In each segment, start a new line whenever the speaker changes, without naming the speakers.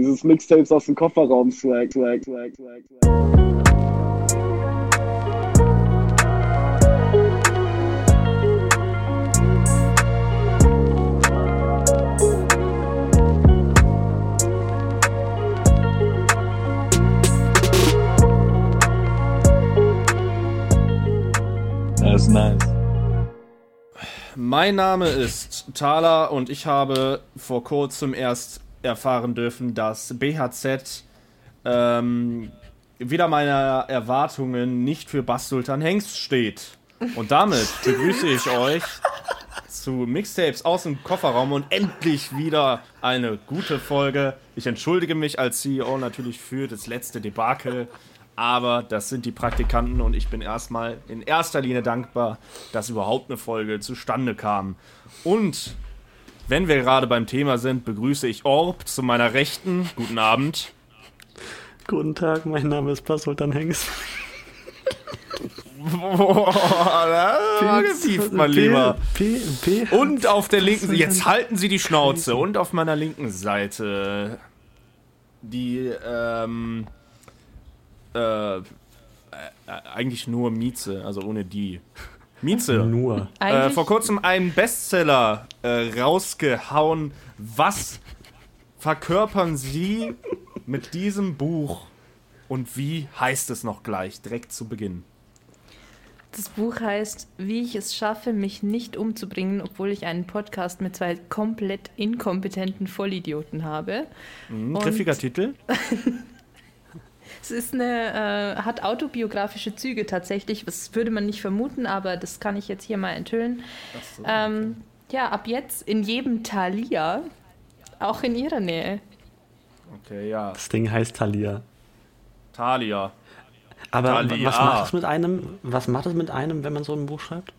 Dieses Mixtapes aus dem Kofferraum swag, swag, swag, swag, swag.
Das ist nice.
Mein Name ist Thala und ich habe vor kurzem erst erfahren dürfen, dass BHZ ähm, wieder meiner Erwartungen nicht für Bass-Sultan Hengst steht. Und damit begrüße ich euch zu Mixtapes aus dem Kofferraum und endlich wieder eine gute Folge. Ich entschuldige mich als CEO natürlich für das letzte Debakel, aber das sind die Praktikanten und ich bin erstmal in erster Linie dankbar, dass überhaupt eine Folge zustande kam. Und wenn wir gerade beim Thema sind, begrüße ich Orb zu meiner Rechten. Guten Abend.
Guten Tag, mein Name ist Passultan Hengst.
Boah, da gesieft mal lieber.
P, P,
Und auf der linken Seite, jetzt halten Sie die Schnauze. Und auf meiner linken Seite die, ähm, äh, äh, eigentlich nur Mieze, also ohne die. Mieze.
Nur.
Äh, vor kurzem einen Bestseller äh, rausgehauen. Was verkörpern Sie mit diesem Buch und wie heißt es noch gleich, direkt zu Beginn?
das Buch heißt, wie ich es schaffe, mich nicht umzubringen, obwohl ich einen Podcast mit zwei komplett inkompetenten Vollidioten habe.
Mhm, griffiger Titel.
Es ist eine, äh, hat autobiografische Züge tatsächlich. Das würde man nicht vermuten, aber das kann ich jetzt hier mal enthüllen. ähm, ja, ab jetzt in jedem Thalia, auch in ihrer Nähe.
Okay, ja.
Das Ding heißt Thalia.
Thalia.
Aber
Thalia.
was macht es mit einem, was macht es mit einem, wenn man so ein Buch schreibt?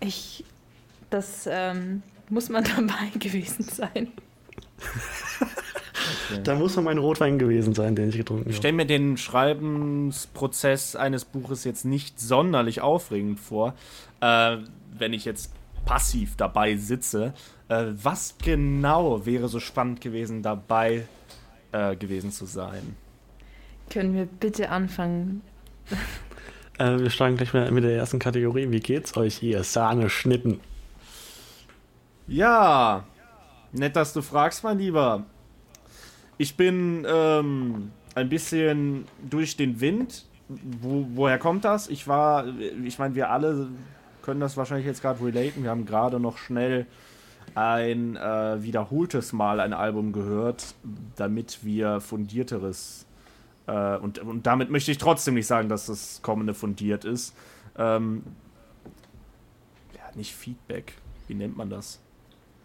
Ich, das ähm, muss man dabei gewesen sein.
Da muss noch mein Rotwein gewesen sein, den ich getrunken
Ich
habe.
stelle mir den Schreibensprozess eines Buches jetzt nicht sonderlich aufregend vor, äh, wenn ich jetzt passiv dabei sitze. Äh, was genau wäre so spannend gewesen, dabei äh, gewesen zu sein?
Können wir bitte anfangen?
Äh, wir starten gleich mal mit der ersten Kategorie. Wie geht's euch, ihr Sahne-Schnitten?
Ja, nett, dass du fragst, mein Lieber. Ich bin ähm, ein bisschen durch den Wind. Wo, woher kommt das? Ich war, ich meine, wir alle können das wahrscheinlich jetzt gerade relaten. Wir haben gerade noch schnell ein äh, wiederholtes Mal ein Album gehört, damit wir fundierteres äh, und, und damit möchte ich trotzdem nicht sagen, dass das kommende fundiert ist. Ähm, ja, nicht Feedback. Wie nennt man das?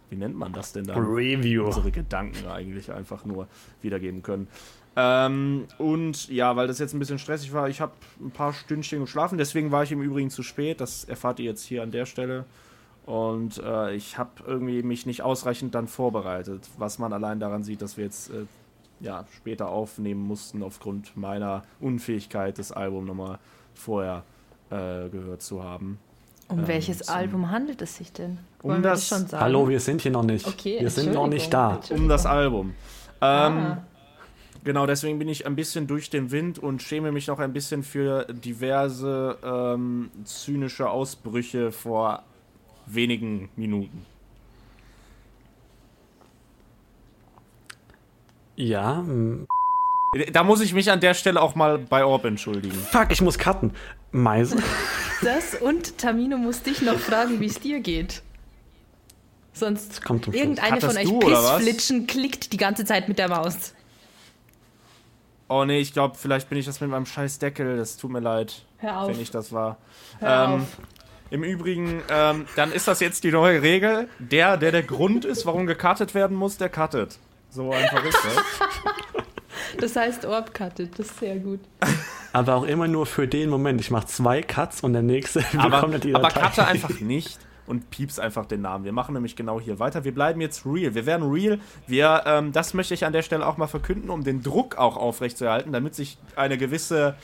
Wie nennt man das denn dann?
Review.
unsere Gedanken eigentlich einfach nur wiedergeben können. Ähm, und ja, weil das jetzt ein bisschen stressig war, ich habe ein paar Stündchen geschlafen, deswegen war ich im Übrigen zu spät. Das erfahrt ihr jetzt hier an der Stelle. Und äh, ich habe irgendwie mich nicht ausreichend dann vorbereitet, was man allein daran sieht, dass wir jetzt äh, ja, später aufnehmen mussten aufgrund meiner Unfähigkeit, das Album nochmal vorher äh, gehört zu haben.
Um
Ähm,
welches
zum-
Album handelt es sich denn?
Um das-
schon sagen?
Hallo, wir sind hier noch nicht.
Okay,
wir sind noch nicht da.
Um das Album. Ähm,
Ah.
Genau, deswegen bin ich ein bisschen durch den Wind und schäme mich noch ein bisschen für diverse ähm, zynische Ausbrüche vor wenigen Minuten.
Ja,
Da muss ich mich an der Stelle auch mal bei Orb entschuldigen.
fuck, ich muss cutten. Meise.
Das und Tamino muss dich noch fragen, wie es dir geht. Sonst
kommt
irgendeine von euch
du?
Pissflitschen klickt die ganze Zeit mit der Maus.
Oh nee, ich glaube, vielleicht bin ich das mit meinem scheiß Deckel. Das tut mir leid,
Hör auf.
wenn ich das war.
Hör
Ähm,
auf.
Im Übrigen, ähm, dann ist das jetzt die neue Regel. Der, der der Grund ist, warum gecuttet werden muss, der cuttet. So einfach ist das.
Das heißt Orb cutted, das ist sehr gut.
Aber auch immer nur für den Moment. Ich mache zwei Cuts und der nächste
aber,
bekommt die
aber
Datei.
cutte einfach nicht und piepst einfach den Namen. Wir machen nämlich genau hier weiter. Wir bleiben jetzt real. Wir werden real. Wir, ähm, das möchte ich an der Stelle auch mal verkünden, um den Druck auch aufrechtzuerhalten, damit sich eine gewisse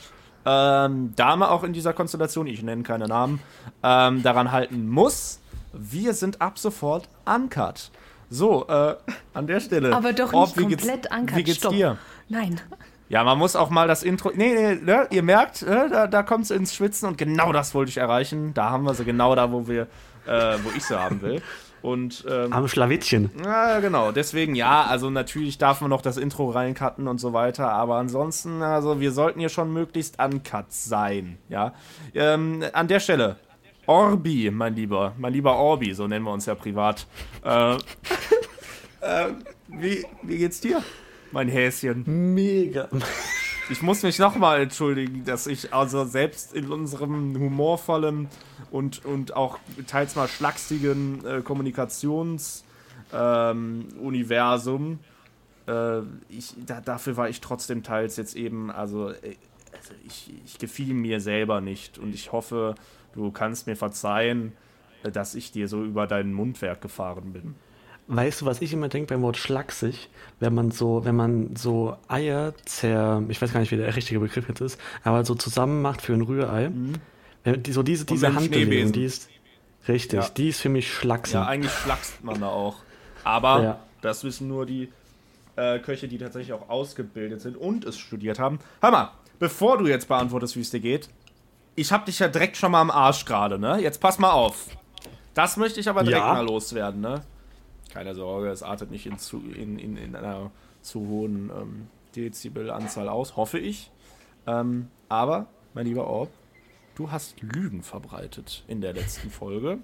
ähm, Dame auch in dieser Konstellation, ich nenne keine Namen, ähm, daran halten muss. Wir sind ab sofort uncut. So, äh, an der Stelle.
Aber doch
Orb,
nicht
geht's-
komplett ankert.
Wie geht's
Stopp.
dir?
Nein.
Ja, man muss auch mal das Intro. Nee, nee, ne? ihr merkt, äh, da, da kommt es ins Schwitzen und genau das wollte ich erreichen. Da haben wir sie genau da, wo wir, äh, wo ich sie haben will. Und ähm,
Am Schlawittchen.
ja, genau. Deswegen ja, also natürlich darf man noch das Intro reincutten und so weiter, aber ansonsten, also wir sollten hier schon möglichst uncut sein, ja. Ähm, an der Stelle, Orbi, mein Lieber, mein lieber Orbi, so nennen wir uns ja privat. Äh, äh, wie, wie geht's dir, mein Häschen?
Mega.
Ich muss mich nochmal entschuldigen, dass ich also selbst in unserem humorvollen und, und auch teils mal schlachsigen äh, Kommunikationsuniversum, äh, ich, da, dafür war ich trotzdem teils jetzt eben, also, äh, also ich, ich gefiel mir selber nicht und ich hoffe, du kannst mir verzeihen, äh, dass ich dir so über dein Mundwerk gefahren bin.
Weißt du, was ich immer denke beim Wort schlaksig? Wenn man so, wenn man so Eier zer, ich weiß gar nicht, wie der richtige Begriff jetzt ist, aber so zusammen macht für ein Rührei. Wenn die, so diese, diese Handbewegung, die ist richtig,
Ja.
die ist für mich schlaksig.
Ja, eigentlich schlachst man da auch. Aber
Ja.
das wissen nur die äh, Köche, die tatsächlich auch ausgebildet sind und es studiert haben. Hör mal, bevor du jetzt beantwortest, wie es dir geht, ich hab dich ja direkt schon mal am Arsch gerade, ne? Jetzt pass mal auf. Das möchte ich aber direkt
Ja.
mal loswerden, ne? Keine Sorge, es artet nicht in, zu, in, in, in einer zu hohen ähm, Dezibelanzahl aus, hoffe ich. Ähm, aber, mein lieber Orb, du hast Lügen verbreitet in der letzten Folge.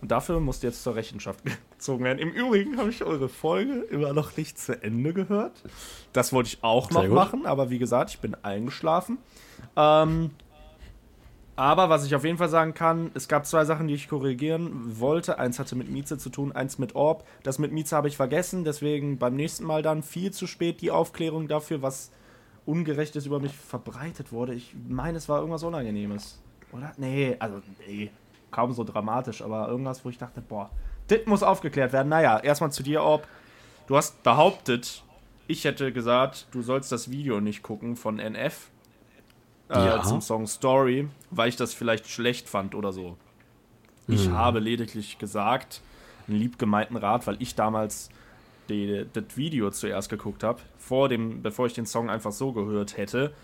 Und dafür musst du jetzt zur Rechenschaft gezogen werden. Im Übrigen habe ich eure Folge immer noch nicht zu Ende gehört. Das wollte ich auch noch
gut.
machen, aber wie gesagt, ich bin eingeschlafen. Ähm, aber was ich auf jeden Fall sagen kann, es gab zwei Sachen, die ich korrigieren wollte. Eins hatte mit Mieze zu tun, eins mit Orb. Das mit Mieze habe ich vergessen, deswegen beim nächsten Mal dann viel zu spät die Aufklärung dafür, was Ungerechtes über mich verbreitet wurde. Ich meine, es war irgendwas Unangenehmes. Oder? Nee, also, nee, kaum so dramatisch, aber irgendwas, wo ich dachte, boah, das muss aufgeklärt werden. Naja, erstmal zu dir, Orb. Du hast behauptet, ich hätte gesagt, du sollst das Video nicht gucken von NF äh,
Ja.
zum Song Story, weil ich das vielleicht schlecht fand oder so. Ich habe lediglich gesagt, einen liebgemeinten Rat, weil ich damals die, das Video zuerst geguckt habe, vor dem, bevor ich den Song einfach so gehört hätte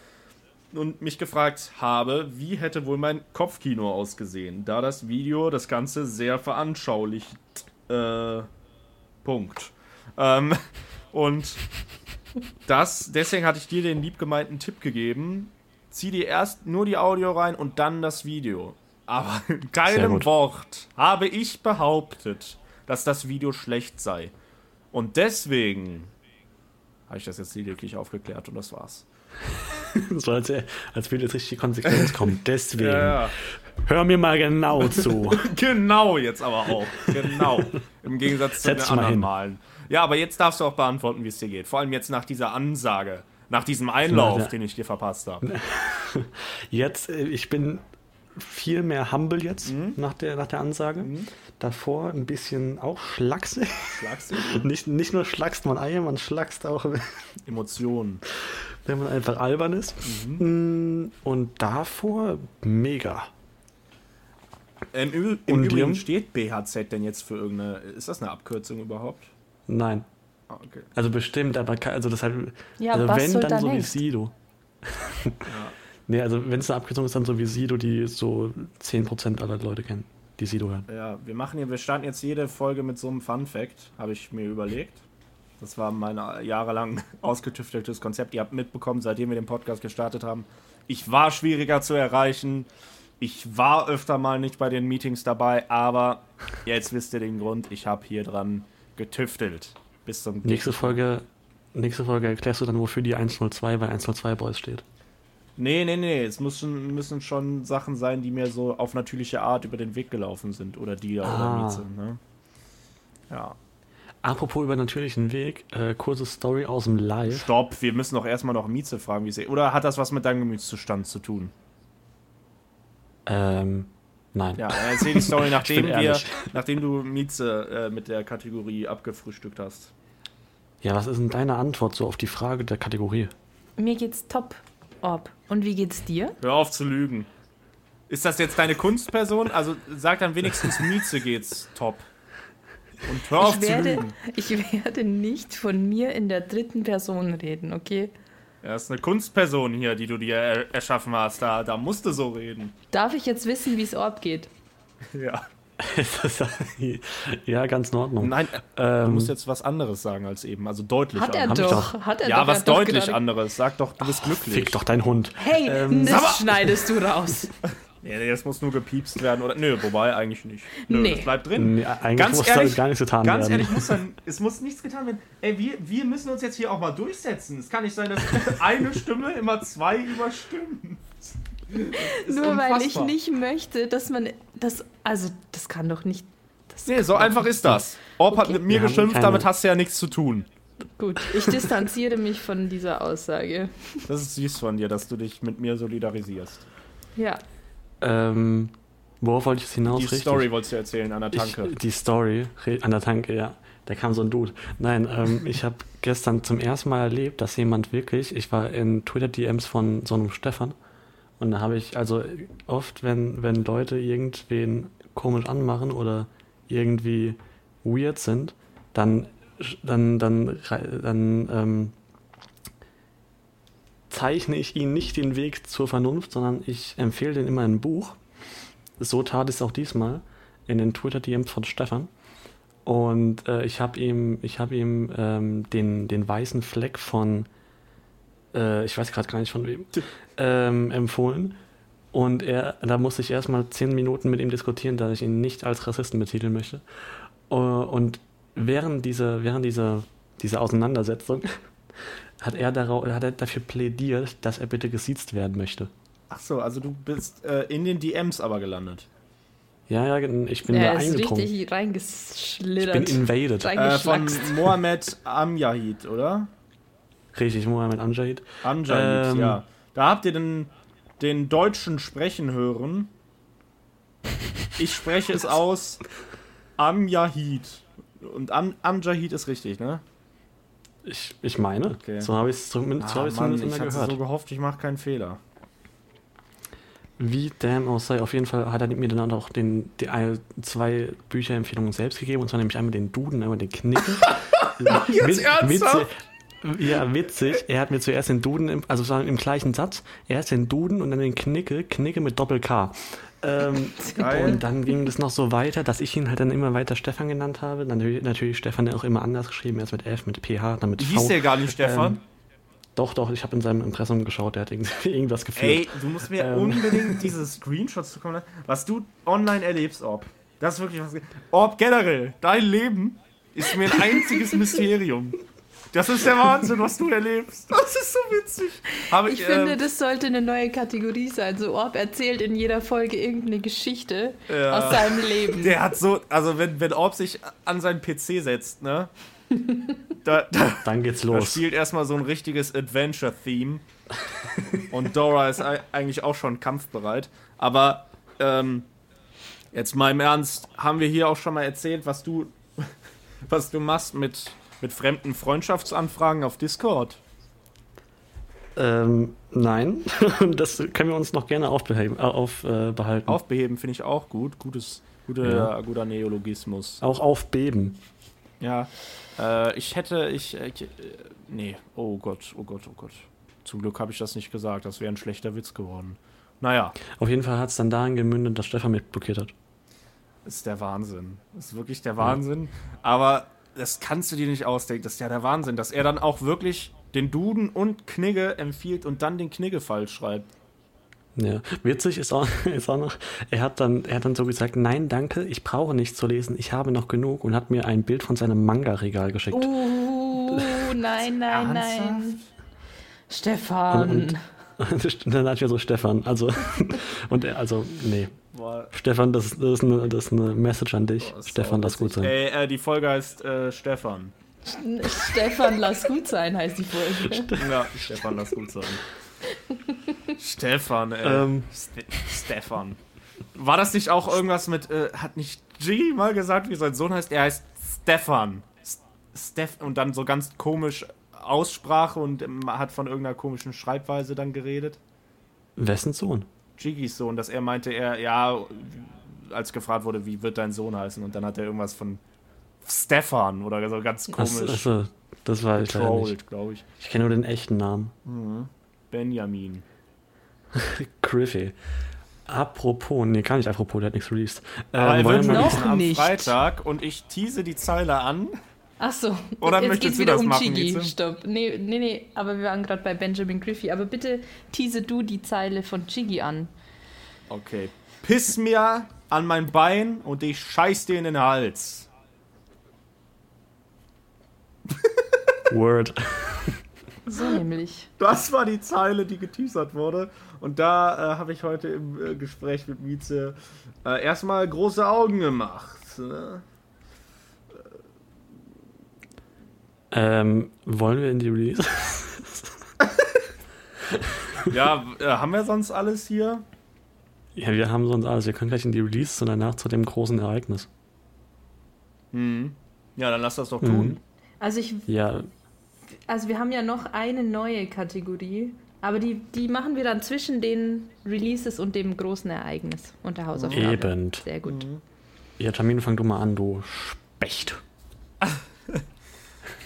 und mich gefragt habe, wie hätte wohl mein Kopfkino ausgesehen, da das Video das Ganze sehr veranschaulicht. Äh, Punkt. Ähm, und das, deswegen hatte ich dir den liebgemeinten Tipp gegeben. Zieh dir erst nur die Audio rein und dann das Video. Aber in keinem. Wort habe ich behauptet, dass das Video schlecht sei. Und deswegen habe ich das jetzt lediglich aufgeklärt und das war's.
So als, als würde jetzt richtig die Konsequenz kommen. Deswegen.
Ja,
Hör mir mal genau zu.
genau jetzt aber auch. Genau. Im Gegensatz zu
Setz
den anderen
hin.
Malen. Ja, aber jetzt darfst du auch beantworten, wie es dir geht. Vor allem jetzt nach dieser Ansage, nach diesem Einlauf, den ich dir verpasst habe.
Jetzt, äh, ich bin viel mehr humble jetzt
Mhm.
nach, der, nach der Ansage. Davor ein bisschen auch schlaksig.
Schlagst du?
Nicht, nicht nur schlagst man Eier, man schlagst auch,
Emotionen.
wenn man einfach albern ist.
Mhm.
Mm, Und davor mega.
Ähm, Im, Im
Und
Übrigen
dir?
steht BHZ denn jetzt für irgendeine. Ist das eine Abkürzung überhaupt?
Nein.
Ah, okay.
Also bestimmt, aber ke- also deshalb.
Ja,
also wenn, dann
da
so wie Sido. Nee, also wenn es eine Abkürzung ist, dann so wie Sido, die so 10% aller Leute kennen, die Sido hören.
Ja, wir machen hier, wir starten jetzt jede Folge mit so einem Fun Fact, habe ich mir überlegt. Das war mein jahrelang ausgetüfteltes Konzept. Ihr habt mitbekommen, seitdem wir den Podcast gestartet haben, ich war schwieriger zu erreichen. Ich war öfter mal nicht bei den Meetings dabei, aber jetzt wisst ihr den Grund. Ich habe hier dran getüftelt. Bis zum
Nächste Folge, nächste Folge erklärst du dann, wofür die 102 bei 102 Boys steht.
Nee, nee, nee. Es müssen, müssen schon Sachen sein, die mir so auf natürliche Art über den Weg gelaufen sind. Oder oder
Ah.
Mieze. Ne? Ja.
Apropos über natürlichen Weg, äh, kurze Story aus dem Live.
Stopp, wir müssen doch erstmal noch Mieze fragen, wie sie. Oder hat das was mit deinem Gemütszustand zu tun?
Ähm, nein.
Ja, dann erzähl die Story, nachdem wir, nachdem du Mieze äh, mit der Kategorie abgefrühstückt hast.
Ja, was ist denn deine Antwort so auf die Frage der Kategorie?
Mir geht's top, Orb. Und wie geht's dir?
Hör auf zu lügen. Ist das jetzt deine Kunstperson? Also sag dann wenigstens Mieze geht's top. Und hör auf
Ich
zu
werde,
lügen.
ich werde nicht von mir in der dritten Person reden, okay?
Er ist eine Kunstperson hier, die du dir er erschaffen hast. Da, da musst du so reden.
Darf ich jetzt wissen, wie es Orb geht?
Ja.
ja, ganz in Ordnung.
Nein, du
Ähm,
musst jetzt was anderes sagen als eben. Also deutlich
Hat er doch. Hat er
Ja,
doch,
was deutlich anderes. Sag doch, du bist glücklich.
Fick doch dein Hund.
Hey,
Ähm,
das schneidest du raus.
Nee, nee, das muss nur gepiepst werden. Oder, nö, wobei eigentlich nicht. Nö,
Nee.
das bleibt drin.
Nee, eigentlich
Ganz
muss
ehrlich-
gar nichts getan
Ganz
werden.
ehrlich, muss dann, es muss nichts getan werden. Ey, wir, wir müssen uns jetzt hier auch mal durchsetzen. Es kann nicht sein, dass eine Stimme immer zwei überstimmt.
Nur weil ich nicht möchte, dass man das. Also, das kann doch nicht. Das
Nee, so einfach ist das. Orb hat
Okay.
mit mir
Wir
geschimpft, damit hast du ja nichts zu tun.
Gut, ich distanziere mich von dieser Aussage.
Das ist süß von dir, dass du dich mit mir solidarisierst.
Ja.
Ähm, worauf wollte ich jetzt hinaus?
Die
Richtig.
Story wolltest du erzählen an der Tanke.
Ich, die Story an der Tanke, ja. Da kam so ein Dude. Nein, ähm, ich habe gestern zum ersten Mal erlebt, dass jemand wirklich, ich war in Twitter-DMs von so einem Stefan und da habe ich, also oft, wenn, wenn Leute irgendwen komisch anmachen oder irgendwie weird sind, dann, dann, dann, rei- dann ähm, zeichne ich ihnen nicht den Weg zur Vernunft, sondern ich empfehle denen immer ein Buch. So tat es auch diesmal in den Twitter-DMs von Stefan. Und äh, ich habe ihm, ich hab ihm ähm, den, den weißen Fleck von, äh, ich weiß gerade gar nicht von wem, ähm, empfohlen. Und er, da musste ich erstmal zehn Minuten mit ihm diskutieren, dass ich ihn nicht als Rassisten betiteln möchte. Äh, und während dieser, während dieser, dieser Auseinandersetzung hat er, darauf, hat er dafür plädiert, dass er bitte gesiezt werden möchte.
Ach so, also du bist äh, in den DMs aber gelandet.
Ja, ja, ich bin
Er
da
ist
eingedrungen.
richtig
Ich bin
reingeschlittert.
invaded.
Äh, von. Mohammed Amjahid, oder?
Richtig, Mohammed Amjahid.
Amjahid,
Ähm.
ja. Da habt ihr den, den Deutschen sprechen hören. Ich spreche es aus Amjahid. Und Am Amjahid ist richtig, ne?
Ich, ich meine,
Okay.
so habe ich es zumindest, so
Ah, Mann,
zumindest
ich
immer gehört.
so gehofft, ich mache keinen Fehler.
Wie damn auch sei, auf jeden Fall hat er mir dann auch den, die, zwei Bücherempfehlungen selbst gegeben, und zwar nämlich einmal den Duden, einmal den Knicken.
Jetzt ernsthaft?
Witzig, ja, witzig. Er hat mir zuerst den Duden, im, also im gleichen Satz, erst den Duden und dann den Knicke, Knicke mit Doppel-K. Ähm, und dann ging das noch so weiter, dass ich ihn halt dann immer weiter Stefan genannt habe. Dann natürlich, natürlich Stefan auch immer anders geschrieben, erst mit F, mit PH, dann mit V.
Hieß der gar nicht Stefan?
Ähm, Doch, doch, ich habe in seinem Impressum geschaut, der hat irgendwas gefühlt.
Ey, du musst mir
Ähm.
unbedingt diese Screenshots zukommen lassen, was du online erlebst, Orb. Das ist wirklich was. Orb, generell, dein Leben ist mir ein einziges Mysterium. Das ist der Wahnsinn, was du erlebst. Das ist so witzig. Habe
Ich
ähm,
finde, das sollte eine neue Kategorie sein. So, Orb erzählt in jeder Folge irgendeine Geschichte
Ja.
aus seinem Leben.
Der hat so, also wenn, wenn Orb sich an seinen PC setzt, ne? Da, da,
Dann geht's
da
los.
spielt erstmal so ein richtiges Adventure-Theme. Und Dora ist ei- eigentlich auch schon kampfbereit. Aber ähm, jetzt mal im Ernst, haben wir hier auch schon mal erzählt, was du, was du machst mit, mit fremden Freundschaftsanfragen auf Discord?
Ähm, nein, das können wir uns noch gerne aufbeheben, äh, aufbehalten.
Aufbeheben finde ich auch gut. Gutes, guter,
Ja.
guter Neologismus.
Auch aufbeben.
Ja, äh, ich hätte, ich, äh, ich äh, nee, oh Gott, oh Gott, oh Gott. Zum Glück habe ich das nicht gesagt, das wäre ein schlechter Witz geworden. Naja,
Auf jeden Fall hat es dann darin gemündet, dass Stefan mich blockiert hat.
ist der Wahnsinn. Ist wirklich der Wahnsinn. Aber das kannst du dir nicht ausdenken, das ist ja der Wahnsinn, dass er dann auch wirklich den Duden und Knigge empfiehlt und dann den Knigge falsch schreibt.
Ja. Witzig ist auch, ist auch noch, er hat, dann, er hat dann so gesagt, nein, danke, ich brauche nichts zu lesen, ich habe noch genug und hat mir ein Bild von seinem Manga-Regal geschickt.
Uh, nein, nein, nein. Stefan.
Und- dann hat er so Stefan, also, und er, also, nee.
Boah,
Stefan, das, ist- das, ist eine, das ist eine Message an dich.
ist
Stefan, lass gut sein.
Ey, äh, die Folge heißt äh, Stefan.
Stefan, lass gut sein, heißt die Folge.
Ja, Stefan, lass gut sein. Stefan, ey.
Ähm.
Ste Stefan. War das nicht auch irgendwas mit, äh, hat nicht G mal gesagt, wie sein Sohn heißt? Er heißt Stefan. S- Steph und dann so ganz komisch Aussprache und ähm, hat von irgendeiner komischen Schreibweise dann geredet.
Wessen Sohn?
Jiggy's Sohn, dass er meinte, er, ja, als gefragt wurde, wie wird dein Sohn heißen? Und dann hat er irgendwas von Stefan oder so ganz komisch.
Achso, das war ich
glaube ich.
Ich kenne nur den echten Namen.
Benjamin.
Griffey. Apropos, nee, gar nicht apropos, der hat nichts released.
Aber er
Ähm,
wird
wollen wir
noch
mal-
releasen am
nicht.
Freitag und ich tease die Zeile an.
Ach so.
Oder
jetzt
möchtest du
wieder
das
um
machen,
Chigi.
Mieze?
Stopp. Nee, nee, nee, aber wir waren gerade bei Benjamin Griffey. Aber bitte tease du die Zeile von Chigi an.
Okay. Piss mir an mein Bein und ich scheiß dir in den Hals.
Word.
So nämlich.
Das war die Zeile, die geteasert wurde. Und da äh, habe ich heute im äh, Gespräch mit Mieze äh, erstmal große Augen gemacht. Ne?
Ähm, wollen wir in die Release?
Ja, äh, haben wir sonst alles hier?
ja, wir haben sonst alles. Wir können gleich in die Release und danach zu dem großen Ereignis.
Hm. Ja, dann lass das doch
Mhm.
tun.
Also ich,
Ja,
also wir haben ja noch eine neue Kategorie, aber die, die machen wir dann zwischen den Releases und dem großen Ereignis und der Hausaufgabe.
eben.
Sehr gut.
Ja, Termin, fang du mal an, du Specht.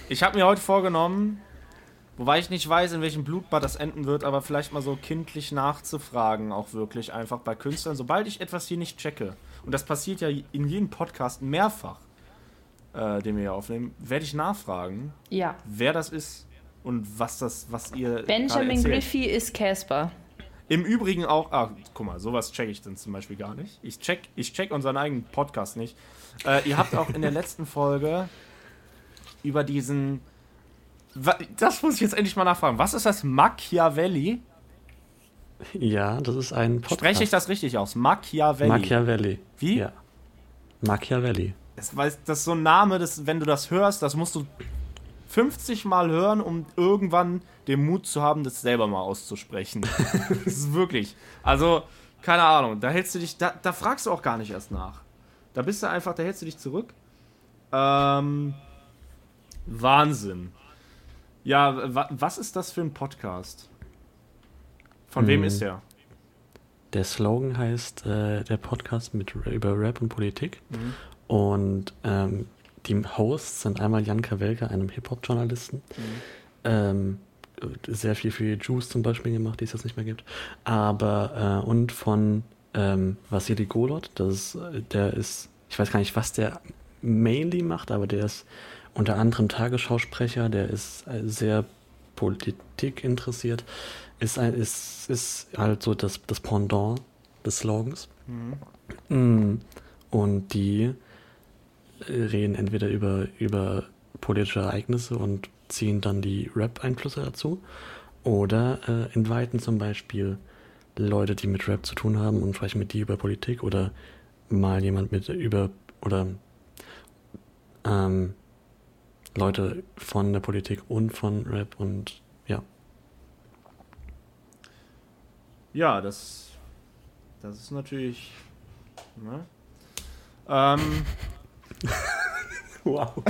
Ich habe mir heute vorgenommen, wobei ich nicht weiß, in welchem Blutbad das enden wird, aber vielleicht mal so kindlich nachzufragen, auch wirklich einfach bei Künstlern, sobald ich etwas hier nicht checke. Und das passiert ja in jedem Podcast mehrfach, äh, den wir hier aufnehmen, werde ich nachfragen,
Ja.
wer das ist und was das, was ihr.
Benjamin. Griffey ist Casper.
Im Übrigen auch, ah, guck mal, sowas checke ich dann zum Beispiel gar nicht. Ich check, ich check unseren eigenen Podcast nicht. Äh, ihr habt auch in der letzten Folge über diesen. Das muss ich jetzt endlich mal nachfragen. Was ist das Machiavelli?
Ja, das ist ein Podcast.
Spreche ich das richtig aus? Machiavelli.
Machiavelli.
Wie?
Ja. Machiavelli.
Das, weiß- das ist so ein Name, das, wenn du das hörst, das musst du 50 Mal hören, um irgendwann den Mut zu haben, das selber mal auszusprechen. das ist wirklich. Also, keine Ahnung, da hältst du dich, da, da fragst du auch gar nicht erst nach. Da bist du einfach, da hältst du dich zurück. Ähm, Wahnsinn. Ja, wa, was ist das für ein Podcast? Von wem
Hm.
ist der?
Der Slogan heißt äh, der Podcast mit über Rap und Politik.
Mhm.
Und ähm, die Hosts sind einmal Jan Kawelke, einem Hip-Hop-Journalisten. Ähm, sehr viel für Juice zum Beispiel gemacht, die es jetzt nicht mehr gibt. Aber äh, und von ähm, Vassili Golot, das äh, der ist, ich weiß gar nicht, was der mainly macht, aber der ist unter anderem Tagesschausprecher, der ist äh, sehr Politik interessiert, ist, ein, ist, ist halt so das, das Pendant des Slogans. Mm. Und die äh, reden entweder über, über politische Ereignisse und ziehen dann die Rap-Einflüsse dazu oder äh, inviten zum Beispiel Leute, die mit Rap zu tun haben und sprechen mit die über Politik oder mal jemand mit über oder ähm, Leute von der Politik und von Rap und ja.
Ja, das, das ist natürlich. Ne? Ähm,
Wow.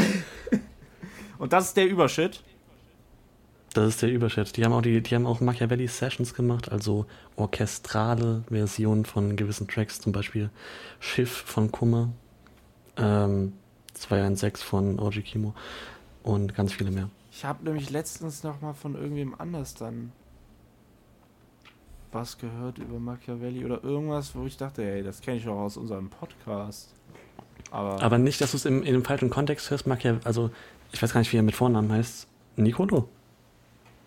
und das ist der Überschritt.
Das ist der Überschritt. Die haben auch die, die haben auch Machiavelli Sessions gemacht, also orchestrale Versionen von gewissen Tracks, zum Beispiel Schiff von Kummer, ähm, 216 von OG Kimo und ganz viele mehr.
Ich habe nämlich letztens noch mal von irgendwem anders dann was gehört über Machiavelli oder irgendwas, wo ich dachte, ey, das kenne ich auch aus unserem Podcast. Aber,
Aber nicht, dass du es im, in dem falschen Kontext hörst, Machiavelli, also ich weiß gar nicht, wie er mit Vornamen heißt. Nicolo?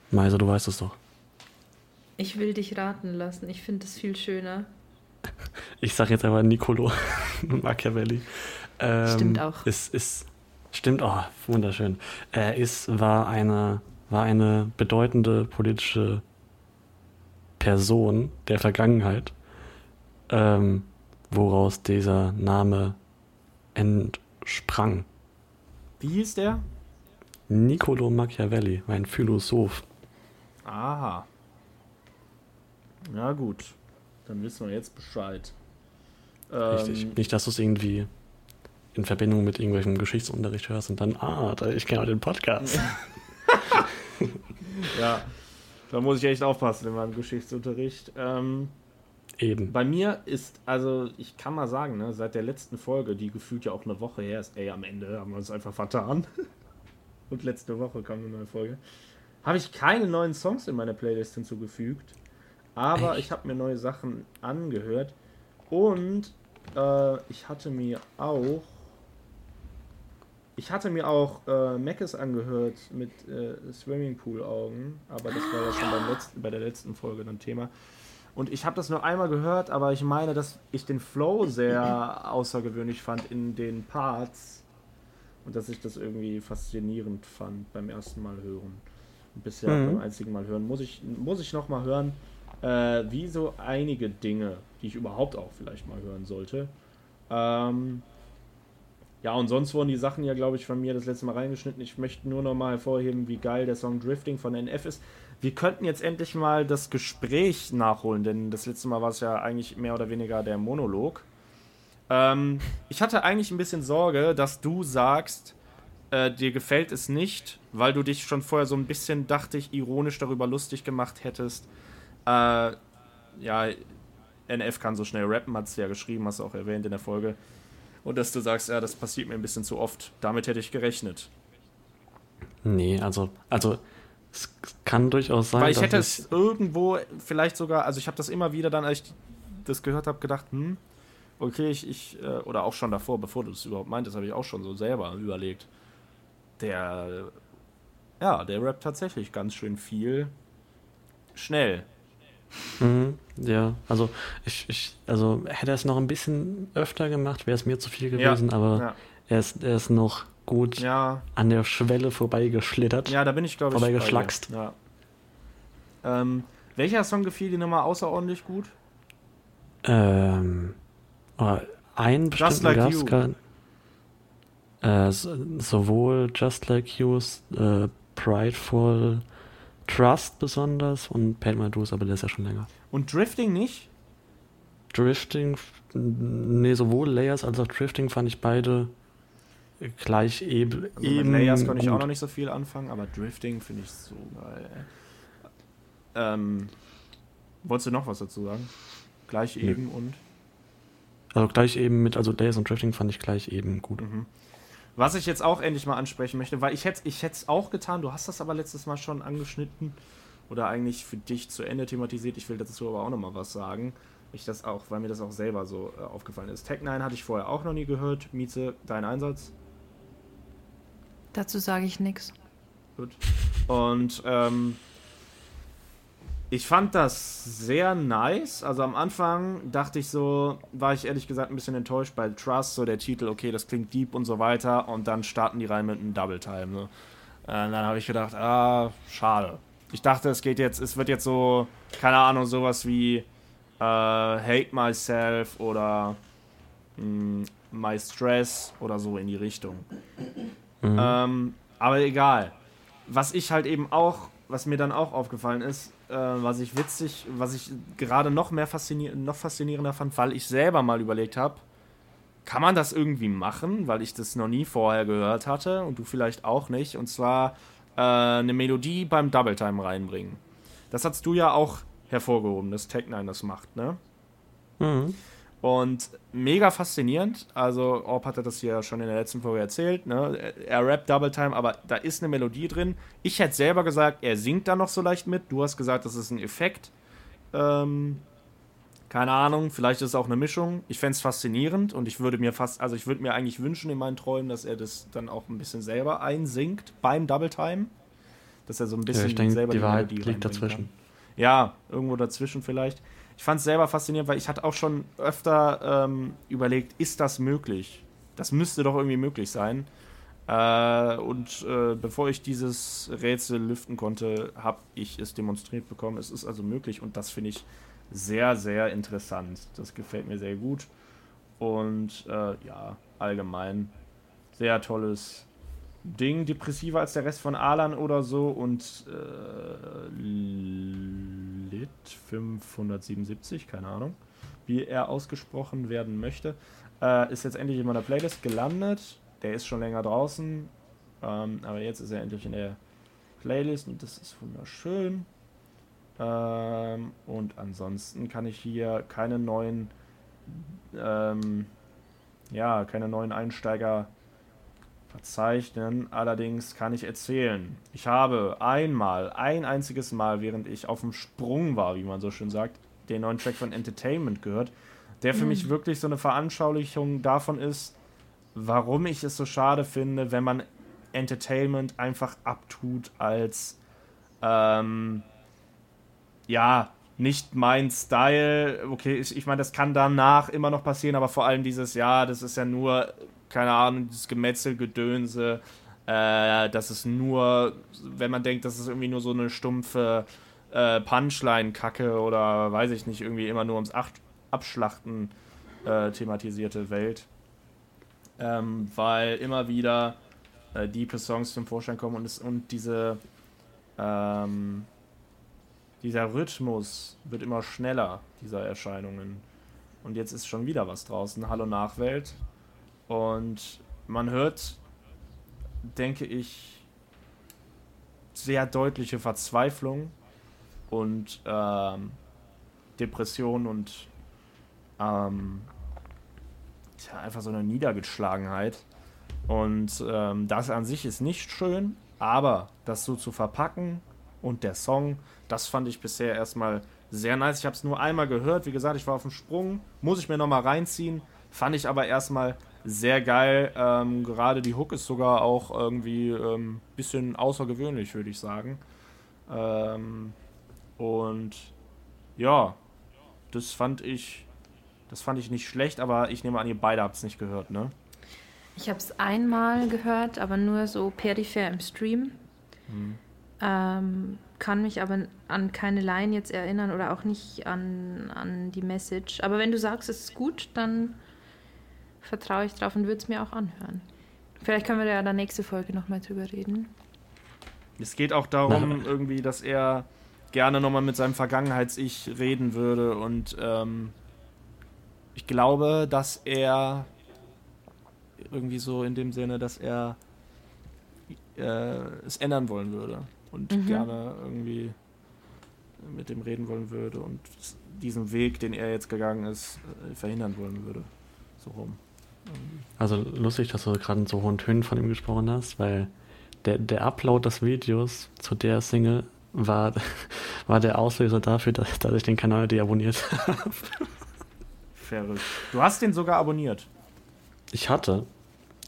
Meise, du weißt es doch.
Ich will dich raten lassen. Ich finde es viel schöner.
Ich sag jetzt aber Nicolo Machiavelli. Ähm,
Stimmt auch.
Ist, ist, stimmt, oh, wunderschön. Er ist, war eine, war eine bedeutende politische Person der Vergangenheit, ähm, woraus dieser Name entsprang.
wie hieß der?
Niccolo Machiavelli ein Philosoph.
Aha. Ja, gut. Dann wissen wir jetzt Bescheid.
Richtig.
Ähm,
Nicht, dass du es irgendwie in Verbindung mit irgendwelchem Geschichtsunterricht hörst und dann, ah, ich kenne auch den Podcast.
Ja, da muss ich echt aufpassen in meinem Geschichtsunterricht. Ähm,
Eben.
Bei mir ist, also ich kann mal sagen, ne, seit der letzten Folge, die gefühlt ja auch eine Woche her ist, ey, am Ende haben wir uns einfach vertan. Und letzte Woche kam eine neue Folge. Habe ich keine neuen Songs in meine Playlist hinzugefügt. Aber Echt? ich habe mir neue Sachen angehört. Und äh, ich hatte mir auch. Ich hatte mir auch äh, Mackes angehört mit äh, Swimmingpool-Augen. Aber das war ja schon beim letzten, bei der letzten Folge dann Thema. Und ich habe das nur einmal gehört, aber ich meine, dass ich den Flow sehr außergewöhnlich fand in den Parts. Und dass ich das irgendwie faszinierend fand beim ersten Mal hören. Bisher mhm. beim einzigen Mal hören. Muss ich, muss ich nochmal hören, äh, wie so einige Dinge, die ich überhaupt auch vielleicht mal hören sollte. Ähm, ja, und sonst wurden die Sachen ja, glaube ich, von mir das letzte Mal reingeschnitten. Ich möchte nur noch mal hervorheben, wie geil der Song Drifting von NF ist wir könnten jetzt endlich mal das Gespräch nachholen, denn das letzte Mal war es ja eigentlich mehr oder weniger der Monolog. Ähm, ich hatte eigentlich ein bisschen Sorge, dass du sagst, äh, dir gefällt es nicht, weil du dich schon vorher so ein bisschen, dachte ich, ironisch darüber lustig gemacht hättest. Äh, ja, NF kann so schnell rappen, hat es ja geschrieben, hast du auch erwähnt in der Folge. Und dass du sagst, ja, das passiert mir ein bisschen zu oft. Damit hätte ich gerechnet.
Nee, also, also es kann durchaus sein.
Weil ich hätte es irgendwo vielleicht sogar, also ich habe das immer wieder dann, als ich das gehört habe, gedacht, hm, okay, ich, ich äh, oder auch schon davor, bevor du es überhaupt meintest, habe ich auch schon so selber überlegt. Der, ja, der rappt tatsächlich ganz schön viel schnell.
Mhm, ja, also ich, ich, also hätte er es noch ein bisschen öfter gemacht, wäre es mir zu viel gewesen, ja, aber ja. Er, ist, er ist noch gut
ja.
an der Schwelle vorbeigeschlittert.
Ja, da bin ich, glaube ich.
Vorbeigeschlackst.
Ja. Ähm, welcher Song gefiel dir nochmal außerordentlich gut?
Ähm, oh, ein bestimmten like gab es äh, sowohl Just Like You's äh, Prideful Trust besonders und Paint My Dues, aber der ist ja schon länger.
Und Drifting nicht?
Drifting, nee, sowohl Layers als auch Drifting fand ich beide gleich eben.
Also mit Layers konnte ich auch noch nicht so viel anfangen, aber Drifting finde ich so geil. Ähm, wolltest du noch was dazu sagen? Gleich nee. eben und?
Also gleich eben mit, also Layers und Drifting fand ich gleich eben gut. Mhm.
Was ich jetzt auch endlich mal ansprechen möchte, weil ich hätte ich es auch getan, du hast das aber letztes Mal schon angeschnitten oder eigentlich für dich zu Ende thematisiert. Ich will dazu aber auch noch mal was sagen. Ich das auch, weil mir das auch selber so äh, aufgefallen ist. Tech 9 hatte ich vorher auch noch nie gehört. Mieze, dein Einsatz?
Dazu sage ich nichts.
Gut. Und ähm, ich fand das sehr nice. Also am Anfang dachte ich so, war ich ehrlich gesagt ein bisschen enttäuscht bei Trust, so der Titel, okay, das klingt deep und so weiter. Und dann starten die rein mit einem Double Time. Ne? Und dann habe ich gedacht, ah, schade. Ich dachte, es geht jetzt, es wird jetzt so, keine Ahnung, sowas wie äh, Hate Myself oder mh, hm, My Stress oder so in die Richtung. Mhm. Ähm, aber egal. Was ich halt eben auch, was mir dann auch aufgefallen ist, äh, was ich witzig, was ich gerade noch mehr faszinier noch faszinierender fand, weil ich selber mal überlegt habe, kann man das irgendwie machen, weil ich das noch nie vorher gehört hatte und du vielleicht auch nicht, und zwar äh, eine Melodie beim Double Time reinbringen. Das hast du ja auch hervorgehoben, dass Tech9 das macht, ne? Mhm. Und mega faszinierend. Also, Orb hatte das ja schon in der letzten Folge erzählt. Ne? Er rappt Double Time, aber da ist eine Melodie drin. Ich hätte selber gesagt, er singt da noch so leicht mit. Du hast gesagt, das ist ein Effekt. Ähm, keine Ahnung, vielleicht ist es auch eine Mischung. Ich fände es faszinierend und ich würde mir fast, also ich würde mir eigentlich wünschen in meinen Träumen, dass er das dann auch ein bisschen selber einsingt beim Double Time. Dass er so ein bisschen ja,
ich denke, selber die, die Wahrheit liegt dazwischen. Kann.
Ja, irgendwo dazwischen vielleicht ich fand es selber faszinierend, weil ich hatte auch schon öfter ähm, überlegt, ist das möglich? Das müsste doch irgendwie möglich sein. Äh, und äh, bevor ich dieses Rätsel lüften konnte, habe ich es demonstriert bekommen. Es ist also möglich und das finde ich sehr, sehr interessant. Das gefällt mir sehr gut. Und äh, ja, allgemein sehr tolles Ding. Depressiver als der Rest von Alan oder so und äh, Lit 577, keine Ahnung, wie er ausgesprochen werden möchte. Äh, ist jetzt endlich in meiner Playlist gelandet. Der ist schon länger draußen, ähm, aber jetzt ist er endlich in der Playlist und das ist wunderschön. Ähm, und ansonsten kann ich hier keine neuen, ähm, ja, keine neuen Einsteiger verzeichnen. Allerdings kann ich erzählen, ich habe einmal, ein einziges Mal, während ich auf dem Sprung war, wie man so schön sagt, den neuen Track von Entertainment gehört, der für mhm. mich wirklich so eine Veranschaulichung davon ist, warum ich es so schade finde, wenn man Entertainment einfach abtut als ähm, ja, nicht mein Style. Okay, ich, ich meine, das kann danach immer noch passieren, aber vor allem dieses, ja, das ist ja nur, keine Ahnung, dieses Gemetzelgedönse. Äh, das ist nur, wenn man denkt, das ist irgendwie nur so eine stumpfe äh, Punchline-Kacke oder weiß ich nicht, irgendwie immer nur ums Acht Abschlachten äh, thematisierte Welt. Ähm, weil immer wieder äh, diepe Songs zum Vorschein kommen und, es, und diese ähm, dieser Rhythmus wird immer schneller, dieser Erscheinungen. Und jetzt ist schon wieder was draußen. Hallo Nachwelt. Und man hört, denke ich, sehr deutliche Verzweiflung und ähm, Depression und ähm, tja, einfach so eine Niedergeschlagenheit. Und ähm, das an sich ist nicht schön, aber das so zu verpacken und der Song, das fand ich bisher erstmal sehr nice. Ich habe es nur einmal gehört. Wie gesagt, ich war auf dem Sprung. Muss ich mir nochmal reinziehen. Fand ich aber erstmal sehr geil. Ähm, gerade die Hook ist sogar auch irgendwie ein ähm, bisschen außergewöhnlich, würde ich sagen. Ähm, und ja, das fand ich, das fand ich nicht schlecht, aber ich nehme an, ihr beide habt es nicht gehört, ne?
Ich habe es einmal gehört, aber nur so peripher im Stream. Hm. Kann mich aber an keine Line jetzt erinnern oder auch nicht an, an die Message. Aber wenn du sagst, es ist gut, dann vertraue ich drauf und würde es mir auch anhören. Vielleicht können wir ja in der nächsten Folge nochmal drüber reden.
Es geht auch darum, irgendwie, dass er gerne nochmal mit seinem Vergangenheits-Ich reden würde und ähm, ich glaube, dass er irgendwie so in dem Sinne, dass er äh, es ändern wollen würde und mhm. gerne irgendwie mit dem reden wollen würde und diesen Weg, den er jetzt gegangen ist, äh, verhindern wollen würde. So rum.
Also lustig, dass du gerade in so hohen Tönen von ihm gesprochen hast, weil der, der Upload des Videos zu der Single war, war der Auslöser dafür, dass, dass ich den Kanal deabonniert habe.
Verrückt. Du hast den sogar abonniert.
Ich hatte,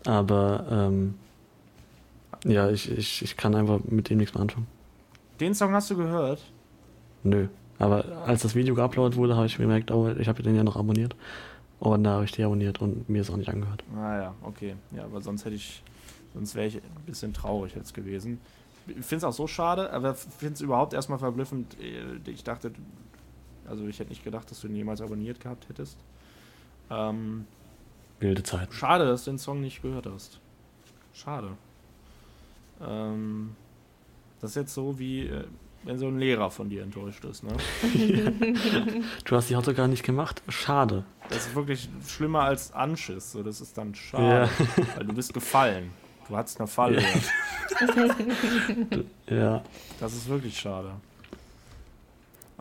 aber ähm, ja, ich, ich, ich kann einfach mit dem nichts mehr anfangen.
Den Song hast du gehört?
Nö. Aber als das Video geuploadet wurde, habe ich gemerkt, oh, ich habe den ja noch abonniert. Und da habe ich die abonniert und mir ist auch nicht angehört.
Ah ja, okay. Ja, aber sonst hätte ich, sonst wäre ich ein bisschen traurig jetzt gewesen. Ich finde es auch so schade, aber finde es überhaupt erstmal verblüffend. Äh, ich dachte, also ich hätte nicht gedacht, dass du ihn jemals abonniert gehabt hättest. Ähm,
Wilde Zeit.
Schade, dass du den Song nicht gehört hast. Schade. Ähm, das ist jetzt so wie, äh, wenn so ein Lehrer von dir enttäuscht ist, ne?
ja. Du hast die gar nicht gemacht. Schade.
Das ist wirklich schlimmer als Anschiss. So, das ist dann schade. Ja. Weil du bist gefallen. Du hattest eine Falle.
Ja. ja.
Das ist wirklich schade.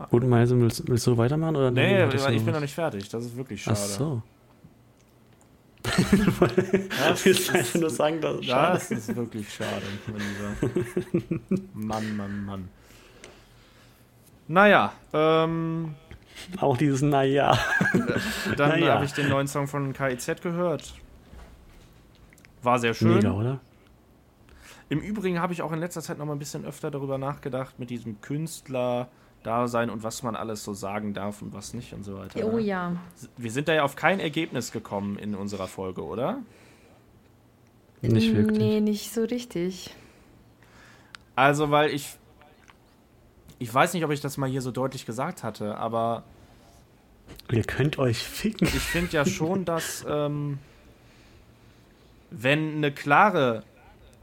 Gut, Meise, willst, willst du weitermachen? Oder
nee, ich, ich bin noch nicht fertig. Das ist wirklich schade. Ach
so. das willst du einfach nur sagen,
das ist schade. Das ist wirklich schade, mein Lieber. Mann, Mann, Mann. Naja, ähm.
Auch dieses Naja.
Dann naja. habe ich den neuen Song von KIZ gehört. War sehr schön.
Mega, oder?
Im Übrigen habe ich auch in letzter Zeit noch mal ein bisschen öfter darüber nachgedacht, mit diesem Künstler da sein und was man alles so sagen darf und was nicht und so weiter.
Oh ne? ja.
Wir sind da ja auf kein Ergebnis gekommen in unserer Folge, oder?
Nicht wirklich.
Nee, nicht so richtig.
Also, weil ich. Ich weiß nicht, ob ich das mal hier so deutlich gesagt hatte, aber.
Ihr könnt euch ficken.
Ich finde ja schon, dass. Ähm, wenn eine klare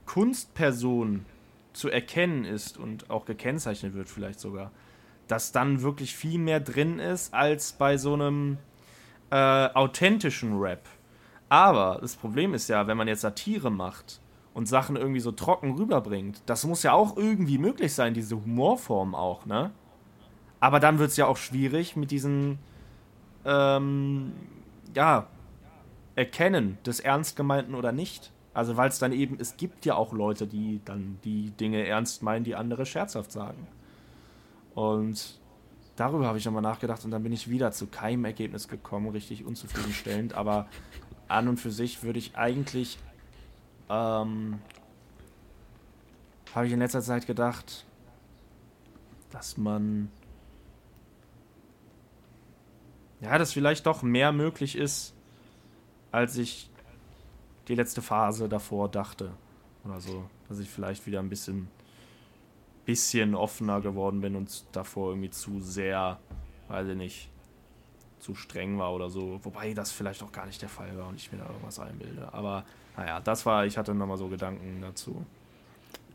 Kunstperson zu erkennen ist und auch gekennzeichnet wird, vielleicht sogar, dass dann wirklich viel mehr drin ist als bei so einem äh, authentischen Rap. Aber das Problem ist ja, wenn man jetzt Satire macht und Sachen irgendwie so trocken rüberbringt, das muss ja auch irgendwie möglich sein, diese Humorform auch, ne? Aber dann wird es ja auch schwierig mit diesen, ähm, ja, Erkennen des Ernst gemeinten oder nicht. Also weil es dann eben, es gibt ja auch Leute, die dann die Dinge ernst meinen, die andere scherzhaft sagen. Und darüber habe ich nochmal nachgedacht und dann bin ich wieder zu keinem Ergebnis gekommen, richtig unzufriedenstellend. Aber an und für sich würde ich eigentlich, ähm, habe ich in letzter Zeit gedacht, dass man, ja, dass vielleicht doch mehr möglich ist, als ich die letzte Phase davor dachte. Oder so. Dass ich vielleicht wieder ein bisschen, bisschen offener geworden bin und davor irgendwie zu sehr, weiß ich nicht, zu streng war oder so. Wobei das vielleicht auch gar nicht der Fall war und ich mir da irgendwas einbilde. Aber naja, das war, ich hatte nochmal so Gedanken dazu.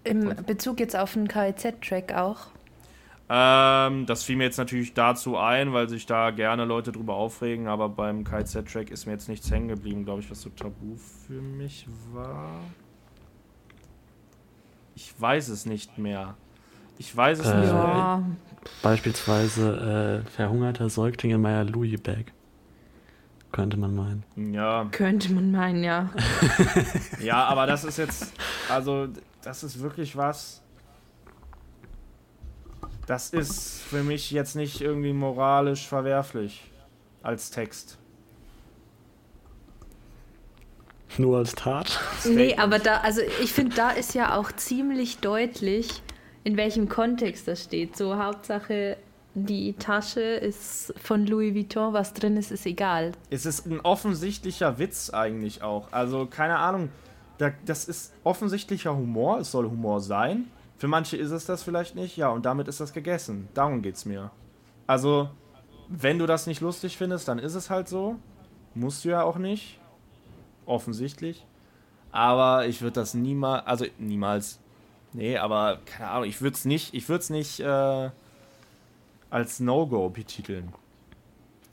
Im Bezug jetzt auf den KIZ-Track auch?
Ähm, das fiel mir jetzt natürlich dazu ein, weil sich da gerne Leute drüber aufregen, aber beim KZ-Track ist mir jetzt nichts hängen geblieben, glaube ich, was so tabu für mich war. Ich weiß es nicht mehr. Ich weiß es
Äh,
nicht
Ja.
mehr.
Beispielsweise äh, verhungerter Säugling in meiner Louis Bag. Könnte man meinen.
Ja,
Könnte man meinen, ja.
ja, aber das ist jetzt, also, das ist wirklich was. Das ist für mich jetzt nicht irgendwie moralisch verwerflich als Text.
Nur als Tat.
Nee, aber da, also ich finde, da ist ja auch ziemlich deutlich, in welchem Kontext das steht. So, Hauptsache, die Tasche ist von Louis Vuitton, was drin ist, ist egal.
Es ist ein offensichtlicher Witz eigentlich auch. Also, keine Ahnung. Da, das ist offensichtlicher Humor. Es soll Humor sein. Für manche ist es das vielleicht nicht. Ja, und damit ist das gegessen. Darum geht's mir. Also, wenn du das nicht lustig findest, dann ist es halt so. Musst du ja auch nicht. Offensichtlich. Aber ich würde das niemals, also niemals. Nee, aber keine Ahnung, ich würde es nicht, ich würde es nicht äh, als No-Go betiteln.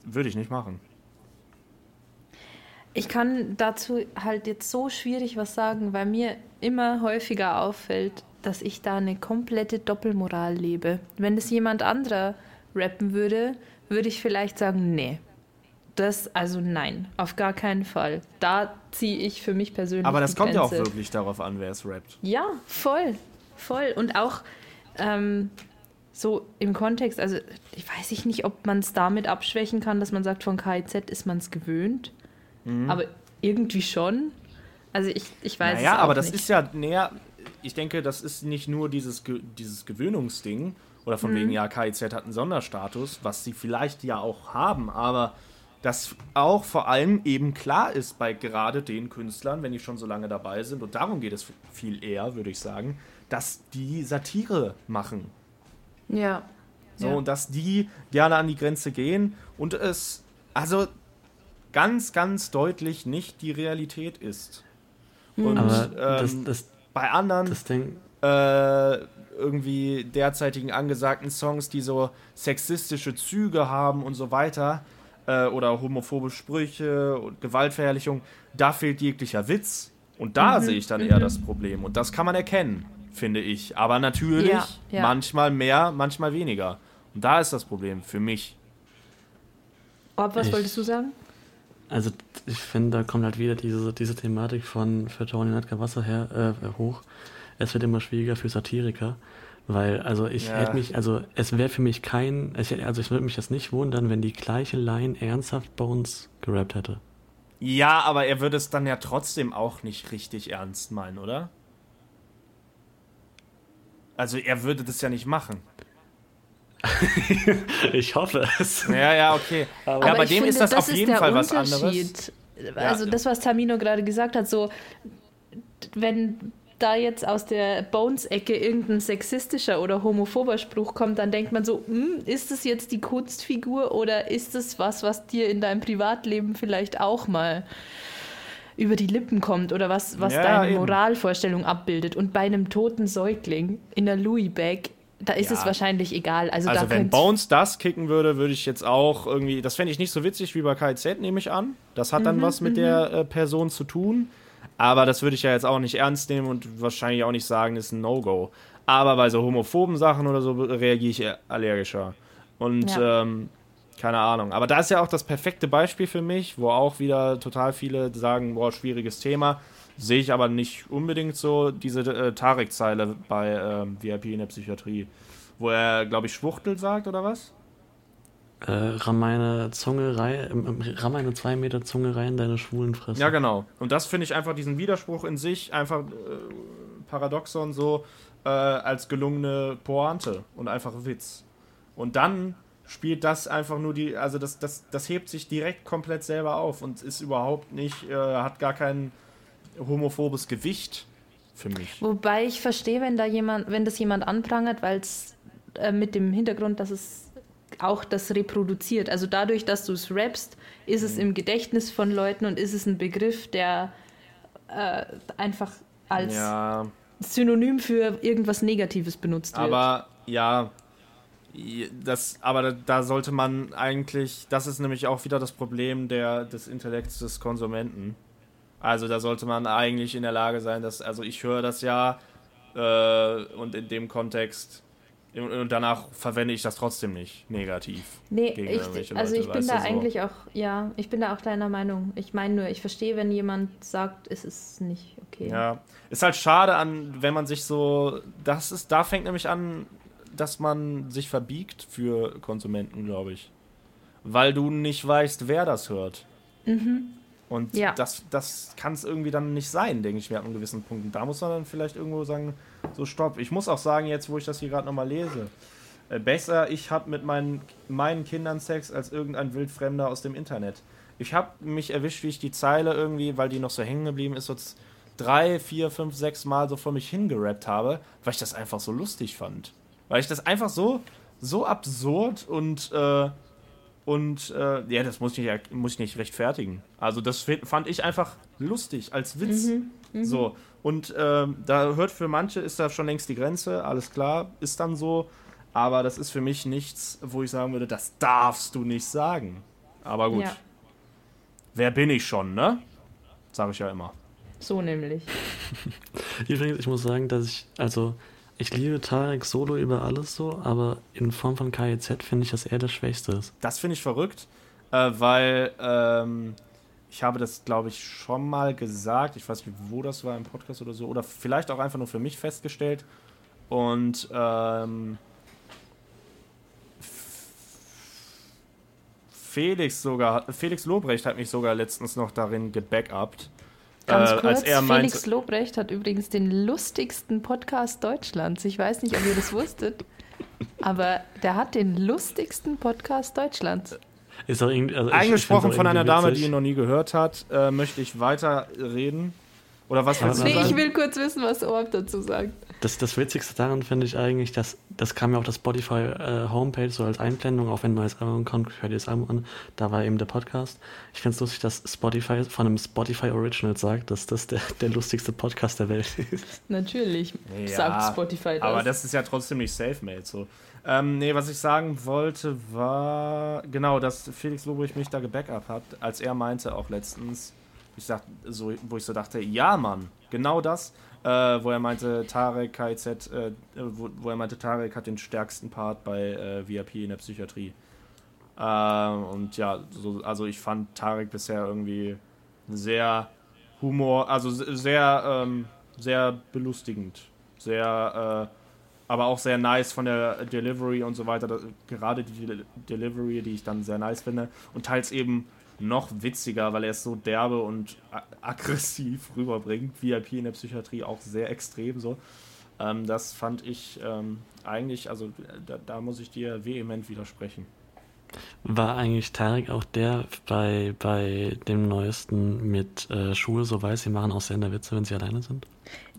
Würde ich nicht machen.
Ich kann dazu halt jetzt so schwierig was sagen, weil mir immer häufiger auffällt, dass ich da eine komplette Doppelmoral lebe. Wenn es jemand anderer rappen würde, würde ich vielleicht sagen, nee. Das, also nein, auf gar keinen Fall. Da ziehe ich für mich persönlich.
Aber das kommt ja auch
Grenze.
wirklich darauf an, wer es rappt.
Ja, voll, voll. Und auch ähm, so im Kontext, also ich weiß ich nicht, ob man es damit abschwächen kann, dass man sagt, von KIZ ist man es gewöhnt.
Mhm.
Aber irgendwie schon. Also ich, ich weiß
naja,
es
aber das
nicht.
ist ja näher. Ich denke, das ist nicht nur dieses, dieses Gewöhnungsding oder
Mhm.
von wegen, ja, KIZ hat einen Sonderstatus, was sie vielleicht ja auch haben, aber das auch vor allem eben klar ist bei gerade den Künstlern, wenn die schon so lange dabei sind, und darum geht es viel eher, würde ich sagen, dass die Satire machen.
Ja.
So,
ja.
und dass die gerne an die Grenze gehen und es, also ganz, ganz deutlich nicht die Realität ist. Und
Aber das,
ähm,
das,
bei anderen
das Ding,
äh, irgendwie derzeitigen angesagten Songs, die so sexistische Züge haben und so weiter, äh, oder homophobe Sprüche und Gewaltverherrlichung, da fehlt jeglicher Witz. Und da
Mhm,
sehe ich dann eher das Problem. Und das kann man erkennen, finde ich. Aber natürlich
Ja, ja.
manchmal mehr, manchmal weniger. Und da ist das Problem für mich.
Ob, was
Ich-
wolltest du sagen?
also ich finde, da kommt halt wieder diese, diese Thematik von für Tony Edgar Wasser her äh, hoch. Es wird immer schwieriger für Satiriker, weil also ich
Ja.
hätte mich, also es wäre für mich kein, also ich würde mich das nicht wundern, wenn die gleiche Line ernsthaft bei uns gerappt hätte.
Ja, aber er würde es dann ja trotzdem auch nicht richtig ernst meinen, oder? Also er würde das ja nicht machen.
Ich hoffe es.
Ja, ja, okay. Ja, bei dem ist
finde,
das, auf jeden
der
Fall was anderes.
Also das, was Tamino gerade gesagt hat, so wenn da jetzt aus der Bones-Ecke irgendein sexistischer oder homophober Spruch kommt, dann denkt man so, hm, ist das jetzt die Kunstfigur oder ist es was, was dir in deinem Privatleben vielleicht auch mal über die Lippen kommt oder was, was
Ja,
deine
eben.
Moralvorstellung abbildet. Und bei einem toten Säugling in der Louis-Bag, da ist
Ja.
es wahrscheinlich egal. Also,
Also wenn Bones das kicken würde, würde ich jetzt auch irgendwie, das fände ich nicht so witzig wie bei KZ, nehme ich an. Das hat dann
Mhm,
was mit der äh, Person zu tun. Aber das würde ich ja jetzt auch nicht ernst nehmen und wahrscheinlich auch nicht sagen, ist ein No-Go. Aber bei so homophoben Sachen oder so reagiere ich allergischer. Und
Ja.
ähm, keine Ahnung. Aber da ist ja auch das perfekte Beispiel für mich, wo auch wieder total viele sagen, boah, schwieriges Thema. Sehe ich aber nicht unbedingt so, diese äh, Tarek-Zeile bei ähm, VIP in der Psychiatrie, wo er, glaube ich, Schwuchtel sagt oder was?
Äh, ramm meine Zunge rein, ähm, ähm, ramm meine zwei Meter Zunge rein, deine schwulen Fresse.
Ja, genau. Und das finde ich einfach diesen Widerspruch in sich, einfach äh, Paradoxon so, äh, als gelungene Pointe und einfach Witz. Und dann spielt das einfach nur die, also das, das, das hebt sich direkt komplett selber auf und ist überhaupt nicht, äh, hat gar kein homophobes Gewicht für mich.
Wobei ich verstehe, wenn da jemand, wenn das jemand anprangert, weil es äh, mit dem Hintergrund, dass es auch das reproduziert. Also dadurch, dass du es rappst, ist es im Gedächtnis von Leuten und ist es ein Begriff, der äh, einfach als
Ja,
Synonym für irgendwas Negatives benutzt wird.
aber ja, das, aber da, da sollte man eigentlich, das ist nämlich auch wieder das Problem der, des Intellekts des Konsumenten. Also da sollte man eigentlich in der Lage sein, dass, also ich höre das ja äh, und in dem Kontext und, danach verwende ich das trotzdem nicht negativ.
Nee,
gegen
ich, also
Leute,
ich bin da
so.
eigentlich auch, ja, ich bin da auch deiner Meinung. Ich meine nur, ich verstehe, wenn jemand sagt, es ist nicht okay.
Ja, ist halt schade an, wenn man sich so, das ist, da fängt nämlich an, dass man sich verbiegt für Konsumenten, glaube ich. Weil du nicht weißt, wer das hört. Und
Ja.
das, das kann es irgendwie dann nicht sein, denke ich mir an gewissen Punkten. Da muss man dann vielleicht irgendwo sagen, so stopp. Ich muss auch sagen, jetzt wo ich das hier gerade nochmal lese, äh, besser ich habe mit meinen, meinen Kindern Sex als irgendein Wildfremder aus dem Internet. Ich habe mich erwischt, wie ich die Zeile irgendwie, weil die noch so hängen geblieben ist, so drei, vier, fünf, sechs Mal so vor mich hingerappt habe, weil ich das einfach so lustig fand. Weil ich das einfach so, so absurd und, äh, und äh, ja, das muss ich, ja- muss ich nicht rechtfertigen. Also das fand ich einfach lustig, als Witz. So, und ähm, da hört für manche, ist da schon längst die Grenze, alles klar, ist dann so. Aber das ist für mich nichts, wo ich sagen würde, das darfst du nicht sagen. Aber gut,
Ja,
wer bin ich schon, ne? Sag ich ja immer.
so nämlich.
Übrigens, ich muss sagen, dass ich, also, ich liebe Tarek Solo über alles so, aber in Form von KIZ finde ich, dass er das Schwächste ist.
Das finde ich verrückt, äh, weil ähm, ich habe das, glaube ich, schon mal gesagt. Ich weiß nicht, wo das war im Podcast oder so. Oder vielleicht auch einfach nur für mich festgestellt. Und ähm, Felix sogar, Felix Lobrecht hat mich sogar letztens noch darin gebackupt.
Ganz
äh,
kurz,
als er
Felix
meinte,
Lobrecht hat übrigens den lustigsten Podcast Deutschlands. Ich weiß nicht, ob ihr das wusstet, aber der hat den lustigsten Podcast Deutschlands.
Ist auch irgendwie, also ich- ich
eingesprochen
auch
von einer
irgendwie
Dame, die
witzig.
ihn noch nie gehört hat, äh, möchte ich weiter reden. Oder was willst du
Nee,
sagen?
ich will kurz wissen, was Orb dazu sagt.
Das, das Witzigste daran finde ich eigentlich, dass das kam ja auf der Spotify äh, Homepage so als Einblendung, auch wenn ein neues Album kommt, hört ihr das Album an, da war eben der Podcast. Ich finde es lustig, dass Spotify von einem Spotify Original sagt, dass das der, der lustigste Podcast der Welt ist.
Natürlich
Ja,
sagt Spotify das.
Aber das ist ja trotzdem nicht self-made so. Ähm, nee, was ich sagen wollte, war genau, dass Felix Lobrecht mich da gebackup hat, als er meinte auch letztens, ich sag, so, wo ich so dachte, ja Mann, genau das, äh, wo er meinte, Tarek KIZ, äh, wo, wo er meinte, Tarek hat den stärksten Part bei äh, VIP in der Psychiatrie. Ähm, und ja, so, also ich fand Tarek bisher irgendwie sehr Humor, also se- sehr, ähm, sehr belustigend, sehr, äh, aber auch sehr nice von der Delivery und so weiter. Gerade die Del- Delivery, die ich dann sehr nice finde und teils eben noch witziger, weil er es so derbe und aggressiv rüberbringt. VIP in der Psychiatrie auch sehr extrem so. Ähm, das fand ich ähm, eigentlich, also da, da muss ich dir vehement widersprechen.
War eigentlich Tarek auch der bei, bei dem neuesten mit äh, Schuhe so weiß, sie machen auch Witze, wenn sie alleine sind?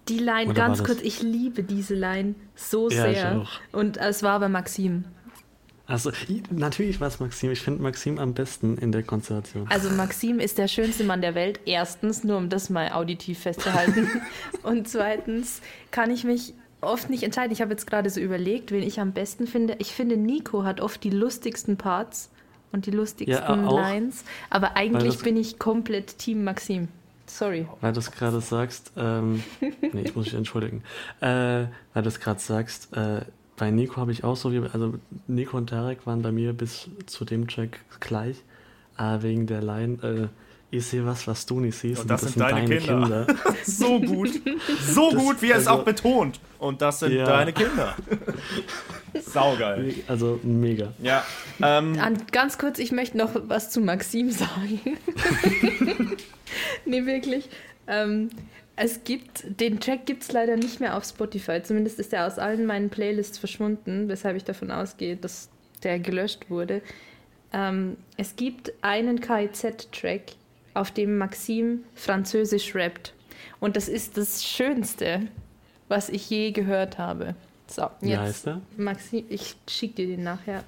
Die Line,
Oder
ganz kurz, ich liebe diese Line so
Ja, ich
sehr.
auch.
Und es war bei Maxim.
Also, i- natürlich war es Maxim. Ich finde Maxim am besten in der Konstellation.
Also Maxim ist der schönste Mann der Welt. Erstens, nur um das mal auditiv festzuhalten. Und zweitens kann ich mich oft nicht entscheiden. Ich habe jetzt gerade so überlegt, wen ich am besten finde. Ich finde, Nico hat oft die lustigsten Parts und die lustigsten
Ja, auch.
Lines. Aber eigentlich
das-
bin ich komplett Team Maxim. Sorry.
Weil du es gerade sagst, ähm, nee, ich muss mich entschuldigen. Äh, weil du es gerade sagst, äh, bei Nico habe ich auch so wie, also Nico und Derek waren bei mir bis zu dem Track gleich, aber wegen der Line, äh, ich sehe was, was du nicht siehst.
Und das, sind, deine, Kinder. so gut. So
Das-
gut, wie er es
also-
auch betont. Und das sind
Ja.
deine Kinder. Saugeil.
Also mega.
Ja. Ähm,
An, ganz kurz, ich möchte noch was zu Maxim sagen. nee, wirklich. Ähm, es gibt, den Track gibt es leider nicht mehr auf Spotify. Zumindest ist er aus allen meinen Playlists verschwunden, weshalb ich davon ausgehe, dass der gelöscht wurde. Ähm, es gibt einen KIZ-Track, auf dem Maxim französisch rappt. Und das ist das Schönste, was ich je gehört habe. So,
Wie
jetzt.
heißt der?
Maxim, ich schick dir den nachher.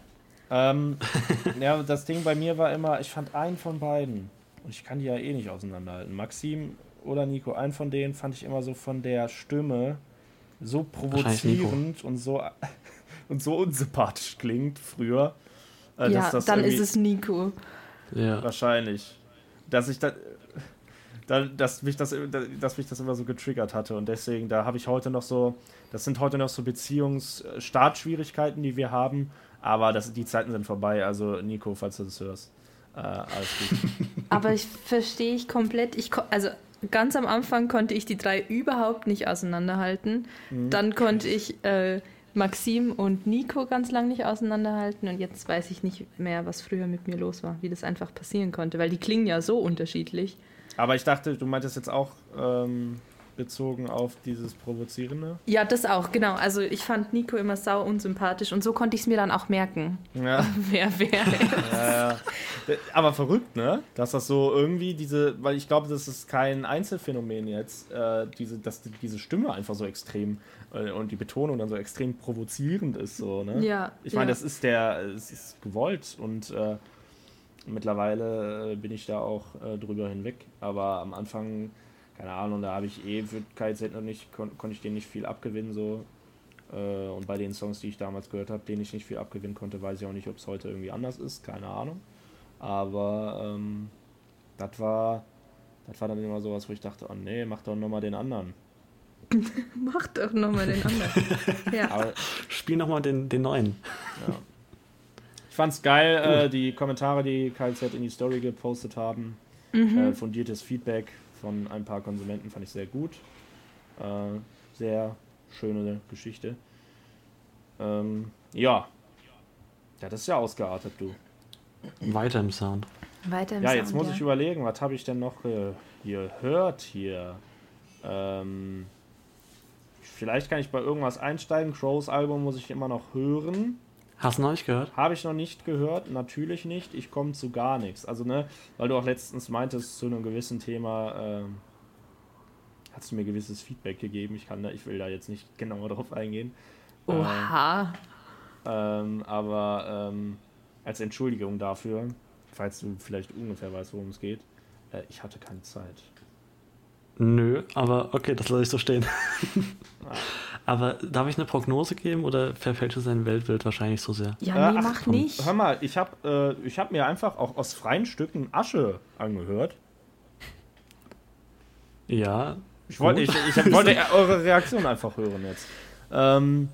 ähm, ja, das Ding bei mir war immer, ich fand einen von beiden. Und ich kann die ja eh nicht auseinanderhalten. Maxim oder Nico, einen von denen fand ich immer so von der Stimme so provozierend und so, und so unsympathisch klingt früher. äh,
ja,
das
dann ist es Nico.
Ja.
Wahrscheinlich. Dass ich da, da, dass mich das, dass mich das immer so getriggert hatte und deswegen, da habe ich heute noch so, das sind heute noch so Beziehungsstartschwierigkeiten, die wir haben, aber das, die Zeiten sind vorbei. Also Nico, falls du das hörst, äh, alles gut.
Aber ich verstehe ich komplett. Ich, also ganz am Anfang konnte ich die drei überhaupt nicht auseinanderhalten.
Mhm.
Dann konnte ich äh, Maxim und Nico ganz lang nicht auseinanderhalten und jetzt weiß ich nicht mehr, was früher mit mir los war, wie das einfach passieren konnte, weil die klingen ja so unterschiedlich.
Aber ich dachte, du meintest jetzt auch ähm, bezogen auf dieses Provozierende.
Ja, das auch, genau. Also ich fand Nico immer sau unsympathisch und so konnte ich es mir dann auch merken,
Ja.
wer wer.
Ja, ja. Aber verrückt, ne? Dass das so irgendwie diese, weil ich glaube, das ist kein Einzelfenomen jetzt, äh, diese, dass die- diese Stimme einfach so extrem äh, und die Betonung dann so extrem provozierend ist, so, ne?
Ja,
Ich meine,
ja.
das ist der, es ist gewollt und äh, mittlerweile äh, bin ich da auch äh, drüber hinweg. Aber am Anfang, keine Ahnung, da habe ich eh für KZ noch nicht, kon konnte ich denen nicht viel abgewinnen, so. Äh, und bei den Songs, die ich damals gehört habe, denen ich nicht viel abgewinnen konnte, weiß ich auch nicht, ob es heute irgendwie anders ist, keine Ahnung. Aber ähm, das war, das war dann immer sowas, wo ich dachte, oh nee, mach doch nochmal den anderen.
Mach doch nochmal den anderen. ja.
Aber
Spiel nochmal den, den neuen.
Ja. Ich fand's geil, äh, die Kommentare, die KZ in die Story gepostet haben. Äh, fundiertes Feedback von ein paar Konsumenten fand ich sehr gut. Äh, sehr schöne Geschichte. Ähm, ja. Ja, das ist ja ausgeartet, du.
Weiter im Sound.
Weiter im
Ja,
Sound,
jetzt muss
ja.
ich überlegen, was habe ich denn noch äh, gehört hier? Ähm, vielleicht kann ich bei irgendwas einsteigen. Crows Album muss ich immer noch hören.
Hast du noch nicht gehört?
Habe ich noch nicht gehört, natürlich nicht. Ich komme zu gar nichts. Also, ne, weil du auch letztens meintest, zu einem gewissen Thema ähm, hast du mir gewisses Feedback gegeben. Ich kann da, ich will da jetzt nicht genauer drauf eingehen.
Oha.
Ähm, aber ähm, als Entschuldigung dafür, falls du vielleicht ungefähr weißt, worum es geht, äh, ich hatte keine Zeit.
Nö, aber okay, das lasse ich so stehen. aber darf ich eine Prognose geben oder verfälscht sein Weltbild wahrscheinlich so sehr?
Ja, nee,
Äh, ach,
mach
komm,
nicht.
Hör mal, ich habe äh, ich hab mir einfach auch aus freien Stücken Asche angehört.
Ja.
Ich wollte, ich, ich wollte eure Reaktion einfach hören jetzt. Ähm,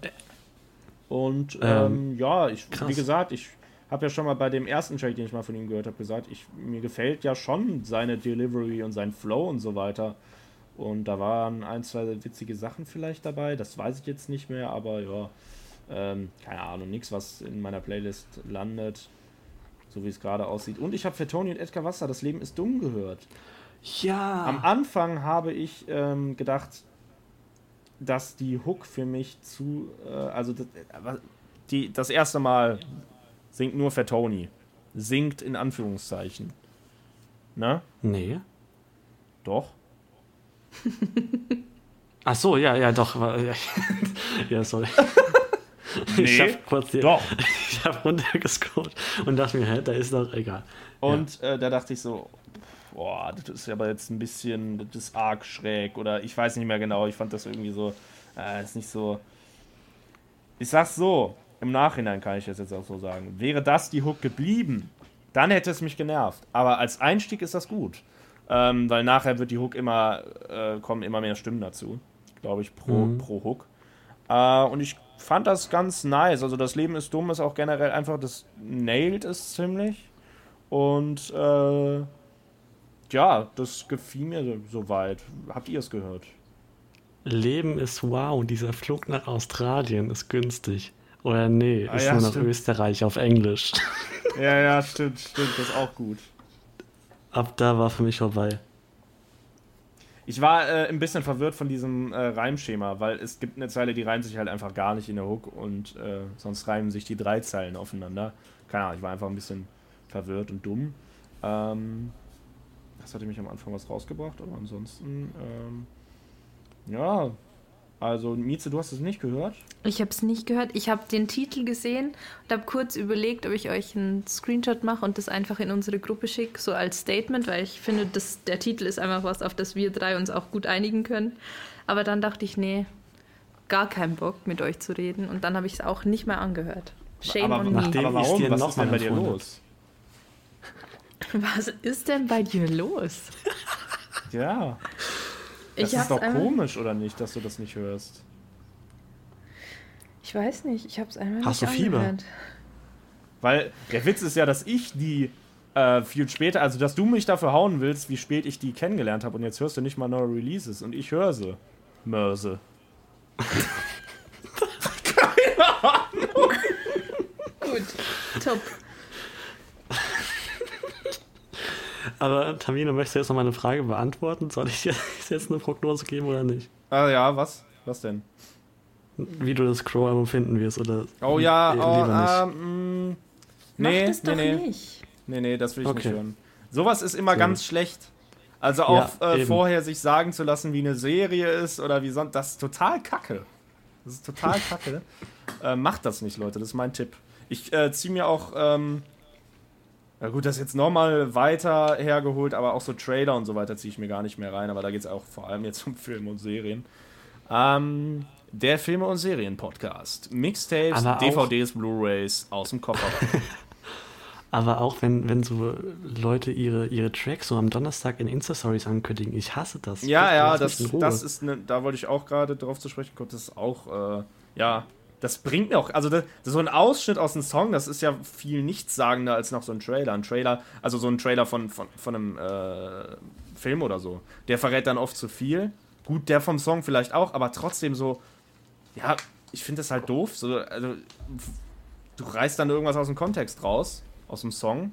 und ähm,
Ähm,
ja, ich,
krass.
wie gesagt, ich habe ja schon mal bei dem ersten Track, den ich mal von ihm gehört habe, gesagt, ich, mir gefällt ja schon seine Delivery und sein Flow und so weiter. Und da waren ein, zwei witzige Sachen vielleicht dabei, das weiß ich jetzt nicht mehr, aber ja, ähm, keine Ahnung, nichts, was in meiner Playlist landet, so wie es gerade aussieht. Und ich habe für Tony und Edgar Wasser, das Leben ist dumm gehört.
Ja.
Am Anfang habe ich ähm, gedacht, dass die Hook für mich zu, äh, also das, äh, die, das erste Mal singt nur für Tony. Singt in Anführungszeichen. Ne?
nee.
Doch.
Ach so, ja, ja, doch. Ja, ja sorry. Ich
Nee,
habe kurz die,
Doch.
ich hab runtergescrollt und dachte mir, hä, da ist doch egal.
Und äh, da dachte ich so, boah, das ist aber jetzt ein bisschen, das ist arg schräg oder ich weiß nicht mehr genau, ich fand das irgendwie so, äh, ist nicht so. Ich sag's so, im Nachhinein kann ich das jetzt auch so sagen. Wäre das die Hook geblieben, dann hätte es mich genervt. Aber als Einstieg ist das gut. Ähm, weil nachher wird die Hook immer, äh, kommen immer mehr Stimmen dazu, glaube ich, pro,
Mhm.
pro Hook. Äh, und ich fand das ganz nice. Also das Leben ist dumm ist auch generell einfach, das nailed es ziemlich. Und äh, ja, das gefiel mir soweit. Habt ihr es gehört?
Leben ist wow, dieser Flug nach Australien ist günstig. Oder nee,
Ah
ist
ja,
nur nach
stimmt.
Österreich auf Englisch.
Ja, ja, stimmt, stimmt, das ist auch gut.
Ab da war für mich vorbei.
Ich war äh, ein bisschen verwirrt von diesem äh, Reimschema, weil es gibt eine Zeile, die reimt sich halt einfach gar nicht in der Hook und äh, sonst reimen sich die drei Zeilen aufeinander. Keine Ahnung, ich war einfach ein bisschen verwirrt und dumm. Ähm, das hatte mich am Anfang was rausgebracht, aber ansonsten, ähm, ja. Also, Mieze, du hast es nicht gehört?
Ich habe es nicht gehört. Ich habe den Titel gesehen und habe kurz überlegt, ob ich euch einen Screenshot mache und das einfach in unsere Gruppe schicke, so als Statement, weil ich finde, dass der Titel ist einfach was, auf das wir drei uns auch gut einigen können. Aber dann dachte ich, nee, gar keinen Bock mit euch zu reden und dann habe ich es auch nicht mehr angehört. Shame
aber,
on me.
aber warum? Was
noch
ist denn bei dir los?
Was ist denn bei dir los?
Ja, das
ich
ist
hab's
doch
einmal-
komisch, oder nicht, dass du das nicht hörst?
Ich weiß nicht, ich habe es einmal
Hast
nicht
du Fieber?
angehört.
Weil der Witz ist ja, dass ich die äh, viel später, also dass du mich dafür hauen willst, wie spät ich die kennengelernt habe und jetzt hörst du nicht mal neue Releases und ich höre sie. Mörse.
Gut, top.
Aber Tamino, möchtest du jetzt noch mal eine Frage beantworten? Soll ich dir jetzt eine Prognose geben oder nicht?
Ah ja, was? Was denn?
Wie du das Crow-Album finden wirst oder
Oh ja, oh,
lieber nicht?
ähm, mh,
Mach
nee,
das
nee,
doch
nee,
nicht.
nee, nee, das will ich nicht
Okay.
hören. Sowas ist immer
Sehr
ganz schlecht. Also auch
Ja,
äh, vorher sich sagen zu lassen, wie eine Serie ist oder wie sonst, das ist total kacke. Das ist total kacke. äh, macht das nicht, Leute, das ist mein Tipp. Ich äh, ziehe mir auch, ähm, ja gut, das ist jetzt nochmal weiter hergeholt, aber auch so Trailer und so weiter ziehe ich mir gar nicht mehr rein, aber da geht es auch vor allem jetzt um Filme und Serien. Ähm, der Filme- und Serien-Podcast. Mixtapes, DVDs, Blu-Rays aus dem Koffer.
Aber auch wenn, wenn so Leute ihre, ihre Tracks so am Donnerstag in Insta-Stories ankündigen, ich hasse das.
Ja,
Bitte
ja, das, das ist ne, da wollte ich auch gerade drauf zu sprechen kommen, das ist auch, äh, ja, das bringt mir auch, also das, so ein Ausschnitt aus einem Song, das ist ja viel nichtssagender als noch so ein Trailer. Ein Trailer, also so ein Trailer von, von, von einem äh, Film oder so, der verrät dann oft zu viel. Gut, der vom Song vielleicht auch, aber trotzdem so, ja, ich finde das halt doof. So, also, du reißt dann irgendwas aus dem Kontext raus, aus dem Song,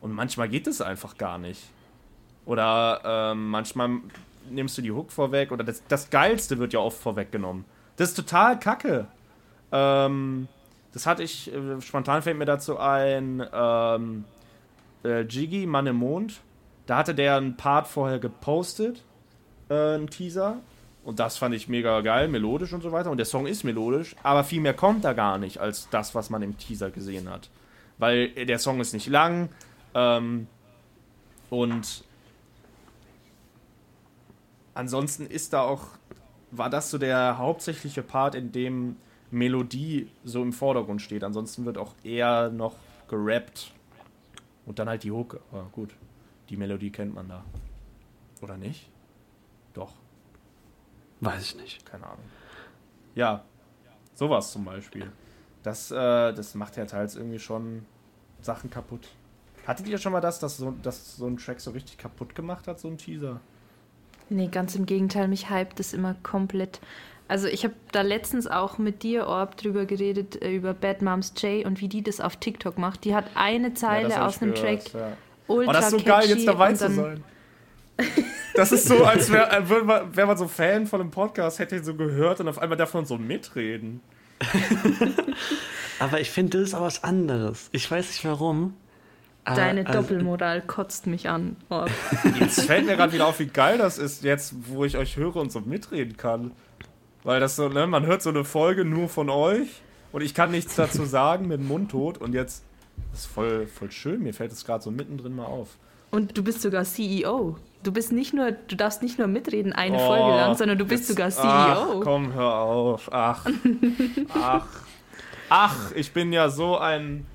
und manchmal geht es einfach gar nicht. Oder ähm, manchmal nimmst du die Hook vorweg oder das, das Geilste wird ja oft vorweggenommen. Das ist total kacke. Ähm, das hatte ich, äh, spontan fällt mir dazu ein, ähm, äh, Jiggy, Mann im Mond. Da hatte der einen Part vorher gepostet, äh, einen Teaser. Und das fand ich mega geil, melodisch und so weiter. Und der Song ist melodisch, aber viel mehr kommt da gar nicht als das, was man im Teaser gesehen hat. Weil der Song ist nicht lang ähm, und ansonsten ist da auch, war das so der hauptsächliche Part, in dem Melodie so im Vordergrund steht. Ansonsten wird auch eher noch gerappt und dann halt die Hook. Aber gut, die Melodie kennt man da. Oder nicht? Doch,
Weiß ich nicht.
keine Ahnung. Ja, sowas zum Beispiel. Das, äh, das macht ja teils irgendwie schon Sachen kaputt. Hattet ihr schon mal das, dass so, dass so ein Track so richtig kaputt gemacht hat, so ein Teaser?
Nee, ganz im Gegenteil, mich hypt das immer komplett. Also ich habe da letztens auch mit dir, Orb, drüber geredet, äh, über Bad Moms J und wie die das auf TikTok macht. Die hat eine Zeile
hab
aus einem
gehört,
Track
Ja.
ultra
Oh, das ist so
catchy
geil, jetzt dabei
und
zu
dann-
sein. Das ist so, als wäre wär man, wär man so Fan von einem Podcast, hätte ihn so gehört und auf einmal darf man so mitreden.
Aber ich finde, das ist auch was anderes. Ich weiß nicht warum. aber,
Deine
also,
Doppelmoral kotzt mich an, Orb.
Jetzt fällt mir gerade wieder auf, wie geil das ist, jetzt, wo ich euch höre und so mitreden kann. Weil das so, ne, man hört so eine Folge nur von euch und ich kann nichts dazu sagen mit dem Mund tot und jetzt das ist voll, voll schön, mir fällt es gerade so mittendrin mal auf.
Und du bist sogar CEO. Du bist nicht nur, du darfst nicht nur mitreden eine
Oh,
Folge lang, sondern du bist
jetzt-
sogar E
Ach,
CEO.
komm, hör auf. Ach. Ach. Ach, ich bin ja so ein.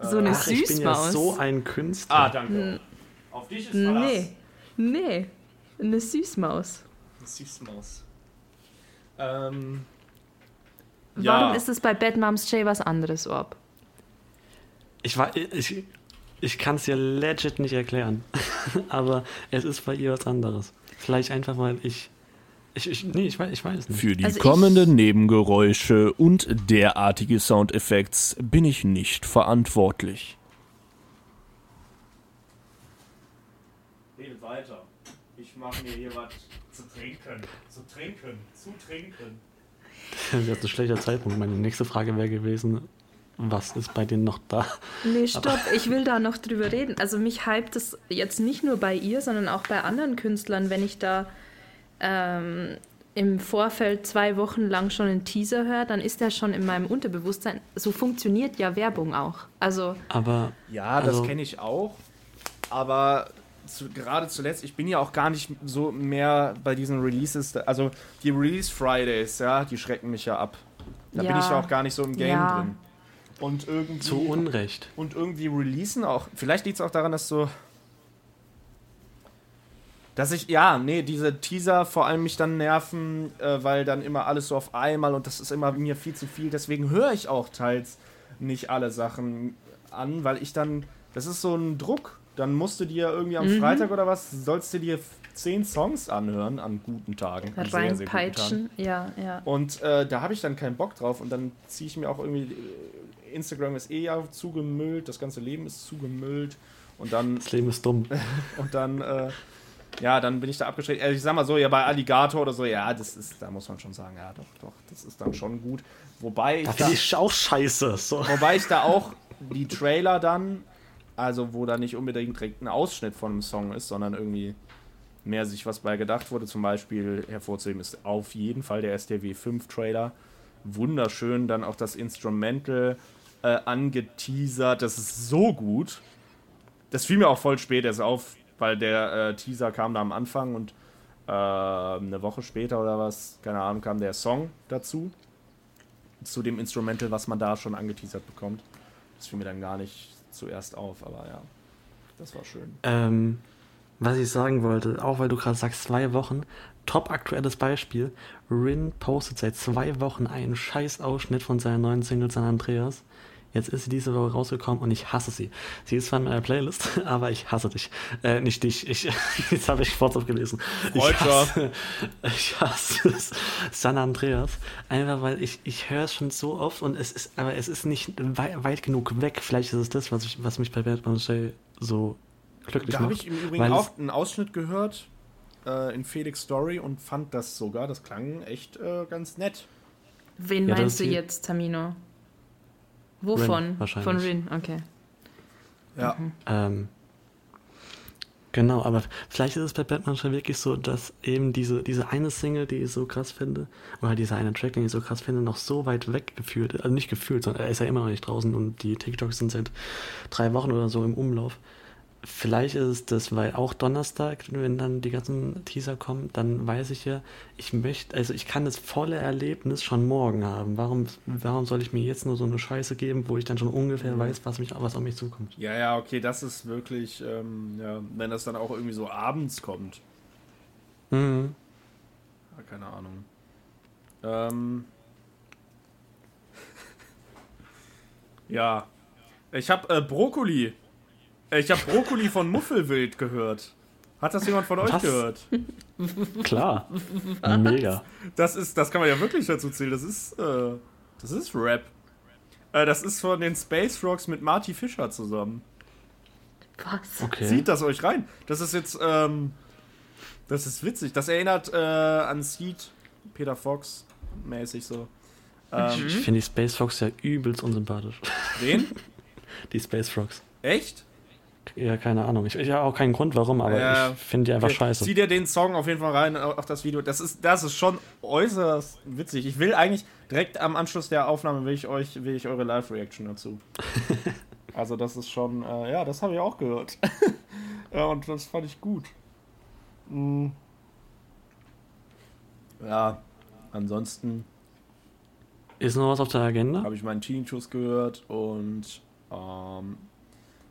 so eine
Ach, ich bin ja
Süßmaus.
so ein Künstler.
Ah, danke. Auf dich ist Verlass.
nee, nee, eine Süßmaus.
Süßmaus. Ähm, Ja.
Warum ist es bei Bad Moms J was anderes, Orb?
Ich, war- ich, ich kann es dir legit nicht erklären. Aber es ist bei ihr was anderes. Vielleicht einfach, weil ich. Ich, ich, nee, ich weiß, ich weiß nicht.
Für die
Also
kommenden Nebengeräusche und derartige Soundeffekts bin ich nicht verantwortlich.
Redet weiter. Ich mache mir hier was zu trinken. Zu trinken. Zu trinken.
Das ist ein schlechter Zeitpunkt. Meine nächste Frage wäre gewesen: Was ist bei denen noch da?
Nee, stopp, ich will da noch drüber reden. Also mich hypt es jetzt nicht nur bei ihr, sondern auch bei anderen Künstlern, wenn ich da ähm, im Vorfeld zwei Wochen lang schon einen Teaser höre, dann ist der schon in meinem Unterbewusstsein. So funktioniert ja Werbung auch. Also
Aber
Ja, das
Also-
kenne ich auch. Aber zu, gerade zuletzt, ich bin ja auch gar nicht so mehr bei diesen Releases. Also die Release Fridays, ja, die schrecken mich ja ab. Da bin
Ja.
ich ja auch gar nicht so im Game
Ja.
drin. Und irgendwie.
zu Unrecht.
und irgendwie releasen auch. Vielleicht liegt es auch daran, dass so. Dass ich, ja, nee, diese Teaser vor allem mich dann nerven, äh, weil dann immer alles so auf einmal und das ist immer mir viel zu viel. Deswegen höre ich auch teils nicht alle Sachen an, weil ich dann, das ist so ein Druck. Dann musst du dir irgendwie am Freitag oder was, sollst du dir zehn Songs anhören an guten Tagen. An sehr, sehr guten Tagen.
reinpeitschen. Ja, ja.
Und äh, da habe ich dann keinen Bock drauf und dann ziehe ich mir auch irgendwie. äh, Instagram ist eh ja zugemüllt, das ganze Leben ist zugemüllt und dann
Das Leben ist dumm.
und dann äh, ja, dann bin ich da abgeschreckt. Also ich sag mal so, ja bei Alligator oder so, ja, das ist, da muss man schon sagen, ja, doch, doch, das ist dann schon gut. Wobei ich
Da
da,
ich auch scheiße. So.
wobei ich da auch die Trailer dann, also wo da nicht unbedingt direkt ein Ausschnitt von einem Song ist, sondern irgendwie mehr sich was bei gedacht wurde. Zum Beispiel hervorzuheben ist auf jeden Fall der STW 5 Trailer. Wunderschön, dann auch das Instrumental äh, angeteasert. Das ist so gut. Das fiel mir auch voll spät erst auf, weil der äh, Teaser kam da am Anfang und äh, eine Woche später oder was, keine Ahnung, kam der Song dazu. Zu dem Instrumental, was man da schon angeteasert bekommt. Das fiel mir dann gar nicht zuerst auf, aber ja, das war schön.
Ähm, was ich sagen wollte, auch weil du gerade sagst, zwei Wochen, top aktuelles Beispiel. Rin postet seit zwei Wochen einen scheiß Ausschnitt von seiner neuen Single San Andreas. Jetzt ist sie diese Woche rausgekommen und ich hasse sie. Sie ist zwar in meiner Playlist, aber ich hasse dich. Äh, nicht dich. Ich, jetzt habe ich WhatsApp gelesen. Ich hasse, ich hasse es. San Andreas. Einfach weil ich, ich höre es schon so oft und es ist, aber es ist nicht wei weit genug weg. Vielleicht ist es das, was, ich, was mich bei Batman Jay so glücklich
Da habe
macht.
ich im Übrigen auch einen Ausschnitt gehört äh, in Felix Story und fand das sogar, das klang echt äh, ganz nett.
Wen
Ja,
meinst du jetzt, Tamino? Wovon?
Rin, wahrscheinlich.
Von Rin, okay.
Ja.
Ähm, genau, aber vielleicht ist es bei Batman schon wirklich so, dass eben diese, diese eine Single, die ich so krass finde, oder dieser eine Track, den ich so krass finde, noch so weit weg gefühlt, also nicht gefühlt, sondern er ist ja immer noch nicht draußen und die TikToks sind seit drei Wochen oder so im Umlauf. Vielleicht ist es das, weil auch Donnerstag, wenn dann die ganzen Teaser kommen, dann weiß ich ja, ich möchte, also ich kann das volle Erlebnis schon morgen haben. Warum, warum soll ich mir jetzt nur so eine Scheiße geben, wo ich dann schon ungefähr weiß, was, mich, was auf mich zukommt?
Ja, ja, okay, das ist wirklich, ähm, ja, wenn das dann auch irgendwie so abends kommt.
Mhm.
Ja, keine Ahnung. Ähm. ja. Ich habe äh, Brokkoli. Äh, Ich habe Brokkoli von Muffelwild gehört. Hat das jemand von euch
Was?
gehört?
Klar. Mega.
Das ist, das kann man ja wirklich dazu zählen. Das ist, äh, das ist Rap. Äh, das ist von den Space Rocks mit Marty Fischer zusammen.
Was?
Okay.
Zieht das euch rein. Das ist jetzt, ähm, das ist witzig. Das erinnert äh, an Seed, Peter Fox mäßig so. Ähm,
Ich finde die Space Fox ja übelst unsympathisch.
wen?
Die Space Frogs.
Echt?
Ja, keine Ahnung. Ich, ich habe auch keinen Grund, warum, aber
Ja.
ich finde die einfach
Okay,
scheiße.
Zieh dir den Song auf jeden Fall rein, auch auch das Video. Das ist, das ist schon äußerst witzig. Ich will eigentlich direkt am Anschluss der Aufnahme will ich euch, will ich eure Live-Reaction dazu. also das ist schon, äh, ja, das habe ich auch gehört. ja, und das fand ich gut. Mm. Ja, ansonsten
Ist noch was auf der Agenda?
habe ich meinen Teenie-Schuss gehört und ähm,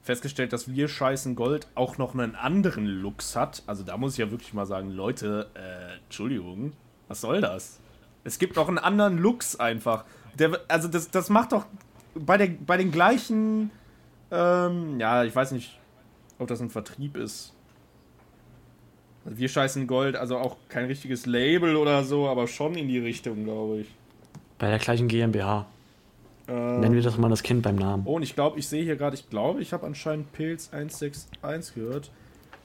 festgestellt, dass wir scheißen Gold auch noch einen anderen Lux hat. Also da muss ich ja wirklich mal sagen, Leute, äh, Entschuldigung, was soll das? Es gibt noch einen anderen Lux einfach. Der, also das, das macht doch bei, der, bei den gleichen, ähm, ja, ich weiß nicht, ob das ein Vertrieb ist. Wir scheißen Gold, also auch kein richtiges Label oder so, aber schon in die Richtung, glaube ich.
Bei der gleichen GmbH.
Ähm,
Nennen wir das mal das Kind beim Namen.
Oh, und ich glaube, ich sehe hier gerade, ich glaube, ich habe anscheinend Pilz 161 gehört.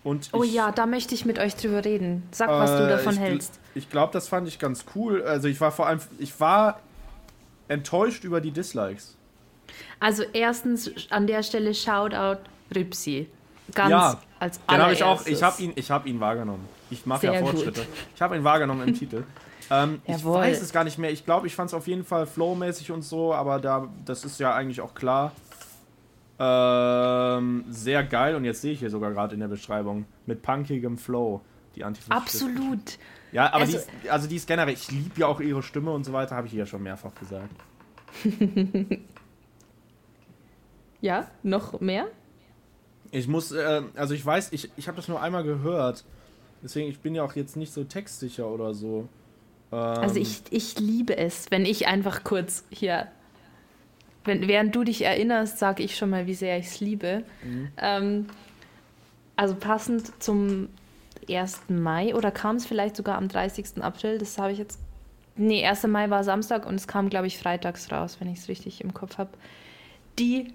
Und
Oh
ich,
ja, da möchte ich mit euch drüber reden. Sag, was du
Äh,
davon
ich,
hältst.
Ich glaube, das fand ich ganz cool. Also ich war vor allem, ich war enttäuscht über die Dislikes.
Also erstens an der Stelle Shoutout Ripsi. Ganz
Ja,
als
Den habe ich auch,
allererstes.
ich habe ihn, ich habe ihn wahrgenommen. Ich mache ja
Sehr gut.
Fortschritte. Ich habe ihn wahrgenommen im Titel. Ähm, ich weiß es gar nicht mehr. Ich glaube, ich fand es auf jeden Fall flowmäßig und so, aber da, das ist ja eigentlich auch klar. Ähm, sehr geil und jetzt sehe ich hier sogar gerade in der Beschreibung mit punkigem Flow die Antifaschisten.
Absolut.
Ja, aber
Also-
die ist, also die ist generell, ich liebe ja auch ihre Stimme und so weiter, habe ich ja schon mehrfach gesagt.
Ja, noch mehr?
Ich muss, äh, also ich weiß, ich, ich habe das nur einmal gehört. Deswegen, ich bin ja auch jetzt nicht so textsicher oder so. Ähm,
Also ich, ich liebe es, wenn ich einfach kurz hier, wenn, während du dich erinnerst, sage ich schon mal, wie sehr ich es liebe.
Mhm.
Ähm, also passend zum 1. Mai oder kam es vielleicht sogar am 30. April, das habe ich jetzt. Nee, 1. Mai war Samstag und es kam, glaube ich, freitags raus, wenn ich es richtig im Kopf habe. Die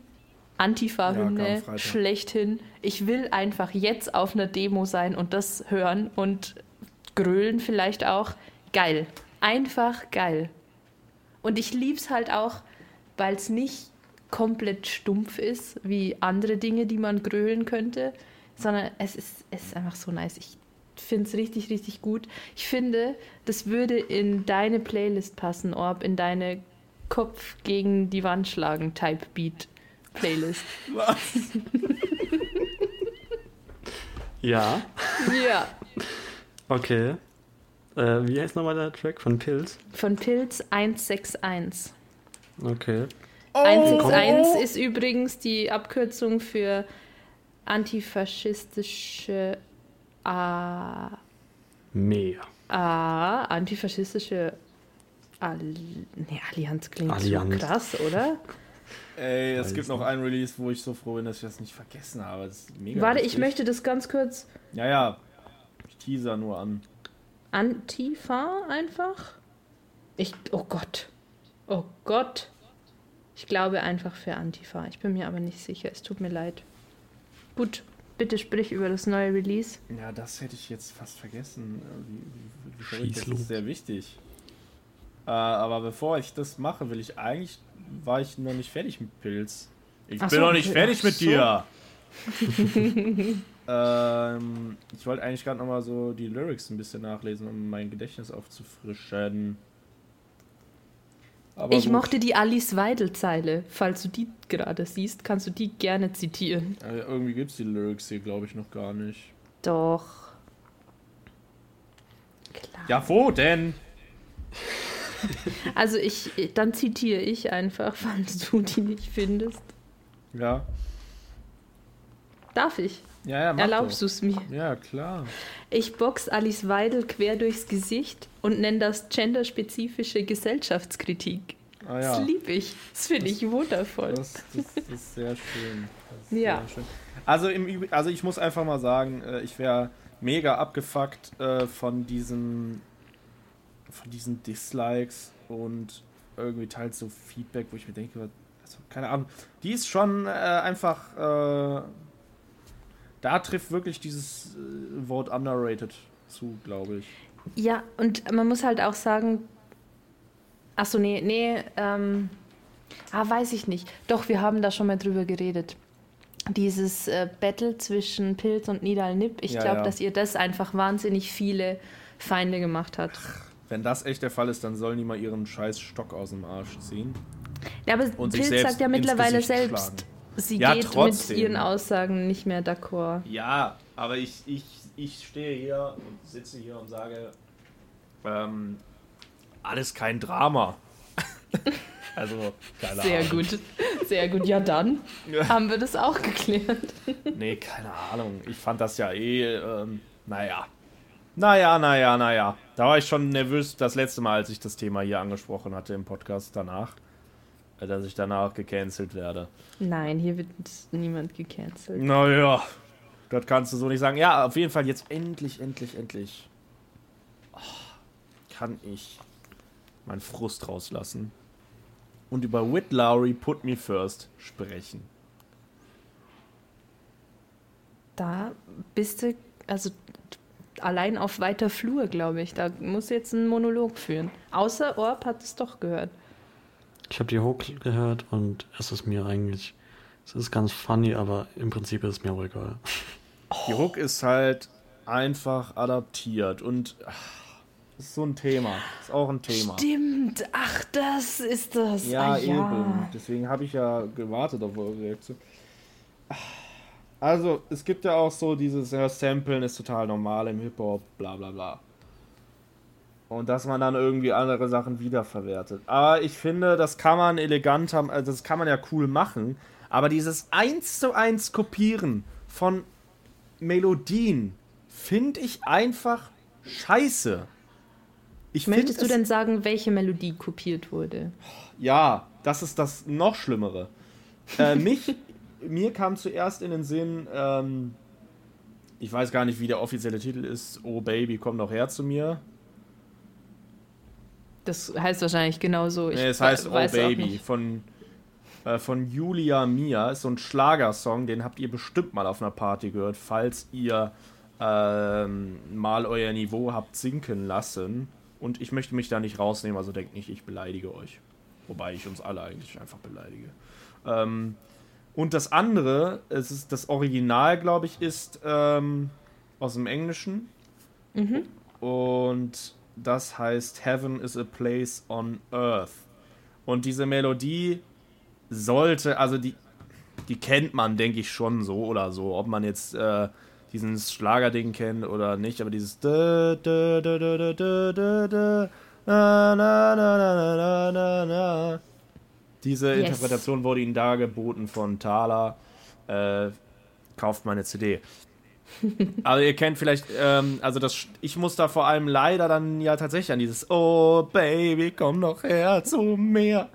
Antifa-Hymne
Freitag.
schlechthin. Ich will einfach jetzt auf einer Demo sein und das hören und grölen vielleicht auch. Geil. Einfach geil. Und ich lieb's halt auch, weil es nicht komplett stumpf ist, wie andere Dinge, die man grölen könnte, sondern es ist, es ist einfach so nice. Ich finde es richtig, richtig gut. Ich finde, das würde in deine Playlist passen, Orb, in deine Kopf gegen die Wand schlagen Type Beat Playlist.
Ja,
Ja.
okay. Äh, wie heißt nochmal der Track von Pilz?
Von Pilz 161.
Okay.
Oh!
161 ist übrigens die Abkürzung für antifaschistische A.
Mehr.
A. Antifaschistische Alli nee, Allianz klingt
Allianz.
so krass, oder?
Ey, es gibt noch einen Release, wo ich so froh bin, dass ich das nicht vergessen habe. Das ist mega
Warte, ich
lustig.
möchte das ganz kurz.
Ja, ja. Ich teaser nur an.
Antifa einfach? Ich. Oh Gott. Oh Gott. Ich glaube einfach für Antifa. Ich bin mir aber nicht sicher. Es tut mir leid. Gut, bitte sprich über das neue Release.
Ja, das hätte ich jetzt fast vergessen. Wie, wie, wie
Schieß
das ist sehr wichtig. Äh, aber bevor ich das mache, will ich eigentlich. War ich noch nicht fertig mit Pilz. Ich
Ach
bin
so,
noch nicht
ach
fertig mit
so.
dir. ähm, ich wollte eigentlich gerade nochmal so die Lyrics ein bisschen nachlesen, um mein Gedächtnis aufzufrischen. Aber
ich
gut.
mochte die Alice Weidel-Zeile. Falls du die gerade siehst, kannst du die gerne zitieren.
Äh, irgendwie gibt es die Lyrics hier, glaube ich, noch gar nicht.
Doch. Klar.
Ja, wo denn?
Also ich, dann zitiere ich einfach, falls du die nicht findest.
Ja.
Darf ich?
Ja, ja, mach
Erlaubst du es mir?
Ja, klar.
Ich box Alice Weidel quer durchs Gesicht und nenne das genderspezifische Gesellschaftskritik.
Ah ja.
Das liebe ich. Das finde ich wundervoll.
Das, das, das ist sehr schön. Ist
Ja.
Sehr schön. Also, im Üb also ich muss einfach mal sagen, äh, ich wäre mega abgefuckt äh, von diesen von diesen Dislikes und irgendwie teils so Feedback, wo ich mir denke, also, keine Ahnung, die ist schon äh, einfach äh, da trifft wirklich dieses äh, Wort underrated zu, glaube ich.
Ja, und man muss halt auch sagen, achso, nee, nee, ähm, ah, weiß ich nicht. Doch, wir haben da schon mal drüber geredet. Dieses äh, Battle zwischen Pilz und Nidal Nip, ich
Ja,
glaube,
ja.
dass ihr das einfach wahnsinnig viele Feinde gemacht hat.
Wenn das echt der Fall ist, dann sollen die mal ihren scheiß Stock aus dem Arsch ziehen.
Ja, aber
Und
Pilz sagt ja mittlerweile selbst,
schlagen.
sie
Ja,
geht
trotzdem.
mit ihren Aussagen nicht mehr d'accord.
Ja, aber ich, ich, ich stehe hier und sitze hier und sage, ähm, alles kein Drama. also, keine
Sehr
Ahnung.
gut, sehr gut. Ja, dann haben wir das auch geklärt.
Nee, keine Ahnung. Ich fand das ja eh, ähm, naja. Naja, naja, naja. Da war ich schon nervös das letzte Mal, als ich das Thema hier angesprochen hatte im Podcast danach. äh, Dass ich danach gecancelt werde.
Nein, hier wird niemand gecancelt.
Naja, das kannst du so nicht sagen. Ja, auf jeden Fall jetzt endlich, endlich, endlich. Oh, kann ich meinen Frust rauslassen und über Whit Lowry Put Me First sprechen.
Da bist du, also allein auf weiter Flur, glaube ich. Da muss jetzt ein Monolog führen. Außer Orb hat es doch gehört.
Ich habe die Hook gehört und es ist mir eigentlich, es ist ganz funny, aber im Prinzip ist es mir auch egal.
Die Hook ist halt einfach adaptiert und ach, das ist so ein Thema. Ist auch ein Thema.
Stimmt, ach, das ist das.
Ja,
ah,
eben. Deswegen habe ich ja gewartet auf eure Reaktion. Also, es gibt ja auch so dieses, ja, Samplen ist total normal im Hip-Hop, bla bla bla. Und dass man dann irgendwie andere Sachen wiederverwertet. Aber ich finde, das kann man elegant haben, also das kann man ja cool machen. Aber dieses 1 zu 1 Kopieren von Melodien finde ich einfach scheiße. Ich
Möchtest du denn sagen, welche Melodie kopiert wurde?
ja, das ist das noch Schlimmere. Äh, mich, mir kam zuerst in den Sinn, ähm, ich weiß gar nicht, wie der offizielle Titel ist. Oh Baby, komm doch her zu mir.
Das heißt wahrscheinlich genauso. Ich
Nee, es heißt Oh Baby von, äh, von Julia Mia. Ist so ein Schlagersong, den habt ihr bestimmt mal auf einer Party gehört, falls ihr ähm, mal euer Niveau habt sinken lassen. Und ich möchte mich da nicht rausnehmen, also denkt nicht, ich beleidige euch. Wobei ich uns alle eigentlich einfach beleidige. Ähm, und das andere, es ist das Original, glaube ich, ist ähm, aus dem Englischen. Und das heißt Heaven is a place on earth. Und diese Melodie sollte, also die, die kennt man, denke ich, schon so oder so. Ob man jetzt äh, diesen Schlagerding kennt oder nicht, aber dieses Diese
Yes.
Interpretation wurde ihnen dargeboten von Thaler. Äh, kauft meine CD. Aber ihr kennt vielleicht, ähm, also das, ich muss da vor allem leider dann ja tatsächlich an dieses Oh Baby, komm doch her zu mir.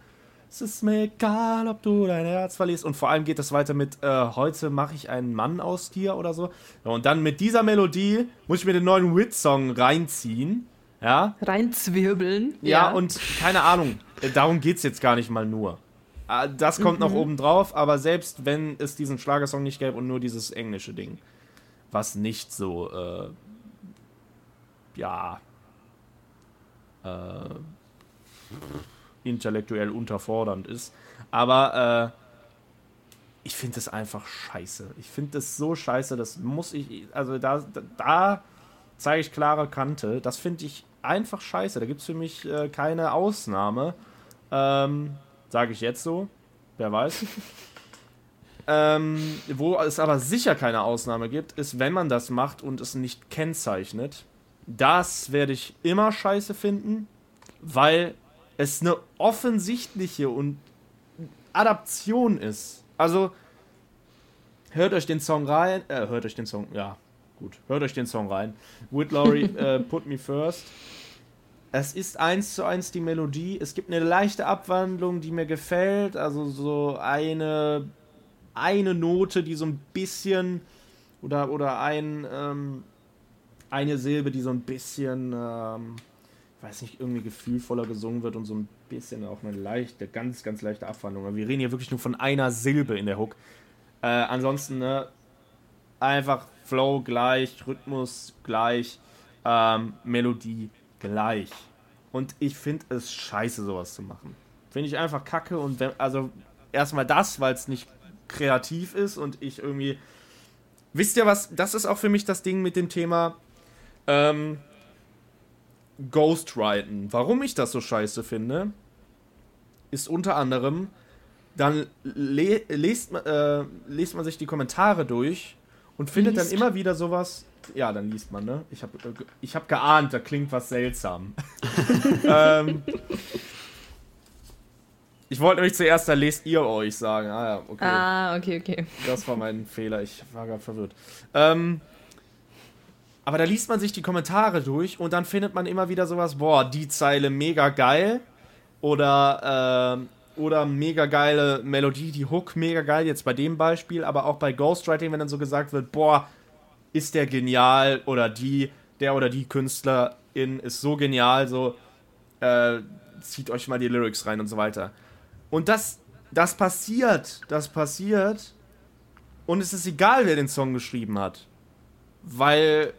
Es ist mir egal, ob du dein Herz verlierst. Und vor allem geht das weiter mit äh, Heute mache ich einen Mann aus dir oder so. Ja, und dann mit dieser Melodie muss ich mir den neuen Wit-Song reinziehen. Ja,
Reinzwirbeln.
ja, und keine Ahnung, äh, darum geht's jetzt gar nicht mal nur. Äh, Das kommt noch oben drauf, aber selbst wenn es diesen Schlagersong nicht gäbe und nur dieses englische Ding, was nicht so, äh, ja, äh, intellektuell unterfordernd ist, aber äh, ich finde es einfach scheiße. Ich finde es so scheiße, das muss ich, also da, da zeige ich klare Kante. Das finde ich einfach scheiße. Da gibt es für mich äh, keine Ausnahme. Ähm, Sage ich jetzt so. Wer weiß. ähm, wo es aber sicher keine Ausnahme gibt, ist, wenn man das macht und es nicht kennzeichnet. Das werde ich immer scheiße finden, weil es eine offensichtliche und Adaption ist. Also, hört euch den Song rein. Äh, hört euch den Song, ja, gut. Hört euch den Song rein. With Laurie, äh, Put Me First. Es ist eins zu eins die Melodie. Es gibt eine leichte Abwandlung, die mir gefällt. Also so eine, eine Note, die so ein bisschen oder, oder ein, ähm, eine Silbe, die so ein bisschen, ähm, ich weiß nicht, irgendwie gefühlvoller gesungen wird und so ein bisschen auch eine leichte, ganz, ganz leichte Abwandlung. Aber wir reden hier wirklich nur von einer Silbe in der Hook. Äh, ansonsten, ne, einfach Flow gleich, Rhythmus gleich, ähm, Melodie gleich. Und ich finde es scheiße, sowas zu machen. Finde ich einfach kacke und wenn, also erstmal das, weil es nicht kreativ ist und ich irgendwie. Wisst ihr was? Das ist auch für mich das Ding mit dem Thema ähm, Ghostwriten. Warum ich das so scheiße finde, ist unter anderem, dann le lest, äh, lest man sich die Kommentare durch und findet
Liest.
dann immer wieder sowas. Ja, dann liest man, ne? Ich habe ich hab geahnt, da klingt was seltsam. ähm, ich wollte nämlich zuerst, da lest ihr euch sagen. Ah ja, okay.
Ah, okay, okay.
Das war mein Fehler, ich war gerade verwirrt. Ähm, Aber da liest man sich die Kommentare durch und dann findet man immer wieder sowas, boah, die Zeile mega geil. Oder, äh, oder mega geile Melodie, die Hook mega geil, jetzt bei dem Beispiel, aber auch bei Ghostwriting, wenn dann so gesagt wird, boah, ist der genial oder die, der oder die Künstlerin ist so genial, so, äh, zieht euch mal die Lyrics rein und so weiter. Und das, das passiert, das passiert. Und es ist egal, wer den Song geschrieben hat. Weil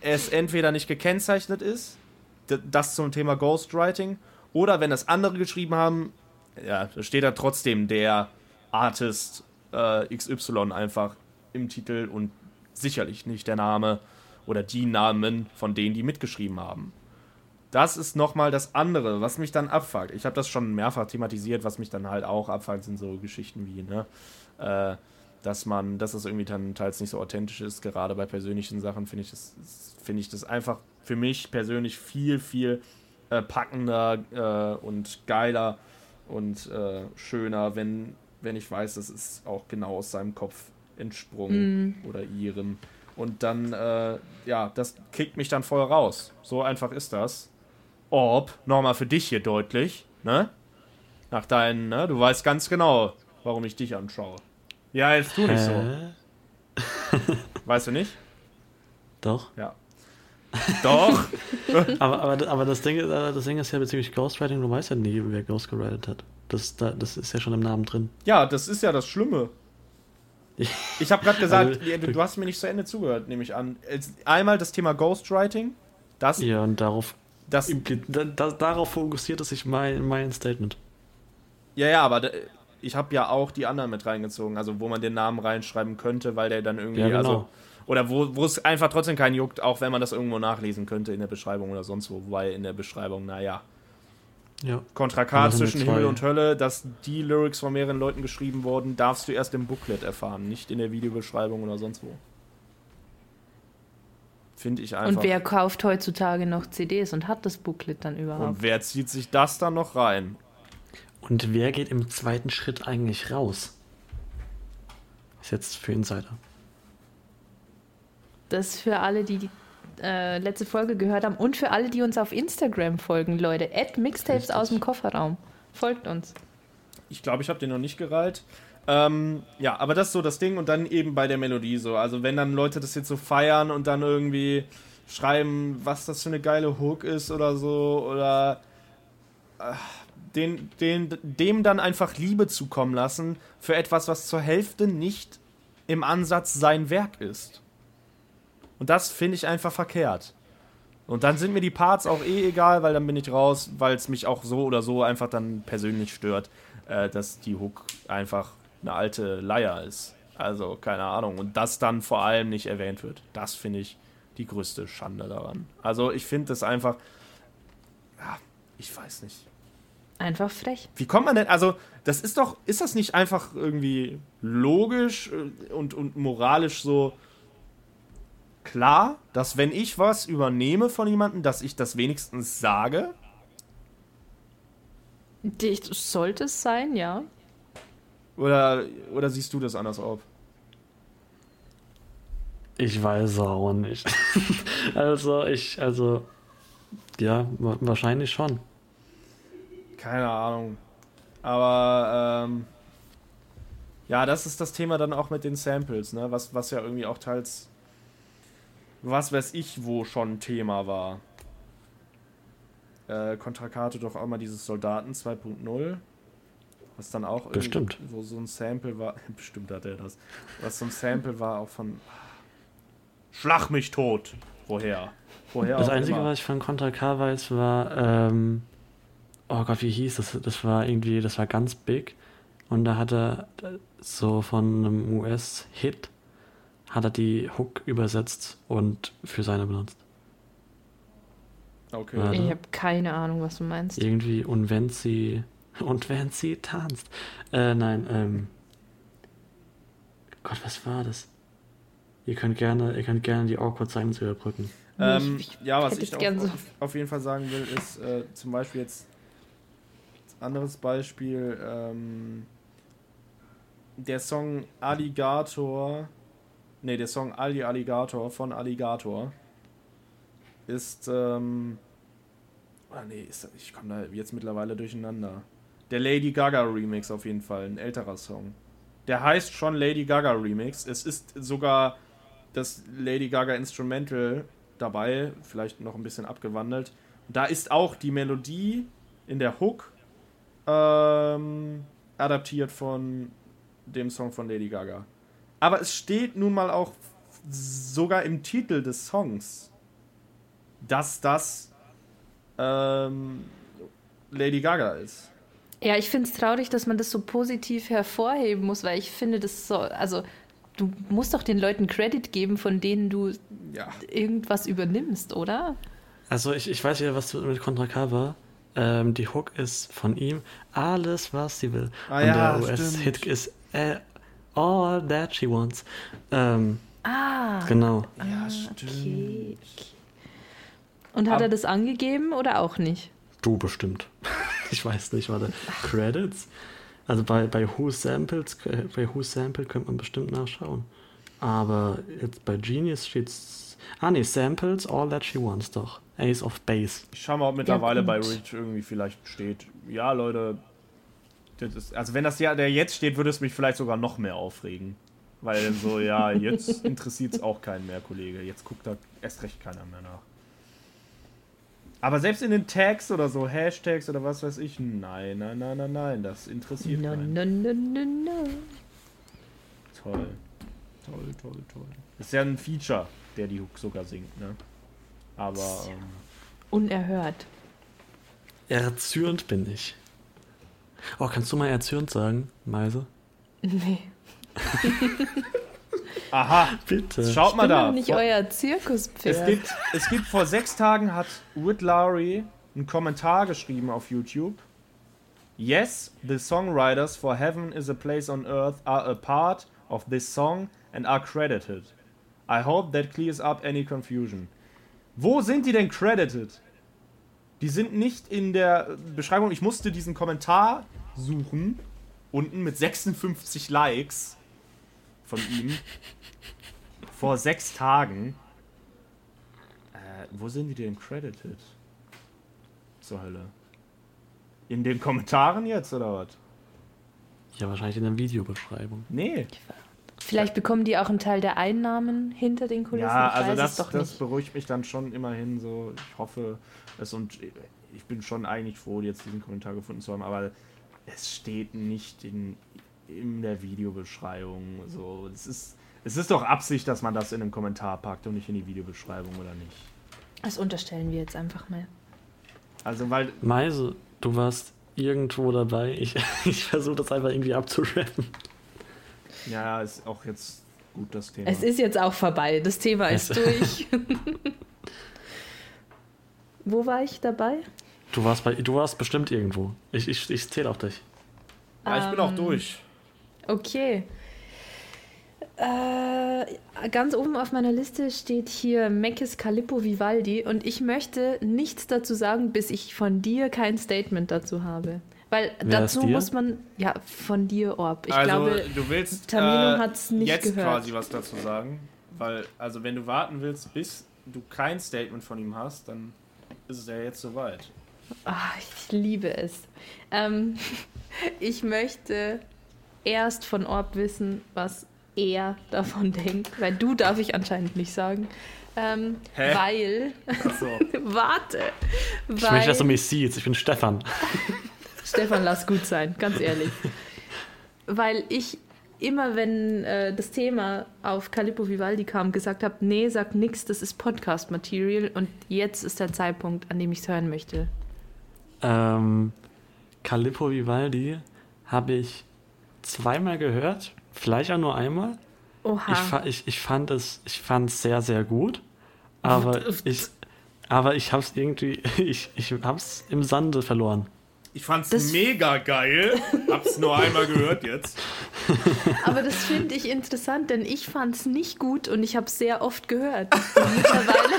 es entweder nicht gekennzeichnet ist, das zum Thema Ghostwriting, oder wenn das andere geschrieben haben, ja, da steht da trotzdem der Artist äh, XY einfach im Titel und sicherlich nicht der Name oder die Namen von denen, die mitgeschrieben haben. Das ist nochmal das andere, was mich dann abfuckt. Ich habe das schon mehrfach thematisiert, was mich dann halt auch abfuckt, sind so Geschichten wie, ne, äh, dass man, dass es irgendwie dann teils nicht so authentisch ist. Gerade bei persönlichen Sachen finde ich das, ich das einfach für mich persönlich viel, viel äh, packender äh, und geiler und äh, schöner, wenn, wenn ich weiß, das ist auch genau aus seinem Kopf entsprungen mm. oder ihrem. Und dann, äh, ja, das kickt mich dann voll raus. So einfach ist das. Orb, nochmal für dich hier deutlich, ne? Nach deinen, ne? Du weißt ganz genau, warum ich dich anschaue. Ja, jetzt tu nicht so. weißt du nicht?
Doch.
Ja. Doch.
aber, aber, aber das, Ding, das Ding ist ja bezüglich Ghostwriting, du weißt ja nie, wer Ghostgewritet hat. Das, das ist ja schon im Namen drin.
Ja, das ist ja das Schlimme. Ich habe gerade gesagt, also, du, hast mir nicht zu Ende zugehört, nehme ich an. Einmal das Thema Ghostwriting. Das,
ja, und darauf, das, da, da, darauf fokussiert sich mein, mein Statement.
Ja, ja, aber ich habe ja auch die anderen mit reingezogen, also wo man den Namen reinschreiben könnte, weil der dann irgendwie, ja, genau. also, oder wo, wo es einfach trotzdem keinen juckt, auch wenn man das irgendwo nachlesen könnte in der Beschreibung oder sonst wo, weil in der Beschreibung, naja.
Ja.
Kontrakat zwischen Himmel und Hölle, dass die Lyrics von mehreren Leuten geschrieben wurden, darfst du erst im Booklet erfahren, nicht in der Videobeschreibung oder sonst wo. Finde ich einfach.
Und wer kauft heutzutage noch CDs und hat das Booklet dann überhaupt? Und
wer zieht sich das dann noch rein?
Und wer geht im zweiten Schritt eigentlich raus? Ist jetzt für Insider.
Das ist für alle, die die äh, letzte Folge gehört haben und für alle, die uns auf Instagram folgen, Leute. Add Mixtapes Richtig. aus dem Kofferraum. Folgt uns.
Ich glaube, ich habe den noch nicht gereiht. Ähm, ja, aber das ist so das Ding und dann eben bei der Melodie so. Also wenn dann Leute das jetzt so feiern und dann irgendwie schreiben, was das für eine geile Hook ist oder so oder äh, den, den, dem dann einfach Liebe zukommen lassen für etwas, was zur Hälfte nicht im Ansatz sein Werk ist. Und das finde ich einfach verkehrt. Und dann sind mir die Parts auch eh egal, weil dann bin ich raus, weil es mich auch so oder so einfach dann persönlich stört, äh, dass die Hook einfach eine alte Leier ist. Also, keine Ahnung. Und das dann vor allem nicht erwähnt wird. Das finde ich die größte Schande daran. Also, ich finde das einfach. Ja, ich weiß nicht.
Einfach frech.
Wie kommt man denn, also, das ist doch, ist das nicht einfach irgendwie logisch äh, und, und moralisch so klar, dass wenn ich was übernehme von jemandem, dass ich das wenigstens sage?
Sollte es sein, ja.
Oder, oder siehst du das anders auf?
Ich weiß auch nicht. also, ich, also, ja, wahrscheinlich schon.
Keine Ahnung. Aber ähm, ja, das ist das Thema dann auch mit den Samples, ne? Was, was ja irgendwie auch teils, was weiß ich, wo schon Thema war. Äh, Kontrakate doch auch mal dieses Soldaten 2.0. Was dann auch
Bestimmt.
wo so ein Sample war. Bestimmt hat er das. Was so ein Sample war auch von Schlag mich tot. Woher? Woher
das Einzige, immer. was ich von Contra K weiß, war ähm, oh Gott, wie hieß das? Das war irgendwie, das war ganz big. Und da hat er so von einem US-Hit hat er die Hook übersetzt und für seine benutzt.
Okay.
Warte. Ich habe keine Ahnung, was du meinst.
Irgendwie, und wenn sie, und wenn sie tanzt. Äh, nein, ähm. Gott, was war das? Ihr könnt gerne, ihr könnt gerne die Awkward Silence überbrücken.
Ähm, ich, ich ja, was ich auf, so. auf, jeden Fall sagen will, ist äh, zum Beispiel jetzt anderes Beispiel, ähm, der Song Alligator, ne, der Song Ali Alligator von Alligator, ist, ähm, oder nee, ist, ich komme da jetzt mittlerweile durcheinander. Der Lady Gaga Remix auf jeden Fall, ein älterer Song. Der heißt schon Lady Gaga Remix. Es ist sogar das Lady Gaga Instrumental dabei, vielleicht noch ein bisschen abgewandelt. Da ist auch die Melodie in der Hook ähm, adaptiert von dem Song von Lady Gaga. Aber es steht nun mal auch sogar im Titel des Songs, dass das ähm, Lady Gaga ist.
Ja, ich finde es traurig, dass man das so positiv hervorheben muss, weil ich finde, das so, also du musst doch den Leuten Credit geben, von denen du
Ja.
irgendwas übernimmst, oder?
Also ich, ich weiß ja, was mit Contra K war. Ähm, die Hook ist von ihm alles, was sie will.
Ah
Und
ja,
der US-Hit ist äh, All That She Wants. Ähm,
Ah,
genau.
Ja,
okay. okay. Und hat
Ab-
er das angegeben oder auch nicht?
Du bestimmt. ich weiß nicht, warte. Credits? Also bei, bei Who Samples, äh, bei Who Sample könnte man bestimmt nachschauen. Aber jetzt bei Genius steht's. Ah nee, Samples, All That She Wants doch. Ace of Base.
Ich schau mal, ob mittlerweile
Ja,
bei. Reach irgendwie vielleicht steht. Ja, Leute. Das ist, also wenn das ja der jetzt steht, würde es mich vielleicht sogar noch mehr aufregen. Weil so, ja, jetzt interessiert es auch keinen mehr, Kollege. Jetzt guckt da erst recht keiner mehr nach. Aber selbst in den Tags oder so, Hashtags oder was weiß ich, nein, nein, nein, nein, nein, das interessiert
No,
keinen.
no, no, no, no.
Toll. Toll, toll, toll. Ist ja ein Feature, der die Hook sogar singt, ne? Aber, ähm,
Unerhört.
Erzürnt bin ich. Oh, kannst du mal erzürnt sagen, Meise?
Nee.
aha,
Bitte.
schaut mal
Bin
da.
nicht
Vor-
euer Zirkuspferd.
Es gibt, es gibt vor sechs Tagen hat Whit Lowry einen Kommentar geschrieben auf YouTube. Yes, the songwriters for Heaven is a Place on Earth are a part of this song and are credited. I hope that clears up any confusion. Wo sind die denn credited? Die sind nicht in der Beschreibung. Ich musste diesen Kommentar suchen. Unten mit 56 Likes von ihm. Vor sechs Tagen. Äh, wo sind die denn credited? Zur Hölle. In den Kommentaren jetzt, oder was?
Ja, wahrscheinlich in der Videobeschreibung.
Nee.
Vielleicht bekommen die auch einen Teil der Einnahmen hinter den Kulissen.
Ja,
ich
also
weiß
das,
es doch
das
nicht.
beruhigt mich dann schon immerhin so. Ich hoffe es und ich bin schon eigentlich froh, jetzt diesen Kommentar gefunden zu haben, aber es steht nicht in, in der Videobeschreibung. So, es ist, es ist doch Absicht, dass man das in den Kommentar packt und nicht in die Videobeschreibung, oder nicht?
Das unterstellen wir jetzt einfach mal.
Also, weil
Meise, du warst irgendwo dabei. Ich, ich versuche das einfach irgendwie abzuschleppen.
Ja, ist auch jetzt gut das Thema.
Es ist jetzt auch vorbei. Das Thema ist durch. Wo war ich dabei?
Du warst, bei, du warst bestimmt irgendwo. Ich, ich, ich zähle auf dich.
ja, ich bin auch
Ähm,
durch.
Okay. Äh, ganz oben auf meiner Liste steht hier Mekis Calippo Vivaldi und ich möchte nichts dazu sagen, bis ich von dir kein Statement dazu habe. Weil
Wer
dazu muss man, ja, von dir, Orb. Ich
also,
glaube,
du willst
Tamino
äh,
hat's nicht
jetzt
gehört.
quasi was dazu sagen. Weil, also, wenn du warten willst, bis du kein Statement von ihm hast, dann ist es ja jetzt soweit.
Ah, ich liebe es. Ähm, ich möchte erst von Orb wissen, was er davon denkt, weil du darf ich anscheinend nicht sagen. Ähm,
Hä?
weil,
Achso.
warte,
Ich
weil,
möchte, dass du mich siehst. Ich bin Stefan.
Stefan, lass gut sein, ganz ehrlich. weil ich immer, wenn äh, das Thema auf Calippo Vivaldi kam, gesagt habe, nee, sag nix, das ist Podcast-Material und jetzt ist der Zeitpunkt, an dem ich es hören möchte.
Ähm, Calippo Vivaldi habe ich zweimal gehört. Vielleicht auch nur einmal.
Oha.
Ich, fa ich, ich fand es ich fand es sehr, sehr gut. Aber ich, aber ich habe es irgendwie, ich, ich habe es im Sande verloren.
Ich fand's
Das-
mega geil. Hab's nur einmal gehört jetzt.
Aber das finde ich interessant, denn ich fand es nicht gut und ich habe es sehr oft gehört. Und mittlerweile,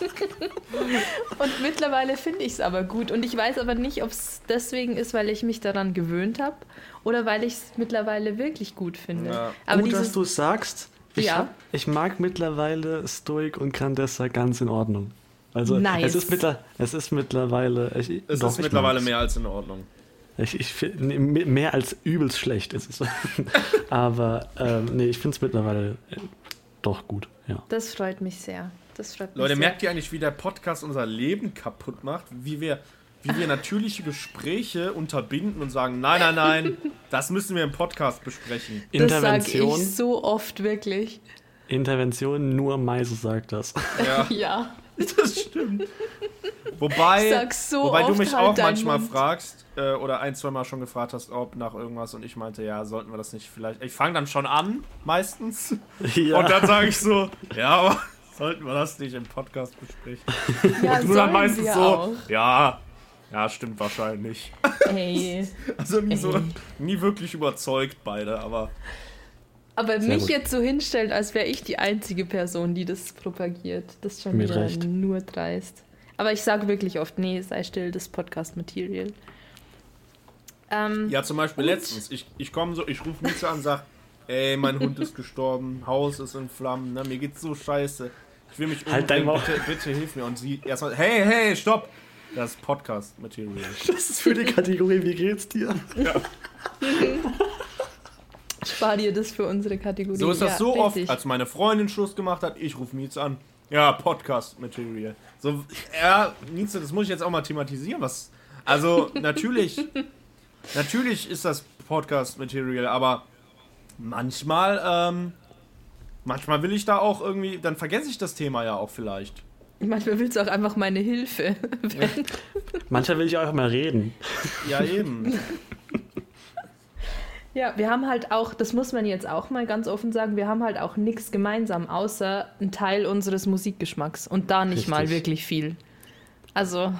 und mittlerweile finde ich es aber gut. Und ich weiß aber nicht, ob es deswegen ist, weil ich mich daran gewöhnt habe oder weil ich es mittlerweile wirklich gut finde.
Ja.
Aber
gut, dass du es sagst. Ich,
Ja.
hab, ich mag mittlerweile Stoik und Grandessa ganz in Ordnung. Also
Nice.
es, ist mittler, es ist mittlerweile. Ich,
Es
doch,
ist mittlerweile mehr als in Ordnung.
Ich, ich, nee, mehr als übelst schlecht ist es. Aber ähm, nee, ich finde es mittlerweile äh, doch gut. Ja.
Das freut mich sehr. Das freut mich
Leute,
sehr.
merkt ihr eigentlich, wie der Podcast unser Leben kaputt macht? Wie wir, wie wir natürliche Gespräche unterbinden und sagen, nein, nein, nein, das müssen wir im Podcast besprechen.
Das sage
Intervention,
ich so oft wirklich.
Intervention, nur Meise sagt das.
Ja,
Ja.
das stimmt. Wobei,
so
wobei du mich
halt
auch manchmal
Mund.
fragst äh, oder ein, zwei Mal schon gefragt hast, ob nach irgendwas und ich meinte, ja, sollten wir das nicht vielleicht. Ich fange dann schon an, meistens.
Ja.
Und dann sage ich so, ja, aber sollten wir das nicht im Podcast besprechen?
Ja,
Du dann meistens so,
auch.
ja, ja, stimmt wahrscheinlich.
Ey.
Also nie so,
Ey.
nie wirklich überzeugt beide, aber
Aber
Sehr
mich
gut.
jetzt so hinstellen, als wäre ich die einzige Person, die das propagiert, das ist schon
Mit
wieder
Recht.
nur dreist. Aber ich sage wirklich oft, nee, sei still, das Podcast-Material. Ähm,
ja, zum Beispiel
Und?
letztens, ich, ich komme so, ich rufe Mieze an und sag, ey, mein Hund ist gestorben, Haus ist in Flammen, ne, mir geht's so scheiße. Ich will mich
Halt dein Maul.
bitte, bitte hilf mir. Und sie erstmal, hey, hey, stopp! Das ist Podcast-Material.
Das ist für die Kategorie, wie geht's dir?
spar dir das für unsere Kategorie.
So ist das
ja,
so oft,
richtig.
als meine Freundin Schluss gemacht hat, ich rufe Mieze an. Ja, Podcast-Material. So, ja, Mieze, das muss ich jetzt auch mal thematisieren. Was, also, natürlich, natürlich ist das Podcast-Material, aber manchmal, ähm, manchmal will ich da auch irgendwie, dann vergesse ich das Thema ja auch vielleicht.
Manchmal willst du auch einfach meine Hilfe.
Manchmal will ich auch mal reden.
Ja, eben.
Ja, wir haben halt auch, das muss man jetzt auch mal ganz offen sagen, wir haben halt auch nichts gemeinsam, außer ein Teil unseres Musikgeschmacks. Und da nicht mal
Richtig.
wirklich viel. Also,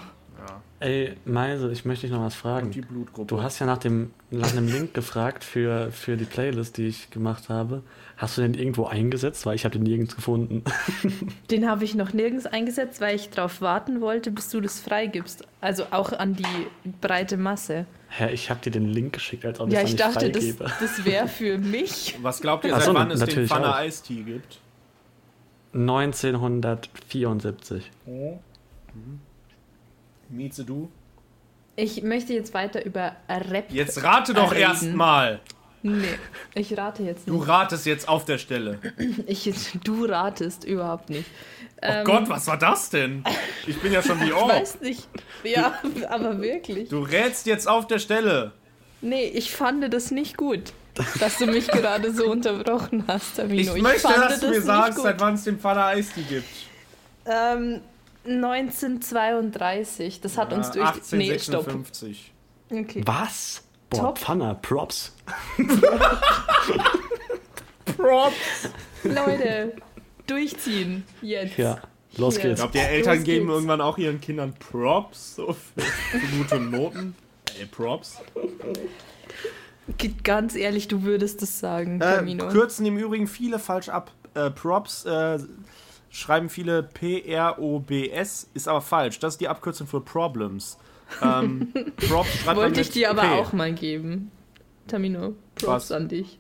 Ey, Meise, ich möchte dich noch was fragen.
Die Blutgruppe.
Du hast ja nach dem, nach dem Link gefragt für, für die Playlist, die ich gemacht habe. Hast du den irgendwo eingesetzt? Weil ich habe den nirgends gefunden.
den habe ich noch nirgends eingesetzt, weil ich darauf warten wollte, bis du das freigibst. Also auch an die breite Masse.
Hä, ich habe dir den Link geschickt, als ob
Ja,
ich
dachte,
nicht
das,
freigebe.
das wäre für mich.
Was glaubt ihr, seit
so,
wann es den Pfanne. Eistee gibt?
1974.
Mieze, du?
Ich möchte jetzt weiter über Rap
Jetzt rate doch erstmal.
Nee, ich rate jetzt
Du
nicht.
ratest jetzt auf der Stelle.
Ich, du ratest überhaupt nicht.
Oh Gott, was war das denn? Ich bin ja schon wie
Ähm, Ich weiß nicht. Ja, aber wirklich.
Du rätst jetzt auf der Stelle.
Nee, ich fand das nicht gut, dass du mich gerade so unterbrochen hast, Amino.
Ich, möchte,
fand
dass du mir
nicht
sagst, seit wann es den Pfanne Eistee gibt.
Ähm, 1932. Das hat uns durch. Nee, stopp.
1856.
Okay.
Was? Boah,
Top.
Pfanner, Props.
Props.
Leute, durchziehen. Jetzt.
Ja, los
Hier.
geht's.
Glaubt ihr, Eltern
Los
geben
geht's.
irgendwann auch ihren Kindern Props so für, für gute Noten? Ey, Props.
Ganz ehrlich, du würdest es sagen,
Äh,
Camino.
kürzen im Übrigen viele falsch ab. Äh, Props äh, schreiben viele P-R-O-B-S, ist aber falsch. Das ist die Abkürzung für Problems. Ähm, Props schreibt
Wollte ich dir aber
P.
auch mal geben. Tamino, Props
Was?
an dich.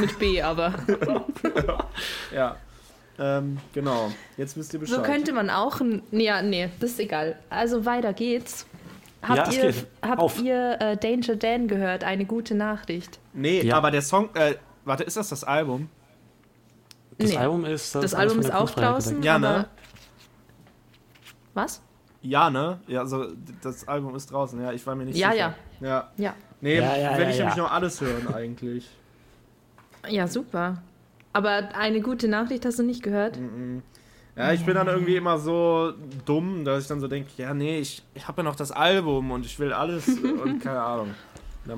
Mit B aber.
Ja. Ähm, genau. Jetzt wisst ihr Bescheid.
So könnte man auch. ein- Ja, nee, das ist egal. Also weiter geht's. Habt
Ja,
ihr, habt
Auf.
ihr äh, Danger Dan gehört? Eine gute Nachricht.
nee,
Ja.
aber der Song. Äh, warte, ist das das Album?
Das
Nee.
Album ist.
Das
alles
Album ist auch draußen.
Ja, ne?
Was?
Ja, ne? Ja, also das Album ist draußen. Ja, ich war mir nicht
Ja,
sicher. Ja. Ja.
Ja.
Nee,
Ja, ja,
werde
ja,
ich
ja.
nämlich noch alles hören eigentlich.
Ja, super. Aber eine gute Nachricht hast du nicht gehört?
Ja, ich bin dann irgendwie immer so dumm, dass ich dann so denke, ja, nee, ich, ich habe ja noch das Album und ich will alles und keine Ahnung.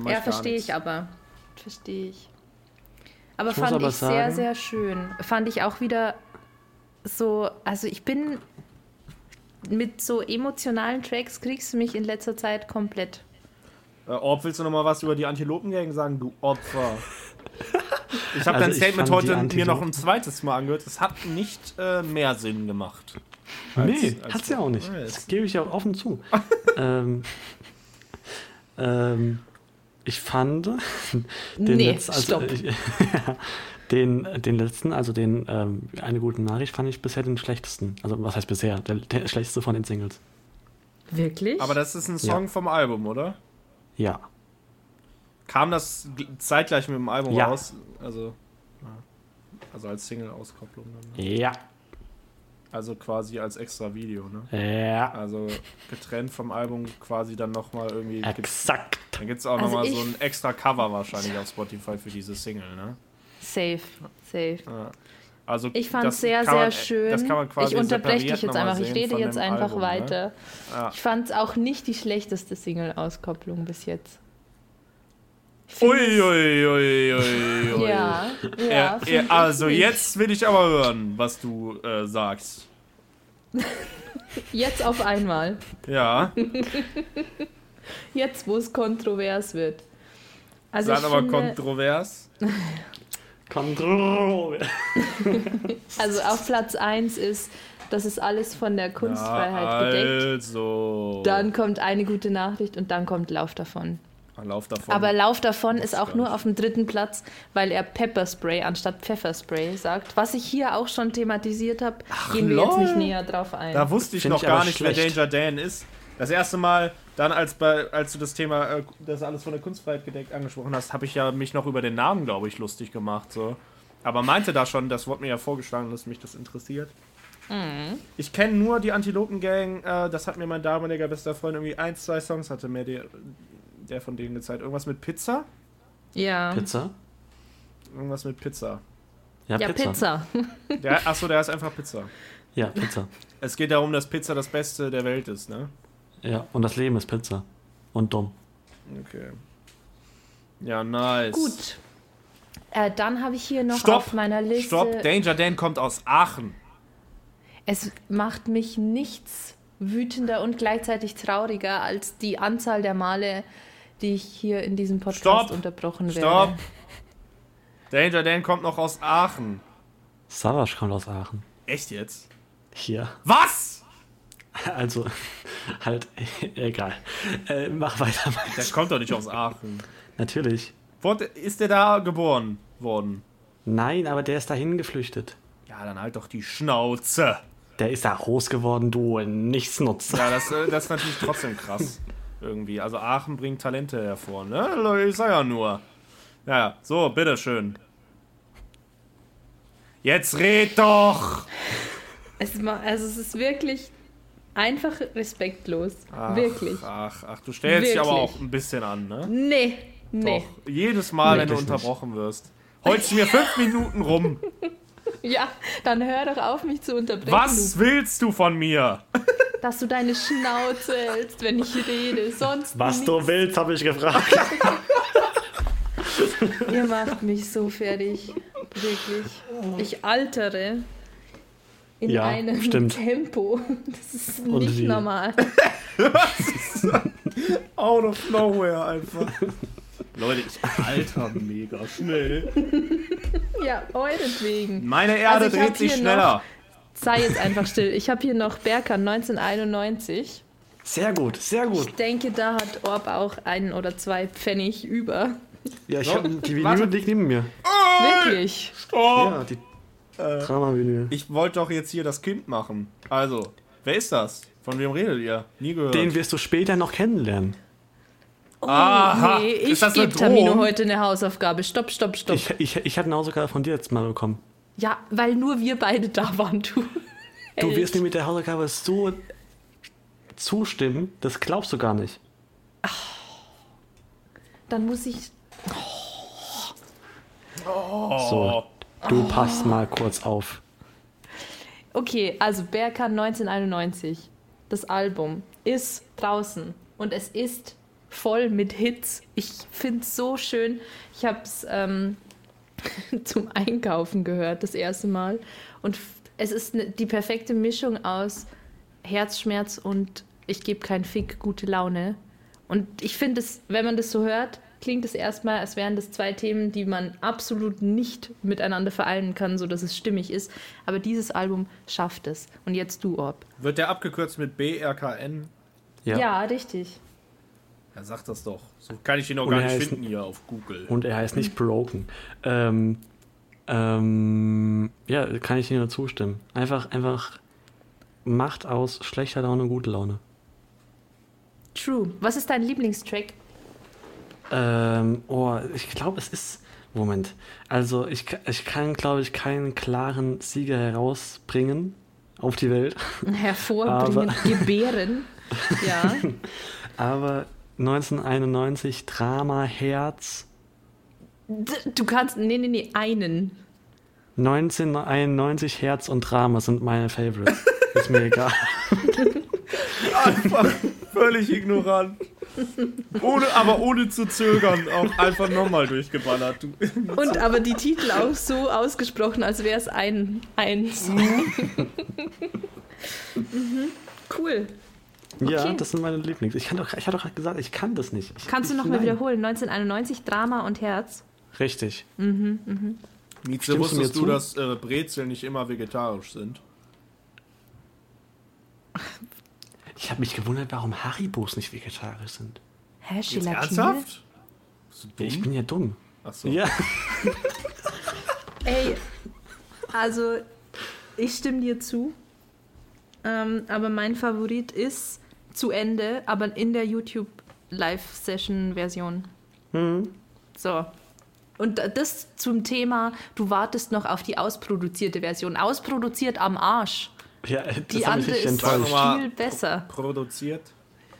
Ja, verstehe ich aber. Verstehe ich. Aber
Ich
fand
aber
ich sehr,
sagen-
sehr schön. Fand ich auch wieder so, also ich bin mit so emotionalen Tracks kriegst du mich in letzter Zeit komplett.
Äh, Orb, willst du noch mal was über die Antilopengang sagen, du Opfer? Ich habe
Also
dein Statement heute mir noch ein zweites Mal angehört. Es hat nicht äh, mehr Sinn gemacht. Als-
Nee,
als-
hat's ja auch nicht. Das gebe ich ja offen zu. ähm, ähm, ich fand den
Nee,
Letz- also,
stopp.
ich, Den, den letzten, also den ähm, eine gute Nachricht, fand ich bisher den schlechtesten. Also was heißt bisher? Der, der schlechteste von den Singles.
Wirklich?
Aber das ist ein Song vom Album, oder?
Ja.
Kam das zeitgleich mit dem Album
Ja.
raus? Also, ja. also als Single-Auskopplung dann. Ne?
Ja.
Also quasi als extra Video, ne?
Ja.
Also getrennt vom Album quasi dann nochmal irgendwie. gibt's-
Exakt.
Dann gibt es auch
Also
nochmal so ein extra Cover wahrscheinlich auf Spotify für diese Single, ne?
Safe, safe.
Ja. Also
Ich fand es sehr,
kann man-
sehr schön.
Das kann man quasi
ich unterbreche dich jetzt einfach. Ich rede jetzt einfach
Album,
weiter.
Ne? Ja.
Ich fand es auch nicht die schlechteste Single-Auskopplung bis jetzt. Find
Ui, ui, ui.
Ja, ja.
Ja, also jetzt will ich aber hören, was du äh, sagst.
Jetzt auf einmal.
Ja,
Jetzt, wo es kontrovers wird. Also ich
aber
finde,
kontrovers.
Kontrolle.
also auf Platz 1 ist, das ist alles von der Kunstfreiheit
Ja,
gedeckt.
also.
Dann kommt eine gute Nachricht und dann kommt Lauf davon.
Lauf davon.
Aber Lauf davon ist auch nur auf dem dritten Platz, weil er Pepperspray anstatt Pfefferspray sagt. Was ich hier auch schon thematisiert habe, gehen wir jetzt
lol.
nicht näher drauf ein.
Da wusste ich
Find
noch
ich
gar nicht,
schlecht.
wer Danger Dan ist. Das erste Mal, dann als, bei, als du das Thema, äh, das alles von der Kunstfreiheit gedeckt angesprochen hast, habe ich ja mich noch über den Namen, glaube ich, lustig gemacht. So. Aber meinte da schon, das wurde mir ja vorgeschlagen, dass mich das interessiert.
Mhm.
Ich kenne nur die Antilopen Gang, äh, das hat mir mein damaliger bester Freund irgendwie ein, zwei Songs, hatte mir der, der von denen gezeigt. Irgendwas mit Pizza?
ja.
Pizza?
Irgendwas mit Pizza.
Ja,
Ja, Pizza.
Der, achso, der ist einfach Pizza.
Ja, Pizza.
Es geht darum, dass Pizza das Beste der Welt ist, ne?
Ja, und das Leben ist Pizza. Und dumm.
Okay. Ja, nice.
Gut. Äh, dann habe ich hier noch
Stopp,
auf meiner Liste.
Stopp, Danger Dan kommt aus Aachen.
Es macht mich nichts wütender und gleichzeitig trauriger als die Anzahl der Male, die ich hier in diesem Podcast
Stopp,
unterbrochen
Stopp.
werde.
Danger Dan kommt noch aus Aachen.
Savage kommt aus Aachen.
Echt jetzt?
Hier.
Was?
Also, halt, egal. Äh, mach weiter.
Der kommt doch nicht aus Aachen.
Natürlich.
Wurde, ist der da geboren worden?
Nein, aber der ist dahin geflüchtet.
Ja, dann halt doch die Schnauze.
Der ist da groß geworden, du nichts nutzt.
Ja, das, äh, das ist natürlich trotzdem krass. Irgendwie. Also Aachen bringt Talente hervor, ne? Leute, Ich sag ja nur. Ja, so, bitteschön. Jetzt red doch!
Es, also es ist wirklich einfach respektlos.
Ach,
wirklich.
Ach, ach, du stellst dich aber
Wirklich.
auch ein bisschen an, ne?
Nee, nee.
Doch. Jedes Mal, wenn du
Wirklich nicht.
unterbrochen wirst. Holst du mir fünf Minuten rum.
Ja, dann hör doch auf, mich zu unterbrechen.
Was willst du von mir?
Dass du deine Schnauze hältst, wenn ich rede. Sonst
Was
nichts.
du willst, habe ich gefragt.
Ihr macht mich so fertig. Wirklich. Ich altere in
Ja,
einem
stimmt.
Tempo. Das ist
Und
nicht
wie?
normal.
Out of nowhere einfach. Leute, ich alter mega schnell.
Ja, euretwegen.
Meine Erde
Also
dreht sich schneller.
Sei jetzt einfach still. Ich habe hier noch Berkan 1991.
Sehr gut, sehr gut.
Ich denke, da hat Orb auch einen oder zwei Pfennig über.
Ja, ich
So,
hab, die. Vinyl liegt neben mir.
Wirklich.
Oh,
Ja, die Drama-Vinyl.
ich wollte doch jetzt hier das Kind machen. Also, wer ist das? Von wem redet ihr? Nie gehört.
Den wirst du später noch kennenlernen.
Oh,
Aha.
nee, ich gebe Tamino heute eine Hausaufgabe. Stopp, stopp, stopp.
Ich, ich, ich hatte eine Hausaufgabe von dir jetzt mal bekommen.
ja, weil nur wir beide da waren, du.
Du wirst mir mit der Hausaufgabe so zustimmen, das glaubst du gar nicht.
Dann muss ich.
So, du passt mal kurz auf.
Okay, also Berkan 1991. Das Album ist draußen und es ist voll mit Hits. Ich finde es so schön. Ich habe es ähm, zum Einkaufen gehört, das erste Mal. Und es ist ne, die perfekte Mischung aus Herzschmerz und ich gebe keinen Fick, gute Laune. Und ich finde es, wenn man das so hört, klingt es erstmal, als wären das zwei Themen, die man absolut nicht miteinander vereinen kann, sodass es stimmig ist. Aber dieses Album schafft es. Und jetzt du, Orb.
Wird der abgekürzt mit BRKN?
Ja.
Ja, richtig.
Ja, sag das doch. So kann ich ihn auch
Und
gar
er
nicht
heißt-
finden hier auf Google.
Und er heißt nicht Broken. Ähm, Ähm, ja, kann ich dir nur zustimmen. Einfach, einfach macht aus schlechter Laune gute Laune.
True. Was ist dein Lieblingstrack?
Ähm, oh, ich glaube, es ist. Moment. Also, ich, ich kann, glaube ich, keinen klaren Sieger herausbringen auf die Welt.
Hervorbringen, gebären. Ja.
Aber 1991 Drama Herz.
Du kannst. Nee, nee, nee, einen.
1991 Herz und Drama sind meine Favorites. Ist mir egal.
Einfach völlig ignorant. Ohne, aber ohne zu zögern, auch einfach nochmal durchgeballert. Du,
Und aber die Titel auch so ausgesprochen, als wäre es ein, ein Song. mhm. Cool.
Ja,
Okay.
das sind meine Lieblings. Ich, kann doch, ich hatte doch gerade gesagt, ich kann das nicht. Ich,
Kannst du
ich,
noch mal
nein.
wiederholen? 1991, Drama und Herz.
Richtig.
Mieze,
Stimmst du mir
wusstest du,
zu?
dass äh, Brezeln nicht immer vegetarisch sind?
Ich habe mich gewundert, warum Haribos nicht vegetarisch sind.
Hä, Gelatine?
ernsthaft?
Ich bin ja dumm.
Achso.
Ja.
Ey, also ich stimme dir zu. Ähm, aber mein Favorit ist zu Ende, aber in der YouTube Live-Session-Version. So. Und da- das zum Thema, du wartest noch auf die ausproduzierte Version. Ausproduziert am Arsch.
Ja das
Die andere
richtig
ist viel besser.
Produziert.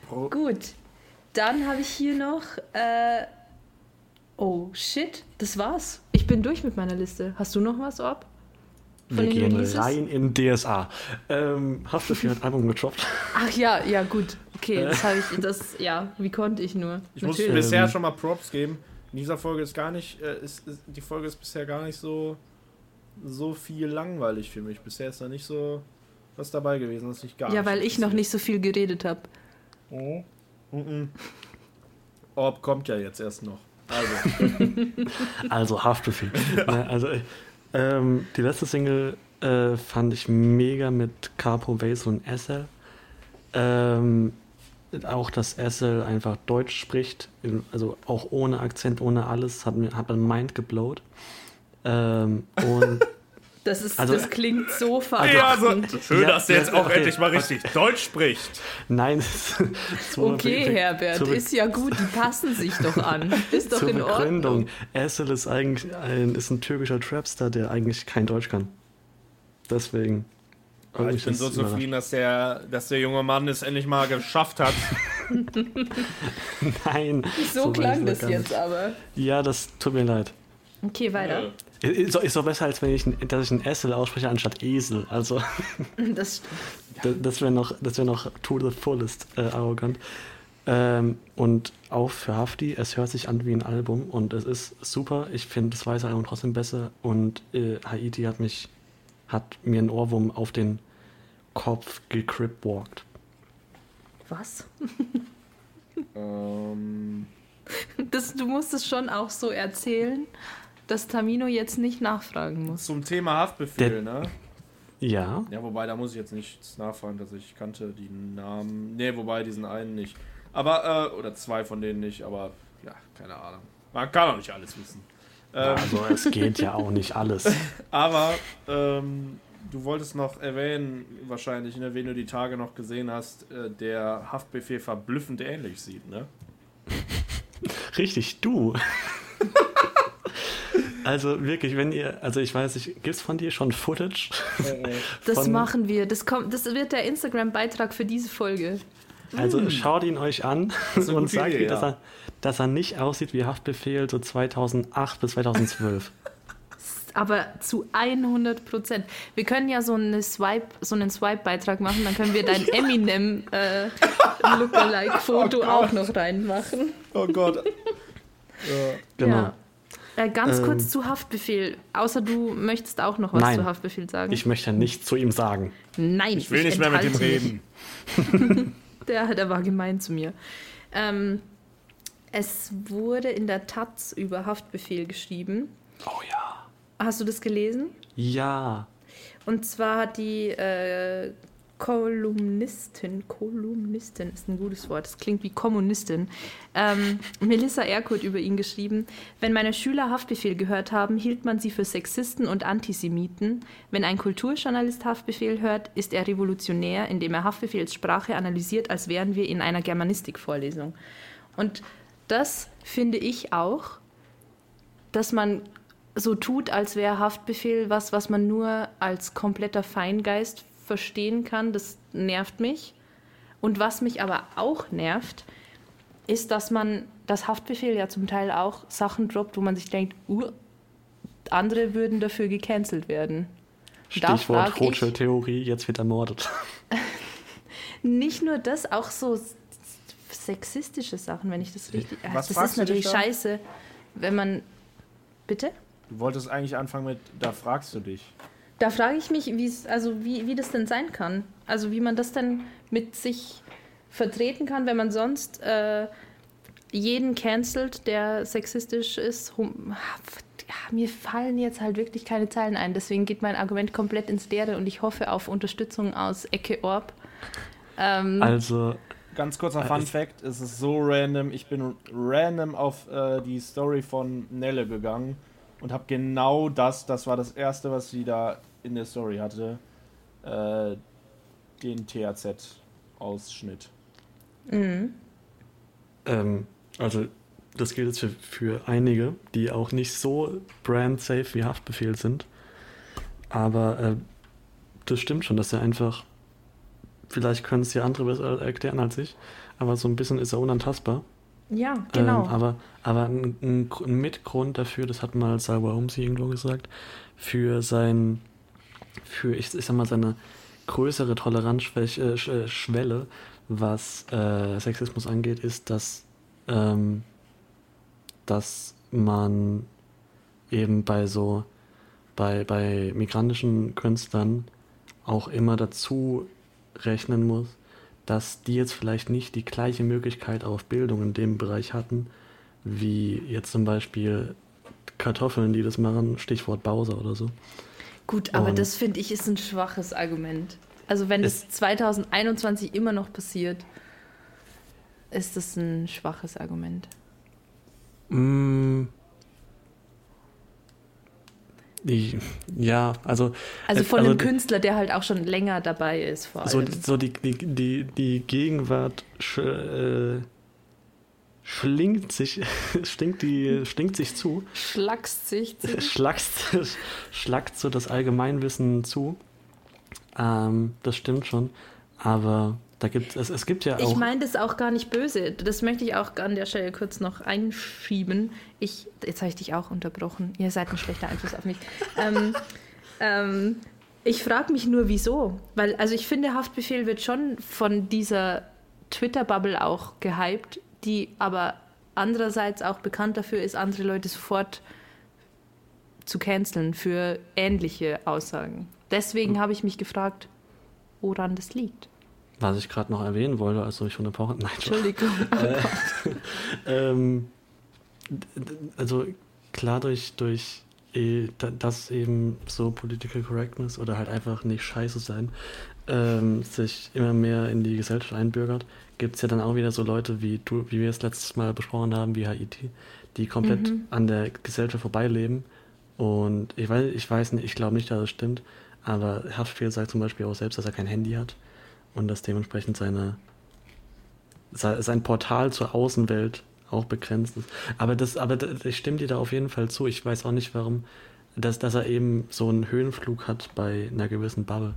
Pro
Gut. Dann habe ich hier noch. Äh, oh, shit. Das war's. Ich bin durch mit meiner Liste. Hast du noch was, Orb?
Wir gehen
Releases?
rein in DSA. Ähm, Haftbefehl hat Album gedroppt.
Ach ja, ja, gut. Okay, das habe ich. Das, ja, wie konnte ich nur?
Ich muss
Natürlich.
bisher
Ähm.
schon mal Props geben. In dieser Folge ist gar nicht, äh, ist, ist, die Folge ist bisher gar nicht so, so viel langweilig für mich. Bisher ist da nicht so was dabei gewesen, was ich gar
Ja,
nicht
weil ich noch nicht so viel geredet habe.
Oh. Mhm. Orb kommt ja jetzt erst noch. Also,
Also Haftbefehl. Ne, also, ähm, die letzte Single äh, fand ich mega mit Capo, Vase und Essel. Ähm, auch, dass Essel einfach Deutsch spricht, also auch ohne Akzent, ohne alles, hat mir hat mein Mind geblowt. Ähm, und
Das, ist,
Also-
das klingt so
ja, so,
verachtend.
schön,
Ja,
dass der
ja,
jetzt auch
okay.
endlich mal richtig Deutsch spricht.
nein,
Okay,
Be-
Herbert, ist ja gut, die passen sich doch an. Ist doch
zur
in
Begründung.
Ordnung.
Essel ist eigentlich ein, ist ein türkischer Trapstar, der eigentlich kein Deutsch kann. Deswegen.
Aber ich bin so zufrieden, dass der, dass der junge Mann es endlich mal geschafft hat.
Nein.
So
weit
klang
ist
das jetzt aber.
Ja, das tut mir leid.
Okay, weiter.
Ist doch, ist doch besser, als wenn ich, ein- dass ich ein Essel ausspreche anstatt Esel. Also,
Das,
das, das wäre noch, das wär noch to the fullest äh, arrogant. Ähm, und auch für Hafti, es hört sich an wie ein Album und es ist super. Ich finde das weiße Album trotzdem besser und äh, Haiti hat mich, hat mir einen Ohrwurm auf den Kopf gecripwalkt.
was?
ähm,
Das, du musst es schon auch so erzählen, dass Tamino jetzt nicht nachfragen muss.
zum Thema Haftbefehl,
Der-
ne?
Ja,
Ja, wobei, da muss ich jetzt nichts nachfragen, dass ich kannte die Namen. Ne, wobei, diesen einen nicht. Aber, äh, oder zwei von denen nicht, aber, ja, keine Ahnung. Man kann auch nicht alles wissen. Ähm,
also es geht ja auch nicht alles.
Aber, ähm, du wolltest noch erwähnen, wahrscheinlich, ne, wen du die Tage noch gesehen hast, äh, der Haftbefehl verblüffend ähnlich sieht, ne?
Richtig, du. Also wirklich, wenn ihr, also ich weiß nicht, gibt's von dir schon Footage?
Das
Von-
machen wir. Das, kommt, das wird der Instagram-Beitrag für diese Folge.
Also schaut ihn euch an und sagt
Idee,
mir, dass,
ja.
er, dass er nicht aussieht wie Haftbefehl so 2008 bis 2012.
Aber zu 100 Prozent. Wir können ja so, eine Swipe, so einen Swipe-Beitrag machen, dann können wir dein Eminem äh, Lookalike-Foto
Oh
auch noch reinmachen.
Oh Gott.
Genau.
Ja. Äh, ganz
Ähm,
kurz zu Haftbefehl. Außer du möchtest auch noch was
Nein.
zu Haftbefehl sagen.
Ich möchte nichts zu ihm sagen.
Nein,
Ich will nicht mehr mit ihm reden.
Der, der war gemein zu mir. Ähm, es wurde in der Taz über Haftbefehl geschrieben.
Oh ja.
Hast du das gelesen?
Ja.
Und zwar hat die äh, Kolumnistin, Kolumnistin ist ein gutes Wort, das klingt wie Kommunistin, ähm, Melissa Erkurt über ihn geschrieben. Wenn meine Schüler Haftbefehl gehört haben, hielt man sie für Sexisten und Antisemiten. Wenn ein Kulturjournalist Haftbefehl hört, ist er revolutionär, indem er Haftbefehls Sprache analysiert, als wären wir in einer Germanistikvorlesung. Und das finde ich auch, dass man so tut, als wäre Haftbefehl was, was man nur als kompletter Feingeist verstehen kann. Das nervt mich. Und was mich aber auch nervt, ist, dass man das Haftbefehl ja zum Teil auch Sachen droppt, wo man sich denkt, uh, andere würden dafür gecancelt werden.
Stichwort Rothschild-Theorie, jetzt wird ermordet.
Nicht nur das, auch so sexistische Sachen, wenn ich das richtig.
Was
das ist natürlich scheiße, wenn man. Bitte?
Du wolltest eigentlich anfangen mit, da fragst du dich.
Da frage ich mich, also wie, wie das denn sein kann. Also wie man das denn mit sich vertreten kann, wenn man sonst äh, jeden cancelt, der sexistisch ist. Hum ja, mir fallen jetzt halt wirklich keine Zeilen ein. Deswegen geht mein Argument komplett ins Leere und ich hoffe auf Unterstützung aus Ecke Orb. Ähm,
Also,
Ganz kurzer
Ah,
Fun Fact, es ist so random. Ich bin random auf äh, die Story von Nelle gegangen und habe genau das, das war das erste, was sie da in der Story hatte, äh, den THZ-Ausschnitt.
mhm.
ähm, also das gilt jetzt für, für einige, die auch nicht so brand-safe wie Haftbefehl sind. Aber äh, das stimmt schon, dass er einfach, vielleicht können es ja andere besser erklären als ich, aber so ein bisschen ist er unantastbar.
Ja, genau.
Ähm, aber aber ein, ein, Gr- ein Mitgrund dafür, das hat mal Salwa Homsi irgendwo gesagt, für sein, für ich, ich sag mal, seine größere Toleranzschwelle, äh, äh, was äh, Sexismus angeht, ist, dass, ähm, dass man eben bei so, bei, bei migrantischen Künstlern auch immer dazu rechnen muss, dass die jetzt vielleicht nicht die gleiche Möglichkeit auf Bildung in dem Bereich hatten, wie jetzt zum Beispiel Kartoffeln, die das machen, Stichwort Bowser oder so.
Gut, aber
und-
das finde ich ist ein schwaches Argument. Also wenn
Es-
das 2021 immer noch passiert, ist das ein schwaches Argument.
Mm. Ich, ja, also,
Also
äh,
von
also
einem Künstler, der halt auch schon länger dabei ist, vor
so,
allem.
so die, die, die, die Gegenwart äh, schlingt sich, stinkt, die, stinkt sich zu.
Schlackst sich. zu-
schlackt, schlackt so das Allgemeinwissen zu. Ähm, das stimmt schon. Aber da gibt es, es gibt ja auch.
Ich meine das auch gar nicht böse. Das möchte ich auch an der Stelle kurz noch einschieben. Ich, jetzt habe ich dich auch unterbrochen. Ihr seid ein schlechter Einfluss auf mich. ähm, ähm, ich frage mich nur, wieso. Weil, also ich finde, Haftbefehl wird schon von dieser Twitter-Bubble auch gehypt, die aber andererseits auch bekannt dafür ist, andere Leute sofort zu canceln für ähnliche Aussagen. Deswegen habe ich mich gefragt, woran das liegt.
was ich gerade noch erwähnen wollte, also ich unterbrochen. Nein,
Entschuldigung.
ähm, d- d- also klar durch, durch da- dass eben so Political Correctness oder halt einfach nicht scheiße sein ähm, sich immer mehr in die Gesellschaft einbürgert, gibt es ja dann auch wieder so Leute wie du, wie wir es letztes Mal besprochen haben, wie Haiti, die komplett
Mhm.
an der Gesellschaft vorbeileben. Und ich weiß, ich weiß nicht, ich glaube nicht, dass das stimmt, aber Haftbefehl sagt zum Beispiel auch selbst, dass er kein Handy hat und dass dementsprechend seine se- sein Portal zur Außenwelt auch begrenzt ist. Aber das, aber das, ich stimme dir da auf jeden Fall zu. Ich weiß auch nicht, warum, dass, dass er eben so einen Höhenflug hat bei einer gewissen Bubble.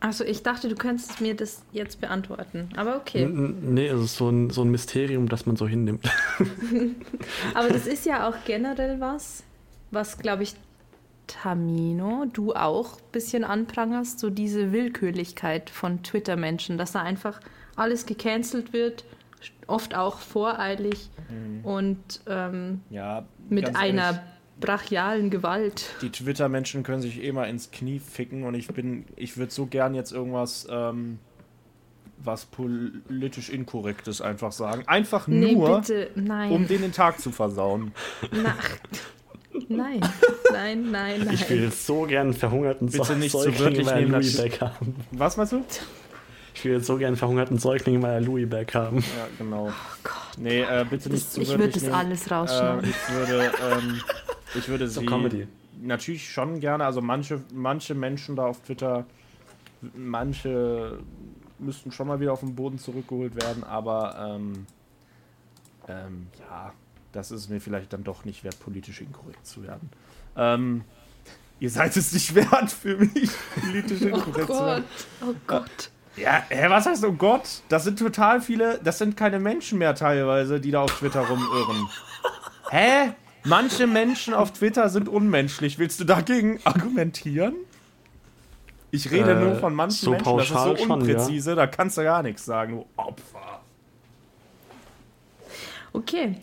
Also ich dachte, du könntest mir das jetzt beantworten. Aber okay.
N- Nee, es ist so ein, so ein Mysterium, das man so hinnimmt.
Aber das ist ja auch generell was, was, glaube ich, Tamino, du auch ein bisschen anprangerst, so diese Willkürlichkeit von Twitter-Menschen, dass da einfach alles gecancelt wird, oft auch voreilig und ähm,
Ja,
mit einer
ehrlich,
brachialen Gewalt.
die Twitter-Menschen können sich eh mal ins Knie ficken und ich bin, ich würde so gern jetzt irgendwas, ähm, was politisch Inkorrektes einfach sagen. Einfach
Nee,
nur,
bitte, nein.
um den den Tag zu versauen.
Na, Nein, nein, nein, nein.
Ich will jetzt so gern einen verhungerten
Bitte nicht so
Säugling
wirklich nehmen,
Louis Bag haben.
Was meinst du?
Ich will jetzt so gern einen verhungerten Säugling in meiner Louis Bag haben.
Ja, genau. Nee, äh, bitte nicht
Das,
zu
ich
wörtlich
würde das
nehmen.
alles
Äh,
rausschneiden.
ich würde, ähm, ich würde
So
sie
Comedy.
natürlich schon gerne, also manche, manche Menschen da auf Twitter, manche müssten schon mal wieder auf den Boden zurückgeholt werden, aber ähm, ähm, ja, das ist mir vielleicht dann doch nicht wert, politisch inkorrekt zu werden. Ähm, ihr seid es nicht wert für mich, politisch
oh
inkorrekt zu werden.
Gott, oh Gott.
Ja, hä, was heißt, oh Gott? Das sind total viele, das sind keine Menschen mehr teilweise, die da auf Twitter rumirren. Hä? Manche Menschen auf Twitter sind unmenschlich. Willst du dagegen argumentieren? Ich rede
Äh,
nur von manchen
so
Menschen, das ist so
schon,
unpräzise, da kannst du gar nichts sagen, du Opfer.
Okay.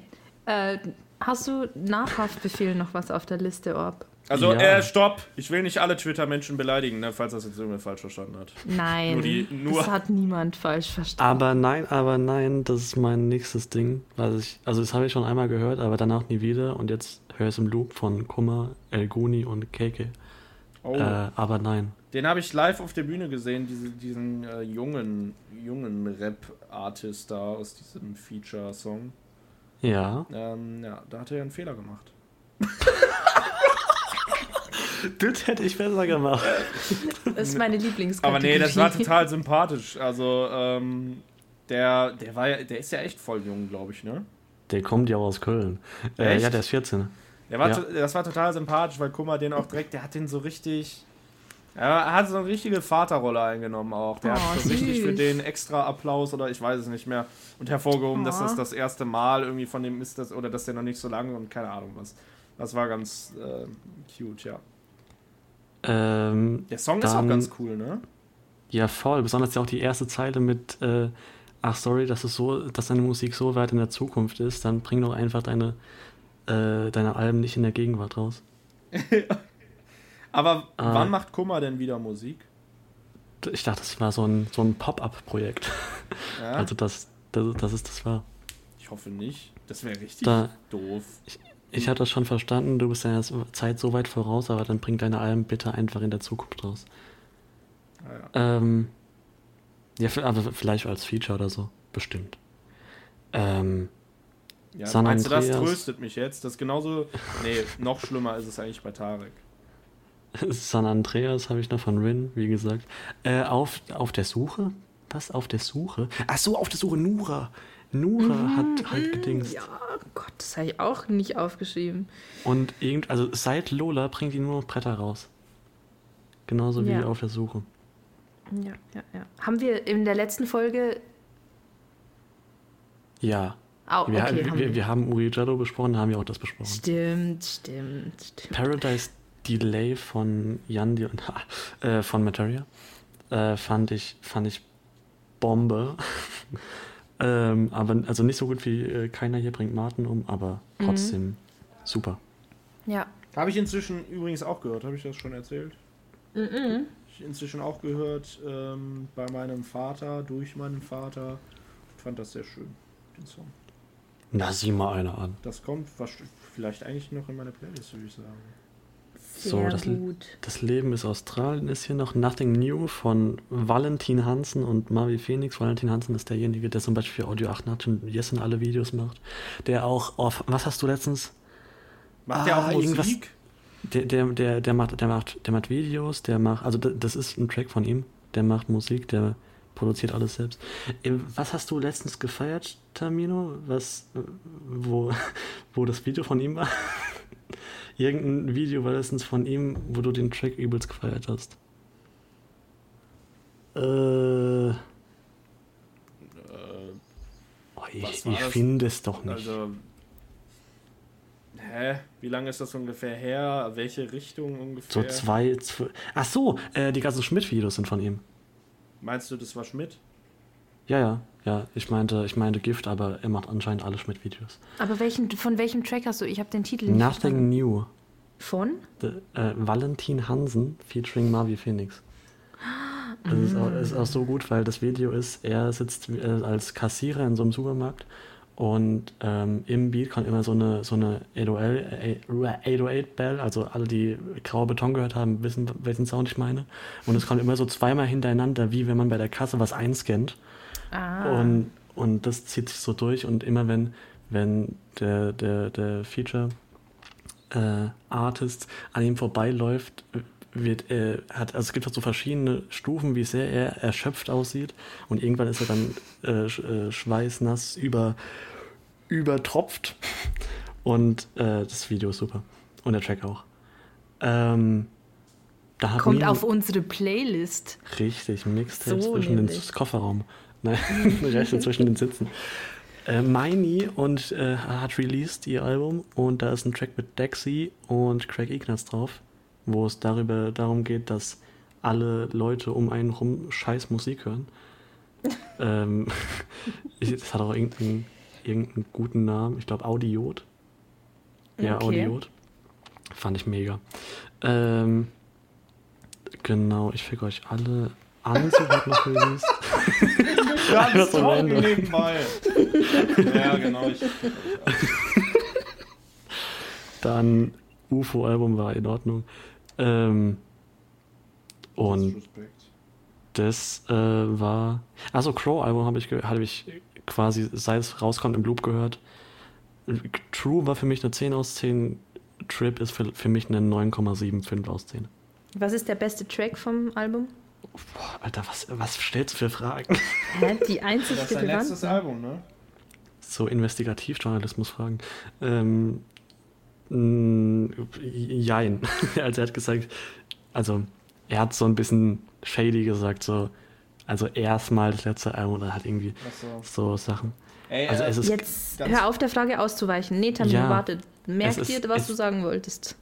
Äh, hast du nach Haftbefehl noch was auf der Liste, Orb?
Also,
Ja.
äh, stopp. Ich will nicht alle Twitter-Menschen beleidigen, ne, falls das jetzt irgendwer falsch verstanden hat.
Nein.
Nur die- nur-
das hat niemand falsch verstanden.
Aber nein, aber nein, das ist mein nächstes Ding. Was ich, also das habe ich schon einmal gehört, aber danach nie wieder. Und jetzt höre ich es im Loop von Kummer, El Guni und Keke.
Oh,
Äh, aber nein.
den habe ich live auf der Bühne gesehen, diese, diesen äh, jungen, jungen Rap-Artist da aus diesem Feature-Song.
Ja.
Ähm, ja, da hat er einen Fehler gemacht.
Das hätte ich besser gemacht.
Das ist meine Lieblingskategorie.
Aber nee, das war total sympathisch. Also, ähm, der, der war ja, der ist ja echt voll jung, glaube ich, ne?
Der kommt ja aus Köln. Äh, ja, der ist 14.
Der war
Ja.
das war total sympathisch, weil guck mal, den auch direkt, der hat den so richtig. Er hat so eine richtige Vaterrolle eingenommen auch. Der
Oh,
hat so richtig für den extra Applaus oder ich weiß es nicht mehr und hervorgehoben, dass
Oh.
das das erste Mal irgendwie von dem ist, das, oder dass der noch nicht so lange und keine Ahnung was. Das war ganz äh, cute, ja.
Ähm,
Der Song ist auch
Dann-
ganz cool, ne?
ja, voll. Besonders ja auch die erste Zeile mit, äh, ach sorry, dass es so, dass deine Musik so weit in der Zukunft ist, dann bring doch einfach deine, äh, deine Alben nicht in der Gegenwart raus.
Aber
Ah.
wann macht Kummer denn wieder Musik?
Ich dachte, das war so ein, so ein Pop-up-Projekt.
Ja?
Also, dass, dass, dass es das war.
ich hoffe nicht. Das wäre richtig
Da-
doof.
Ich hatte das schon verstanden, du bist ja so- Zeit so weit voraus, aber dann bring deine Alben bitte einfach in der Zukunft raus.
Ah, ja.
Ähm, ja, aber vielleicht als Feature oder so. Bestimmt. Ähm,
Ja,
San
meinst du, das
Andreas.
tröstet mich jetzt? Das ist genauso. Nee, noch schlimmer ist es eigentlich bei Tarek.
San Andreas habe ich noch von Rin, wie gesagt. Äh, auf, auf der Suche? Was? Auf der Suche? Ach so, auf der Suche. Nura. Nura hat halt gedingst.
Ja, Gott, das habe ich auch nicht aufgeschrieben.
Und irgend, also seit Lola bringt die nur noch Bretter raus. Genauso wie
Ja.
auf der Suche.
Ja, ja, ja. Haben wir in der letzten Folge.
Ja.
Oh,
Wir,
okay, haben
wir, wir haben Uri Jello besprochen, haben wir auch das besprochen.
Stimmt, stimmt, stimmt.
Paradise Delay von Jan Di- äh, von Materia äh, fand ich fand ich Bombe. ähm, aber also nicht so gut wie äh, keiner hier bringt Martin um, aber
Mhm.
trotzdem super.
Ja.
Habe ich inzwischen übrigens auch gehört. Habe ich das schon erzählt?
Mhm.
Ich inzwischen auch gehört ähm, bei meinem Vater, durch meinen Vater. Ich fand das sehr schön, den Song.
Na, sieh mal einer an.
Das kommt vielleicht eigentlich noch in meine Playlist, würde ich sagen.
So, das,
gut.
das Leben ist Australien ist hier noch Nothing New von Valentin Hansen und Mavi Phoenix. Valentin Hansen ist derjenige, der zum Beispiel für Audio 88 und Jessen alle Videos macht. Der auch auf, was hast du letztens?
Macht der
Ah,
auch
irgendwas-
Musik?
Der, der, der, der, macht, der, macht, der macht Videos, der macht, also da- das ist ein Track von ihm, der macht Musik, der produziert alles selbst. Was hast du letztens gefeiert, Tamino? Was, wo, wo das Video von ihm war? Irgendein Video war letztens von ihm, wo du den Track übelst gefeiert hast. Äh, oh, ich ich finde es doch nicht.
Also. Hä? Wie lange ist das ungefähr her? Welche Richtung
so
ungefähr?
zwei, zwei. Ach so, äh, die ganzen Schmidt-Videos sind von ihm.
Meinst du, das war Schmidt?
Ja, ja, ja. Ich meinte, ich meinte Gift, aber er macht anscheinend alle Schmidt-Videos.
Aber welchen, von welchem Track hast du? Ich habe den Titel nicht
Nothing
verstanden.
New.
Von?
The, äh, Valentin Hansen featuring Marvi Phoenix. Das ist auch, ist auch so gut, weil das Video ist, er sitzt äh, als Kassierer in so einem Supermarkt Und ähm, im Beat kommt immer so eine, so eine 808-Bell, also alle, die graue Beton gehört haben, wissen, welchen Sound ich meine. Und es kommt immer so zweimal hintereinander, wie wenn man bei der Kasse was einscannt.
Ah.
Und, und das zieht sich so durch und immer wenn, wenn der, der, der Feature äh, Artist an ihm vorbeiläuft, wird er hat also es gibt halt so verschiedene Stufen, wie sehr er erschöpft aussieht und irgendwann ist er dann äh, sch- äh, schweißnass über übertropft und äh, das Video ist super und der Track auch. Ähm,
Kommt auf unsere Playlist.
Richtig, Mixtape
So
zwischen den
nämlich.
Kofferraum. Nein, Rechte zwischen den Sitzen. Äh, Miney und äh, hat released ihr Album und da ist ein Track mit Dexy und Craig Ignatz drauf, wo es darüber darum geht, dass alle Leute um einen rum scheiß Musik hören. ähm, ich, das hat auch irgendeinen, irgendeinen guten Namen. Ich glaube Audiot. Ja,
Okay.
Audiot. Fand ich mega. Ähm, genau, ich füge euch alle an, so hat noch released.
Ganz
so
trocken nebenbei. ja, genau. Ich,
Dann UFO-Album war in Ordnung. Ähm, und das äh, war. Also Crow-Album habe ich, habe ich quasi, seit es rauskommt, im Loop gehört. True war für mich eine 10 aus 10. Trip ist für, für mich eine 9,75 aus 10.
Was ist der beste Track vom Album?
Boah, Alter, was, was stellst du für Fragen?
Hä? Die einzig
Das ist sein letztes. Album, ne?
So Investigativjournalismus-Fragen. Ähm, jein. also er hat gesagt, also er hat so ein bisschen shady gesagt, so, also erstmal das letzte Album oder hat irgendwie
Achso.
so Sachen.
Ey,
Also
äh,
es ist
Jetzt hör auf, der Frage auszuweichen. Nee, Tamino,
Ja.
warte. Merk dir, was
es-
du sagen wolltest.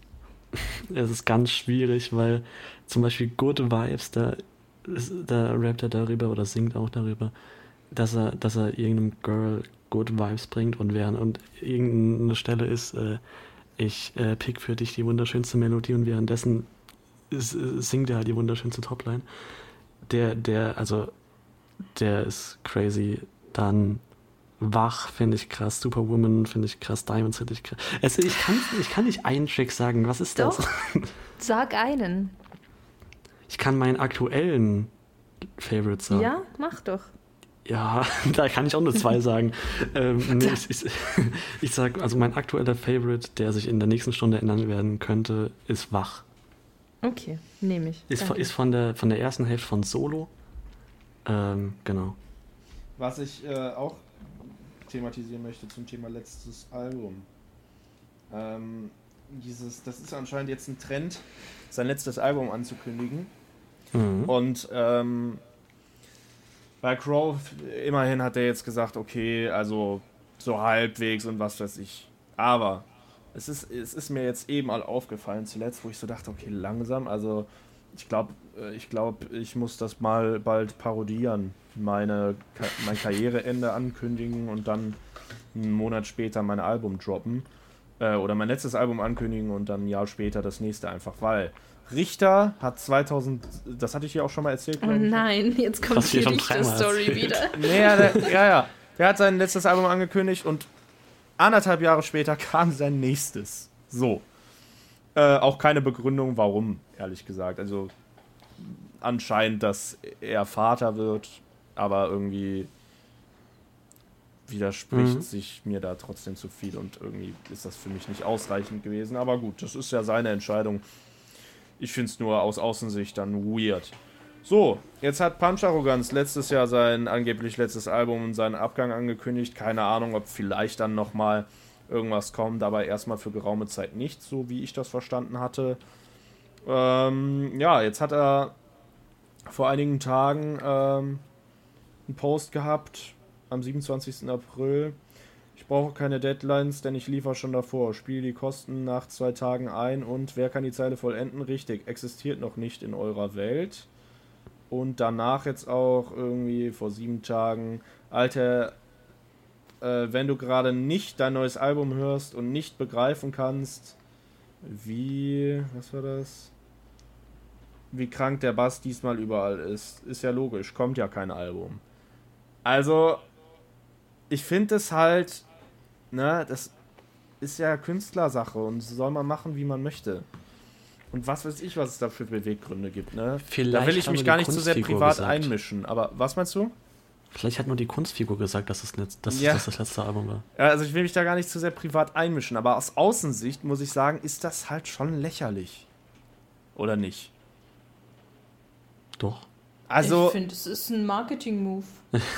es ist ganz schwierig, weil zum Beispiel Good Vibes, da, da rappt er darüber oder singt auch darüber, dass er, dass er irgendeinem Girl Good Vibes bringt und während und irgendeine Stelle ist, äh, ich äh, pick für dich die wunderschönste Melodie und währenddessen ist, äh, singt er halt die wunderschönste Topline. Der, der, also, der ist crazy. Dann Wach finde ich krass, Superwoman finde ich krass, Diamonds finde ich krass. Also ich kann, ich kann nicht einen Track sagen, was ist das?
Doch. Sag einen.
Ich kann meinen aktuellen Favorite sagen.
Ja, mach doch.
Ja, da kann ich auch nur zwei sagen. ähm, nee, ich, ich, ich sag, also mein aktueller Favorite, der sich in der nächsten Stunde ändern werden könnte, ist Wach.
Okay, nehme ich.
Ist,
Danke.
ist von, der, von der ersten Hälfte von Solo. Ähm, genau.
Was ich äh, auch thematisieren möchte zum Thema letztes Album. Ähm, dieses, das ist anscheinend jetzt ein Trend, sein letztes Album anzukündigen.
Mhm.
Und ähm, bei Crow, immerhin hat er jetzt gesagt, okay, also so halbwegs und was weiß ich. Aber es ist, es ist mir jetzt eben all aufgefallen zuletzt, wo ich so dachte, okay, langsam, also ich glaube, ich glaube, ich muss das mal bald parodieren. Meine, mein Karriereende ankündigen und dann einen Monat später mein Album droppen. Äh, oder mein letztes Album ankündigen und dann ein Jahr später das nächste einfach, weil Richter hat 2000, das hatte ich ja auch schon mal erzählt,
Oh
ich.
nein, jetzt kommt die Richter-Story wieder.
Nee, ja, der, ja, ja. Der hat sein letztes Album angekündigt und anderthalb Jahre später kam sein nächstes. So. Äh, auch keine Begründung, warum, ehrlich gesagt. Also anscheinend, dass er Vater wird, aber irgendwie widerspricht
Mhm.
sich mir da trotzdem zu viel und irgendwie ist das für mich nicht ausreichend gewesen. Aber gut, das ist ja seine Entscheidung. Ich finde es nur aus Außensicht dann weird. So, jetzt hat Punch Arroganz letztes Jahr sein angeblich letztes Album und seinen Abgang angekündigt. Keine Ahnung, ob vielleicht dann nochmal irgendwas kommt, aber erstmal für geraume Zeit nicht, so wie ich das verstanden hatte. Ähm, ja, jetzt hat er vor einigen Tagen ähm, einen Post gehabt am 27. April. Ich brauche keine Deadlines, denn ich liefere schon davor. Spiele die Kosten nach zwei Tagen ein und wer kann die Zeile vollenden? Richtig, existiert noch nicht in eurer Welt. Und danach jetzt auch irgendwie vor sieben Tagen, Alter, äh, wenn du gerade nicht dein neues Album hörst und nicht begreifen kannst, wie, was war das? Wie krank der Bass diesmal überall ist. Ist ja logisch, kommt ja kein Album. Also, ich finde es halt, ne, das ist ja Künstlersache und soll man machen, wie man möchte. Und was weiß ich, was es da für Beweggründe gibt, ne?
Vielleicht
da will ich mich gar nicht zu sehr privat
gesagt.
einmischen. Aber was meinst du?
Vielleicht hat nur die Kunstfigur gesagt, dass es nicht, dass
Ja.
das das letzte Album war.
Ja, also ich will mich da gar nicht zu sehr privat einmischen, aber aus Außensicht muss ich sagen, ist das halt schon lächerlich. Oder nicht?
Doch.
Also,
ich finde, es ist ein Marketing-Move.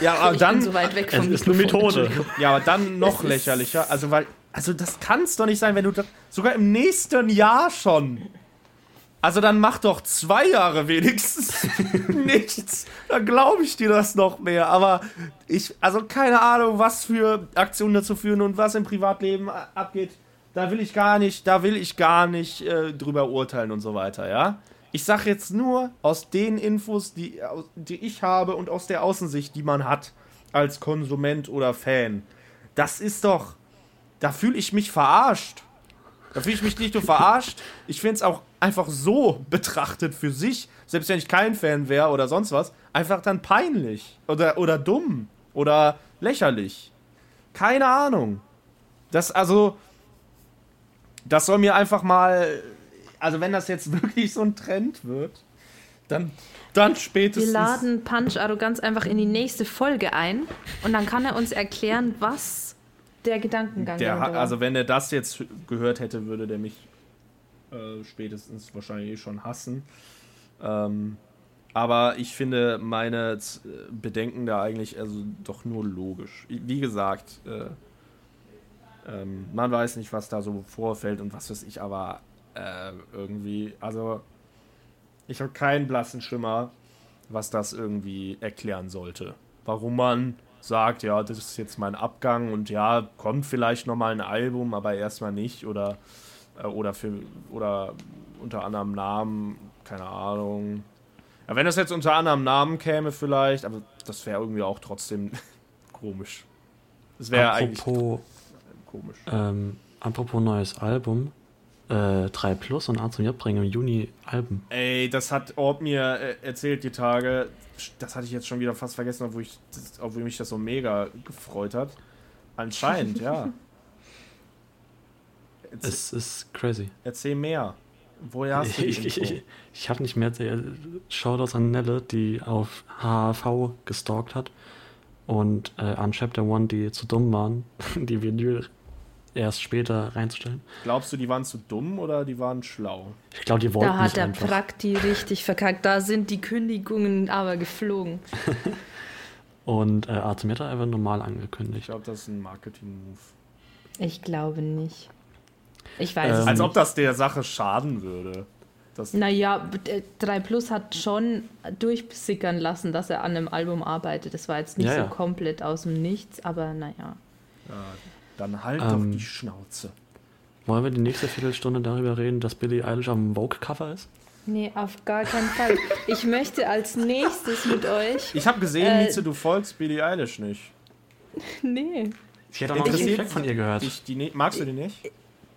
ja, aber
ich
dann,
bin so weit weg
Es
vom
ist eine Methode.
Ja, aber dann noch
Es
lächerlicher. Also, weil, also das kann es doch nicht sein, wenn du das, sogar im nächsten Jahr schon. Also dann mach doch zwei Jahre wenigstens nichts. Dann glaube ich dir das noch mehr. Aber ich, also keine Ahnung, was für Aktionen dazu führen und was im Privatleben abgeht. Da will ich gar nicht, da will ich gar nicht äh, drüber urteilen und so weiter, ja. Ich sag jetzt nur aus den Infos, die, die ich habe und aus der Außensicht, die man hat als Konsument oder Fan. Das ist doch, da fühle ich mich verarscht. Da fühle ich mich nicht nur verarscht. Ich finde es auch einfach so betrachtet für sich, selbst wenn ich kein Fan wäre oder sonst was, einfach dann peinlich oder, oder dumm oder lächerlich. Keine Ahnung. Das, also, das soll mir einfach mal, also wenn das jetzt wirklich so ein Trend wird, dann, dann
Wir
spätestens.
laden Punch Arroganz einfach in die nächste Folge ein und dann kann er uns erklären, was der Gedankengang
Der, hat-
war.
also wenn er das jetzt gehört hätte, würde der mich äh, spätestens wahrscheinlich eh schon hassen. Ähm, aber ich finde meine Z- Bedenken da eigentlich also doch nur logisch. Wie gesagt, äh, ähm, man weiß nicht, was da so vorfällt und was weiß ich, aber äh, irgendwie, also ich habe keinen blassen Schimmer, was das irgendwie erklären sollte. Warum man sagt, ja, das ist jetzt mein Abgang und ja, kommt vielleicht nochmal ein Album, aber erstmal nicht oder äh, oder für oder unter anderem Namen, keine Ahnung. Ja, wenn das jetzt unter anderem Namen käme vielleicht, aber das wäre irgendwie auch trotzdem komisch. Das wäre eigentlich komisch.
ähm, apropos neues Album. Äh, 3 Plus und A zum J bringen im Juni Alben.
Ey, das hat Orb mir äh, erzählt die Tage. Das hatte ich jetzt schon wieder fast vergessen, obwohl, ich, das, obwohl mich das so mega gefreut hat. Anscheinend, ja. Erzähl,
Es ist crazy.
erzähl mehr. Woher hast du
Ich, ich, ich, ich habe nicht mehr. äh, Shoutouts an Nelle, die auf HHV gestalkt hat. Und äh, an Chapter One, die zu dumm waren, die Vinyl erst später reinzustellen.
Glaubst du, die waren zu dumm oder die waren schlau?
Ich glaube, die wollten
da hat
nicht
der
einfach.
Prakti richtig verkackt. Da sind die Kündigungen aber geflogen.
Und äh, A zum J hat einfach normal
Ich
angekündigt.
glaube, das ist ein Marketing-Move.
Ich glaube nicht. Ich weiß
Ähm,
es
Als
nicht.
ob das der Sache schaden würde. Das,
Naja, 3 Plus hat schon durchsickern lassen, dass er an einem Album arbeitet. Das war jetzt nicht
Ja,
so
ja.
komplett aus dem Nichts, aber naja.
Dann halt
Ähm,
doch die Schnauze.
Wollen wir die nächste Viertelstunde darüber reden, dass Billie Eilish am Vogue-Cover ist?
Nee, auf gar keinen Fall. Ich möchte als nächstes mit euch.
Ich habe gesehen,
äh,
Mieze, du folgst Billie Eilish nicht.
Nee.
Ich hätte
auch mal
Chrissy
Interessiert-
Fleck von ihr gehört.
Ich, die, ne- magst du die nicht?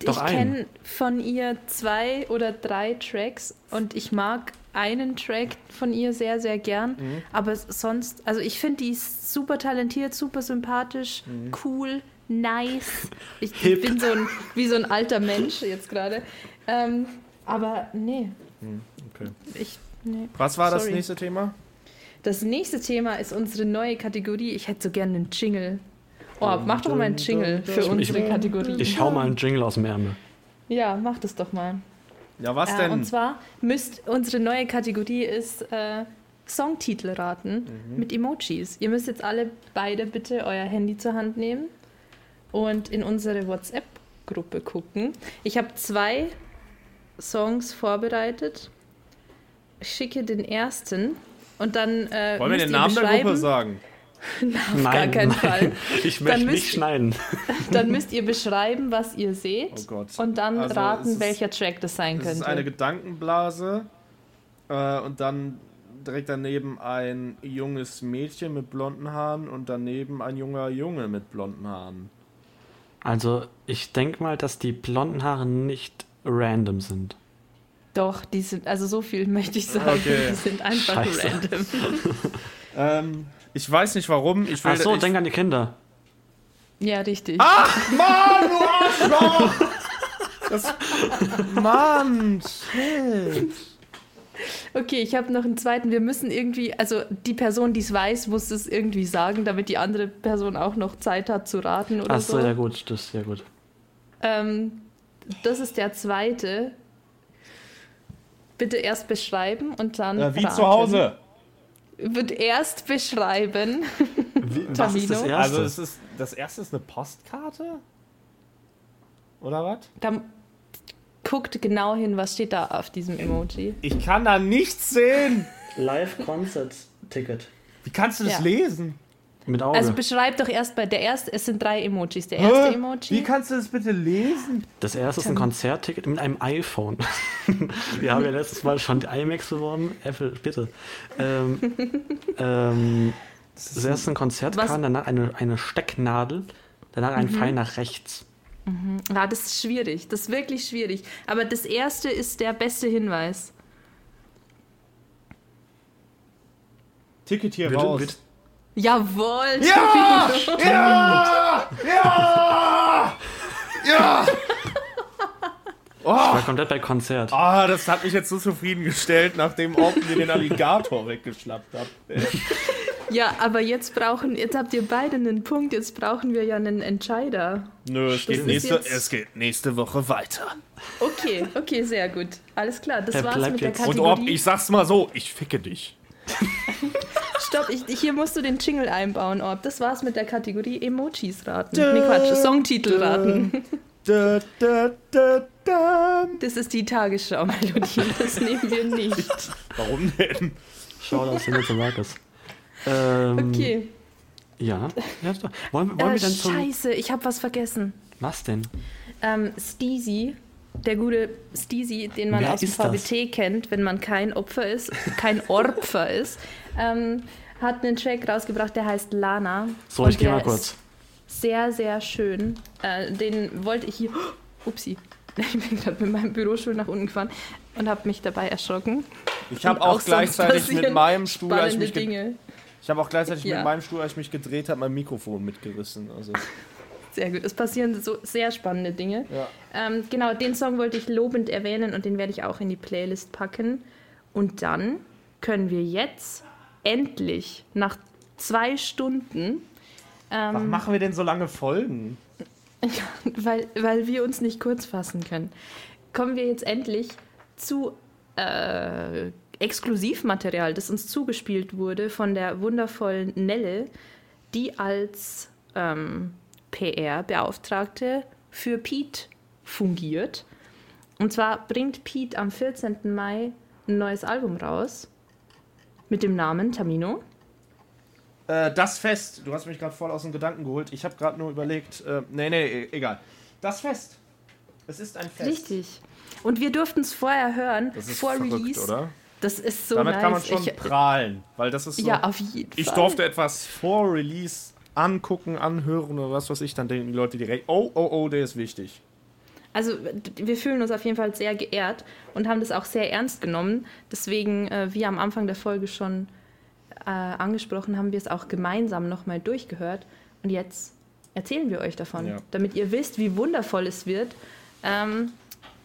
Doch
ich kenne von ihr zwei oder drei Tracks und ich mag einen Track von ihr sehr, sehr gern.
Mhm.
Aber sonst, also ich finde, die ist super talentiert, super sympathisch,
Mhm.
cool, nice. Ich
Hip.
bin so ein, wie so ein alter Mensch jetzt gerade. Ähm, aber nee,
Okay.
ich, nee.
Was war das
Sorry.
nächste Thema?
Das nächste Thema ist unsere neue Kategorie. Ich hätte so gerne einen Jingle. Oh, mach doch mal einen Jingle für
Ich-
unsere
ich-
Kategorie.
Ich hau mal einen Jingle aus dem Ärmel.
Ja, mach das doch mal.
Ja, was
Äh,
denn?
und zwar müsst unsere neue Kategorie ist äh, Songtitel raten
Mhm.
mit Emojis. Ihr müsst jetzt alle beide bitte euer Handy zur Hand nehmen und in unsere WhatsApp-Gruppe gucken. Ich habe zwei Songs vorbereitet. Ich schicke den ersten und dann äh,
Wollen wir den
ihr
Namen der Gruppe sagen?
Auf gar keinen Fall.
Ich
Dann
möchte
müsst
nicht
ihr-
schneiden.
Dann müsst ihr beschreiben, was ihr seht
Oh Gott.
und dann
Also, es
raten,
ist-
welcher Track das sein
Das
könnte.
ist eine Gedankenblase äh, und dann direkt daneben ein junges Mädchen mit blonden Haaren und daneben ein junger Junge mit blonden Haaren.
Also, ich denke mal, dass die blonden Haare nicht random sind.
Doch, die sind, also so viel möchte ich sagen,
Okay.
die sind einfach
Scheiße.
random.
Ähm, ich weiß nicht warum. Ich will,
Ach so,
ich,
denk an die Kinder.
Ja, richtig.
Ach, Mann, du Arschloch! Das, Mann, shit.
Okay, ich habe noch einen zweiten. Wir müssen irgendwie, also die Person, die es weiß, muss es irgendwie sagen, damit die andere Person auch noch Zeit hat zu raten oder
Ach so,
so.
ja gut, das ist ja gut.
Ähm, das ist der zweite. Bitte erst beschreiben und dann.
Äh, wie
raten.
zu Hause.
Wird erst beschreiben.
Wie, was ist das
Tamino?
erste?
Also es ist, das erste ist eine Postkarte? Oder was?
Da guckt genau hin, was steht da auf diesem Emoji.
Ich kann da nichts sehen.
Live-Concert-Ticket.
Wie kannst du das
Ja.
lesen?
Mit Auge.
Also beschreib doch erst bei der erste, es sind drei Emojis. Der erste
Hä?
Emoji.
Wie kannst du das bitte lesen?
das erste ist ein Konzertticket mit einem iPhone. Wir haben ja letztes Mal schon die iMacs beworben. Apple, bitte. Ähm, ähm, das erste ist ein Konzertkarte,
Was-
danach eine, eine Stecknadel, danach ein Pfeil nach rechts.
Ja, das ist schwierig. Das ist wirklich schwierig. Aber das erste ist der beste Hinweis.
Ticket hier raus.
wird-
Jawohl!
ja! Ja! Ja! Ja!
Ich war komplett bei Konzert.
Ah, das hat mich jetzt so zufriedengestellt, nachdem Orton mir den Alligator weggeschnappt hat.
Ja, aber jetzt brauchen, jetzt habt ihr beide einen Punkt, jetzt brauchen wir ja einen Entscheider.
Nö, es geht, nächste,
jetzt-
es geht nächste Woche weiter.
Okay, okay, sehr gut. Alles klar, das
Er
war's mit der
jetzt-
Und
Kategorie.
Orb, ich sag's mal so, ich ficke dich.
Stopp, ich, hier musst du den Jingle einbauen, Orb. Das war's mit der Kategorie Emojis raten. Nee, Quatsch, Songtitel raten.
Da, da, da, da.
Das ist die Tagesschau-Melodie, das nehmen wir nicht.
Warum denn?
Schau, das sind jetzt Marcus. Ähm,
Okay.
Ja. ja wollen wollen
Äh,
wir dann zum.
scheiße, ich habe was vergessen.
Was denn?
Ähm, Steezy, der gute Steezy, den man
Wer
aus dem? VBT kennt, wenn man kein Opfer ist, kein Opfer ist, ähm, hat einen Track rausgebracht, der heißt Lana.
So, ich gehe mal kurz.
Sehr, sehr schön. Äh, den wollte ich hier. Upsi. Ich bin gerade mit meinem Bürostuhl nach unten gefahren und habe mich dabei erschrocken.
Ich habe auch,
sonst
gleichzeitig mit meinem Stuhl, als ich mich, ge-
Dinge.
Ich habe auch gleichzeitig
Ja.
mit meinem Stuhl, als ich mich gedreht habe, mein Mikrofon mitgerissen. Also,
Sehr gut. Es passieren so sehr spannende Dinge.
ja.
Ähm, genau, den Song wollte ich lobend erwähnen und den werde ich auch in die Playlist packen. Und dann können wir jetzt endlich nach zwei Stunden,
Warum
ähm,
machen wir denn so lange Folgen?
weil, weil wir uns nicht kurz fassen können, kommen wir jetzt endlich zu äh, Exklusivmaterial, das uns zugespielt wurde von der wundervollen Nelle, die als ähm, PR-Beauftragte für Pete fungiert. Und zwar bringt Pete am 14. Mai ein neues Album raus mit dem Namen Tamino.
Äh, das Fest. Du hast mich gerade voll aus dem Gedanken geholt. Ich habe gerade nur überlegt. Äh, nee, nee, e- egal. Das Fest. Es ist ein Fest.
Richtig. Und wir durften es vorher hören,
Das ist
vor
verrückt,
Release.
oder?
Das ist so
Damit
nice.
kann man schon
ich,
prahlen, weil das ist so.
ja, auf jeden
ich
Fall.
durfte etwas vor Release angucken, anhören oder was weiß ich, dann denken die Leute direkt, oh, oh, oh, der ist wichtig.
Also wir fühlen uns auf jeden Fall sehr geehrt und haben das auch sehr ernst genommen. Deswegen, äh, wie am Anfang der Folge schon äh, angesprochen, haben wir es auch gemeinsam nochmal durchgehört. Und jetzt erzählen wir euch davon,
Ja.
damit ihr wisst, wie wundervoll es wird. Ähm,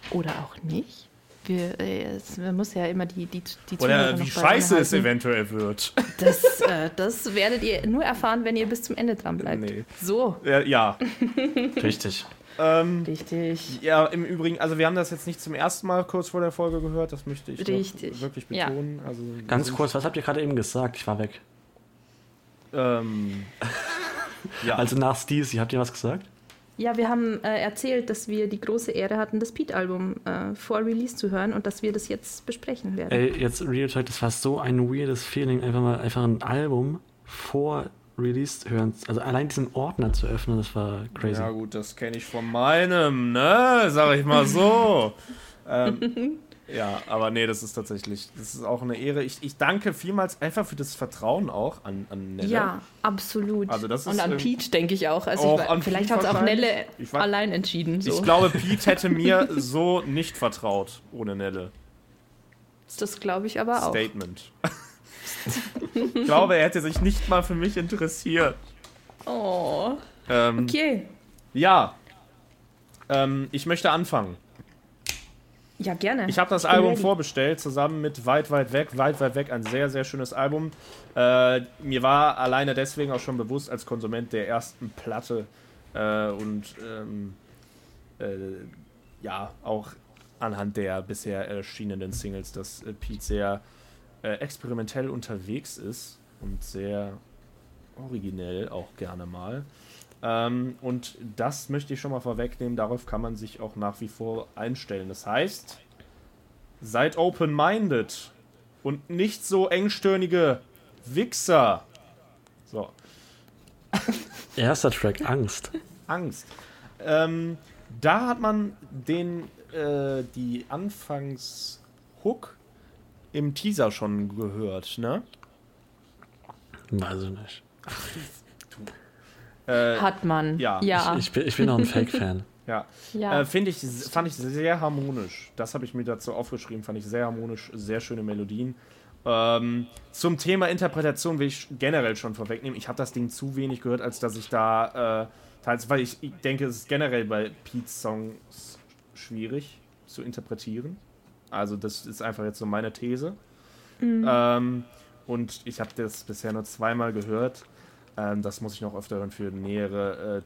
oder auch nicht. Wir, äh, es, man muss ja immer die, die, die
Oder wie scheiße es eventuell wird.
Das, äh, das werdet ihr nur erfahren, wenn ihr bis zum Ende dran bleibt.
Nee.
So,
ja, ja.
Richtig.
Ähm,
richtig.
ja, im Übrigen, also wir haben das jetzt nicht zum ersten Mal kurz vor der Folge gehört, das möchte ich wirklich
Ja.
betonen. Also, wir
Ganz kurz, was habt ihr gerade eben gesagt? Ich war weg.
Ähm, ja,
Also nach Steezy, habt ihr was gesagt?
Ja, wir haben äh, erzählt, dass wir die große Ehre hatten, das Pete-Album äh, vor Release zu hören und dass wir das jetzt besprechen werden.
Ey, jetzt Real Talk, das war so ein weirdes Feeling, einfach mal einfach ein Album vor Release hören. Also allein diesen Ordner zu öffnen, das war crazy.
ja gut, das kenne ich von meinem, ne? Sag ich mal so. ähm, ja, aber nee, das ist tatsächlich, das ist auch eine Ehre. Ich, ich danke vielmals einfach für das Vertrauen auch an, an Nelle.
ja, absolut.
Also das ist,
und an Pete denke ich auch. Also
auch
ich,
an
vielleicht hat es auch. Nelle
Ich weiß-
allein entschieden. So.
Ich glaube, Pete hätte mir so nicht vertraut ohne Nelle.
das glaube ich aber auch.
Statement. ich glaube, er hätte sich nicht mal für mich interessiert.
Oh.
Ähm,
Okay.
Ja. Ähm, ich möchte anfangen.
Ja, gerne.
Ich habe das
Ich
Album
ready.
vorbestellt, zusammen mit Weit, Weit Weg. Weit, Weit Weg, ein sehr, sehr schönes Album. Äh, mir war alleine deswegen auch schon bewusst, als Konsument der ersten Platte äh, und ähm, äh, ja, auch anhand der bisher erschienenen Singles, dass äh, Pete sehr äh, experimentell unterwegs ist und sehr originell auch gerne mal. Ähm, und das möchte ich schon mal vorwegnehmen, darauf kann man sich auch nach wie vor einstellen. Das heißt, seid open-minded und nicht so engstirnige Wichser. So,
Erster Track, Angst.
Angst. Ähm, da hat man den, äh, die Anfangs-Hook im Teaser schon gehört, ne?
Weiß ich nicht.
Äh,
Hat man.
ja.
Ja.
Ich, bin, ich bin auch ein Fake-Fan.
ja.
ja.
Äh, Finde ich, fand ich sehr harmonisch. Das habe ich mir dazu aufgeschrieben, fand ich sehr harmonisch, sehr schöne Melodien. Ähm, zum Thema Interpretation will ich generell schon vorwegnehmen. Ich habe das Ding zu wenig gehört, als dass ich da äh, teils, weil ich, ich denke, es ist generell bei Pete's Songs schwierig zu interpretieren. Also das ist einfach jetzt so meine These. Ähm, und ich habe das bisher nur zweimal gehört. Ähm, das muss ich noch öfter hören für nähere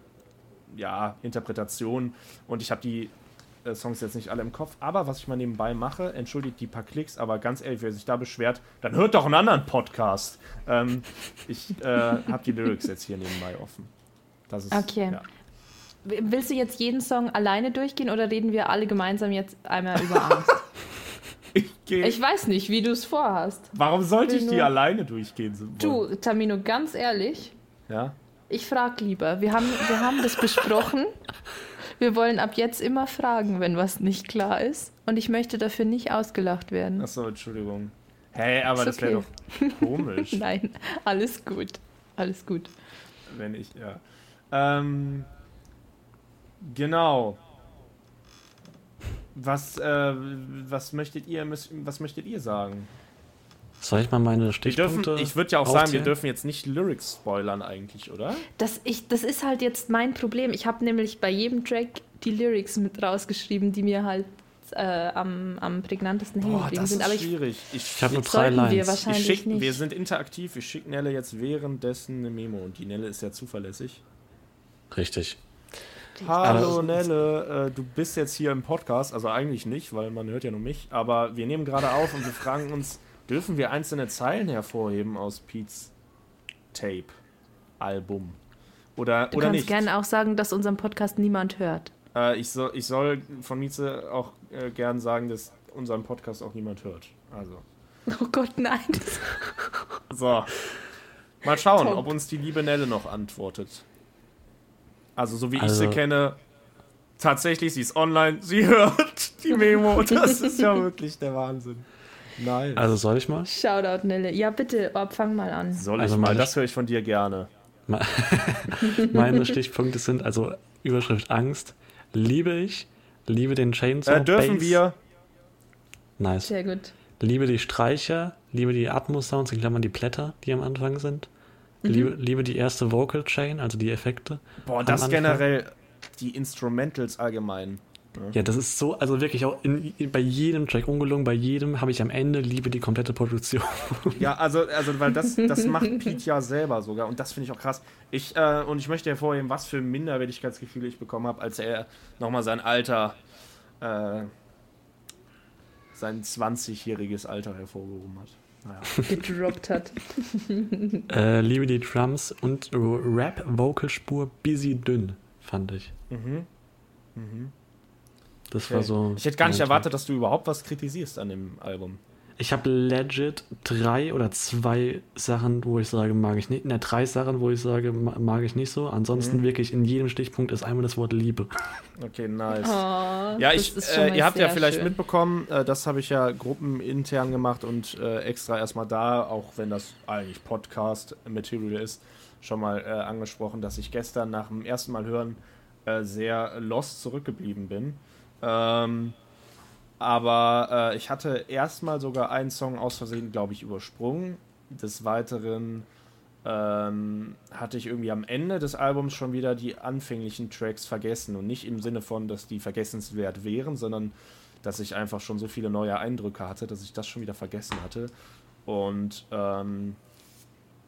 äh, ja, Interpretation. Und ich habe die äh, Songs jetzt nicht alle im Kopf. Aber was ich mal nebenbei mache, entschuldigt die paar Klicks, aber ganz ehrlich, wer sich da beschwert, dann hört doch einen anderen Podcast. Ähm, ich äh, habe die Lyrics jetzt hier nebenbei offen. Das ist,
Okay.
Ja.
Willst du jetzt jeden Song alleine durchgehen oder reden wir alle gemeinsam jetzt einmal über Angst?
Ich
ich weiß nicht, wie du es vorhast.
warum sollte ich
will
die
nur-
alleine durchgehen? wollen?
Du, Tamino, ganz ehrlich,
Ja?
ich frag lieber. Wir haben, wir haben das besprochen. Wir wollen ab jetzt immer fragen, wenn was nicht klar ist. Und ich möchte dafür nicht ausgelacht werden.
Achso, Entschuldigung. Hey, aber
Ist
das wäre
okay.
doch komisch.
Nein, alles gut. Alles gut.
wenn ich, ja. Ähm, genau. Was, äh, was möchtet ihr, was möchtet ihr sagen?
Soll ich mal meine Stichpunkte
dürfen, ich würde ja auch sagen, wir
aufzählen?
dürfen jetzt nicht Lyrics spoilern eigentlich, oder?
Das, ich, das ist halt jetzt mein Problem. Ich habe nämlich bei jedem Track die Lyrics mit rausgeschrieben, die mir halt äh, am, am prägnantesten hängen geblieben sind.
ist
Aber ich,
schwierig. Ich,
Ich habe nur drei
sollten wir
Lines.
wahrscheinlich
ich schick,
nicht.
wir sind interaktiv, ich schicke Nelle jetzt währenddessen eine Memo und die Nelle ist ja zuverlässig.
Richtig.
Hallo
Aber-
Nelle, äh, du bist jetzt hier im Podcast, also eigentlich nicht, weil man hört ja nur mich, aber wir nehmen gerade auf und wir fragen uns, dürfen wir einzelne Zeilen hervorheben aus Pete's Tape-Album? Oder,
du
oder
kannst
nicht?
gerne auch sagen, dass unseren Podcast niemand hört.
Äh, ich, soll, ich soll von Mieze auch äh, gern sagen, dass unseren Podcast auch niemand hört. Also,
Oh Gott, nein.
so. Mal schauen,
Top.
ob uns die liebe Nelle noch antwortet. Also, so wie ich
Also-
sie kenne, tatsächlich, sie ist online, sie hört die Memo. Das ist ja wirklich der Wahnsinn. Nein.
Also soll ich mal?
Shoutout, Nelle. Ja, bitte, Orb, fang mal an.
Soll ich
also
mal?
meine-
Das höre ich von dir gerne.
Meine Stichpunkte sind also Überschrift Angst, liebe ich, liebe den Chainsaw
Äh, dürfen
Bass,
wir?
nice,
Sehr gut.
liebe die Streicher, liebe die Atmos-Sounds, in Klammern die Blätter, die am Anfang sind,
Mhm.
liebe, liebe die erste Vocal Chain, also die Effekte.
Boah, das
Anfang.
generell, die Instrumentals allgemein.
Ja, das ist so, also wirklich auch in, bei jedem Track, ungelungen, bei jedem habe ich am Ende liebe die komplette Produktion.
Ja, also, also weil das, das macht Pete ja selber sogar und das finde ich auch krass. Ich, äh, und ich möchte hervorheben, was für Minderwertigkeitsgefühle ich bekommen habe, als er nochmal sein Alter, äh, sein 20-jähriges Alter hervorgehoben hat. Naja.
Gedroppt hat.
äh, liebe die Drums und Rap-Vocalspur busy dünn, fand ich.
Mhm. Mhm.
Das war
Okay.
so.
Ich hätte gar nicht erwartet, dass du überhaupt was kritisierst an dem Album.
Ich habe legit drei oder zwei Sachen, wo ich sage, mag ich nicht. Ne, drei Sachen, wo ich sage, ma- mag ich nicht so. Ansonsten
Mhm.
wirklich in jedem Stichpunkt ist einmal das Wort Liebe.
Okay, nice.
Oh,
Ja, ich, äh, ihr habt ja vielleicht
schön.
mitbekommen, äh, das habe ich ja gruppenintern gemacht und äh, extra erstmal da, auch wenn das eigentlich Podcast-Material ist, schon mal äh, angesprochen, dass ich gestern nach dem ersten Mal hören äh, sehr lost zurückgeblieben bin. Ähm, aber äh, ich hatte erstmal sogar einen Song aus Versehen, glaube ich, übersprungen. Des Weiteren ähm, hatte ich irgendwie am Ende des Albums schon wieder die anfänglichen Tracks vergessen. Und nicht im Sinne von, dass die vergessenswert wären, sondern dass ich einfach schon so viele neue Eindrücke hatte, dass ich das schon wieder vergessen hatte. Und ähm,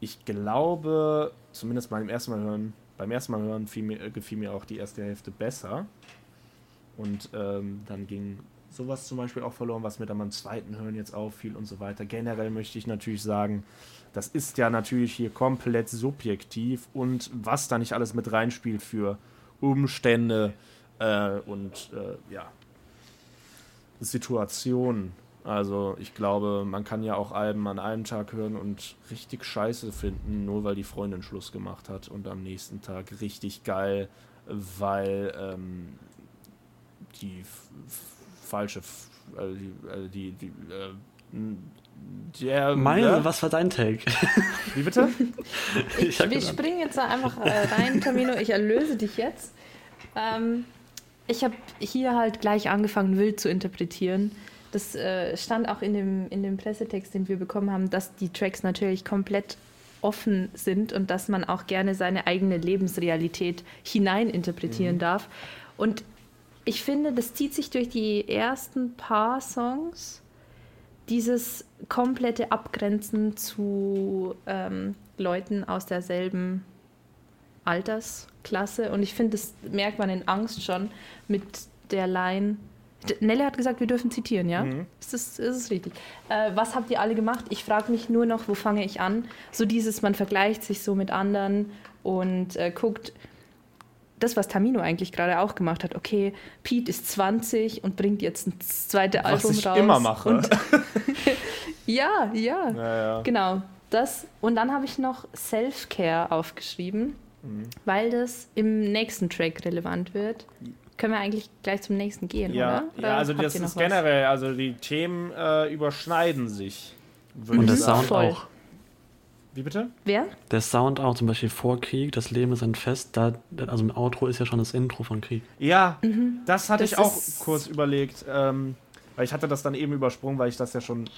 ich glaube, zumindest beim ersten Mal hören, beim ersten Mal hören mir, gefiel mir auch die erste Hälfte besser. Und ähm, dann ging sowas zum Beispiel auch verloren, was mir dann beim zweiten Hören jetzt auffiel und so weiter. Generell möchte ich natürlich sagen, das ist ja natürlich hier komplett subjektiv und was da nicht alles mit reinspielt für Umstände äh, und äh, ja, Situationen. Also ich glaube, man kann ja auch Alben an einem Tag hören und richtig scheiße finden, nur weil die Freundin Schluss gemacht hat und am nächsten Tag richtig geil, weil ähm, die falsche, also die, also die, die äh,
der, Meine, ne? was war dein Take?
Wie bitte?
ich, wir springen jetzt da einfach äh, rein, Tamino. Ich erlöse dich jetzt. Ähm, ich habe hier halt gleich angefangen, wild zu interpretieren. Das äh, stand auch in dem, in dem Pressetext, den wir bekommen haben, dass die Tracks natürlich komplett offen sind und dass man auch gerne seine eigene Lebensrealität hineininterpretieren mhm. darf. Und ich finde, das zieht sich durch die ersten paar Songs dieses komplette Abgrenzen zu ähm, Leuten aus derselben Altersklasse. Und ich finde, das merkt man in Angst schon mit der Line. Nelle hat gesagt, wir dürfen zitieren, ja? Mhm. Ist, das, ist es richtig? Äh, was habt ihr alle gemacht? Ich frage mich nur noch, wo fange ich an? So dieses, man vergleicht sich so mit anderen und äh, guckt, das, was Tamino eigentlich gerade auch gemacht hat. Okay, Pete ist 20 und bringt jetzt ein zweites was Album
ich
raus.
immer mache.
Und ja, ja, ja, ja, genau. Das. Und dann habe ich noch Self-Care aufgeschrieben, mhm. weil das im nächsten Track relevant wird. Können wir eigentlich gleich zum nächsten gehen,
ja.
oder?
oder ja, also das ist generell, also die Themen äh, überschneiden sich.
Und der Sound auch.
Wie bitte?
Wer?
Der Sound auch, zum Beispiel vor Krieg, das Leben ist ein Fest, da, also im Outro ist ja schon das Intro von Krieg.
Ja, mhm. das hatte das ich auch kurz überlegt. Ähm, weil ich hatte das dann eben übersprungen, weil ich das ja schon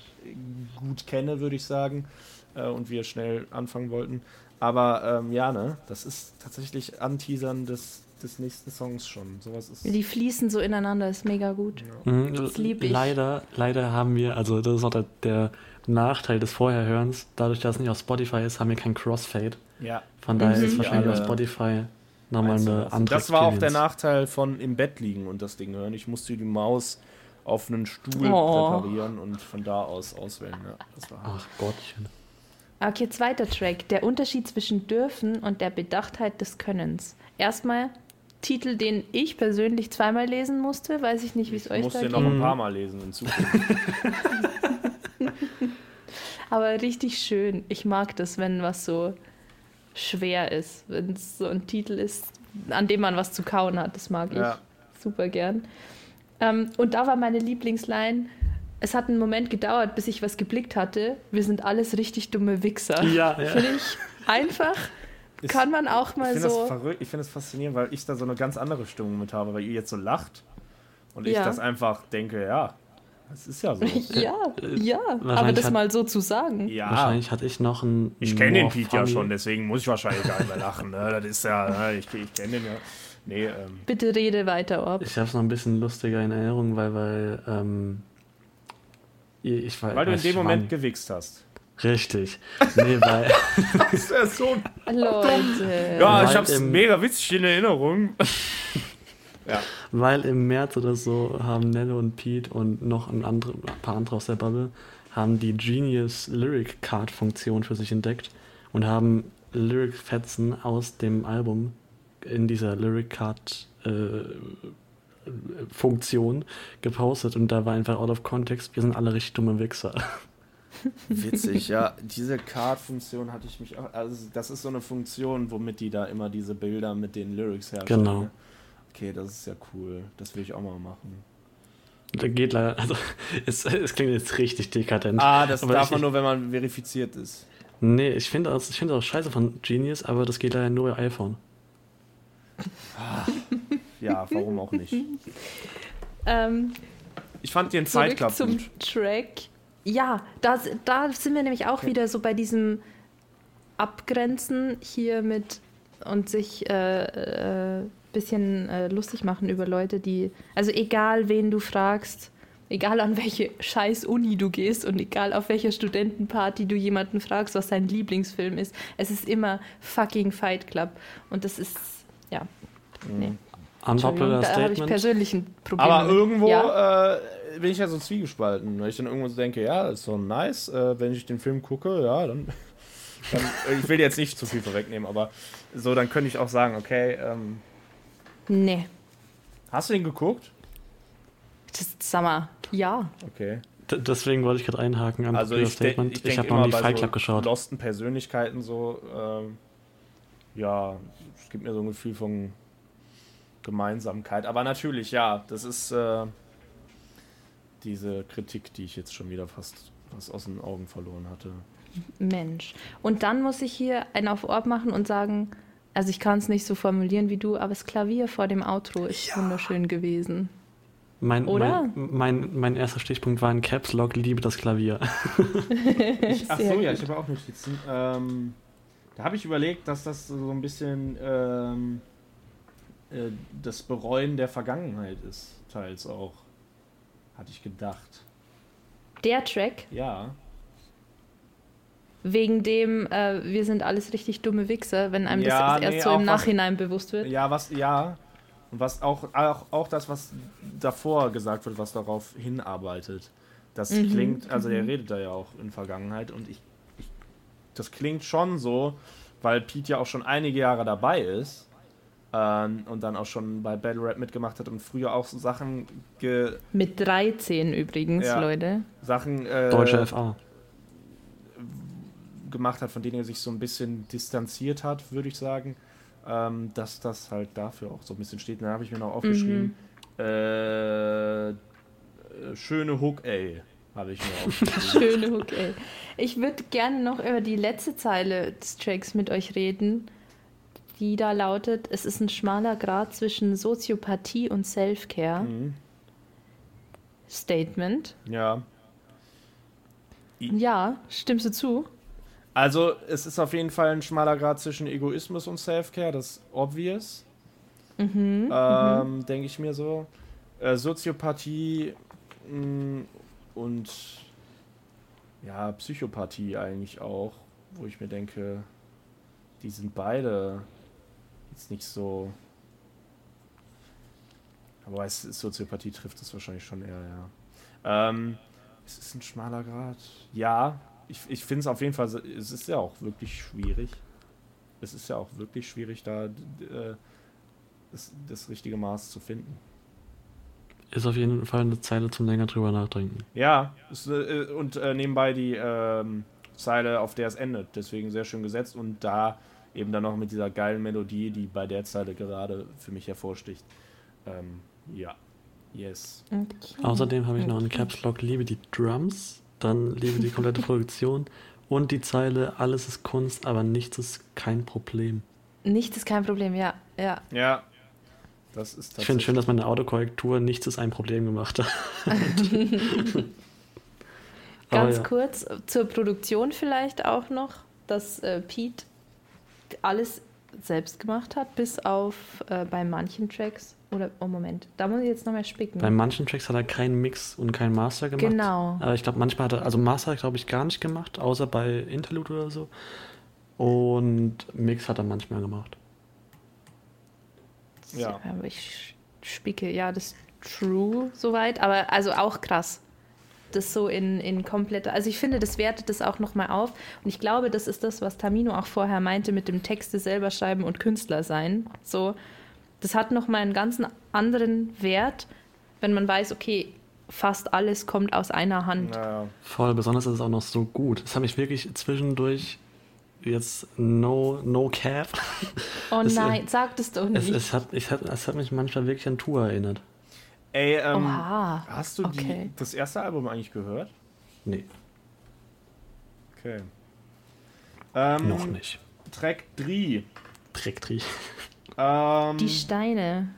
gut kenne, würde ich sagen. Äh, und wir schnell anfangen wollten. Aber ähm, ja, ne, das ist tatsächlich Anteasern des, des nächsten Songs schon. Sowas ist.
Die fließen so ineinander, ist mega gut.
Ja. Mhm, das liebe ich. Leider, leider haben wir, also das ist auch der, der Nachteil des Vorherhörens. Dadurch, dass es nicht auf Spotify ist, haben wir kein Crossfade.
Ja.
Von daher mhm. ist wahrscheinlich ja, auf Spotify nochmal eine andere
Das war auch der Nachteil von im Bett liegen und das Ding hören. Ich musste die Maus auf einen Stuhl oh. präparieren und von da aus auswählen. Ja, das war
Ach Gottchen.
Okay, zweiter Track. Der Unterschied zwischen dürfen und der Bedachtheit des Könnens. Erstmal Titel, den ich persönlich zweimal lesen musste. Weiß ich nicht, wie es euch
da geht. Ich musste noch ein paar Mal lesen in Zukunft.
Aber richtig schön. Ich mag das, wenn was so schwer ist. Wenn es so ein Titel ist, an dem man was zu kauen hat. Das mag ja. ich super gern. Ähm, und da war meine Lieblingsline. Es hat einen Moment gedauert, bis ich was geblickt hatte. Wir sind alles richtig dumme Wichser.
Ja, ja.
Finde ich einfach. Ich, kann man auch mal
ich
so.
Das ich finde es faszinierend, weil ich da so eine ganz andere Stimmung mit habe, weil ihr jetzt so lacht und ich das einfach denke, ja, das ist ja so.
ja, ja, aber das hat, mal so zu sagen.
Ja.
Wahrscheinlich hatte ich noch ein.
Ich kenne den Pete ja schon, deswegen muss ich wahrscheinlich gar nicht mehr lachen. Ne? Das ist ja, ne? ich, ich kenne den ja. Nee, ähm.
Bitte rede weiter, Orb.
Ich habe es noch ein bisschen lustiger in Erinnerung, weil, weil, ähm, ich,
weil, weil du in dem Moment gewichst hast.
Richtig. Nee, weil.
das ist ja so.
Leute.
Ja, ich hab's mega witzig in Erinnerung.
Ja. Weil im März oder so haben Nello und Pete und noch ein, andere, ein paar andere aus der Bubble haben die Genius Lyric Card Funktion für sich entdeckt und haben Lyric Fetzen aus dem Album in dieser Lyric Card äh, Funktion gepostet und da war einfach out of context, wir sind alle richtig dumme Wichser.
Witzig, ja. Diese Card-Funktion hatte ich mich auch. Also, das ist so eine Funktion, womit die da immer diese Bilder mit den Lyrics herstellen.
Genau.
Okay, das ist ja cool. Das will ich auch mal machen.
Da geht leider, also es, es klingt jetzt richtig dekadent.
Ah, das darf ich, man nur, wenn man verifiziert ist.
Nee, ich finde das, find das auch scheiße von Genius, aber das geht leider nur bei iPhone.
Ach, ja, warum auch nicht?
ähm,
ich fand den Fight Club
zum
gut.
Track. Ja, da, da sind wir nämlich auch okay. wieder so bei diesem abgrenzen hier mit und sich äh, äh, bisschen äh, lustig machen über Leute, die, also egal wen du fragst, egal an welche scheiß Uni du gehst und egal auf welcher Studentenparty du jemanden fragst, was sein Lieblingsfilm ist, es ist immer fucking Fight Club. Und das ist, ja, nee.
Unpopular
Da habe ich persönlich ein Problem.
Aber
mit.
irgendwo
Ja.
äh, bin ich ja so zwiegespalten, weil ich dann irgendwo so denke, ja, ist so nice, äh, wenn ich den Film gucke, ja, dann, dann ich will jetzt nicht zu viel vorwegnehmen, aber so, dann könnte ich auch sagen, okay, ähm,
Nee.
hast du den geguckt?
Das, sag mal, ja.
Okay.
D deswegen wollte ich gerade einhaken.
Also
Unpopular
ich,
Statement.
ich
Ich, habe noch nie
bei
Fight
so
Club geschaut.
losten Persönlichkeiten so, ähm, ja, es gibt mir so ein Gefühl von Gemeinsamkeit. Aber natürlich, ja, das ist äh, diese Kritik, die ich jetzt schon wieder fast, fast aus den Augen verloren hatte.
Mensch. Und dann muss ich hier einen auf Orb machen und sagen, also ich kann es nicht so formulieren wie du, aber das Klavier vor dem Outro ist wunderschön gewesen.
Mein,
Oder?
Mein, mein, mein erster Stichpunkt war ein Caps Lock, liebe das Klavier.
Ach
Sehr
so, ja,
gut.
ich habe auch Notizen. Ähm, da habe ich überlegt, dass das so ein bisschen ähm, äh, das Bereuen der Vergangenheit ist, teils auch. Hatte ich gedacht.
Der Track,
Ja.
Wegen dem äh, wir sind alles richtig dumme Wichser, wenn einem
Ja,
das erst
nee,
so im
was-
Nachhinein bewusst wird.
Ja, was, ja. Und was auch, auch, auch das, was davor gesagt wird, was darauf hinarbeitet. Das
Mhm,
klingt, also der redet da ja auch in Vergangenheit und ich, ich, das klingt schon so, weil Pete ja auch schon einige Jahre dabei ist ähm, und dann auch schon bei Battle Rap mitgemacht hat und früher auch so Sachen, ge,
Mit 13 übrigens,
Ja.
Leute.
Sachen äh,
Deutsche FA.
Gemacht hat, von denen er sich so ein bisschen distanziert hat, würde ich sagen. Ähm, dass das halt dafür auch so ein bisschen steht. Und dann habe ich mir noch aufgeschrieben, äh, äh, schöne Hook, ey, habe ich mir aufgeschrieben.
Schöne Hook, ey. Ich würde gerne noch über die letzte Zeile des Tracks mit euch reden, die da lautet, es ist ein schmaler Grad zwischen Soziopathie und Self-Care.
mhm.
Statement.
Ja.
Ja, stimmst du zu?
Also, es ist auf jeden Fall ein schmaler Grad zwischen Egoismus und Self-Care, das ist obvious.
Mhm.
ähm, denke ich mir so. Äh, Soziopathie mh, und ja, Psychopathie eigentlich auch, wo ich mir denke, die sind beide jetzt nicht so. Aber es, Soziopathie trifft es wahrscheinlich schon eher, ja. Ähm, es ist ein schmaler Grad. Ja, ich, ich finde es auf jeden Fall, es ist ja auch wirklich schwierig. Es ist ja auch wirklich schwierig, da äh, das, das richtige Maß zu finden.
Ist auf jeden Fall eine Zeile zum länger drüber nachdenken.
Ja, es, äh, und äh, nebenbei die ähm, Zeile, auf der es endet. Deswegen sehr schön gesetzt und da eben dann noch mit dieser geilen Melodie, die bei der Zeile gerade für mich hervorsticht. Ähm, ja, yes.
Okay.
Außerdem habe ich noch einen Caps Lock, liebe die Drums, dann liebe die komplette Produktion und die Zeile, alles ist Kunst, aber nichts ist kein Problem.
Nichts ist kein Problem, ja. ja.
Ja, das ist
Ich finde schön, dass meine Autokorrektur nichts ist ein Problem gemacht hat.
Ganz
ja.
kurz äh, zur Produktion vielleicht auch noch, dass äh, Pete alles selbst gemacht hat, bis auf äh, bei manchen Tracks. Oder, oh Moment, da muss ich jetzt noch mal spicken.
Bei manchen Tracks hat er keinen Mix und keinen Master gemacht.
Genau.
Aber ich glaube, manchmal hat er, also Master glaube ich gar nicht gemacht, außer bei Interlude oder so. Und Mix hat er manchmal gemacht.
Ja.
Aber ich spicke, ja, das ist true soweit, aber also auch krass. Das so in, in kompletter, also ich finde, das wertet das auch nochmal auf. Und ich glaube, das ist das, was Tamino auch vorher meinte mit dem Texte selber schreiben und Künstler sein. So, das hat nochmal einen ganz anderen Wert, wenn man weiß, okay, fast alles kommt aus einer Hand.
Naja,
Voll, besonders ist es auch noch so gut. Es hat mich wirklich zwischendurch jetzt no, no cap.
Oh
Es, äh,
nein, sag das doch
Es,
nicht.
es, hat, es, hat, es hat mich manchmal wirklich an Tour erinnert.
Ey, ähm,
Oha.
hast du
okay.
die, das erste Album eigentlich gehört?
Nee,
Okay. Ähm,
noch nicht.
Track 3.
Trägtri.
Ähm,
Die Steine.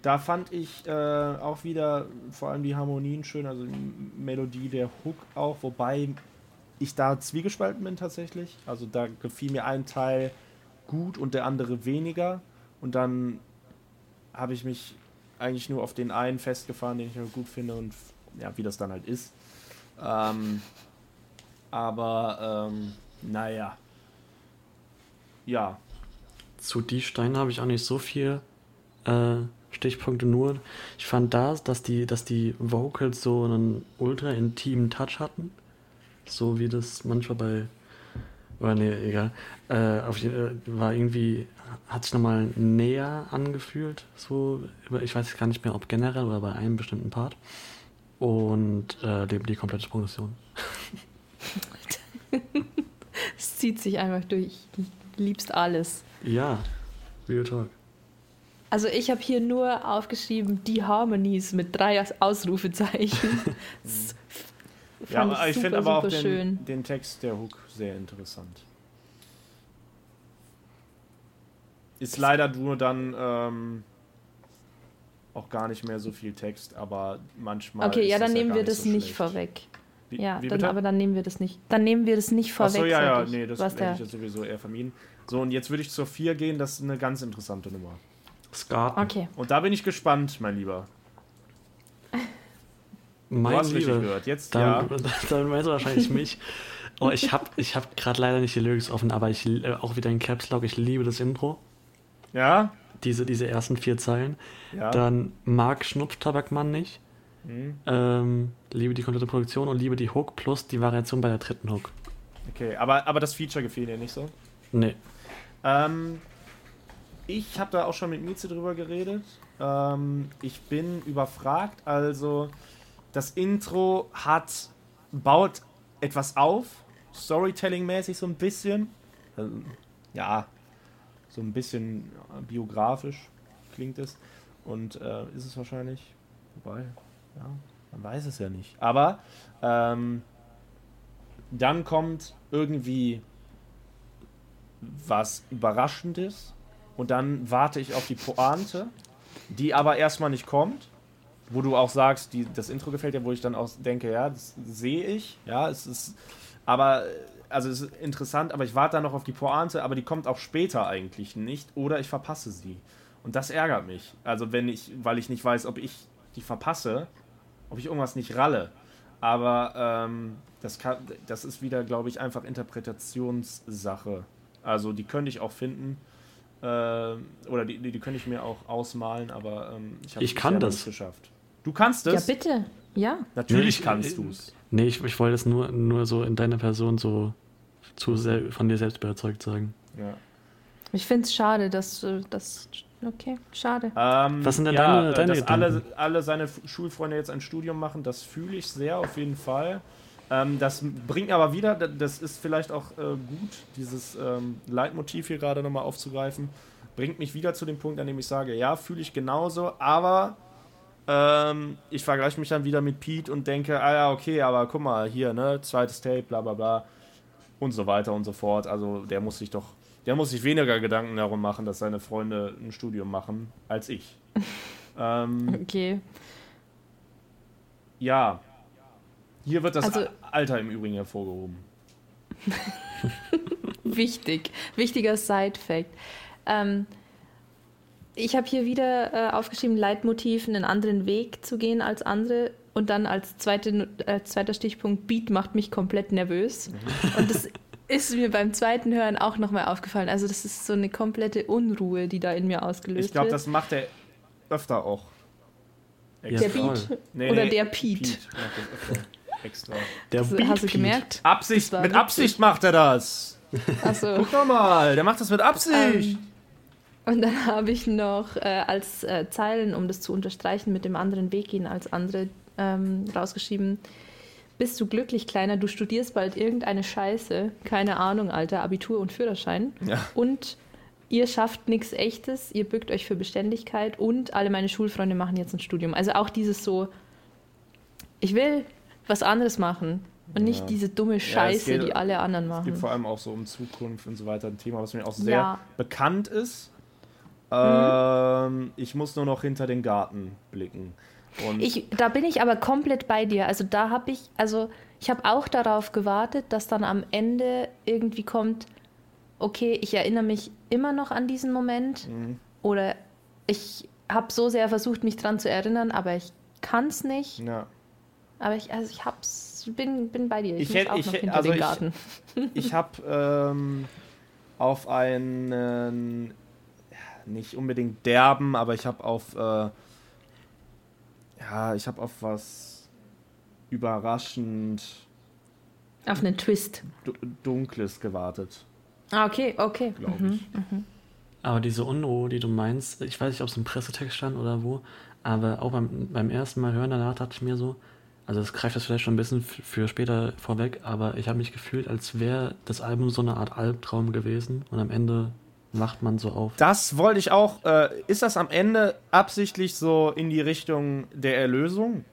Da fand ich äh, auch wieder vor allem die Harmonien schön, also die Melodie, der Hook auch, wobei ich da zwiegespalten bin tatsächlich. Also da gefiel mir ein Teil gut und der andere weniger. Und dann habe ich mich eigentlich nur auf den einen festgefahren, den ich nur gut finde und ja, wie das dann halt ist. Ähm, aber ähm, naja. Ja.
Zu Die Steine habe ich auch nicht so viel äh, Stichpunkte, nur ich fand da, dass die, dass die Vocals so einen ultra intimen Touch hatten. So wie das manchmal bei. Oder nee, egal. Äh, auf, äh, war irgendwie, hat sich nochmal näher angefühlt. So, ich weiß gar nicht mehr, ob generell oder bei einem bestimmten Part. Und äh, die, die komplette Progression.
Es zieht sich einfach durch. Du liebst alles.
Ja, Real Talk.
Also ich habe hier nur aufgeschrieben, die Harmonies mit drei Ausrufezeichen.
Ja, aber ich
super,
finde aber auch den,
schön.
den Text der Hook sehr interessant. Ist leider nur dann ähm, auch gar nicht mehr so viel Text, aber manchmal.
Okay,
ist
ja, dann
das
nehmen
gar
wir
nicht
das
so
nicht vorweg.
Wie,
Ja,
wie
dann, aber dann nehmen wir das nicht. Dann nehmen wir das nicht vorweg.
Achso, ja, ja,
ich,
nee, das hätte ich jetzt sowieso eher vermieden. So, und jetzt würde ich zur 4 gehen, das ist eine ganz interessante Nummer.
Skaten.
Okay.
Und da bin ich gespannt, mein Lieber. Du
Mein
hast richtig
Lieber.
gehört. Jetzt,
Dann,
ja.
dann meinst du wahrscheinlich mich. Oh, ich habe ich hab gerade leider nicht die Lyrics offen, aber ich äh, auch wieder in Caps Lock. Ich liebe das Intro.
Ja?
Diese, diese ersten vier Zeilen.
Ja.
Dann mag Schnupftabakmann nicht.
Hm.
Ähm, liebe die komplette Produktion und liebe die Hook plus die Variation bei der dritten Hook.
Okay, aber, aber das Feature gefiel dir nicht so?
Nee.
Ähm, ich habe da auch schon mit Mieze drüber geredet. Ähm, ich bin überfragt. Also, das Intro hat, baut etwas auf, Storytelling-mäßig so ein bisschen. Ähm, ja, so ein bisschen biografisch klingt es. Und äh, ist es wahrscheinlich. Wobei, ja, man weiß es ja nicht. Aber ähm, dann kommt irgendwie was Überraschendes und dann warte ich auf die Pointe, die aber erstmal nicht kommt, wo du auch sagst, die, das Intro gefällt dir, wo ich dann auch denke, ja, das sehe ich, ja, es ist, aber, also es ist interessant, aber ich warte dann noch auf die Pointe, aber die kommt auch später eigentlich nicht oder ich verpasse sie. Und das ärgert mich. Also wenn ich, weil ich nicht weiß, ob ich die verpasse, ob ich irgendwas nicht ralle. Aber ähm, das, kann, das ist wieder, glaube ich, einfach Interpretationssache. Also die könnte ich auch finden. Äh, oder die, die, die könnte ich mir auch ausmalen, aber ähm, ich habe
Ich kann das.
nicht geschafft. Du kannst
Ja,
es?
bitte. Ja.
Natürlich
Nee,
kannst
äh,
du es.
Nee, ich, ich wollte es nur, nur so in deiner Person so zu sehr von dir selbst überzeugt sagen.
Ja.
Ich finde es schade, dass du das. Okay, schade.
Ähm,
Was sind denn
ja,
deine-
äh,
deine
dass alle,
Gedanken?
alle seine Schulfreunde jetzt ein Studium machen, das fühle ich sehr auf jeden Fall. Ähm, das bringt aber wieder, da- das ist vielleicht auch äh, gut, dieses ähm, Leitmotiv hier gerade nochmal aufzugreifen, bringt mich wieder zu dem Punkt, an dem ich sage, ja, fühle ich genauso, aber ähm, ich vergleiche mich dann wieder mit Pete und denke, ah ja, okay, aber guck mal, hier, ne, zweites Tape, bla bla bla und so weiter und so fort. Also der muss sich doch, der muss sich weniger Gedanken darum machen, dass seine Freunde ein Studium machen, als ich. ähm,
Okay.
ja. Hier wird das
Also-
Alter im Übrigen hervorgehoben.
Wichtig. Wichtiger Side-Fact. Ähm, ich habe hier wieder äh, aufgeschrieben, Leitmotiv, einen anderen Weg zu gehen als andere. Und dann als, zweite, als zweiter Stichpunkt, Beat macht mich komplett nervös. Und das ist mir beim zweiten Hören auch nochmal aufgefallen. Also das ist so eine komplette Unruhe, die da in mir ausgelöst
Ich glaube,
wird.
das macht er öfter auch.
der
Ja,
Beat.
Nee,
oder
nee,
der Pete.
öfter. Extra.
Der
Hast, du-
Beat
hast du
Pete.
gemerkt?
Absicht, mit
witzig.
Absicht macht er das.
Achso.
Guck doch mal, der macht das mit Absicht.
Ähm, Und dann habe ich noch äh, als äh, Zeilen, um das zu unterstreichen, mit dem anderen Weg gehen als andere ähm, rausgeschrieben. Bist du glücklich, Kleiner? Du studierst bald irgendeine Scheiße. Keine Ahnung, Alter. Abitur und Führerschein.
Ja.
Und ihr schafft nichts Echtes. Ihr bückt euch für Beständigkeit. Und alle meine Schulfreunde machen jetzt ein Studium. Also auch dieses so, ich will was anderes machen. Und nicht
Ja.
diese dumme Scheiße,
geht-
die alle anderen
Es geht
machen.
vor allem auch so um Zukunft und so weiter. Ein Thema, was mir auch sehr
Ja.
bekannt ist. Ähm, ich muss nur noch hinter den Garten blicken. Und
Ich, da bin ich aber komplett bei dir. Also da habe ich, also ich habe auch darauf gewartet, dass dann am Ende irgendwie kommt, okay, ich erinnere mich immer noch an diesen Moment
Mhm.
oder ich habe so sehr versucht, mich dran zu erinnern, aber ich kann es nicht.
Ja.
Aber ich, also ich hab's, bin, bin bei dir. Ich,
Ich
muss
hätt-
auch
ich
noch hinter
also
den
ich-
Garten.
Ich habe ähm, auf einen, nicht unbedingt derben, aber ich habe auf, äh, ja, ich habe auf was überraschend
Auf einen Twist.
du Dunkles gewartet,
Ah, okay, okay.
glaube
Mhm.
ich.
Aber diese Unruhe, die du meinst, ich weiß nicht, ob es im Pressetext stand oder wo, aber auch beim, beim ersten Mal hören danach dachte ich mir so, also das greift das vielleicht schon ein bisschen für später vorweg, aber ich habe mich gefühlt, als wäre das Album so eine Art Albtraum gewesen und am Ende wacht man so auf.
Das wollte ich auch. Äh, ist das am Ende absichtlich so in die Richtung der Erlösung?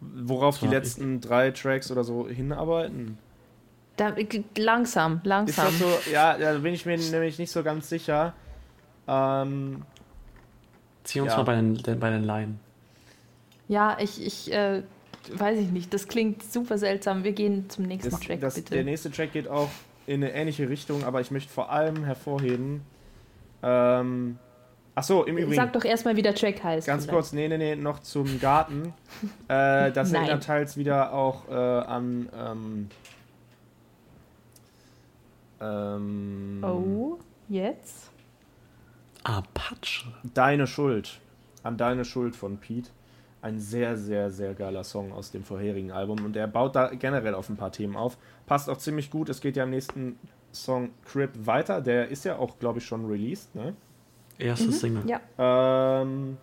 Worauf die letzten drei Tracks oder so hinarbeiten?
Da, langsam,
Ist
langsam.
das so? Ja, da bin ich mir nämlich nicht so ganz sicher. Ähm,
Zieh uns
Ja.
mal bei den, den, bei den Laien.
Ja, ich, ich äh, weiß ich nicht. Das klingt super seltsam. Wir gehen zum nächsten
das,
Track,
das,
bitte.
der nächste Track geht auch in eine ähnliche Richtung, aber ich möchte vor allem hervorheben. Ähm, ach so, im Übrigen.
Sag doch erstmal, wie der Track heißt.
Ganz
vielleicht.
kurz, nee, nee, nee, noch zum Garten. äh, das erinnert teils wieder auch äh, an. Ähm, ähm,
Oh, jetzt?
Apache.
Deine Schuld. An Deine Schuld von Pete. Ein sehr, sehr, sehr geiler Song aus dem vorherigen Album. Und er baut da generell auf ein paar Themen auf. Passt auch ziemlich gut. Es geht ja im nächsten Song Crip weiter. Der ist ja auch, glaube ich, schon released, ne?
Erste Single.
Ja.
Ähm,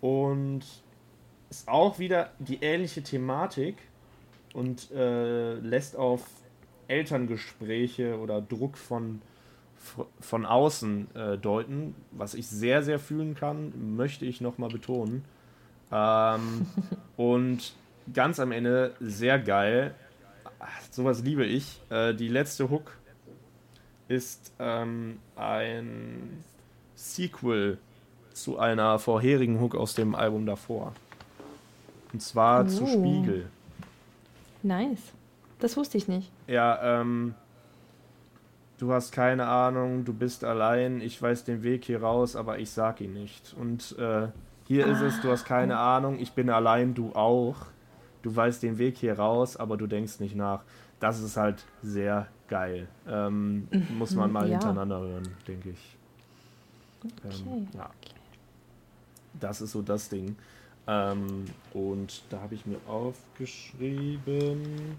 und ist auch wieder die ähnliche Thematik und äh, lässt auf Elterngespräche oder Druck von, von außen äh, deuten, was ich sehr, sehr fühlen kann, möchte ich nochmal betonen. Ähm, und ganz am Ende sehr geil. Ach, sowas liebe ich. Äh, die letzte Hook ist ähm, ein Sequel zu einer vorherigen Hook aus dem Album davor. Und zwar zu
Oh.
Spiegel.
Nice. Das wusste ich nicht.
Ja, ähm, du hast keine Ahnung, du bist allein, ich weiß den Weg hier raus, aber ich sag ihn nicht. Und äh, hier ist es, du hast keine Ahnung, ich bin allein, du auch. Du weißt den Weg hier raus, aber du denkst nicht nach. Das ist halt sehr geil. Ähm, muss man mal
ja.
hintereinander hören, denke ich.
Okay.
Ähm, ja. Das ist so das Ding. Ähm, und da habe ich mir aufgeschrieben.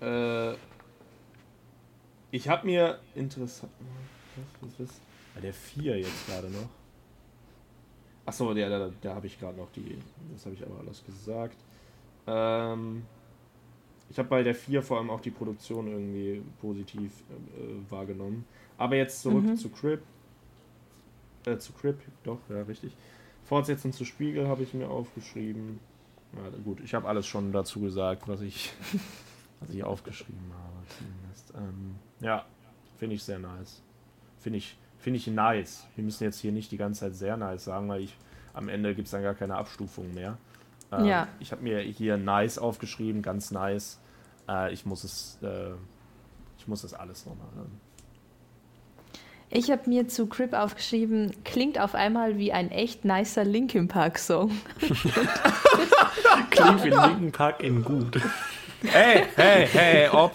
Äh, ich habe mir interessant. Was, was, was? Ah, der 4 jetzt gerade noch. Achso, ja, da, da habe ich gerade noch die. Das habe ich aber alles gesagt. Ähm, ich habe bei der 4 vor allem auch die Produktion irgendwie positiv äh, wahrgenommen. Aber jetzt zurück
Mhm.
zu Crip. Äh, zu Crip, doch, ja, richtig. Fortsetzung zu Spiegel habe ich mir aufgeschrieben. Ja, gut, ich habe alles schon dazu gesagt, was ich, was ich aufgeschrieben habe. Ähm, ja, finde ich sehr nice. Finde ich, finde ich nice. Wir müssen jetzt hier nicht die ganze Zeit sehr nice sagen, weil ich am Ende gibt es dann gar keine Abstufung mehr. Ähm,
Ja.
Ich habe mir hier nice aufgeschrieben, ganz nice. Äh, ich muss es, äh, ich muss das alles nochmal hören.
Ich habe mir zu Crip aufgeschrieben, klingt auf einmal wie ein echt nicer Linkin Park Song.
Klingt wie Linkin Park in gut.
Hey, hey, hey, ob.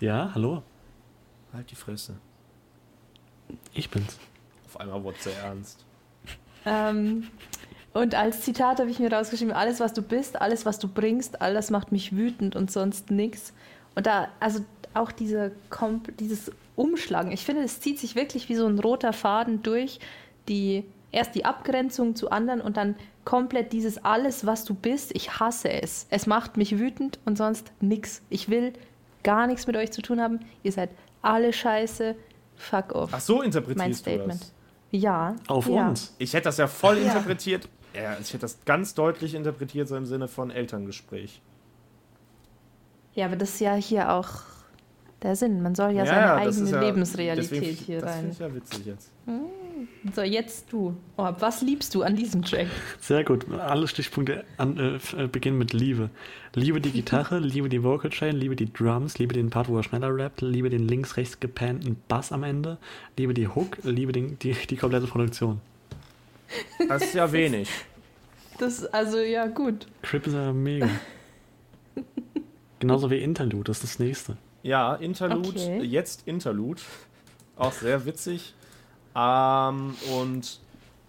Ja, hallo?
Halt die Fresse.
Ich bin's.
Auf einmal wurde es sehr ernst.
Ähm, und als Zitat habe ich mir rausgeschrieben, alles was du bist, alles was du bringst, all das macht mich wütend und sonst nichts. Und da, also auch diese dieses Umschlagen, ich finde, es zieht sich wirklich wie so ein roter Faden durch die, erst die Abgrenzung zu anderen und dann komplett dieses alles, was du bist, ich hasse es. Es macht mich wütend und sonst nix. Ich will gar nichts mit euch zu tun haben. Ihr seid alle scheiße. Fuck off.
Ach so interpretierst
mein
du
Statement.
das?
Ja.
Auf
ja.
uns.
Ich hätte das ja voll
Ja.
interpretiert. Ja, ich hätte das ganz deutlich interpretiert, so im Sinne von Elterngespräch.
Ja, aber das ist ja hier auch der Sinn. Man soll ja, seine
das ist
eigene
ja-
Lebensrealität
deswegen-
hier
das
rein.
finde ich ja witzig jetzt.
So, jetzt du. Oh, was liebst du an diesem Track?
Sehr gut. Alle Stichpunkte an, äh, äh, beginnen mit Liebe. Liebe die Gitarre, liebe die Vocal Chain, liebe die Drums, liebe den Part, wo er schneller rappt, liebe den links-rechts gepannten Bass am Ende, liebe die Hook, liebe den, die, die komplette Produktion.
Das ist ja wenig.
Das, also, ja, gut.
Crip ist ja mega. Genauso wie Interlude, das ist das nächste.
Ja, Interlude,
Okay.
jetzt Interlude. Auch sehr witzig. Ähm, und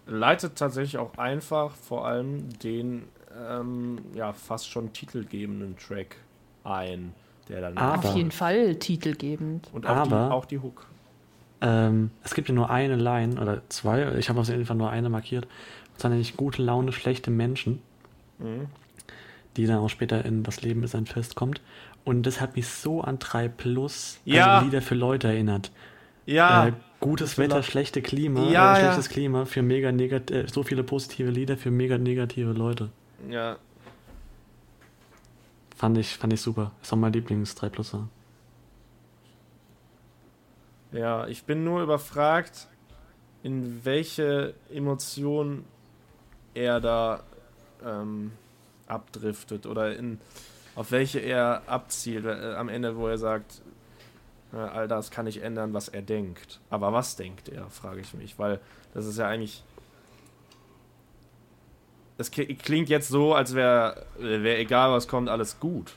leitet tatsächlich auch einfach vor allem den ähm, ja, fast schon titelgebenden Track ein, der dann
Aber-
Auf jeden Fall titelgebend.
und auch, die,
aber-
auch die Hook.
Ähm, es gibt ja nur eine Line oder zwei, ich habe auf jeden Fall nur eine markiert. Und zwar nämlich gute Laune, schlechte Menschen,
Mhm.
die dann auch später in Das Leben ist ein Fest kommt. Und das hat mich so an 3 Plus,
Ja.
also Lieder für Leute erinnert.
Ja,
Äh, gutes Wetter,
Leute.
schlechte Klima,
Ja,
äh,
ja.
schlechtes Klima für mega negativ, äh, so viele positive Lieder für mega negative Leute.
ja,
Fand ich, fand ich super. Ist auch mein Lieblings 3 Pluser.
ja. Ich bin nur überfragt, in welche Emotion er da ähm, abdriftet oder in auf welche er abzielt äh, am Ende, wo er sagt, all das kann ich ändern, was er denkt. Aber was denkt er, frage ich mich, weil das ist ja eigentlich. Es klingt jetzt so, als wäre wär egal, was kommt, alles gut.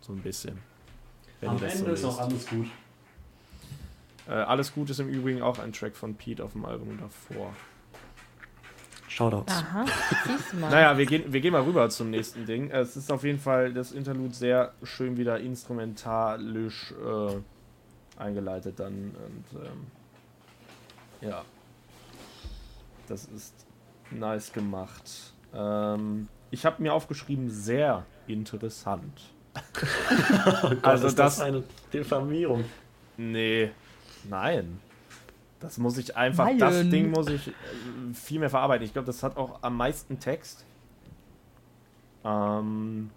So ein bisschen. Wenn ihr das so lest.
alles gut.
Äh, alles gut ist im Übrigen auch ein Track von Pete auf dem Album davor.
Shoutouts.
Aha, siehst du mal.
Naja, wir gehen, wir gehen mal rüber zum nächsten Ding. Es ist auf jeden Fall das Interlude sehr schön wieder instrumentalisch äh, eingeleitet dann. Und ähm, ja, das ist nice gemacht. Ähm, ich habe mir aufgeschrieben, sehr interessant. also
ist
das,
eine Diffamierung.
Nee, nein. Das muss ich einfach,
Nein.
das Ding muss ich äh, viel mehr verarbeiten. Ich glaube, das hat auch am meisten Text. Ähm,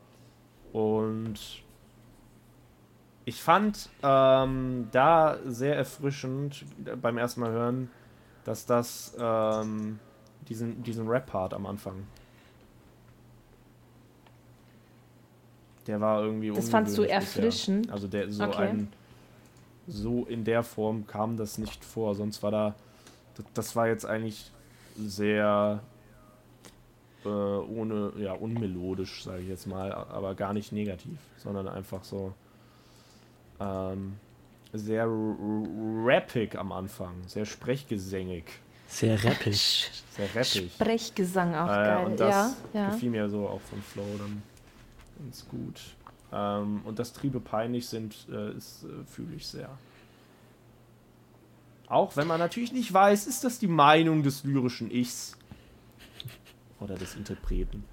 und ich fand ähm, da sehr erfrischend äh, beim ersten Mal hören, dass das ähm, diesen, diesen Rap-Part am Anfang. Der war irgendwie
Das fandst du
ungewöhnlich bisher.
erfrischend?
Also der so
Okay.
ein so in der Form kam das nicht vor. Sonst war da das, war jetzt eigentlich sehr äh, ohne ja unmelodisch, sage ich jetzt mal, aber gar nicht negativ, sondern einfach so ähm, sehr rappig am Anfang, sehr sprechgesängig,
Sehr rappig.
sehr rappig.
Sprechgesang auch
Äh,
geil.
und das
ja, ja.
gefiel mir so auch von Flow dann ganz gut. Ähm, und dass Triebe peinlich sind, äh, ist, äh, fühle ich sehr. Auch wenn man natürlich nicht weiß, ist das die Meinung des lyrischen Ichs oder des Interpreten.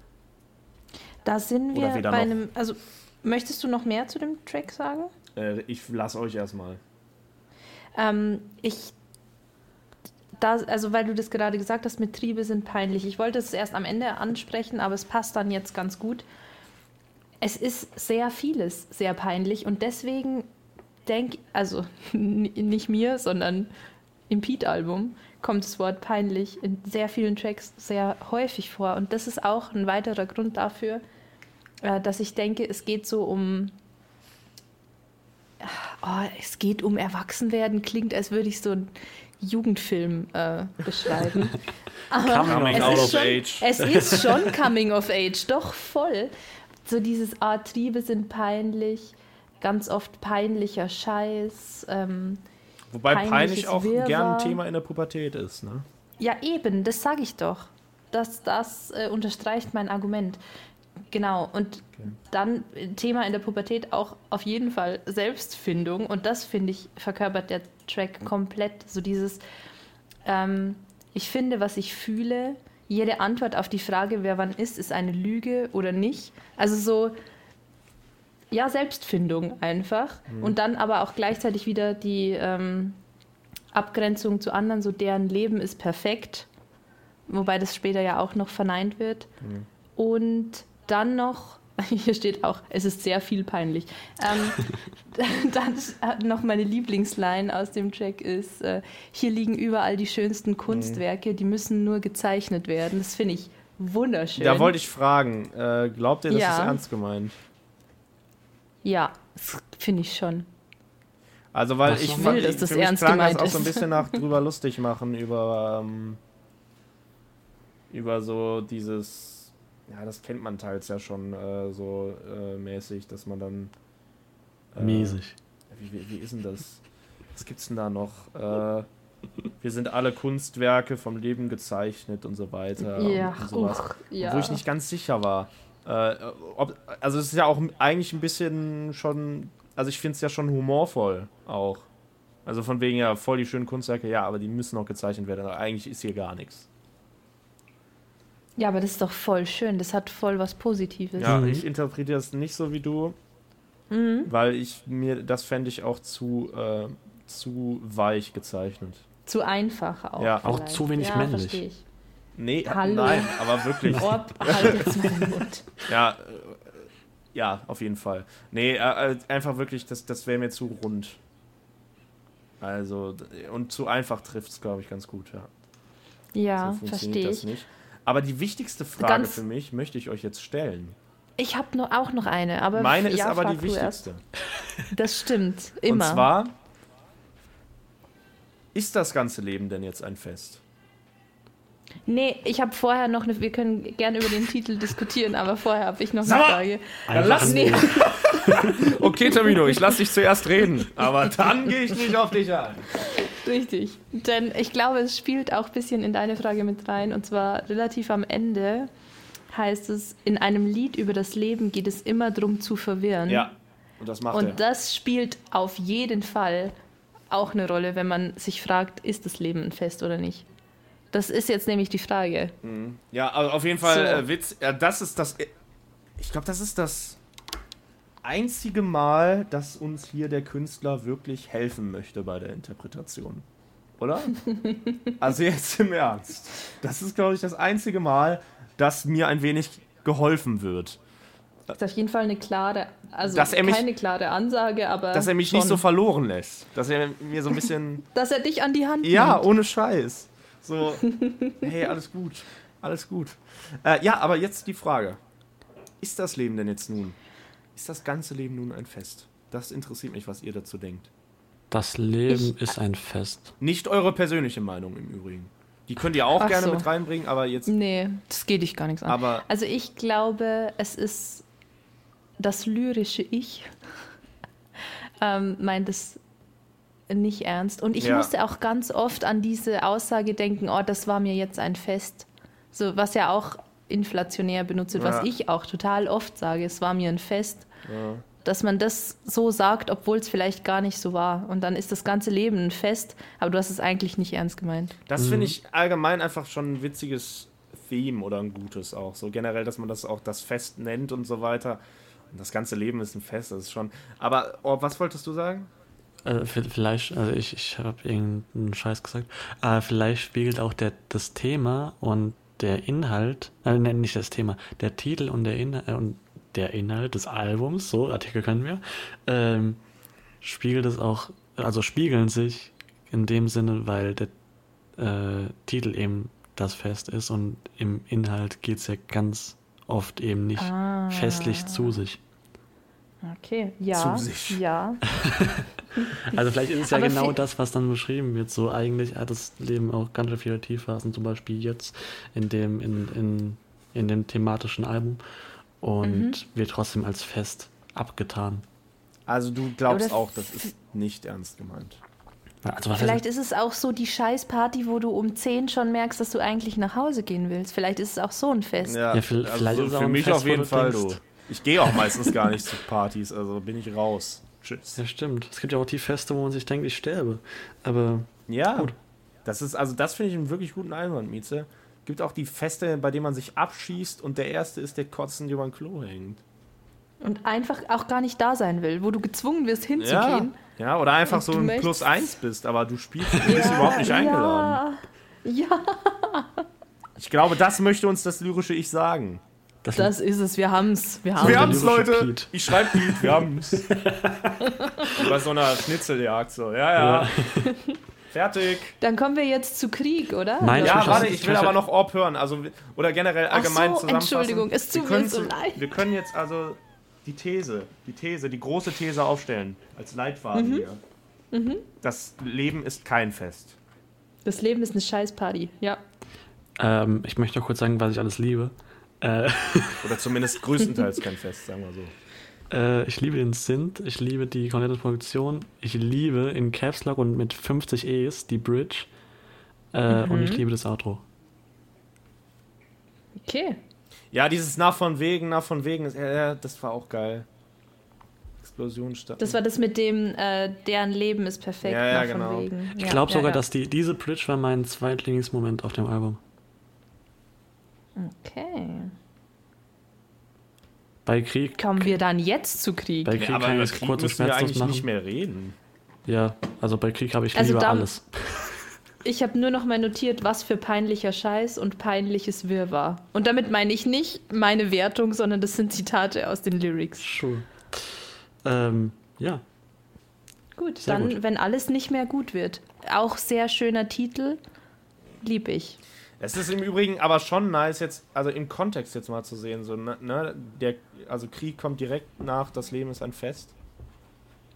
Da sind wir bei
noch.
einem. Also, möchtest du noch mehr zu dem Track sagen?
Äh, ich lasse euch erstmal.
Ähm, ich. Da, also, weil du das gerade gesagt hast, mit Triebe sind peinlich. Ich wollte es erst am Ende ansprechen, aber es passt dann jetzt ganz gut. Es ist sehr vieles sehr peinlich und deswegen denke also nicht mir, sondern im Pete-Album kommt das Wort peinlich in sehr vielen Tracks sehr häufig vor. Und das ist auch ein weiterer Grund dafür, äh, dass ich denke, es geht so um oh, es geht um Erwachsenwerden, klingt, als würde ich so einen Jugendfilm äh, beschreiben. Aber
Coming
es
out
ist
of
schon,
age.
Es ist schon Coming of Age, doch voll. So dieses Art Triebe sind peinlich, ganz oft peinlicher Scheiß. Ähm,
Wobei peinlich auch
Wirrwarr.
gern ein Thema in der Pubertät ist, ne?
ja, eben, das sage ich doch. Das, das äh, unterstreicht mein Argument. Genau, und dann äh, Thema in der Pubertät auch auf jeden Fall Selbstfindung. Und das, finde ich, verkörpert der Track komplett. So dieses, ähm, ich finde, was ich fühle, jede Antwort auf die Frage, wer wann ist, ist eine Lüge oder nicht. Also so, ja, Selbstfindung einfach. Und dann aber auch gleichzeitig wieder die ähm, Abgrenzung zu anderen, so deren Leben ist perfekt. Wobei das später ja auch noch verneint wird. Und dann noch Hier steht auch, es ist sehr viel peinlich. Ähm, dann noch meine Lieblingsline aus dem Track ist, äh, hier liegen überall die schönsten Kunstwerke, die müssen nur gezeichnet werden. Das finde ich wunderschön.
Da wollte ich fragen, äh, glaubt ihr, das
Ja.
ist ernst gemeint?
Ja, das finde ich schon.
Also, weil
Was
ich
will, dass
ich-
das ernst
klang das
gemeint
auch so ein bisschen nach drüber lustig machen über, ähm, über so dieses, ja, das kennt man teils ja schon äh, so äh, mäßig, dass man dann. Äh,
Mäßig.
Wie, wie, wie ist denn das? Was gibt's denn da noch? Äh, wir sind alle Kunstwerke vom Leben gezeichnet und so weiter.
ja,
und, und sowas.
uch, ja.
Wo ich nicht ganz sicher war. Äh, ob, also es ist ja auch eigentlich ein bisschen schon, also ich finde es ja schon humorvoll auch. Also von wegen ja voll die schönen Kunstwerke, ja, aber die müssen noch gezeichnet werden. Aber eigentlich ist hier gar nichts.
Ja, aber das ist doch voll schön. Das hat voll was Positives.
Ja,
Mhm.
ich interpretiere das nicht so wie du,
Mhm.
weil ich mir, das fände ich auch zu, äh, zu weich gezeichnet.
Zu einfach auch.
Ja.
Auch
vielleicht.
zu wenig
ja,
männlich.
Nee,
Hallo.
nein, aber wirklich.
Orb, halt jetzt meinen Mund.
Ja, äh, ja, auf jeden Fall. Nee, äh, äh, einfach wirklich, das, das wäre mir zu rund. Also, und zu einfach trifft es, glaube ich, ganz gut, ja.
Ja,
so funktioniert
verstehe
das
ich.
nicht. Aber die wichtigste Frage
Ganz-
für mich möchte ich euch jetzt stellen.
Ich habe noch, auch noch eine, aber
Meine ist
ja,
aber
frag
die
erst.
wichtigste.
Das stimmt, immer.
Und zwar, ist das ganze Leben denn jetzt ein Fest?
Nee, ich habe vorher noch eine, wir können gerne über den Titel diskutieren, aber vorher habe ich noch eine
Sag!
Frage.
Dann lass
Nee,
Okay, Tamino, ich lass dich zuerst reden, aber dann gehe ich nicht auf dich ein.
Richtig. Denn ich glaube, es spielt auch ein bisschen in deine Frage mit rein. Und zwar relativ am Ende heißt es, in einem Lied über das Leben geht es immer darum zu verwirren.
Ja, und das macht er.
Und das spielt auf jeden Fall auch eine Rolle, wenn man sich fragt, ist das Leben ein Fest oder nicht. Das ist jetzt nämlich die Frage.
Ja, also auf jeden Fall
So.
äh, Witz. Ja, das ist das. Ich glaube, das ist das einzige Mal, dass uns hier der Künstler wirklich helfen möchte bei der Interpretation. Oder? also jetzt im Ernst. Das ist, glaube ich, das einzige Mal, dass mir ein wenig geholfen wird.
Das ist auf jeden Fall eine klare, also
mich-
keine klare Ansage, aber
Dass er mich
schon,
nicht so verloren lässt. Dass er mir so ein bisschen.
dass er dich an die Hand
Ja,
nimmt.
ohne Scheiß. So, hey, alles gut. Alles gut. Äh, ja, aber jetzt die Frage. Ist das Leben denn jetzt nun? Ist das ganze Leben nun ein Fest? Das interessiert mich, was ihr dazu denkt.
Das Leben
Ich-
ist ein Fest.
Nicht eure persönliche Meinung im Übrigen. Die könnt ihr auch
Ach
gerne
so.
mit reinbringen, aber jetzt.
Nee, das geht dich gar nichts an.
Aber
Also ich glaube, es ist das lyrische Ich ähm, meint es nicht ernst. Und ich
Ja.
musste auch ganz oft an diese Aussage denken, oh, das war mir jetzt ein Fest. So, was ja auch inflationär benutzt wird,
Ja.
was ich auch total oft sage, es war mir ein Fest.
Ja.
Dass man das so sagt, obwohl es vielleicht gar nicht so war. Und dann ist das ganze Leben ein Fest, aber du hast es eigentlich nicht ernst gemeint.
das finde ich allgemein einfach schon ein witziges Theme oder ein gutes auch. So generell, dass man das auch das Fest nennt und so weiter. Und das ganze Leben ist ein Fest, das ist schon. Aber oh, was wolltest du sagen?
Äh, vielleicht, also ich, ich habe irgendeinen Scheiß gesagt, aber vielleicht spiegelt auch der, das Thema und der Inhalt, äh, nein, nicht das Thema, der Titel und der Inhalt, äh, und der Inhalt des Albums, so, Artikel können wir, ähm, spiegelt es auch, also spiegeln sich in dem Sinne, weil der äh, Titel eben das Fest ist und im Inhalt geht es ja ganz oft eben nicht
Ah.
festlich zu sich.
Okay, ja.
Zu sich.
Ja.
Also vielleicht ist es ja
Aber
genau das, was dann beschrieben wird. So eigentlich hat das Leben auch ganz schön viele Tiefphasen, zum Beispiel jetzt in dem, in, in, in dem thematischen Album und
Mhm.
wird trotzdem als Fest abgetan.
Also du glaubst
Oder
auch, das ist nicht ernst gemeint.
Also
Vielleicht ist es auch so die Scheißparty, wo du um 10 schon merkst, dass du eigentlich nach Hause gehen willst. Vielleicht ist es auch so ein Fest.
Ja, vi- vielleicht ist es auch
für
ein
mich
Fest,
auf jeden Fall,
denkst-
du. Ich gehe auch meistens gar nicht zu Partys, also bin ich raus. Tschüss.
ja, stimmt. Es gibt ja auch die Feste, wo man sich denkt, ich sterbe. Aber
Ja,
Gut.
das ist, also das finde ich einen wirklich guten Einwand, Mieze. Gibt auch die Feste, bei denen man sich abschießt und der Erste ist, der kotzend über ein Klo hängt.
Und einfach auch gar nicht da sein will, wo du gezwungen wirst
Ja,
hinzugehen.
ja, oder einfach
Und
so ein Plus eins bist, aber du spielst, du bist überhaupt nicht eingeladen.
Ja, ja.
Ich glaube, das möchte uns das lyrische Ich sagen.
Das,
Das ist es, wir haben's. Wir
Wir
haben's.
Leute.
Pete.
Ich schreibe Pete, wir haben's. Bei so einer Schnitzeljagd so. Ja, ja. Fertig.
Dann kommen wir jetzt zu Krieg, oder?
Nein?
Ja, warte,
ich
ich will aber noch Orb hören. Also, oder generell
Ach
allgemein
so,
zusammenfassen.
Entschuldigung, es tut
Wir
mir so
können-
leid.
Wir können jetzt also die These, die These, die große These aufstellen. Als Leitfaden
Mhm.
hier. Das Leben ist kein Fest.
Das Leben ist eine Scheißparty. Ja.
ähm, ich möchte noch kurz sagen, was ich alles liebe. Äh,
Oder zumindest größtenteils kein Fest, sagen wir so.
äh, ich liebe den Synth, ich liebe die komplette Produktion, ich liebe in Caps Lock und mit 50 E's die Bridge äh, und
Mhm.
ich liebe das Outro.
Okay.
Ja, dieses nach von wegen, nach von wegen, ja, ja, das war auch geil. Explosion statt.
Das war das mit dem, äh, deren Leben ist perfekt.
Ja, ja,
nach von
genau.
Wegen.
Ich glaube
ja,
sogar,
ja.
dass die, diese Bridge war mein zweitlieblingsmoment auf dem Album.
Okay.
Bei Krieg,
Kommen wir dann jetzt zu Krieg?
bei Krieg
ja, aber
kann ich
über
es
Krieg
kurz und
müssen wir
schmerzlos
eigentlich
machen.
nicht mehr reden.
Ja, also bei Krieg habe ich
Also
lieber alles.
Ich habe nur noch mal notiert, was für peinlicher Scheiß und peinliches Wirrwarr. Und damit meine ich nicht meine Wertung, sondern das sind Zitate aus den Lyrics.
Sure. Ähm, ja,
Gut,
Sehr
dann,
gut.
wenn alles nicht mehr gut wird. Auch sehr schöner Titel. Lieb ich.
Es ist im Übrigen aber schon nice, jetzt, also im Kontext jetzt mal zu sehen. So, ne, ne, der, also Krieg kommt direkt nach, das Leben ist ein Fest.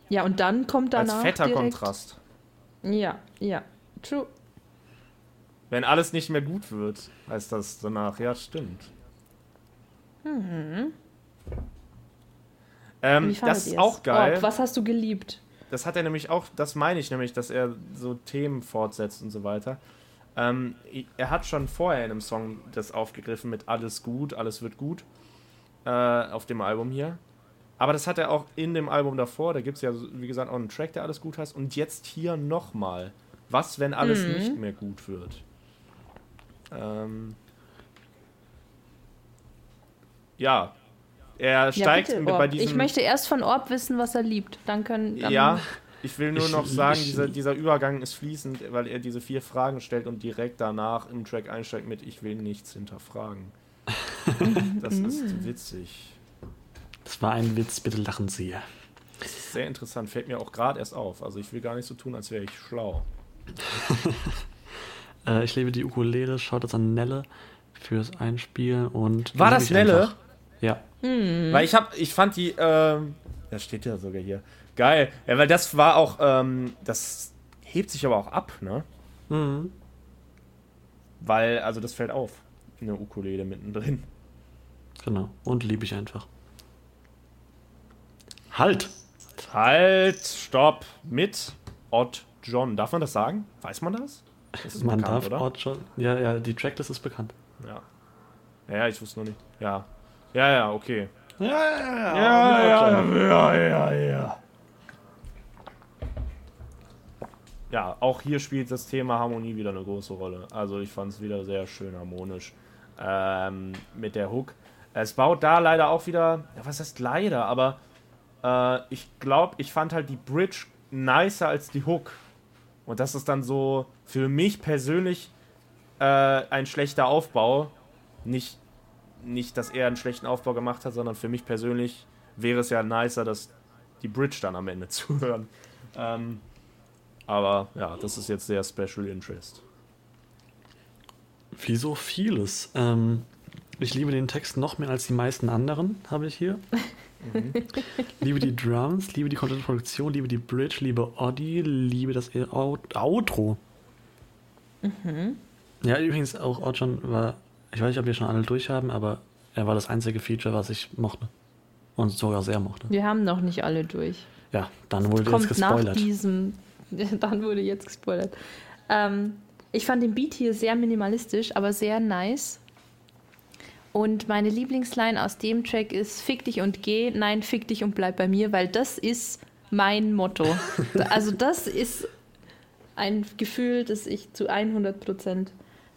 Ja, und dann kommt danach
Als fetter
direkt,
Kontrast.
Ja, ja. True.
Wenn alles nicht mehr gut wird, heißt das danach, ja, stimmt. Ähm,
Wie fandet
das ist auch geil.
Orb, was hast du geliebt?
Das hat er nämlich auch, das meine ich nämlich, dass er so Themen fortsetzt und so weiter. Ähm, er hat schon vorher in einem Song das aufgegriffen mit Alles gut, alles wird gut äh, auf dem Album hier. Aber das hat er auch in dem Album davor, da gibt es ja, wie gesagt, auch einen Track, der alles gut heißt. Und jetzt hier nochmal. Was, wenn alles
Mhm.
nicht mehr gut wird? Ähm, ja, er steigt
ja, bitte,
bei diesem...
Ich möchte erst von Orb wissen, was er liebt. Dann können. Dann
Ja, ich will nur
Ich-
noch sagen,
ich-
dieser, dieser Übergang ist fließend, weil er diese vier Fragen stellt und direkt danach im Track einsteigt mit Ich will nichts hinterfragen. Das ist witzig.
das war ein Witz, bitte lachen Sie.
Das ist sehr interessant, fällt mir auch gerade erst auf. Also ich will gar nicht so tun, als wäre ich schlau.
Äh, ich liebe die Ukulele, schaut das an Nelle fürs Einspielen und.
War das Nelle?
einfach. Ja.
Weil ich hab, ich fand die, ähm, das steht ja sogar hier. Geil. Ja, weil das war auch, ähm, das hebt sich aber auch ab, ne?
Mhm.
Weil, also das fällt auf. Eine Ukulele mittendrin.
Genau. Und liebe ich einfach. Halt!
Halt, stopp, mit Odd John. Darf man das sagen? Weiß man das? Das ist
Man
bekannt,
darf
oder?
Ort schon. Ja, ja, die Tracklist ist bekannt.
Ja. Ja, ich wusste noch nicht. Ja. Ja, ja, okay.
Ja, ja,
Ja, ja, ja, ja, ja. Ja, auch hier spielt das Thema Harmonie wieder eine große Rolle. Also ich fand es wieder sehr schön harmonisch ähm, mit der Hook. Es baut da leider auch wieder, ja, was heißt leider, aber äh, ich glaube, ich fand halt die Bridge nicer als die Hook. Und das ist dann so für mich persönlich äh, ein schlechter Aufbau. Nicht, nicht, dass er einen schlechten Aufbau gemacht hat, sondern für mich persönlich wäre es ja nicer, dass die Bridge dann am Ende zu hören. Ähm, aber ja, das ist jetzt sehr Special Interest.
Wie so vieles. Ähm, ich liebe den Text noch mehr als die meisten anderen, habe ich hier. liebe die Drums, liebe die komplette Produktion, liebe die Bridge, liebe Audi, liebe das Out Outro. Ja, übrigens auch Outron war, ich weiß nicht, ob wir schon alle durchhaben, aber er war das einzige Feature, was ich mochte. Und sogar sehr mochte.
Wir haben noch nicht alle durch.
Ja, dann wurde jetzt
nach
gespoilert.
diesem. Dann wurde jetzt gespoilert. Ähm, ich fand den Beat hier sehr minimalistisch, aber sehr nice. Und meine Lieblingsline aus dem Track ist: Fick dich und geh, nein, fick dich und bleib bei mir, weil das ist mein Motto. also, das ist ein Gefühl, das ich zu 100%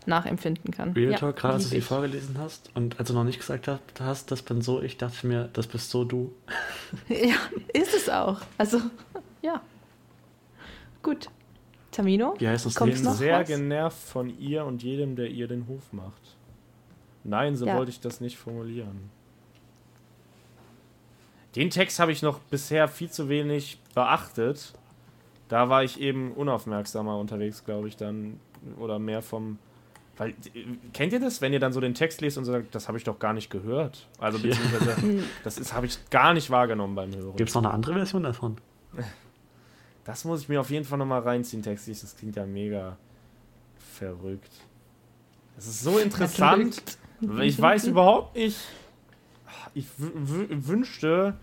nachempfinden kann.
Real
Ja,
Talk, gerade als du sie vorgelesen hast und als du noch nicht gesagt hast, hast, das bin so ich, dachte ich mir, das bist so du.
Ja, ist es auch. Also, ja. Gut. Tamino?
Wie heißt das
Kommt's
Ich bin
noch
sehr
was?
genervt von ihr und jedem, der ihr den Hof macht. Nein, so
Ja.
wollte ich das nicht formulieren. Den Text habe ich noch bisher viel zu wenig beachtet. Da war ich eben unaufmerksamer unterwegs, glaube ich, dann. Oder mehr vom. Weil, kennt ihr das, wenn ihr dann so den Text lest und sagt, das habe ich doch gar nicht gehört? Also, beziehungsweise, das ist, habe ich gar nicht wahrgenommen beim Hören.
Gibt es noch eine andere Version davon?
Das muss ich mir auf jeden Fall nochmal reinziehen, textlich. Das klingt ja mega verrückt. Das ist so interessant. Ich weiß überhaupt nicht. Ich wünschte,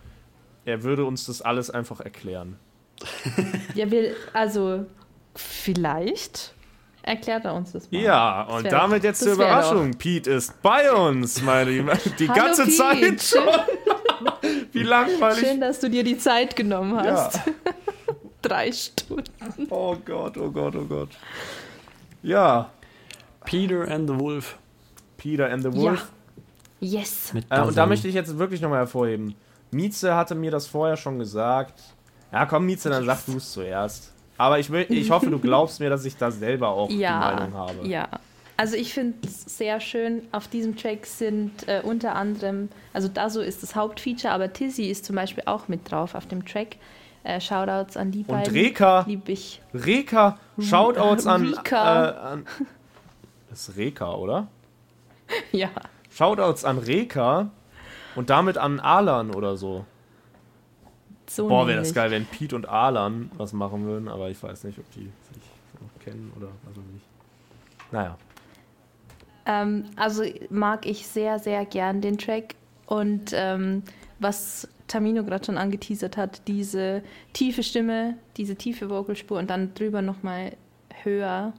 er würde uns das alles einfach erklären.
Ja, wir, also vielleicht erklärt er uns das mal.
Ja,
Das
und damit
doch-
jetzt zur Überraschung. Pete ist bei uns, meine Lieben. Die
Hallo,
ganze
Pete.
Zeit schon. Wie langweilig.
Schön, dass du dir die Zeit genommen
Ja.
Drei Stunden.
Oh Gott, oh Gott, oh Gott. Ja,
Peter and the Wolf.
Peter and the
Ja.
Wolf.
Yes.
Mit
Äh, und da möchte ich jetzt wirklich nochmal hervorheben. Mieze hatte mir das vorher schon gesagt. Ja, komm, Mieze, dann sag du es zuerst. Aber ich, ich hoffe, du glaubst mir, dass ich da selber auch die
Ja,
Meinung habe.
ja. Also ich finde es sehr schön. Auf diesem Track sind äh, unter anderem, also Daso ist das Hauptfeature, aber Tizzy ist zum Beispiel auch mit drauf auf dem Track. Äh, Shoutouts an die
Und
beiden.
Reka,
Lieb ich.
Reka, Shoutouts an, äh,
Rika.
an. Das ist Reka, oder?
Ja.
Shoutouts an Reka und damit an Alan oder so.
So
Boah, wäre das geil, wenn Pete und Alan was machen würden, aber ich weiß nicht, ob die sich noch kennen oder was weiß ich. Naja.
Ähm, also mag ich sehr, sehr gern den Track. Und ähm, was Tamino gerade schon angeteasert hat, diese tiefe Stimme, diese tiefe Vocalspur und dann drüber nochmal höher.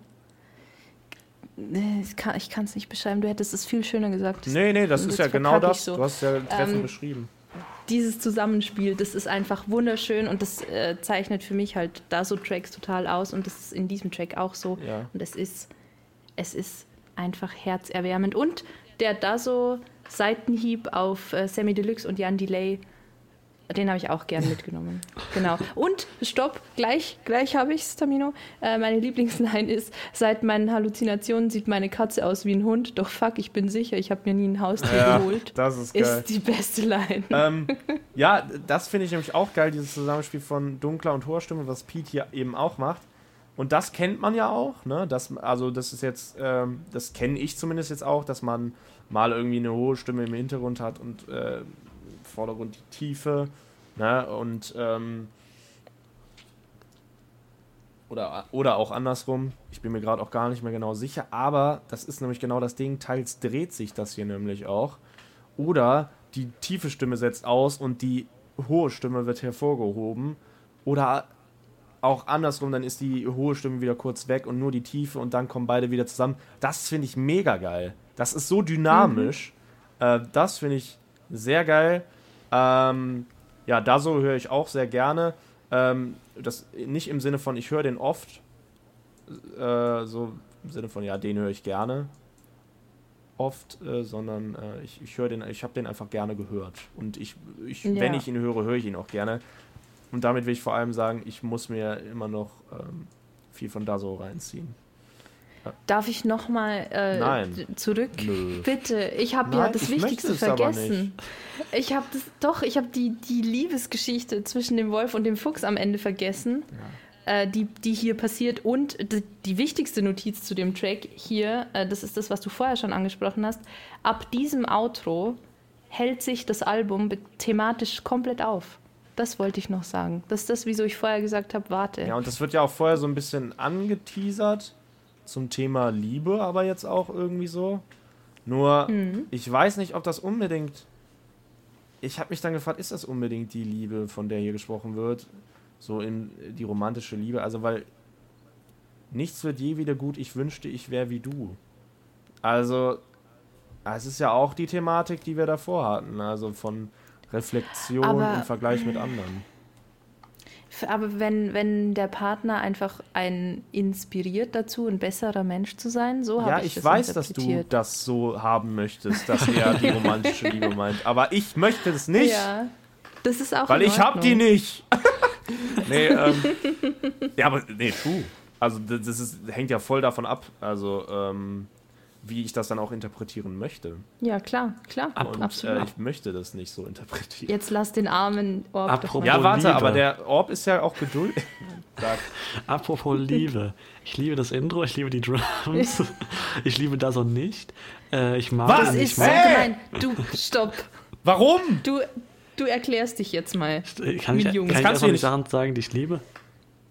Ich kann es nicht beschreiben, du hättest es viel schöner gesagt. Das-
Nee, nee, das ist ja
das
genau das.
so.
Du hast es ja treffend
Ähm,
beschrieben.
Dieses Zusammenspiel, das ist einfach wunderschön und das äh, zeichnet für mich halt da so Tracks total aus und das ist in diesem Track auch so.
Ja.
Und es ist, es ist einfach herzerwärmend. Und der da so Seitenhieb auf äh, Sammy Deluxe und Jan Delay, den habe ich auch gern mitgenommen. genau. Und, stopp, gleich, gleich habe ich es, Tamino. Äh, meine Lieblingsline ist, seit meinen Halluzinationen sieht meine Katze aus wie ein Hund, doch fuck, ich bin sicher, ich habe mir nie ein Haustier
Ja,
geholt.
das ist geil.
Ist die beste Line.
ähm, ja, das finde ich nämlich auch geil, dieses Zusammenspiel von dunkler und hoher Stimme, was Pete hier eben auch macht. Und das kennt man ja auch, ne? Das, also das ist jetzt, ähm, das kenne ich zumindest jetzt auch, dass man mal irgendwie eine hohe Stimme im Hintergrund hat und äh, Vordergrund die Tiefe, ne? Und ähm, oder, oder auch andersrum. Ich bin mir gerade auch gar nicht mehr genau sicher, aber das ist nämlich genau das Ding. Teils dreht sich das hier nämlich auch. Oder die tiefe Stimme setzt aus und die hohe Stimme wird hervorgehoben. Oder auch andersrum, dann ist die hohe Stimme wieder kurz weg und nur die tiefe und dann kommen beide wieder zusammen. Das finde ich mega geil. Das ist so dynamisch. Äh, das finde ich sehr geil. Ähm, ja, da so höre ich auch sehr gerne. Ähm, das nicht im Sinne von, ich höre den oft. Äh, so im Sinne von, ja, den höre ich gerne oft, äh, sondern äh, ich, ich höre den, ich habe den einfach gerne gehört. Und ich, ich
Ja.
wenn ich ihn höre, höre ich ihn auch gerne. Und damit will ich vor allem sagen, ich muss mir immer noch ähm, viel von da so reinziehen.
Darf ich nochmal äh, zurück?
Nö.
Bitte, ich habe ja das Wichtigste vergessen. Ich habe das doch, ich habe die, die Liebesgeschichte zwischen dem Wolf und dem Fuchs am Ende vergessen, äh, die, die hier passiert. Und die, die wichtigste Notiz zu dem Track hier, äh, das ist das, was du vorher schon angesprochen hast. Ab diesem Outro hält sich das Album thematisch komplett auf. Das wollte ich noch sagen. Das ist das, wieso ich vorher gesagt habe, warte.
Ja, und das wird ja auch vorher so ein bisschen angeteasert zum Thema Liebe, aber jetzt auch irgendwie so. Nur, ich weiß nicht, ob das unbedingt. Ich habe mich dann gefragt, ist das unbedingt die Liebe, von der hier gesprochen wird? So in die romantische Liebe. Also, weil nichts wird je wieder gut, ich wünschte, ich wäre wie du. Also, es ist ja auch die Thematik, die wir davor hatten. Also von Reflexion
Aber-
im Vergleich mit anderen.
Aber wenn, wenn der Partner einfach einen inspiriert dazu, ein besserer Mensch zu sein, so habe
Ja,
ich,
ich
das
weiß, dass du das so haben möchtest, dass er die romantische Liebe meint. Aber ich möchte das nicht,
Ja, das ist auch
weil ich hab die nicht. nee, ähm, ja, aber nee, true. Also das das ist, hängt ja voll davon ab. Also ähm, wie ich das dann auch interpretieren möchte.
Ja, klar, klar.
Und
absolut.
äh, ich möchte das nicht so interpretieren.
Jetzt lass den armen Orb doch
Apropos-.
Ja, warte,
Liebe.
aber der Orb ist ja auch geduldig.
Apropos Liebe. Ich liebe das Intro, ich liebe die Drums. Ich liebe das und nicht. Äh, ich mag
Was?
Das ist so gemein. Du, stopp.
Warum?
Du, du erklärst dich jetzt mal.
Kann ich,
Jungs.
kann ich einfach nicht Sachen sagen, die ich liebe?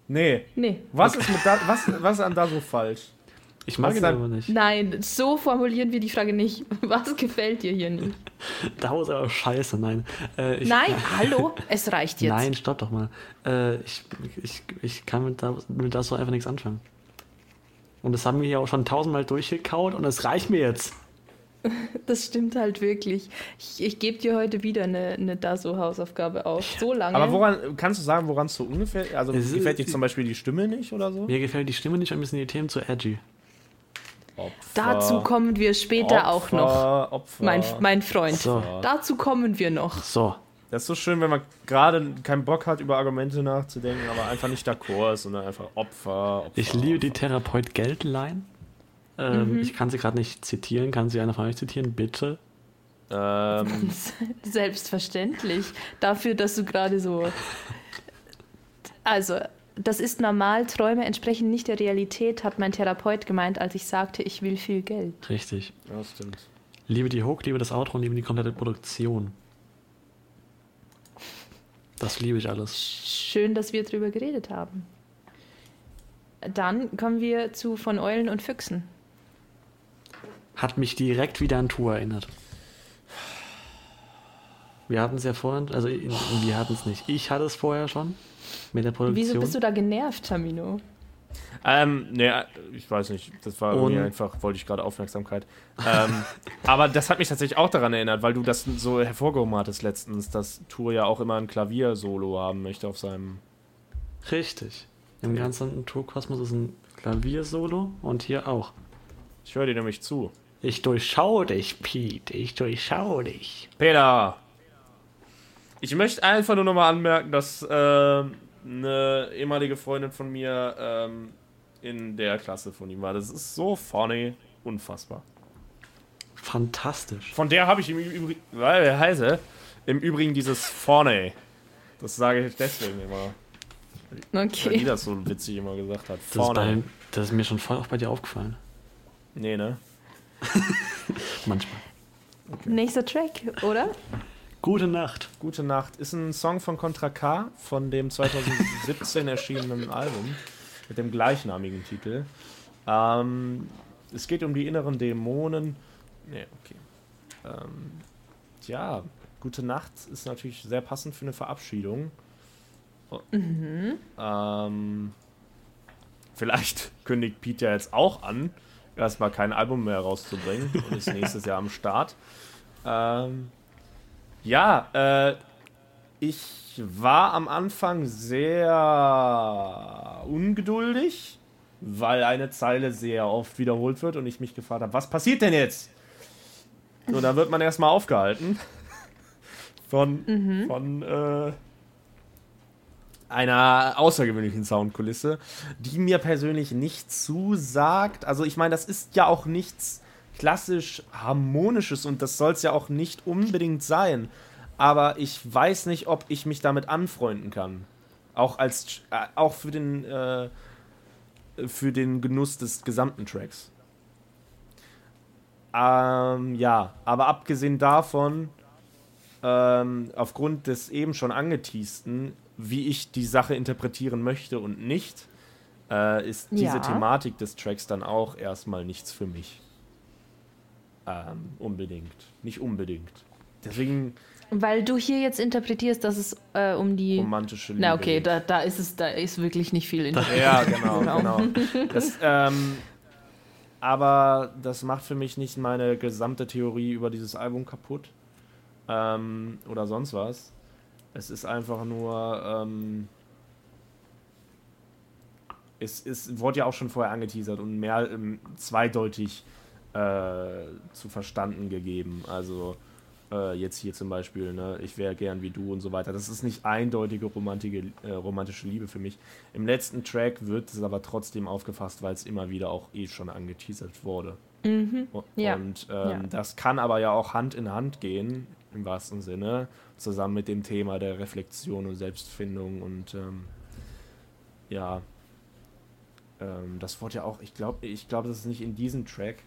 Nee.
Nee.
Was ist mit da, was, was ist an da so falsch?
Ich mag ihn aber nicht.
Nein, so formulieren wir die Frage nicht. Was gefällt dir hier nicht?
Da ist aber scheiße, nein. Äh, ich,
Nein, hallo, es reicht jetzt.
Nein, stopp doch mal. Äh, ich, ich, ich kann mit das, mit das so einfach nichts anfangen. Und das haben wir hier auch schon tausendmal durchgekaut und es reicht mir jetzt.
Das stimmt halt wirklich. Ich, ich gebe dir heute wieder eine, eine Daso-Hausaufgabe auf. So lange.
Aber woran, kannst du sagen, woran es so ungefähr, also
Es
gefällt dir zum Beispiel die Stimme nicht oder so?
Mir gefällt die Stimme nicht und mir sind die Themen zu edgy.
Opfer,
Dazu kommen wir später auch noch,
Opfer, Opfer.
mein, mein Freund.
So,
Dazu kommen wir noch.
so.
Das ist so schön, wenn man gerade keinen Bock hat, über Argumente nachzudenken, aber einfach nicht d'accord ist, sondern einfach Opfer, Opfer.
Ich liebe die Therapeut-Geldline. Ähm, Ich kann sie gerade nicht zitieren. Kann sie einer von euch zitieren? Bitte.
Ähm,
Selbstverständlich. Dafür, dass du gerade so. Also, das ist normal. Träume entsprechen nicht der Realität, hat mein Therapeut gemeint, als ich sagte, ich will viel Geld.
Richtig.
ja, stimmt.
Liebe die Hook, liebe das Outro und liebe die komplette Produktion. Das liebe ich alles.
Schön, dass wir drüber geredet haben. Dann kommen wir zu von Eulen und Füchsen.
Hat mich direkt wieder an Tour erinnert. Wir hatten es ja vorhin, also wir hatten es nicht. Ich hatte es vorher schon mit der Produktion.
Wieso bist du da genervt, Tamino?
Ähm, nee, ich weiß nicht. Das war
Und-
mir einfach, wollte ich gerade Aufmerksamkeit. Ähm, aber das hat mich tatsächlich auch daran erinnert, weil du das so hervorgehoben hattest letztens, dass Tour ja auch immer ein Klavier-Solo haben möchte auf seinem.
Richtig. Im ganzen Tourkosmos ist ein Klaviersolo und hier auch.
Ich höre dir nämlich zu.
Ich durchschau dich, Pete. Ich durchschau dich.
Peter! Ich möchte einfach nur nochmal anmerken, dass ähm, eine ehemalige Freundin von mir ähm, in der Klasse von ihm war. Das ist so funny. Unfassbar.
Fantastisch.
Von der habe ich im Übrigen, weil er heiße, im Übrigen dieses Funny. Das sage ich deswegen immer. Weil die
Okay.
das so witzig immer gesagt hat.
Das ist, bei, das ist mir schon voll auch bei dir aufgefallen.
Nee, ne?
Manchmal.
Nächster Track, oder?
Gute Nacht.
Gute Nacht ist ein Song von Contra K von dem 2017 erschienenen Album mit dem gleichnamigen Titel. Ähm, es geht um die inneren Dämonen. Nee, okay. Ähm, tja, Gute Nacht ist natürlich sehr passend für eine Verabschiedung. Ähm, vielleicht kündigt Pete ja jetzt auch an, erstmal kein Album mehr rauszubringen und ist nächstes Jahr am Start. Ähm, ja, äh, ich war am Anfang sehr ungeduldig, weil eine Zeile sehr oft wiederholt wird und ich mich gefragt habe, was passiert denn jetzt? Und dann wird man erstmal aufgehalten von, von äh, einer außergewöhnlichen Soundkulisse, die mir persönlich nicht zusagt. Also ich meine, das ist ja auch nichts klassisch harmonisches und das soll es ja auch nicht unbedingt sein. Aber ich weiß nicht, ob ich mich damit anfreunden kann. Auch als äh, auch für den äh, für den Genuss des gesamten Tracks. Ähm, ja, aber abgesehen davon, ähm, aufgrund des eben schon angeteasten, wie ich die Sache interpretieren möchte und nicht, äh, ist diese
Ja.
Thematik des Tracks dann auch erstmal nichts für mich. Ähm, unbedingt. Nicht unbedingt. Deswegen
Weil du hier jetzt interpretierst, dass es äh, um die.
romantische Liebe.
Na okay,
geht.
da, da ist es, da ist wirklich nicht viel
Ja, genau,
Genau.
genau. Das, ähm, aber das macht für mich nicht meine gesamte Theorie über dieses Album kaputt. Ähm, oder sonst was. Es ist einfach nur. Ähm, es, es wurde ja auch schon vorher angeteasert und mehr ähm, zweideutig zu verstanden gegeben. Also äh, jetzt hier zum Beispiel, ne, ich wäre gern wie du und so weiter. Das ist nicht eindeutige romantische, äh, romantische Liebe für mich. Im letzten Track wird es aber trotzdem aufgefasst, weil es immer wieder auch eh schon angeteasert wurde.
Mhm. Ja.
Und ähm,
Ja.
das kann aber ja auch Hand in Hand gehen, im wahrsten Sinne, zusammen mit dem Thema der Reflexion und Selbstfindung und ähm, ja, ähm, das wurde ja auch, ich glaube, ich glaube, das ist nicht in diesem Track,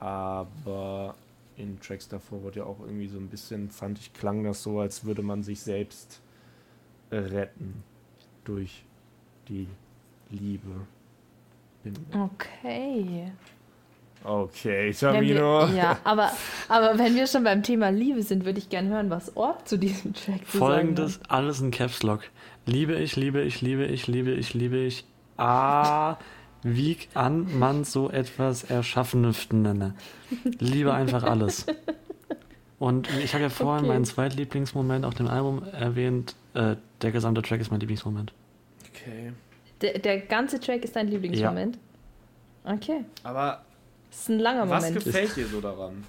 aber in Tracks davor wurde ja auch irgendwie so ein bisschen, fand ich, klang das so, als würde man sich selbst retten durch die Liebe.
Okay.
Okay,
Wenn wir,
Tamino.
ja, aber, aber wenn wir schon beim Thema Liebe sind, würde ich gerne hören, was Orb zu diesem Track zu
Folgendes,
sagen
alles in Caps Lock. Liebe ich, liebe ich, liebe ich, liebe ich, liebe ich. Ah, wie an man so etwas erschaffen nenne. Liebe einfach alles. Und ich habe ja vorhin
Okay.
meinen Zweitlieblingsmoment auf dem Album erwähnt. Äh, der gesamte Track ist mein Lieblingsmoment.
Okay.
Der, der ganze Track ist dein Lieblingsmoment? Okay.
Aber
Das ist ein langer
was
Moment.
gefällt dir so daran?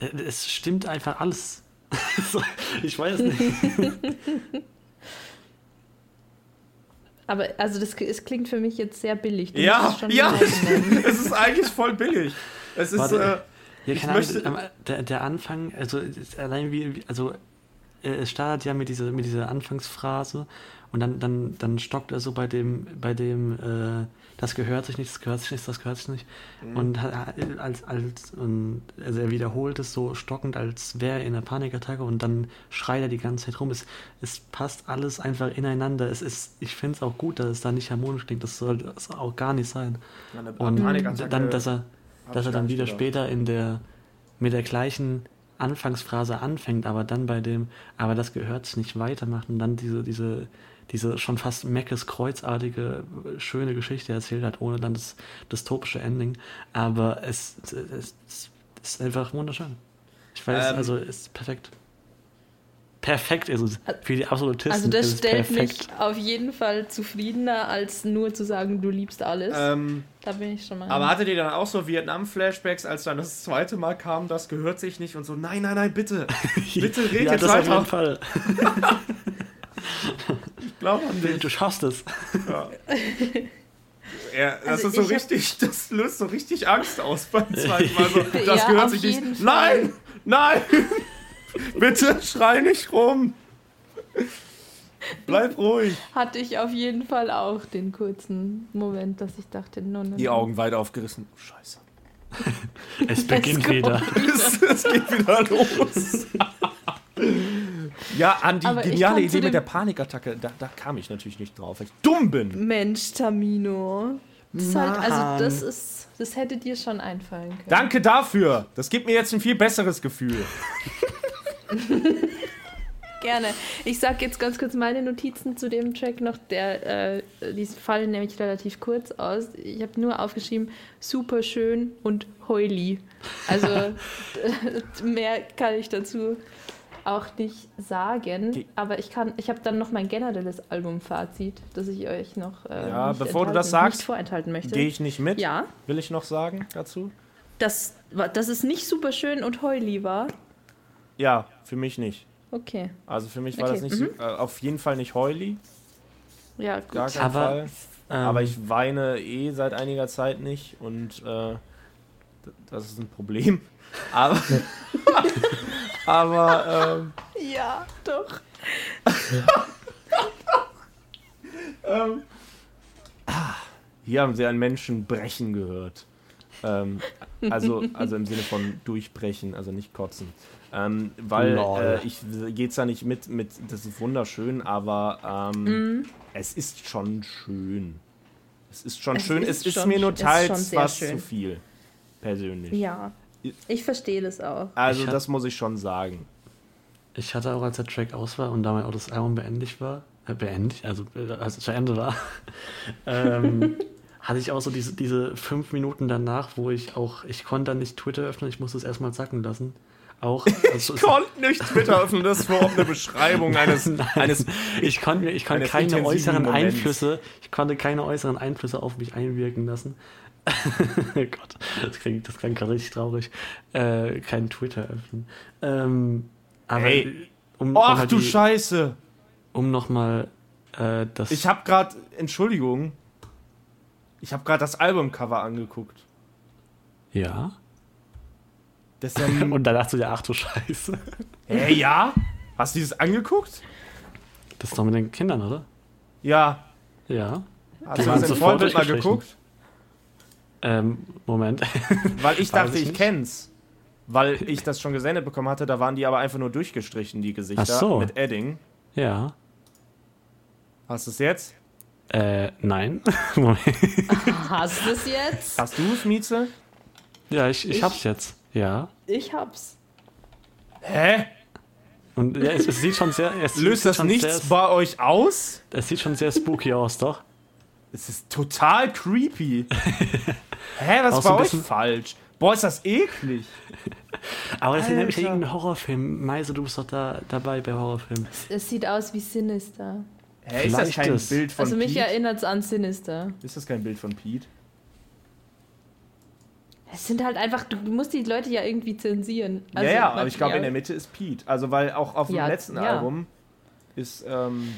Äh, Es stimmt einfach alles. Ich weiß nicht.
Aber also das es klingt für mich jetzt sehr billig. Du
Ja, ja, es ist eigentlich voll billig. Es ist,
Warte.
äh,
Ja, Ahnung,
möchte-
der, der Anfang, also allein wie, wie- also äh, es startet ja mit dieser, mit dieser Anfangsphrase und dann, dann, dann stockt er so bei dem, bei dem, äh, das gehört sich nicht, das gehört sich nicht, das gehört sich nicht.
Mhm.
Und als, als, und, also er wiederholt es so stockend, als wäre er in einer Panikattacke und dann schreit er die ganze Zeit rum. Es, es passt alles einfach ineinander. Es ist, ich finde es auch gut, dass es da nicht harmonisch klingt. Das soll das auch gar nicht sein.
eine
Und dann, dass er, dass er dann wieder
gedacht.
später in der mit der gleichen Anfangsphrase anfängt, aber dann bei dem, aber das gehört sich nicht weitermacht und dann diese, diese, diese schon fast Meckes kreuzartige, schöne Geschichte erzählt hat, ohne dann das dystopische Ending. Aber es, es, es, es ist einfach wunderschön. Ich weiß,
Ähm.
also es ist perfekt. Perfekt ist es. Für die Absolutisten
Also das
ist
stellt
perfekt.
mich auf jeden Fall zufriedener, als nur zu sagen, du liebst alles.
Ähm,
da bin ich schon mal.
aber hattet ihr dann auch so Vietnam-Flashbacks, als dann das zweite Mal kam, das gehört sich nicht und so, nein, nein, nein, bitte, bitte red
ja,
jetzt
das auf jeden
weiter.
Fall.
Glaub an dich.
Du schaffst es.
Ja. Ja, das
Also
ist so richtig, das löst so richtig Angst aus beim zweiten Mal. So, das
Ja,
gehört sich nicht.
Fall.
Nein, nein, bitte schrei nicht rum. Bleib ruhig.
Hatte ich auf jeden Fall auch den kurzen Moment, dass ich dachte, no, no,
Die. Augen weit aufgerissen. Oh, scheiße.
Es beginnt
kommt
wieder.
Es, es geht wieder los. Ja, an die
Aber
geniale Idee mit der Panikattacke, da, da kam ich natürlich nicht drauf, weil ich dumm bin.
Mensch, Tamino. Das, ist halt, also das ist, das hätte dir schon einfallen können.
Danke dafür. Das gibt mir jetzt ein viel besseres Gefühl.
Gerne. Ich sag jetzt ganz kurz meine Notizen zu dem Track noch. Der, äh, die fallen nämlich relativ kurz aus. Ich habe nur aufgeschrieben, super schön und heuli. Also mehr kann ich dazu auch nicht sagen.
Ge-
Aber ich kann, ich habe dann noch mein generelles Albumfazit, das ich euch noch äh,
Ja,
nicht
bevor du das sagst,
vorenthalten möchte.
Gehe ich nicht mit?
ja,
Will ich noch sagen dazu?
dass, dass es nicht super schön und heuli war.
Ja, für mich nicht.
Okay,
Also für mich war
Okay,
das nicht so, äh, auf jeden Fall nicht heuli,
ja gut.
gar keinen
Aber,
Fall.
Ähm,
Aber ich weine eh seit einiger Zeit nicht und äh, das ist ein Problem. Aber, aber ähm,
Ja, doch.
ähm, hier haben sie einen Menschen brechen gehört. Ähm, also, also im Sinne von durchbrechen, also nicht kotzen. Ähm, weil äh, ich gehe zwar nicht mit, mit, das ist wunderschön, aber ähm,
Mhm.
es ist schon schön. Es ist schon
Es
schön.
ist
es ist
schon-
mir nur
ist
teils was
schön.
zu viel. Persönlich.
Ja, ich verstehe das auch.
Also
hab-
das muss ich schon sagen.
Ich hatte auch, als der Track aus war und damit auch das Album beendigt war, äh, beendigt, also äh, als es zu Ende war, ähm, hatte ich auch so diese, diese fünf Minuten danach, wo ich auch, ich konnte dann nicht Twitter öffnen, ich musste es erstmal sacken lassen. Auch, also,
Ich konnte nicht Twitter öffnen, das war auch eine Beschreibung eines, eines
ich konnte, mir- ich konnte
eines
keine äußeren
Moments.
Einflüsse, ich konnte keine äußeren Einflüsse auf mich einwirken lassen. Gott, das klingt, das klingt gerade richtig traurig. Äh, kein Twitter öffnen. Ähm, aber
Hey.
um,
Ach
halt
du
die-
Scheiße!
um nochmal äh, das.
Ich habe gerade, Entschuldigung, ich habe gerade das Albumcover angeguckt.
Ja.
Das ist ja
Und da dachte du ja, ach du Scheiße.
Hä, ja? Hast du dieses angeguckt?
Das ist doch mit den Kindern, oder?
Ja.
Ja.
Hast du das Vorbild mal geguckt?
Ähm, Moment.
Weil ich dachte,
ich
ich kenn's. Weil ich das schon gesendet bekommen hatte, da waren die aber einfach nur durchgestrichen, die Gesichter.
Ach so.
Mit Edding.
ja.
Hast du es jetzt?
Äh, nein. Moment.
Hast du es jetzt?
Hast du es, Mieze?
Ja, ich, ich
Ich?
hab's jetzt. Ja.
Ich hab's.
Hä?
Und ja, es, es sieht schon sehr. Es
Löst
sieht
das
schon
nichts
Sehr,
bei euch aus?
es sieht schon sehr spooky aus, doch.
Es ist total creepy. Hä, was ist bei euch falsch? Boah, ist das eklig.
Aber das erinnert mich an
Alter.
irgendeinen Horrorfilm. Meise, du bist doch da dabei bei Horrorfilmen.
Es sieht aus wie Sinister.
Hä, ist das kein
das.
Bild von
Also mich
Pete?
erinnert es an Sinister.
Ist das kein Bild von Pete?
Es sind halt einfach, du musst die Leute ja irgendwie zensieren. Also
ja, ja, aber ich glaube, in der Mitte ist Pete. Also, weil auch auf dem
Ja,
letzten
ja.
Album ist, ähm,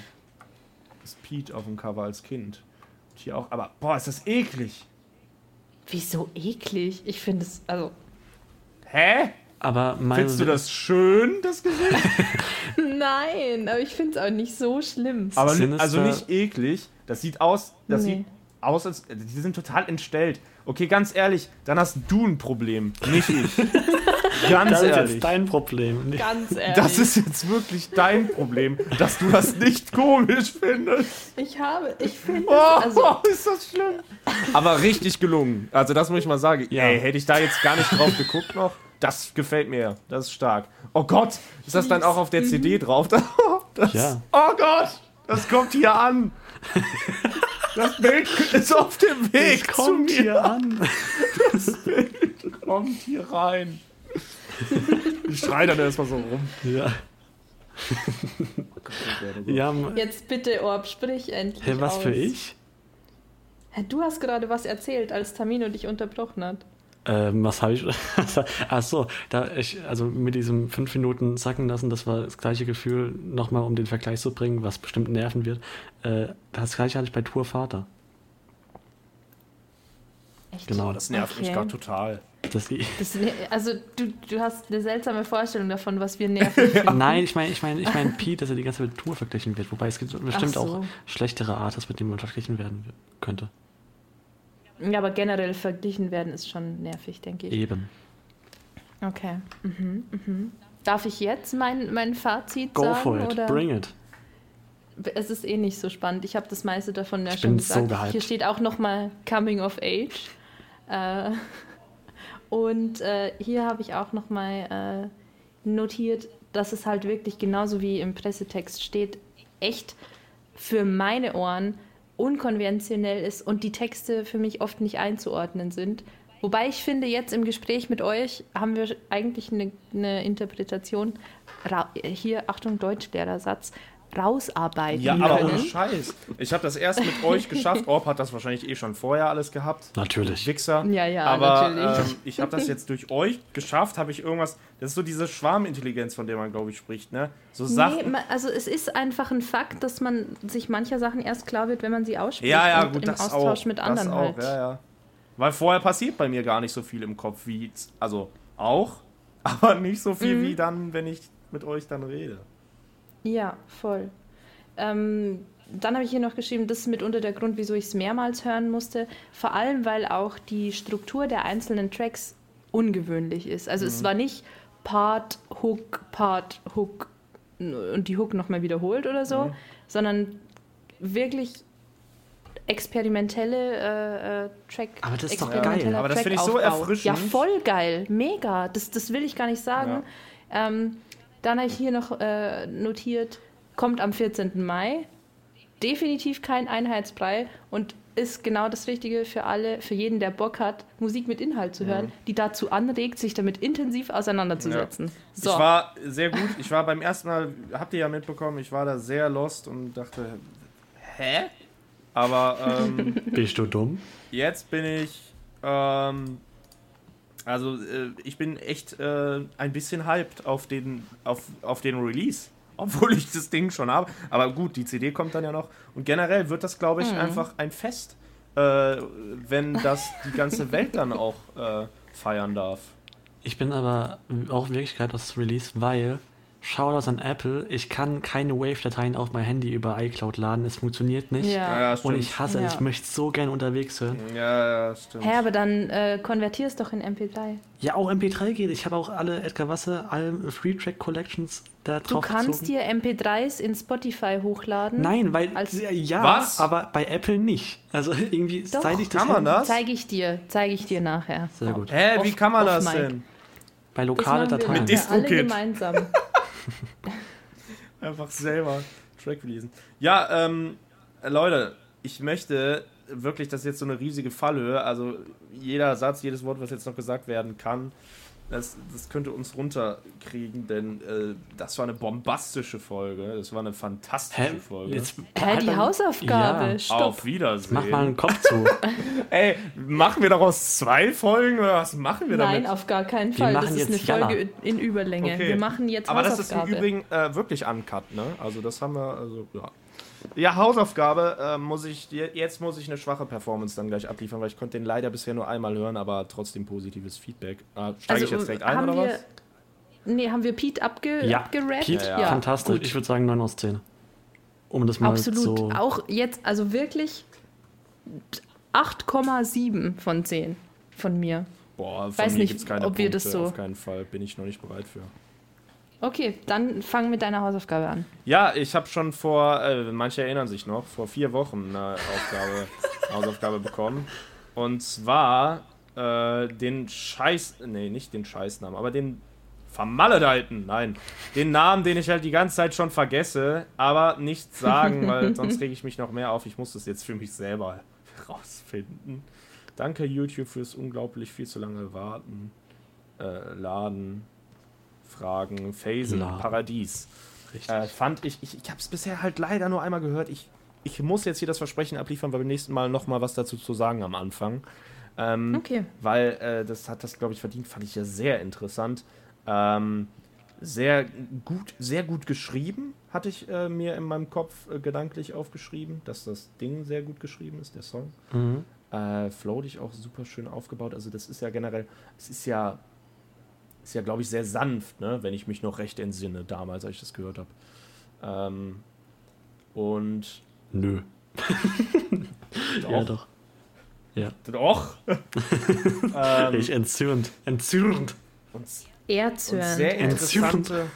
ist Pete auf dem Cover als Kind. Und hier auch, aber boah, ist das eklig.
Wieso eklig? Ich finde es, also,
Hä?
Aber Meise.
Findest du das schön, das Gesicht?
nein, aber ich finde es auch nicht so schlimm.
Aber ni-
Sinister-
also nicht eklig. Das sieht aus, das
Nee.
sieht aus, als die sind total entstellt. Okay, ganz ehrlich, dann hast du ein Problem, nicht ich. ganz
Das ist
ehrlich.
jetzt dein Problem. nicht-
Ganz ehrlich.
das ist jetzt wirklich dein Problem, dass du das nicht komisch findest.
ich habe, ich finde
Oh,
es, also,
ist das schlimm. Aber richtig gelungen. Also das muss ich mal sagen.
Ja.
Ey, hätte ich da jetzt gar nicht drauf geguckt noch. Das gefällt mir. Das ist stark. Oh Gott, ist das dann auch auf der CD drauf? Das,
Ja.
Oh Gott, das kommt hier an. Das Bild ist auf dem Weg
Es
zu
kommt
mir.
hier an.
Das Bild kommt hier rein. Ich schreie dann erstmal so rum.
Ja. ja,
jetzt bitte, Orb, sprich endlich
hey, was
aus.
für ich?
Hä, Du hast gerade was erzählt, als Tamino dich unterbrochen hat.
Ähm, was habe ich? Ach so, da ich, also mit diesem fünf Minuten sacken lassen, das war das gleiche Gefühl, nochmal um den Vergleich zu bringen, was bestimmt nerven wird. Äh, das gleiche hatte ich bei Tour Vater.
Echt?
Genau.
Das nervt mich
Okay.
gerade total.
Das,
Das, ne- also, du, du hast eine seltsame Vorstellung davon, was wir nervig finden.
Nein, ich meine, ich meine, ich meine Pete, dass er die ganze Zeit mit Tour verglichen wird. Wobei es gibt bestimmt
so.
auch schlechtere Artists, mit denen man verglichen werden könnte.
Ja, aber generell verglichen werden ist schon nervig, denke ich.
Eben.
Okay. Mhm, mhm. Darf ich jetzt mein, mein Fazit
Go
sagen?
for it.
Oder?
Bring it.
Es ist eh nicht so spannend. Ich habe das meiste davon ja
Ich
schon
bin so
gesagt.
gehypt.
Hier steht auch nochmal Coming of Age. Äh, und äh, hier habe ich auch nochmal äh, notiert, dass es halt wirklich genauso wie im Pressetext steht, echt für meine Ohren unkonventionell ist und die Texte für mich oft nicht einzuordnen sind. Wobei ich finde, jetzt im Gespräch mit euch haben wir eigentlich eine, eine Interpretation, hier, Achtung, Deutschlehrersatz, rausarbeiten
Ja, aber
können.
ohne Scheiß. Ich habe das erst mit euch geschafft. Orb hat das wahrscheinlich eh schon vorher alles gehabt.
Natürlich.
Wichser.
Ja, ja,
aber
natürlich.
Ähm, ich habe das jetzt durch euch geschafft, habe ich irgendwas. Das ist so diese Schwarmintelligenz, von der man, glaube ich, spricht, ne? So
Nee,
Sachen.
ma- also es ist einfach ein Fakt, dass man sich mancher Sachen erst klar wird, wenn man sie ausspricht
ja, ja,
und
gut,
im
das
Austausch
auch.
mit
das
anderen
auch,
halt.
Ja, ja. Weil vorher passiert bei mir gar nicht so viel im Kopf wie. Also auch, aber nicht so viel
Mhm.
wie dann, wenn ich mit euch dann rede.
Ja, voll. Ähm, dann habe ich hier noch geschrieben, das ist mitunter der Grund, wieso ich es mehrmals hören musste. Vor allem, weil auch die Struktur der einzelnen Tracks ungewöhnlich ist. Also
Mhm.
es war nicht Part, Hook, Part, Hook und die Hook nochmal wiederholt oder so,
Mhm.
sondern wirklich experimentelle äh, äh, Track.
Aber das ist doch geil.
Aber das finde ich so erfrischend.
Ja, voll geil. Mega. Das, das will ich gar nicht sagen. Ähm, dann habe ich hier noch äh, notiert, kommt am 14. Mai. Definitiv kein Einheitsbrei und ist genau das Richtige für alle, für jeden, der Bock hat, Musik mit Inhalt zu hören, die dazu anregt, sich damit intensiv auseinanderzusetzen. So.
Ich war sehr gut. Ich war beim ersten Mal, habt ihr ja mitbekommen, ich war da sehr lost und dachte, hä? Aber ähm,
Bist du dumm?
jetzt bin ich, ähm, also äh, ich bin echt äh, ein bisschen hyped auf den, auf, auf den Release. Obwohl ich das Ding schon habe. Aber gut, die CD kommt dann ja noch. Und generell wird das, glaube ich, einfach ein Fest, äh, wenn das die ganze Welt dann auch äh, feiern darf.
Ich bin aber auch in Wirklichkeit aus Release, weil Shoutouts an Apple, ich kann keine Wave-Dateien auf mein Handy über iCloud laden, es funktioniert nicht.
Ja.
Und ich hasse es,
Ja.
ich möchte es so gerne unterwegs hören.
Ja, ja, stimmt.
Hä, aber dann äh, konvertier es doch in MP3.
Ja, auch MP3 geht. Ich habe auch alle Edgar Wasser, alle Free-Track-Collections da
Du
drauf
kannst
gezogen.
dir MP3s in Spotify hochladen.
Nein, weil
Als-
ja,
Was?
aber bei Apple nicht. Also irgendwie seit ich das
Kann man das?
Zeige ich dir, zeige ich dir nachher.
Sehr gut.
Hä, wie kann man das denn?
Bei
Das
lokale
machen wir
Dateien.
Mit
nachher alle gemeinsam.
Einfach selber Track releasen. Ja, ähm, Leute, ich möchte wirklich, das ist jetzt so eine riesige Fallhöhe. Also jeder Satz, jedes Wort, was jetzt noch gesagt werden kann, das, das könnte uns runterkriegen, denn äh, das war eine bombastische Folge. Das war eine fantastische
Hä?
Folge.
Jetzt,
Hä, die Hausaufgabe.
Ja.
Stopp.
Auf Wiedersehen.
Mach mal einen Kopf zu.
Ey, machen wir daraus zwei Folgen oder was machen wir
Nein,
damit?
auf gar keinen
Wir
Fall. Das
machen
ist eine
jetzt Jalla.
Folge in Überlänge.
Okay.
Wir machen jetzt
Aber das ist im. Übrigen äh, wirklich uncut, ne? Also das haben wir, also ja. Ja, Hausaufgabe, äh, muss ich, je- jetzt muss ich eine schwache Performance dann gleich abliefern, weil ich konnte den leider bisher nur einmal hören, aber trotzdem positives Feedback. Äh, Steige ich jetzt direkt ein
Also, haben
oder
wir,
was?
Nee, haben wir Pete abge
Ja,
abgerappt?
Pete,
Ja, ja.
fantastisch.
Gut.
Ich würde sagen 9 aus 10. Um das mal
Absolut.
so...
Auch jetzt, also wirklich 8,7 von 10 von mir.
Boah, von
weiß
mir
nicht, ob wir
Punkte,
das so-
auf keinen Fall, bin ich noch nicht bereit für.
Okay, dann fang mit deiner Hausaufgabe an.
Ja, ich habe schon vor, äh, manche erinnern sich noch, vor vier Wochen eine Aufgabe, Hausaufgabe bekommen. Und zwar äh, den Scheiß, nee, nicht den Scheißnamen, aber den vermaledeiten, nein, den Namen, den ich halt die ganze Zeit schon vergesse, aber nicht sagen, weil sonst rege ich mich noch mehr auf. Ich muss das jetzt für mich selber rausfinden. Danke YouTube fürs unglaublich viel zu lange warten, äh, laden, fragen, phasen,
Laden.
Paradies.
Richtig.
Äh, fand ich, ich, ich habe es bisher halt leider nur einmal gehört. Ich, ich muss jetzt hier das Versprechen abliefern, weil beim nächsten Mal nochmal was dazu zu sagen am Anfang. Ähm,
Okay.
Weil äh, das hat das, glaube ich, verdient, fand ich ja sehr interessant. Ähm, sehr gut, sehr gut geschrieben, hatte ich äh, mir in meinem Kopf äh, gedanklich aufgeschrieben, dass das Ding sehr gut geschrieben ist, der Song.
Mhm.
Äh, Floatig auch super schön aufgebaut. Also das ist ja generell, es ist ja, ist ja, glaube ich, sehr sanft, ne? wenn ich mich noch recht entsinne, damals, als ich das gehört habe. Ähm, und
Nö.
doch,
Ja, doch. Ja.
doch. ähm,
Ich entzürnt. Entzürnt.
und, und
Erzhören.
sehr interessante.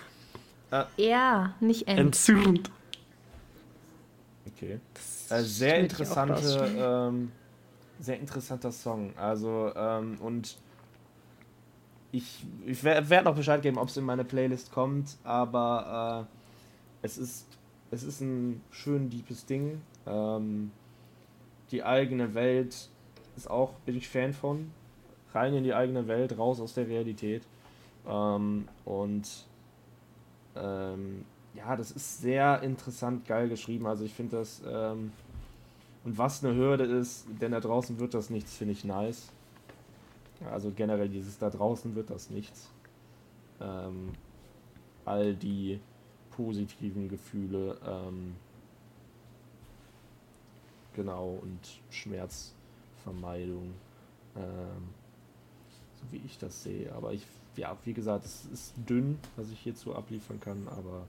Er, nicht N.
Entzürnt.
Okay. Äh, sehr interessante, ähm, sehr interessanter Song. Also, ähm, und ich, ich werde noch Bescheid geben, ob es in meine Playlist kommt, aber äh, es ist es ist ein schön deepes Ding. Ähm, die eigene Welt ist auch, bin ich Fan von. Rein in die eigene Welt, raus aus der Realität. Ähm, und ähm, ja, das ist sehr interessant geil geschrieben. Also ich finde das, ähm, und was eine Hürde ist, denn da draußen wird das nichts, finde ich nice. Also generell dieses da draußen wird das nichts. Ähm, all die positiven Gefühle, ähm, genau, und Schmerzvermeidung, ähm, so wie ich das sehe. Aber ich, ja, wie gesagt, es ist dünn, was ich hierzu abliefern kann, aber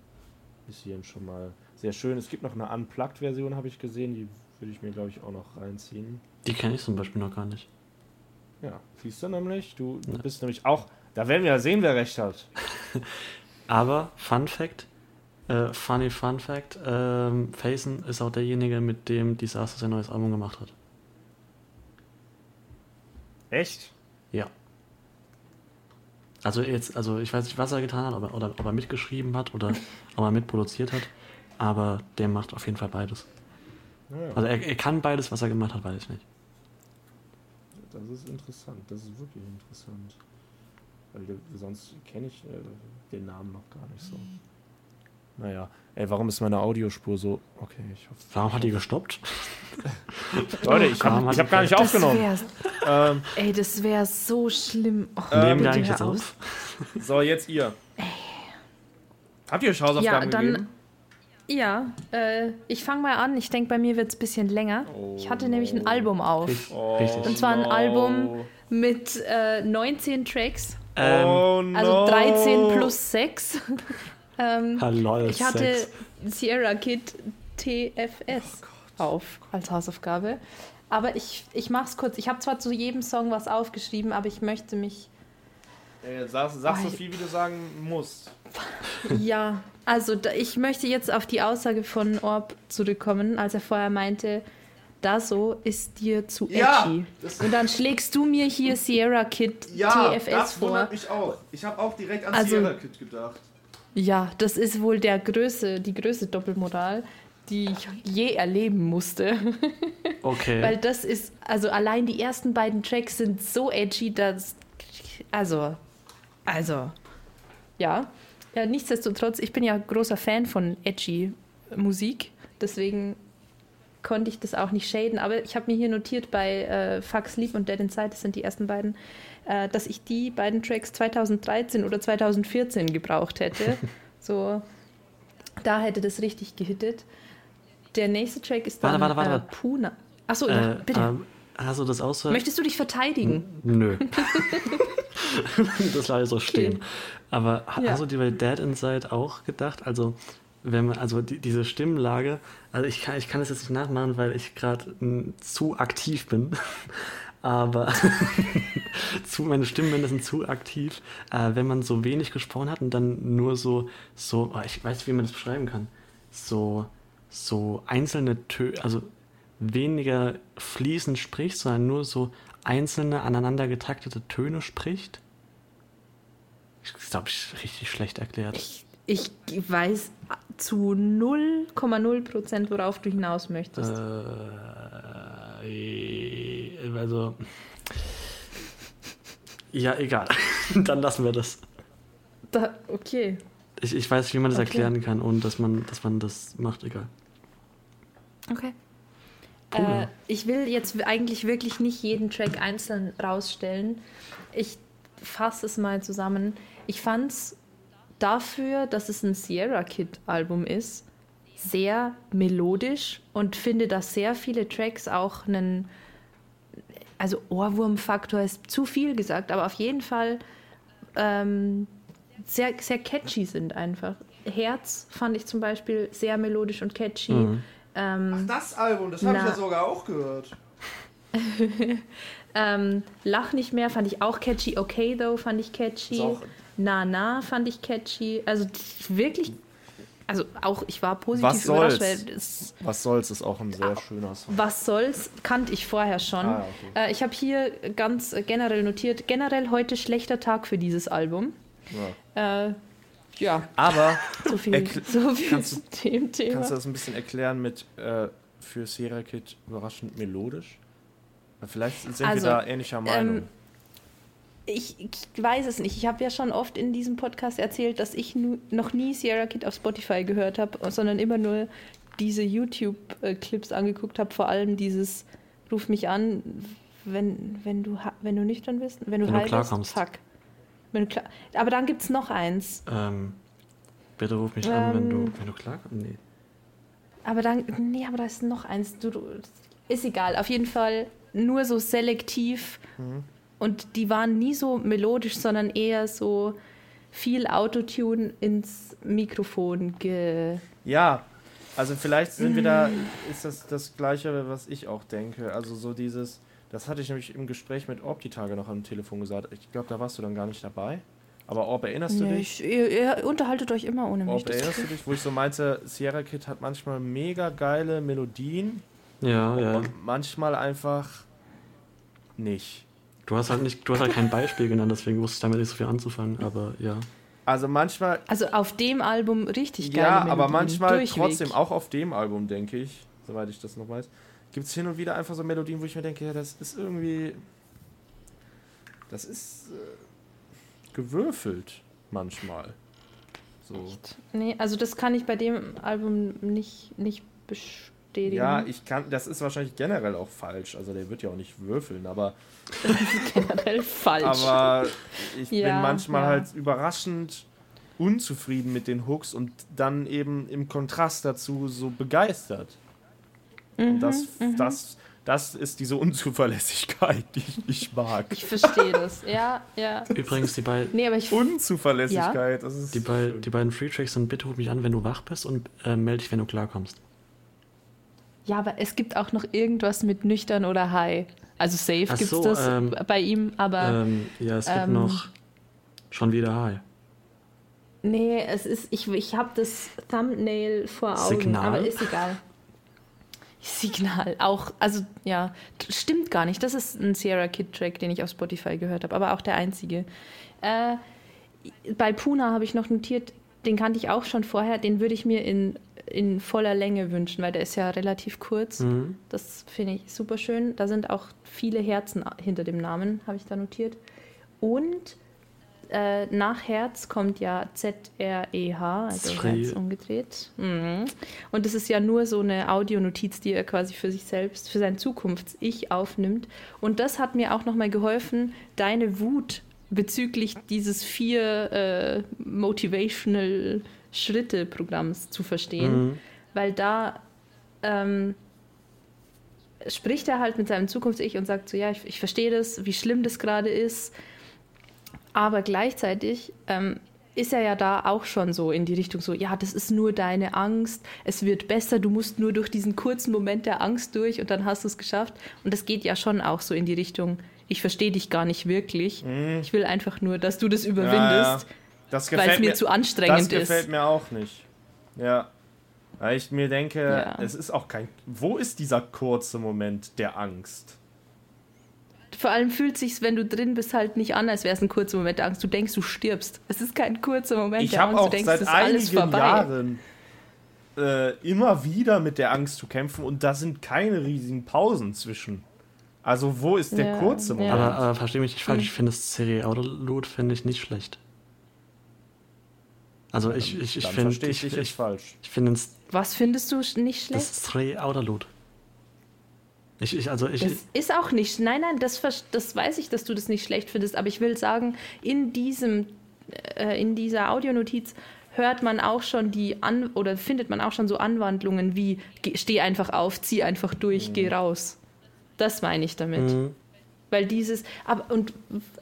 ist hier schon mal sehr schön. Es gibt noch eine Unplugged-Version, habe ich gesehen, die würde ich mir, glaube ich, auch noch reinziehen.
Die kenne ich zum Beispiel noch gar nicht.
Ja, siehst du nämlich, du, du
Ja.
bist nämlich auch, da werden wir ja sehen, wer recht hat.
Aber Fun Fact, äh, funny Fun Fact, ähm, Faison ist auch derjenige, mit dem Disaster sein neues Album gemacht hat.
Echt?
Ja. Also jetzt, also ich weiß nicht, was er getan hat, aber, oder ob er mitgeschrieben hat oder ob er mitproduziert hat, aber der macht auf jeden Fall beides.
Ja,
Also er, er kann beides, was er gemacht hat, weiß ich nicht.
Das ist interessant, das ist wirklich interessant. Weil der, sonst kenne ich äh, den Namen noch gar nicht so. Naja, ey, warum ist meine Audiospur so. Okay, ich hoffe.
Warum hat die gestoppt?
Leute, ich habe hab gar nicht
Das
aufgenommen. Ähm,
ey, das wäre so schlimm. Oh,
Nehmen wir eigentlich jetzt auf?
so, jetzt ihr. Habt ihr euch Hausaufgaben
Ja, dann.
gegeben?
Ja, äh, ich fange mal an. Ich denke, bei mir wird es ein bisschen länger.
Oh
ich hatte nämlich ein
no.
Album auf.
Richtig.
Oh,
Richtig.
Und zwar ein
no.
Album, mit äh, 19 Tracks,
Ähm,
oh no.
also 13 plus 6. ähm,
Hallo,
ich hatte
Sex.
Sierra Kid TFS auf als Hausaufgabe. Aber ich, ich mache es kurz. Ich habe zwar zu jedem Song was aufgeschrieben, aber ich möchte mich.
Äh, sag, sag so
Oh,
viel, wie du sagen musst.
Ja, also da, ich möchte jetzt auf die Aussage von Orb zurückkommen, als er vorher meinte, Daso ist dir zu edgy.
Ja, das-
Und dann schlägst du mir hier Sierra Kid TFS vor.
mich auch. Ich habe auch direkt an
Also-
Sierra Kid gedacht.
Ja, das ist wohl der größte, die größte Doppelmoral, die ich je erleben musste.
Okay.
Weil das ist, also allein die ersten beiden Tracks sind so edgy, dass. Also. Also. Ja. Ja. Nichtsdestotrotz, ich bin ja großer Fan von edgy Musik. Deswegen konnte ich das auch nicht shaden. Aber ich habe mir hier notiert bei äh, Fuck Sleep und Dead Inside, das sind die ersten beiden, äh, dass ich die beiden Tracks 2013 oder 2014 gebraucht hätte. so. Da hätte das richtig gehittet. Der nächste Track ist dann
Warte, warte, warte,
äh,
warte.
Puna. Achso, ja,
äh,
bitte.
ähm, hast du das auch so?
Möchtest du dich verteidigen?
Nö. das leider so stehen. Aber
Ja.
hast du dir bei Dead Inside auch gedacht? Also, wenn man, also die, diese Stimmlage, also ich kann, ich kann das jetzt nicht nachmachen, weil ich gerade zu aktiv bin. Aber zu, meine Stimmbänder sind zu aktiv. Äh, wenn man so wenig gesprochen hat und dann nur so, so, oh, ich weiß nicht, wie man das beschreiben kann. So, so einzelne Töne, also weniger fließend spricht, sondern nur so einzelne aneinander getaktete Töne spricht. Ich glaube, ich richtig schlecht erklärt.
Ich, ich weiß zu 0,0 Prozent, worauf du hinaus möchtest.
Äh, also. Ja, egal. Dann lassen wir das.
Da, okay.
Ich, ich weiß, wie man das
Okay.
erklären kann, ohne dass man, dass man das macht, egal.
Okay. Äh, ich will jetzt eigentlich wirklich nicht jeden Track einzeln rausstellen. Ich fasse es mal zusammen. Ich fand es dafür, dass es ein Sierra Kid Album ist, sehr melodisch und finde, dass sehr viele Tracks auch einen, also Ohrwurmfaktor ist zu viel gesagt, aber auf jeden Fall ähm, sehr, sehr catchy sind einfach. Herz fand ich zum Beispiel sehr melodisch und catchy.
Mhm.
Ähm,
Das Album, das habe ich ja sogar auch gehört.
Ähm, Lach nicht mehr fand ich auch catchy. Okay, though fand ich catchy.
Ist auch-
Na, na fand ich catchy. Also wirklich, also auch ich war positiv
Was
überrascht,
soll's?
es,
Was soll's, ist auch ein sehr schöner Song.
was soll's, kannte ich vorher schon.
Ah, okay.
äh, ich habe hier ganz generell notiert, generell heute schlechter Tag für dieses Album. Ja, äh, ja
Aber
so viel, so viel
kannst du-
zu dem Thema.
kannst du das ein bisschen erklären mit äh, für Sierra Kid überraschend melodisch? Vielleicht sind
Also,
wir da ähnlicher Meinung.
ähm, Ich, ich weiß es nicht. Ich habe ja schon oft in diesem Podcast erzählt, dass ich nu, noch nie Sierra Kid auf Spotify gehört habe, sondern immer nur diese YouTube-Clips angeguckt habe. Vor allem dieses Ruf mich an, wenn, wenn, du, wenn du nüchtern bist, wenn du
Wenn du
high bist.
klarkommst.
Fuck. Wenn du klar, aber dann gibt es noch eins.
Ähm, bitte ruf mich an, wenn du,
Ähm.
wenn du klarkommst. Nee.
Aber dann, nee, aber da ist noch eins. Du, du, ist egal. Auf jeden Fall nur so selektiv. Und die waren nie so melodisch, sondern eher so viel Autotune ins Mikrofon ge.
Ja, also vielleicht sind wir da, ist das das Gleiche, was ich auch denke. Also so dieses, das hatte ich nämlich im Gespräch mit Orb die Tage noch am Telefon gesagt. Ich glaube, da warst du dann gar nicht dabei. Aber Orb, erinnerst du
Nee,
dich?
ich, ihr, ihr unterhaltet euch immer ohne mich.
Orb, erinnerst du dich, wo ich so meinte, Sierra Kid hat manchmal mega geile Melodien
Ja, ja.
und manchmal einfach nicht.
Du hast halt nicht, du hast halt kein Beispiel genannt, deswegen wusste ich damit nicht so viel anzufangen, aber ja.
Also manchmal,
also auf dem Album richtig geil.
ja, aber manchmal trotzdem auch auf dem Album, denke ich, soweit ich das noch weiß, gibt es hin und wieder einfach so Melodien, wo ich mir denke, ja, das ist irgendwie, das ist äh, gewürfelt manchmal. So.
Nee, also das kann ich bei dem Album nicht, nicht bestätigen.
Ja, ich kann, das ist wahrscheinlich generell auch falsch. Also der wird ja auch nicht würfeln, aber,
generell falsch.
aber ich
Ja,
bin manchmal
ja.
halt überraschend unzufrieden mit den Hooks und dann eben im Kontrast dazu so begeistert.
Mhm,
Und das, das Das ist diese Unzuverlässigkeit, die ich nicht mag.
Ich verstehe das. Ja, ja.
Übrigens, die, beiden
Nee, aber ich.
Unzuverlässigkeit, das ist
die, bei, die beiden Free Tracks sind Bitte ruf mich an, wenn du wach bist und äh, melde dich, wenn du klarkommst.
Ja, aber es gibt auch noch irgendwas mit nüchtern oder high. Also safe
Ach
gibt's
so,
das
ähm,
bei ihm, aber
ähm, ja, es gibt
ähm,
noch schon wieder Hi.
nee, es ist ich ich habe das Thumbnail vor Augen,
Signal?
aber ist egal. Signal auch, also ja, stimmt gar nicht. Das ist ein Sierra Kid Track, den ich auf Spotify gehört habe, aber auch der einzige. Äh, bei Puna habe ich noch notiert, den kannte ich auch schon vorher, den würde ich mir in, in voller Länge wünschen, weil der ist ja relativ kurz.
Mhm.
Das finde ich super schön. Da sind auch viele Herzen hinter dem Namen, habe ich da notiert. Und äh, nach Herz kommt ja Z-R-E-H, also
Zre-
Herz umgedreht. Mhm. Und das ist ja nur so eine Audionotiz, die er quasi für sich selbst, für sein Zukunfts-Ich aufnimmt. Und das hat mir auch nochmal geholfen, deine Wut bezüglich dieses vier äh, Motivational Schritte-Programms zu verstehen.
Mhm.
Weil da ähm, spricht er halt mit seinem Zukunfts-Ich und sagt so, ja, ich, ich verstehe das, wie schlimm das gerade ist. Aber gleichzeitig ähm, ist er ja da auch schon so in die Richtung so, ja, das ist nur deine Angst, es wird besser, du musst nur durch diesen kurzen Moment der Angst durch und dann hast du es geschafft. Und das geht ja schon auch so in die Richtung, ich verstehe dich gar nicht wirklich. Ich will einfach nur, dass du das überwindest,
Das
weil es
gefällt
mir,
mir
zu
Das
anstrengend
gefällt
ist.
mir auch nicht. Ja. Weil ich mir denke,
Ja.
es ist auch kein. Wo ist dieser kurze Moment der Angst?
Vor allem fühlt sich's, wenn du drin bist, halt nicht an, als wäre es ein kurzer Moment der Angst. Du denkst, du stirbst. Es ist kein kurzer Moment
Ich
der
habe
Angst.
auch
du denkst,
seit
es ist alles
einigen
vorbei.
Jahren äh, immer wieder mit der Angst zu kämpfen und da sind keine riesigen Pausen zwischen. Also wo ist der
Ja,
kurze
ja.
Moment?
Aber, aber versteh mich nicht falsch,
Mhm.
ich finde das Serie Autoload finde ich nicht schlecht. Also ich, ich, ich finde
verstehe ich
ich,
dich jetzt
ich,
falsch.
ich finde es-
Was findest du nicht schlecht?
das Serie Autoload. Ich, ich, also ich,
Das ist auch nicht. Nein, nein, das, das weiß ich, dass du das nicht schlecht findest. Aber ich will sagen, in diesem, äh, in dieser Audionotiz hört man auch schon die an oder findet man auch schon so Anwandlungen wie geh- steh einfach auf, zieh einfach durch, geh raus. Das meine ich damit.
Mhm.
Weil dieses, aber und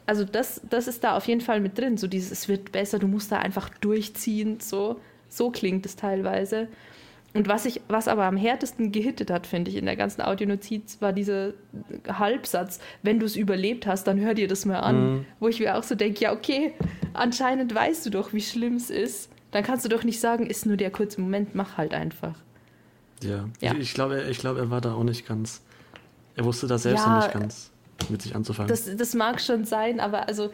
also das, das ist da auf jeden Fall mit drin. So dieses, es wird besser, du musst da einfach durchziehen. So, so klingt es teilweise. Und was ich, was aber am härtesten gehittet hat, finde ich, in der ganzen Audionotiz, war dieser Halbsatz, wenn du es überlebt hast, dann hör dir das mal an.
Mhm.
Wo ich mir auch so denke, ja, okay, anscheinend weißt du doch, wie schlimm es ist. Dann kannst du doch nicht sagen, ist nur der kurze Moment, mach halt einfach.
ja.
Ja.
Ich, ich glaube, ich glaube, er war da auch nicht ganz. Er wusste da selbst
Ja,
noch nicht ganz mit sich anzufangen.
Das, das mag schon sein, aber also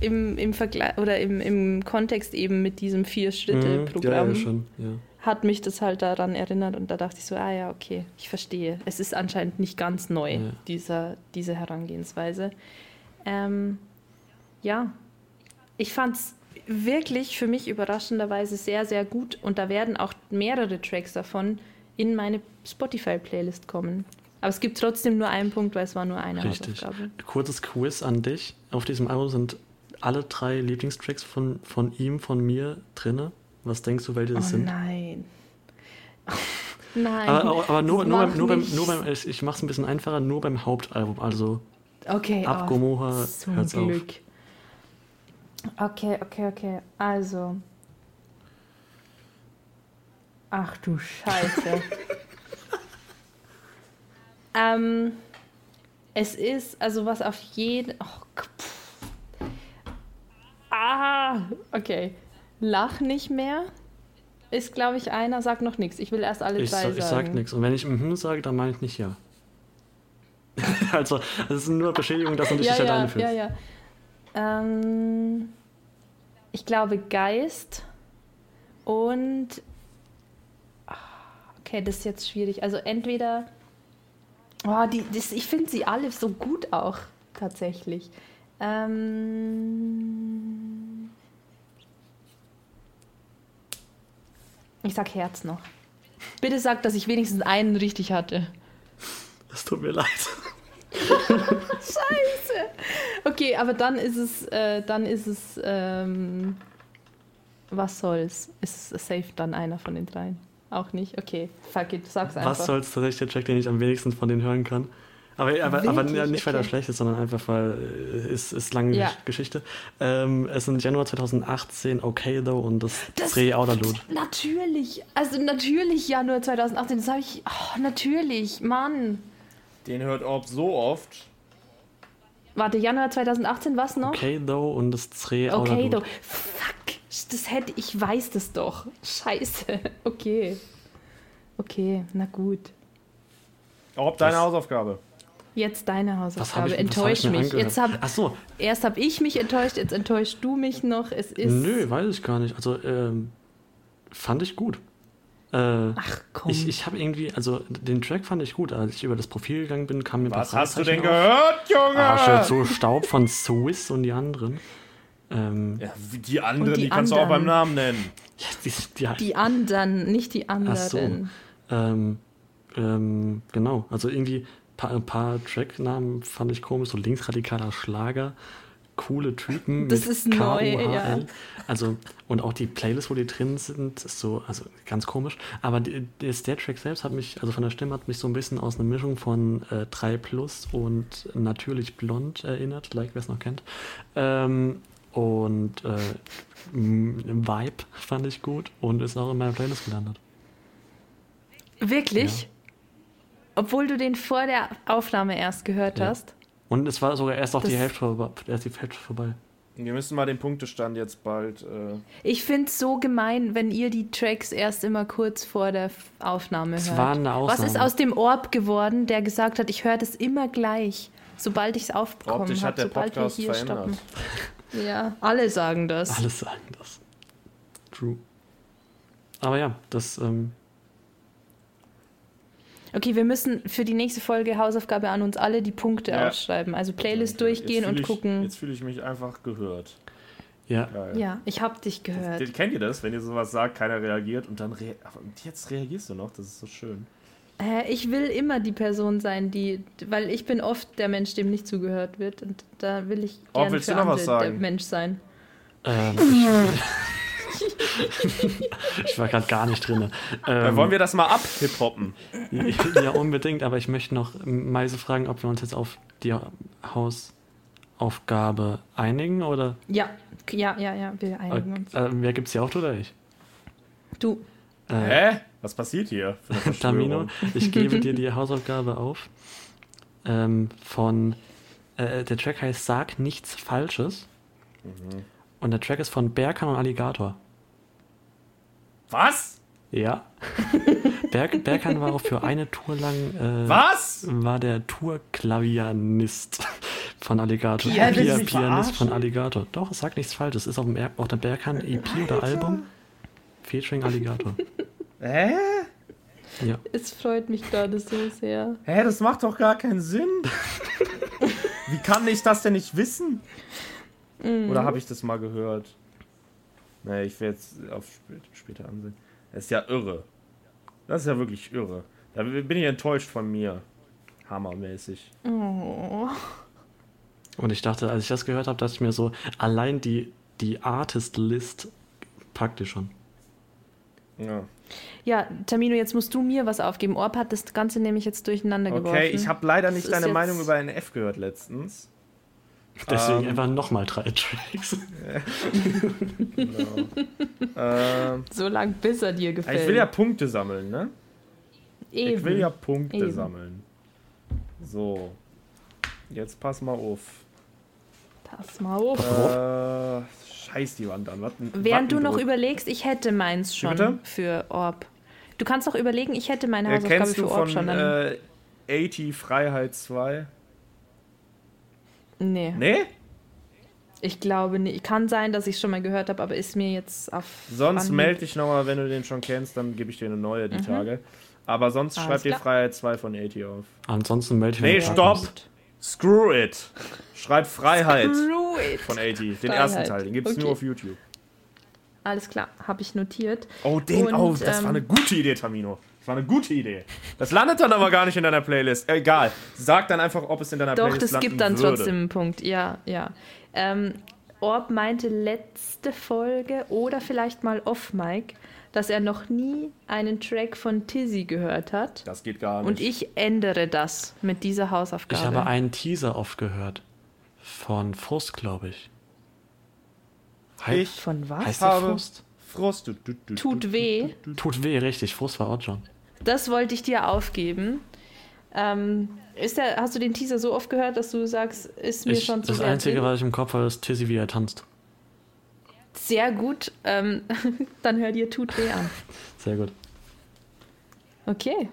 im, im Vergleich oder im, im Kontext eben mit diesem
Mhm. ja,
Vier-Schritte-Programm
ja, ja.
hat mich das halt daran erinnert und da dachte ich so, ah ja, okay, ich verstehe. Es ist anscheinend nicht ganz neu, dieser, diese Herangehensweise. Ähm, ja, ich fand es wirklich für mich überraschenderweise sehr, sehr gut und da werden auch mehrere Tracks davon in meine Spotify-Playlist kommen. Aber es gibt trotzdem nur einen Punkt, weil es war nur eine
Richtig.
Hausaufgabe.
Kurzes Quiz an dich. Auf diesem Album sind alle drei Lieblingstracks von, von ihm, von mir drinne. Was denkst du, welche
Oh
das sind?
nein. nein.
Aber, aber, nur, nur, beim, nur, beim, nur beim, ich, mach's ein bisschen einfacher, nur beim Hauptalbum. Also
Okay,
ab
oh,
Gomorra,
zum
hört's auf.
Glück. Okay, okay, okay. Also. Ach du Scheiße. ähm, es ist, also was auf jeden. Oh, pff. ah, okay. Lach nicht mehr. Ist, glaube ich, einer. Sag noch nichts. Ich will erst alle
Ich,
drei
sag, ich
sagen.
sag nichts. Und wenn ich mhm sage, dann meine ich nicht ja. also, das ist nur Beschädigung, dass du dich
ja,
nicht
ja,
alleine fühlst.
ja, ja. Ähm, ich glaube Geist und Ah, okay, das ist jetzt schwierig. Also entweder oh, die, das, ich finde sie alle so gut auch tatsächlich. Ähm, ich sag Herz noch. Bitte sag, dass ich wenigstens einen richtig hatte.
Es tut mir leid.
Scheiße. Okay, aber dann ist es, äh, dann ist es, ähm, was soll's? Ist safe dann einer von den dreien. Auch nicht? Okay, fuck it, sag's einfach.
Was soll's tatsächlich der Track, den ich am wenigsten von denen hören kann? Aber, aber, aber nicht, weil er
Okay.
schlecht ist, sondern einfach, weil äh, es ist lange
Ja.
Geschichte. Ähm, es sind Januar 2018, Okay Though und das,
Das-
Dreh Outerload.
Natürlich, also natürlich Januar 2018, das habe ich, oh, natürlich, Mann.
Den hört Orb so oft.
Warte, Januar 2018, was noch?
Okay Though und das Dreh
Okay, doch. Fuck, das hätte, ich weiß das doch. Scheiße, okay. Okay, na gut.
Orb, deine
Was?
Hausaufgabe.
Jetzt deine Hausaufgabe.
ich,
Enttäusch mich.
angehört?
Jetzt hab,
Ach so,
erst habe ich mich enttäuscht, jetzt enttäuschst du mich noch. Es ist.
nö, weiß ich gar nicht. Also, ähm, fand ich gut. Äh,
Ach komm.
ich ich habe irgendwie, also den Track fand ich gut. Als ich über das Profil gegangen bin, kam mir
Was hast du denn
auf.
gehört, Junge?
Steht so Staub von Swiss und die anderen. Ähm,
Ja, die anderen, die,
die
kannst du auch beim
anderen.
Namen nennen.
ja, die, die,
die anderen, nicht die anderen.
Ach so. Ähm, ähm, genau, also irgendwie ein paar Tracknamen fand ich komisch, so linksradikaler Schlager, coole Typen.
Das
mit
ist neu, ja.
Also, und auch die Playlist, wo die drin sind, ist so, also ganz komisch. Aber das, der Track selbst hat mich, also von der Stimme hat mich so ein bisschen aus einer Mischung von äh, 3 Plus und natürlich blond erinnert, like wer es noch kennt. Ähm, und äh, Vibe fand ich gut und ist auch in meiner Playlist gelandet.
Wirklich? Obwohl du den vor der Aufnahme erst gehört
Ja.
hast?
Und es war sogar erst auch die Hälfte vorbei. Erst die Hälfte vorbei.
Wir müssen mal den Punktestand jetzt bald. Äh,
Ich finde es so gemein, wenn ihr die Tracks erst immer kurz vor der Aufnahme
Es
hört.
war eine
Was ist
Ausnahme.
aus dem Orb geworden, der gesagt hat, ich höre das immer gleich, sobald ich es aufbekommen
Optisch
habe,
hat der
sobald
Podcast
wir hier
verändert.
stoppen. Ja, alle sagen das.
Alles sagen das. True. Aber ja, das, ähm,
Okay, wir müssen für die nächste Folge Hausaufgabe an uns alle die Punkte
Ja.
aufschreiben. Also Playlist durchgehen und
ich,
gucken.
Jetzt fühle ich mich einfach gehört.
ja.
Geil.
Ja, ich hab dich gehört.
Den- Kennt ihr das, wenn ihr sowas sagt, keiner reagiert und dann rea aber jetzt reagierst du noch, das ist so schön.
Äh, ich will immer die Person sein, die, weil ich bin oft der Mensch, dem nicht zugehört wird und da will ich
Oh,
gerne
willst
für
du noch was sagen?
der Mensch sein.
Ähm, ich, ich war gerade gar nicht drin.
Dann
Ähm,
wollen wir das mal ab-hip-hoppen.
ja, unbedingt, aber ich möchte noch Meise fragen, ob wir uns jetzt auf die Hausaufgabe einigen oder
Ja, ja, ja, ja, wir einigen uns.
äh, wer gibt's hier auch oder ich?
Du,
Äh,
Hä? Was passiert hier?
Tamino, ich gebe dir die Hausaufgabe auf. Ähm, von äh, der Track heißt Sag nichts Falsches.
Mhm.
Und der Track ist von Berkan und Alligator.
Was?
Ja. Berg, Berkan war auch für eine Tour lang äh,
Was?
war der Tourklavianist von Alligator.
Ja,
Pia- Pianist von
verarschen?
Alligator. Doch, es sagt nichts Falsches. Ist auf, dem, Er- auf der Berkan EP oder Album. Featuring Alligator.
Hä?
Ja.
es freut mich gerade so sehr.
Hä, das macht doch gar keinen Sinn. Wie kann ich das denn nicht wissen? Oder habe ich das mal gehört? Nee, ich werde jetzt auf spät, später ansehen. Das ist ja irre. Das ist ja wirklich irre. Da bin ich enttäuscht von mir. Hammermäßig.
Oh.
Und ich dachte, als ich das gehört habe, dachte ich mir so, allein die, die Artist-List packt die schon.
Ja.
Ja, Tamino, jetzt musst du mir was aufgeben. Orb hat das Ganze nämlich jetzt durcheinander geworfen.
Okay, ich habe leider nicht
Das
deine Meinung über NF gehört letztens.
Deswegen
Ähm.
einfach nochmal drei Tracks.
Genau. ähm,
So lang, bis er dir gefällt.
ich will ja Punkte sammeln, ne?
Eben.
Ich will ja Punkte
Eben.
sammeln. So. Jetzt pass mal auf.
Pass mal auf.
Äh, scheiß die Wand an. Was,
Während du noch
über
überlegst, ich hätte meins schon
bitte?
für Orb. Du kannst doch überlegen, ich hätte meine
äh,
Hausaufgabe
Kennst
für Orb
von
schon. Dann,
äh, 80 Freiheit 2?
nee,
Nee?
ich glaube nicht. Kann sein, dass ich schon mal gehört habe, aber ist mir jetzt auf.
Sonst melde dich nochmal, wenn du den schon kennst, dann gebe ich dir eine neue die Tage. Aber sonst
Alles
schreib dir. Freiheit 2 von 80 auf.
Ansonsten melde ich
Nee, stopp! Screw it! Schreib Freiheit
Screw it.
von 80. Den
Freiheit.
ersten Teil, den gibt es
Okay.
nur auf YouTube.
Alles klar, habe ich notiert.
Oh, den,
Und,
oh, das
ähm,
war eine gute Idee, Tamino. Das war eine gute Idee. Das landet dann aber gar nicht in deiner Playlist. Egal. Sag dann einfach, ob es in deiner
Doch,
Playlist
das
landen
gibt dann
würde.
trotzdem einen Punkt. Ja, ja. Ähm, Orb meinte letzte Folge oder vielleicht mal off-Mic, dass er noch nie einen Track von Tizzy gehört hat.
Das geht gar nicht.
Und ich ändere das mit dieser Hausaufgabe.
Ich habe einen Teaser oft gehört. Von Frust, glaube ich. Hei-
Ich
Von was?
Heißt der
habe
Frust?
Frust. Du, du, du,
Tut weh.
Tut weh, richtig. Frust war auch schon.
Das wollte ich dir aufgeben. Ähm, ist der, hast du den Teaser so oft gehört, dass du sagst, ist mir
Ich,
schon zu
das Einzige, was ich im Kopf habe, ist Tizzy, wie er tanzt.
Sehr gut. Ähm, dann hör dir Tut weh an.
Sehr gut.
Okay.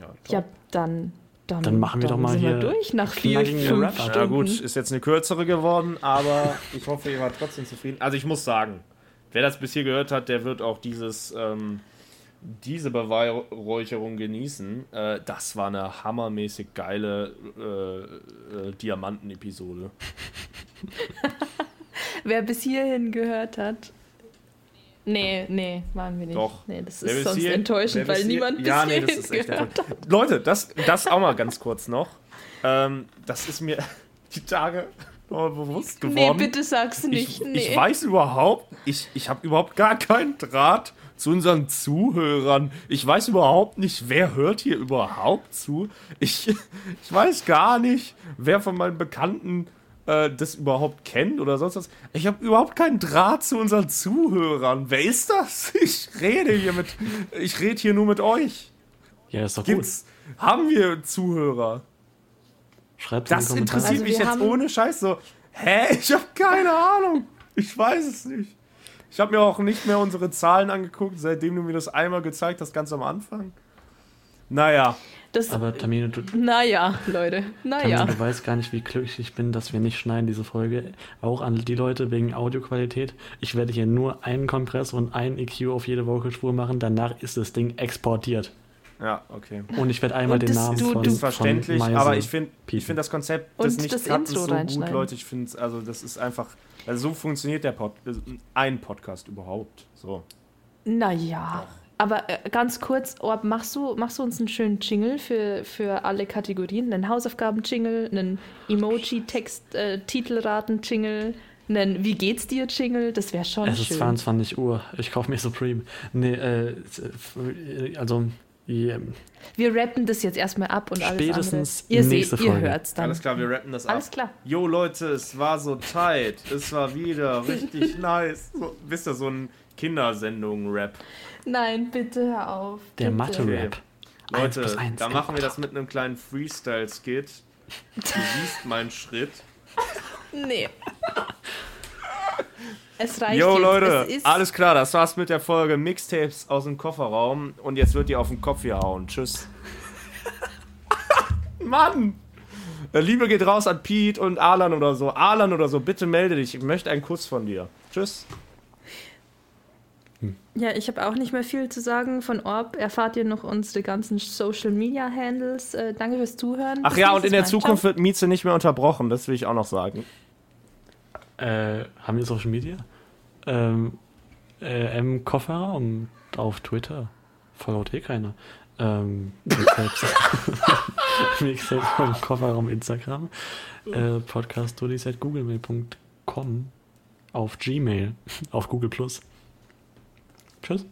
Ja.
Ja, dann. Dann,
Dann machen wir doch mal
sind
hier
wir durch nach vier, fünf. Stunden.
Ja gut, ist jetzt eine kürzere geworden, aber ich hoffe, ihr wart trotzdem zufrieden. Also ich muss sagen, wer das bis hier gehört hat, der wird auch dieses, ähm, diese Beweihräucherung genießen. Äh, das war eine hammermäßig geile äh, äh, Diamanten-Episode.
Wer bis hierhin gehört hat. Nee, nee, waren wir nicht.
Doch.
Nee, das ist sonst
hier-
enttäuschend, weil
hier-
niemand bis
Ja, nee,
hierhin
das ist echt
gehört
enttäuschend. Leute, das, das auch mal ganz kurz noch. Ähm, das ist mir die Tage bewusst
Nee,
geworden.
bitte sag's nicht.
Ich,
nee.
ich weiß überhaupt, ich, ich habe überhaupt gar keinen Draht zu unseren Zuhörern. Ich weiß überhaupt nicht, wer hört hier überhaupt zu. Ich, ich weiß gar nicht, wer von meinen Bekannten äh, das überhaupt kennt oder sonst was. Ich habe überhaupt keinen Draht zu unseren Zuhörern. Wer ist das? Ich rede hier mit, ich rede hier nur mit euch.
Ja, ist doch gut.
Gibt's, haben wir Zuhörer?
Schreibt in
Das
Kommentare.
interessiert
Also
mich jetzt ohne Scheiß so. Hä? Ich habe keine Ahnung. Ich weiß es nicht. Ich habe mir auch nicht mehr unsere Zahlen angeguckt, seitdem du mir das einmal gezeigt hast, ganz am Anfang. Naja,
Das,
Aber Tamino, du,
naja, Leute. Naja.
Tamino, du weißt gar nicht, wie glücklich ich bin, dass wir nicht schneiden diese Folge. Auch an die Leute wegen Audioqualität. Ich werde hier nur einen Kompress und einen EQ auf jede Vocalspur machen. Danach ist das Ding exportiert.
ja, okay.
Und ich werde einmal
Und
den
das-
Namen
du-
von,
Ist verständlich,
von Meise
aber ich finde ich find das Konzept
Und
des nicht
das Intro
so gut. Leute. Ich finde also das ist einfach, also so funktioniert der Pod, ein Podcast überhaupt. So.
Naja. Aber äh, ganz kurz, Orb, machst du, machst du uns einen schönen Jingle für, für alle Kategorien? Einen Hausaufgaben-Jingle, einen Emoji-Text-Titelraten-Jingle, einen Wie geht's dir-Jingle? Das wäre schon
Es ist
schön.
22 Uhr. Ich kaufe mir Supreme. Nee, äh, also ja,
Wir rappen das jetzt erstmal ab und alles
Spätestens
andere. Ihr
nächste
seht, ihr
Folge.
hört's dann.
Alles klar, wir rappen das ab.
Alles klar.
Jo Leute, es war so tight. Es war wieder richtig nice. So, wisst ihr, so ein Kindersendung-Rap.
Nein, bitte hör auf.
der. Mathe-Rap.
Leute, da machen wir das mit einem kleinen Freestyle-Skit. Du siehst meinen Schritt.
Nee. Es reicht
Jo
jetzt.
Leute,
Es ist
alles klar, das war's mit der Folge Mixtapes aus dem Kofferraum. Und jetzt wird ihr auf den Kopf gehauen. Tschüss. Mann! Äh, Liebe geht raus an Pete und Alan oder so. Alan oder so, bitte melde dich. Ich möchte einen Kuss von dir. Tschüss.
Ja, ich habe auch nicht mehr viel zu sagen. Von Orb erfahrt ihr noch unsere ganzen Social Media Handles. Äh, danke fürs Zuhören.
Ach
Bis
ja, und in der
Mal.
Zukunft
Ciao.
wird Mieze nicht mehr unterbrochen. Das will ich auch noch sagen.
Äh, haben wir Social Media? Ähm, äh, M Kofferraum auf Twitter. Followt eh keiner. Ähm, Mixtapes Mixtapes im Kofferraum Instagram. Äh, Podcast at googlemail.com auf Gmail, auf Google Plus. Tschüss.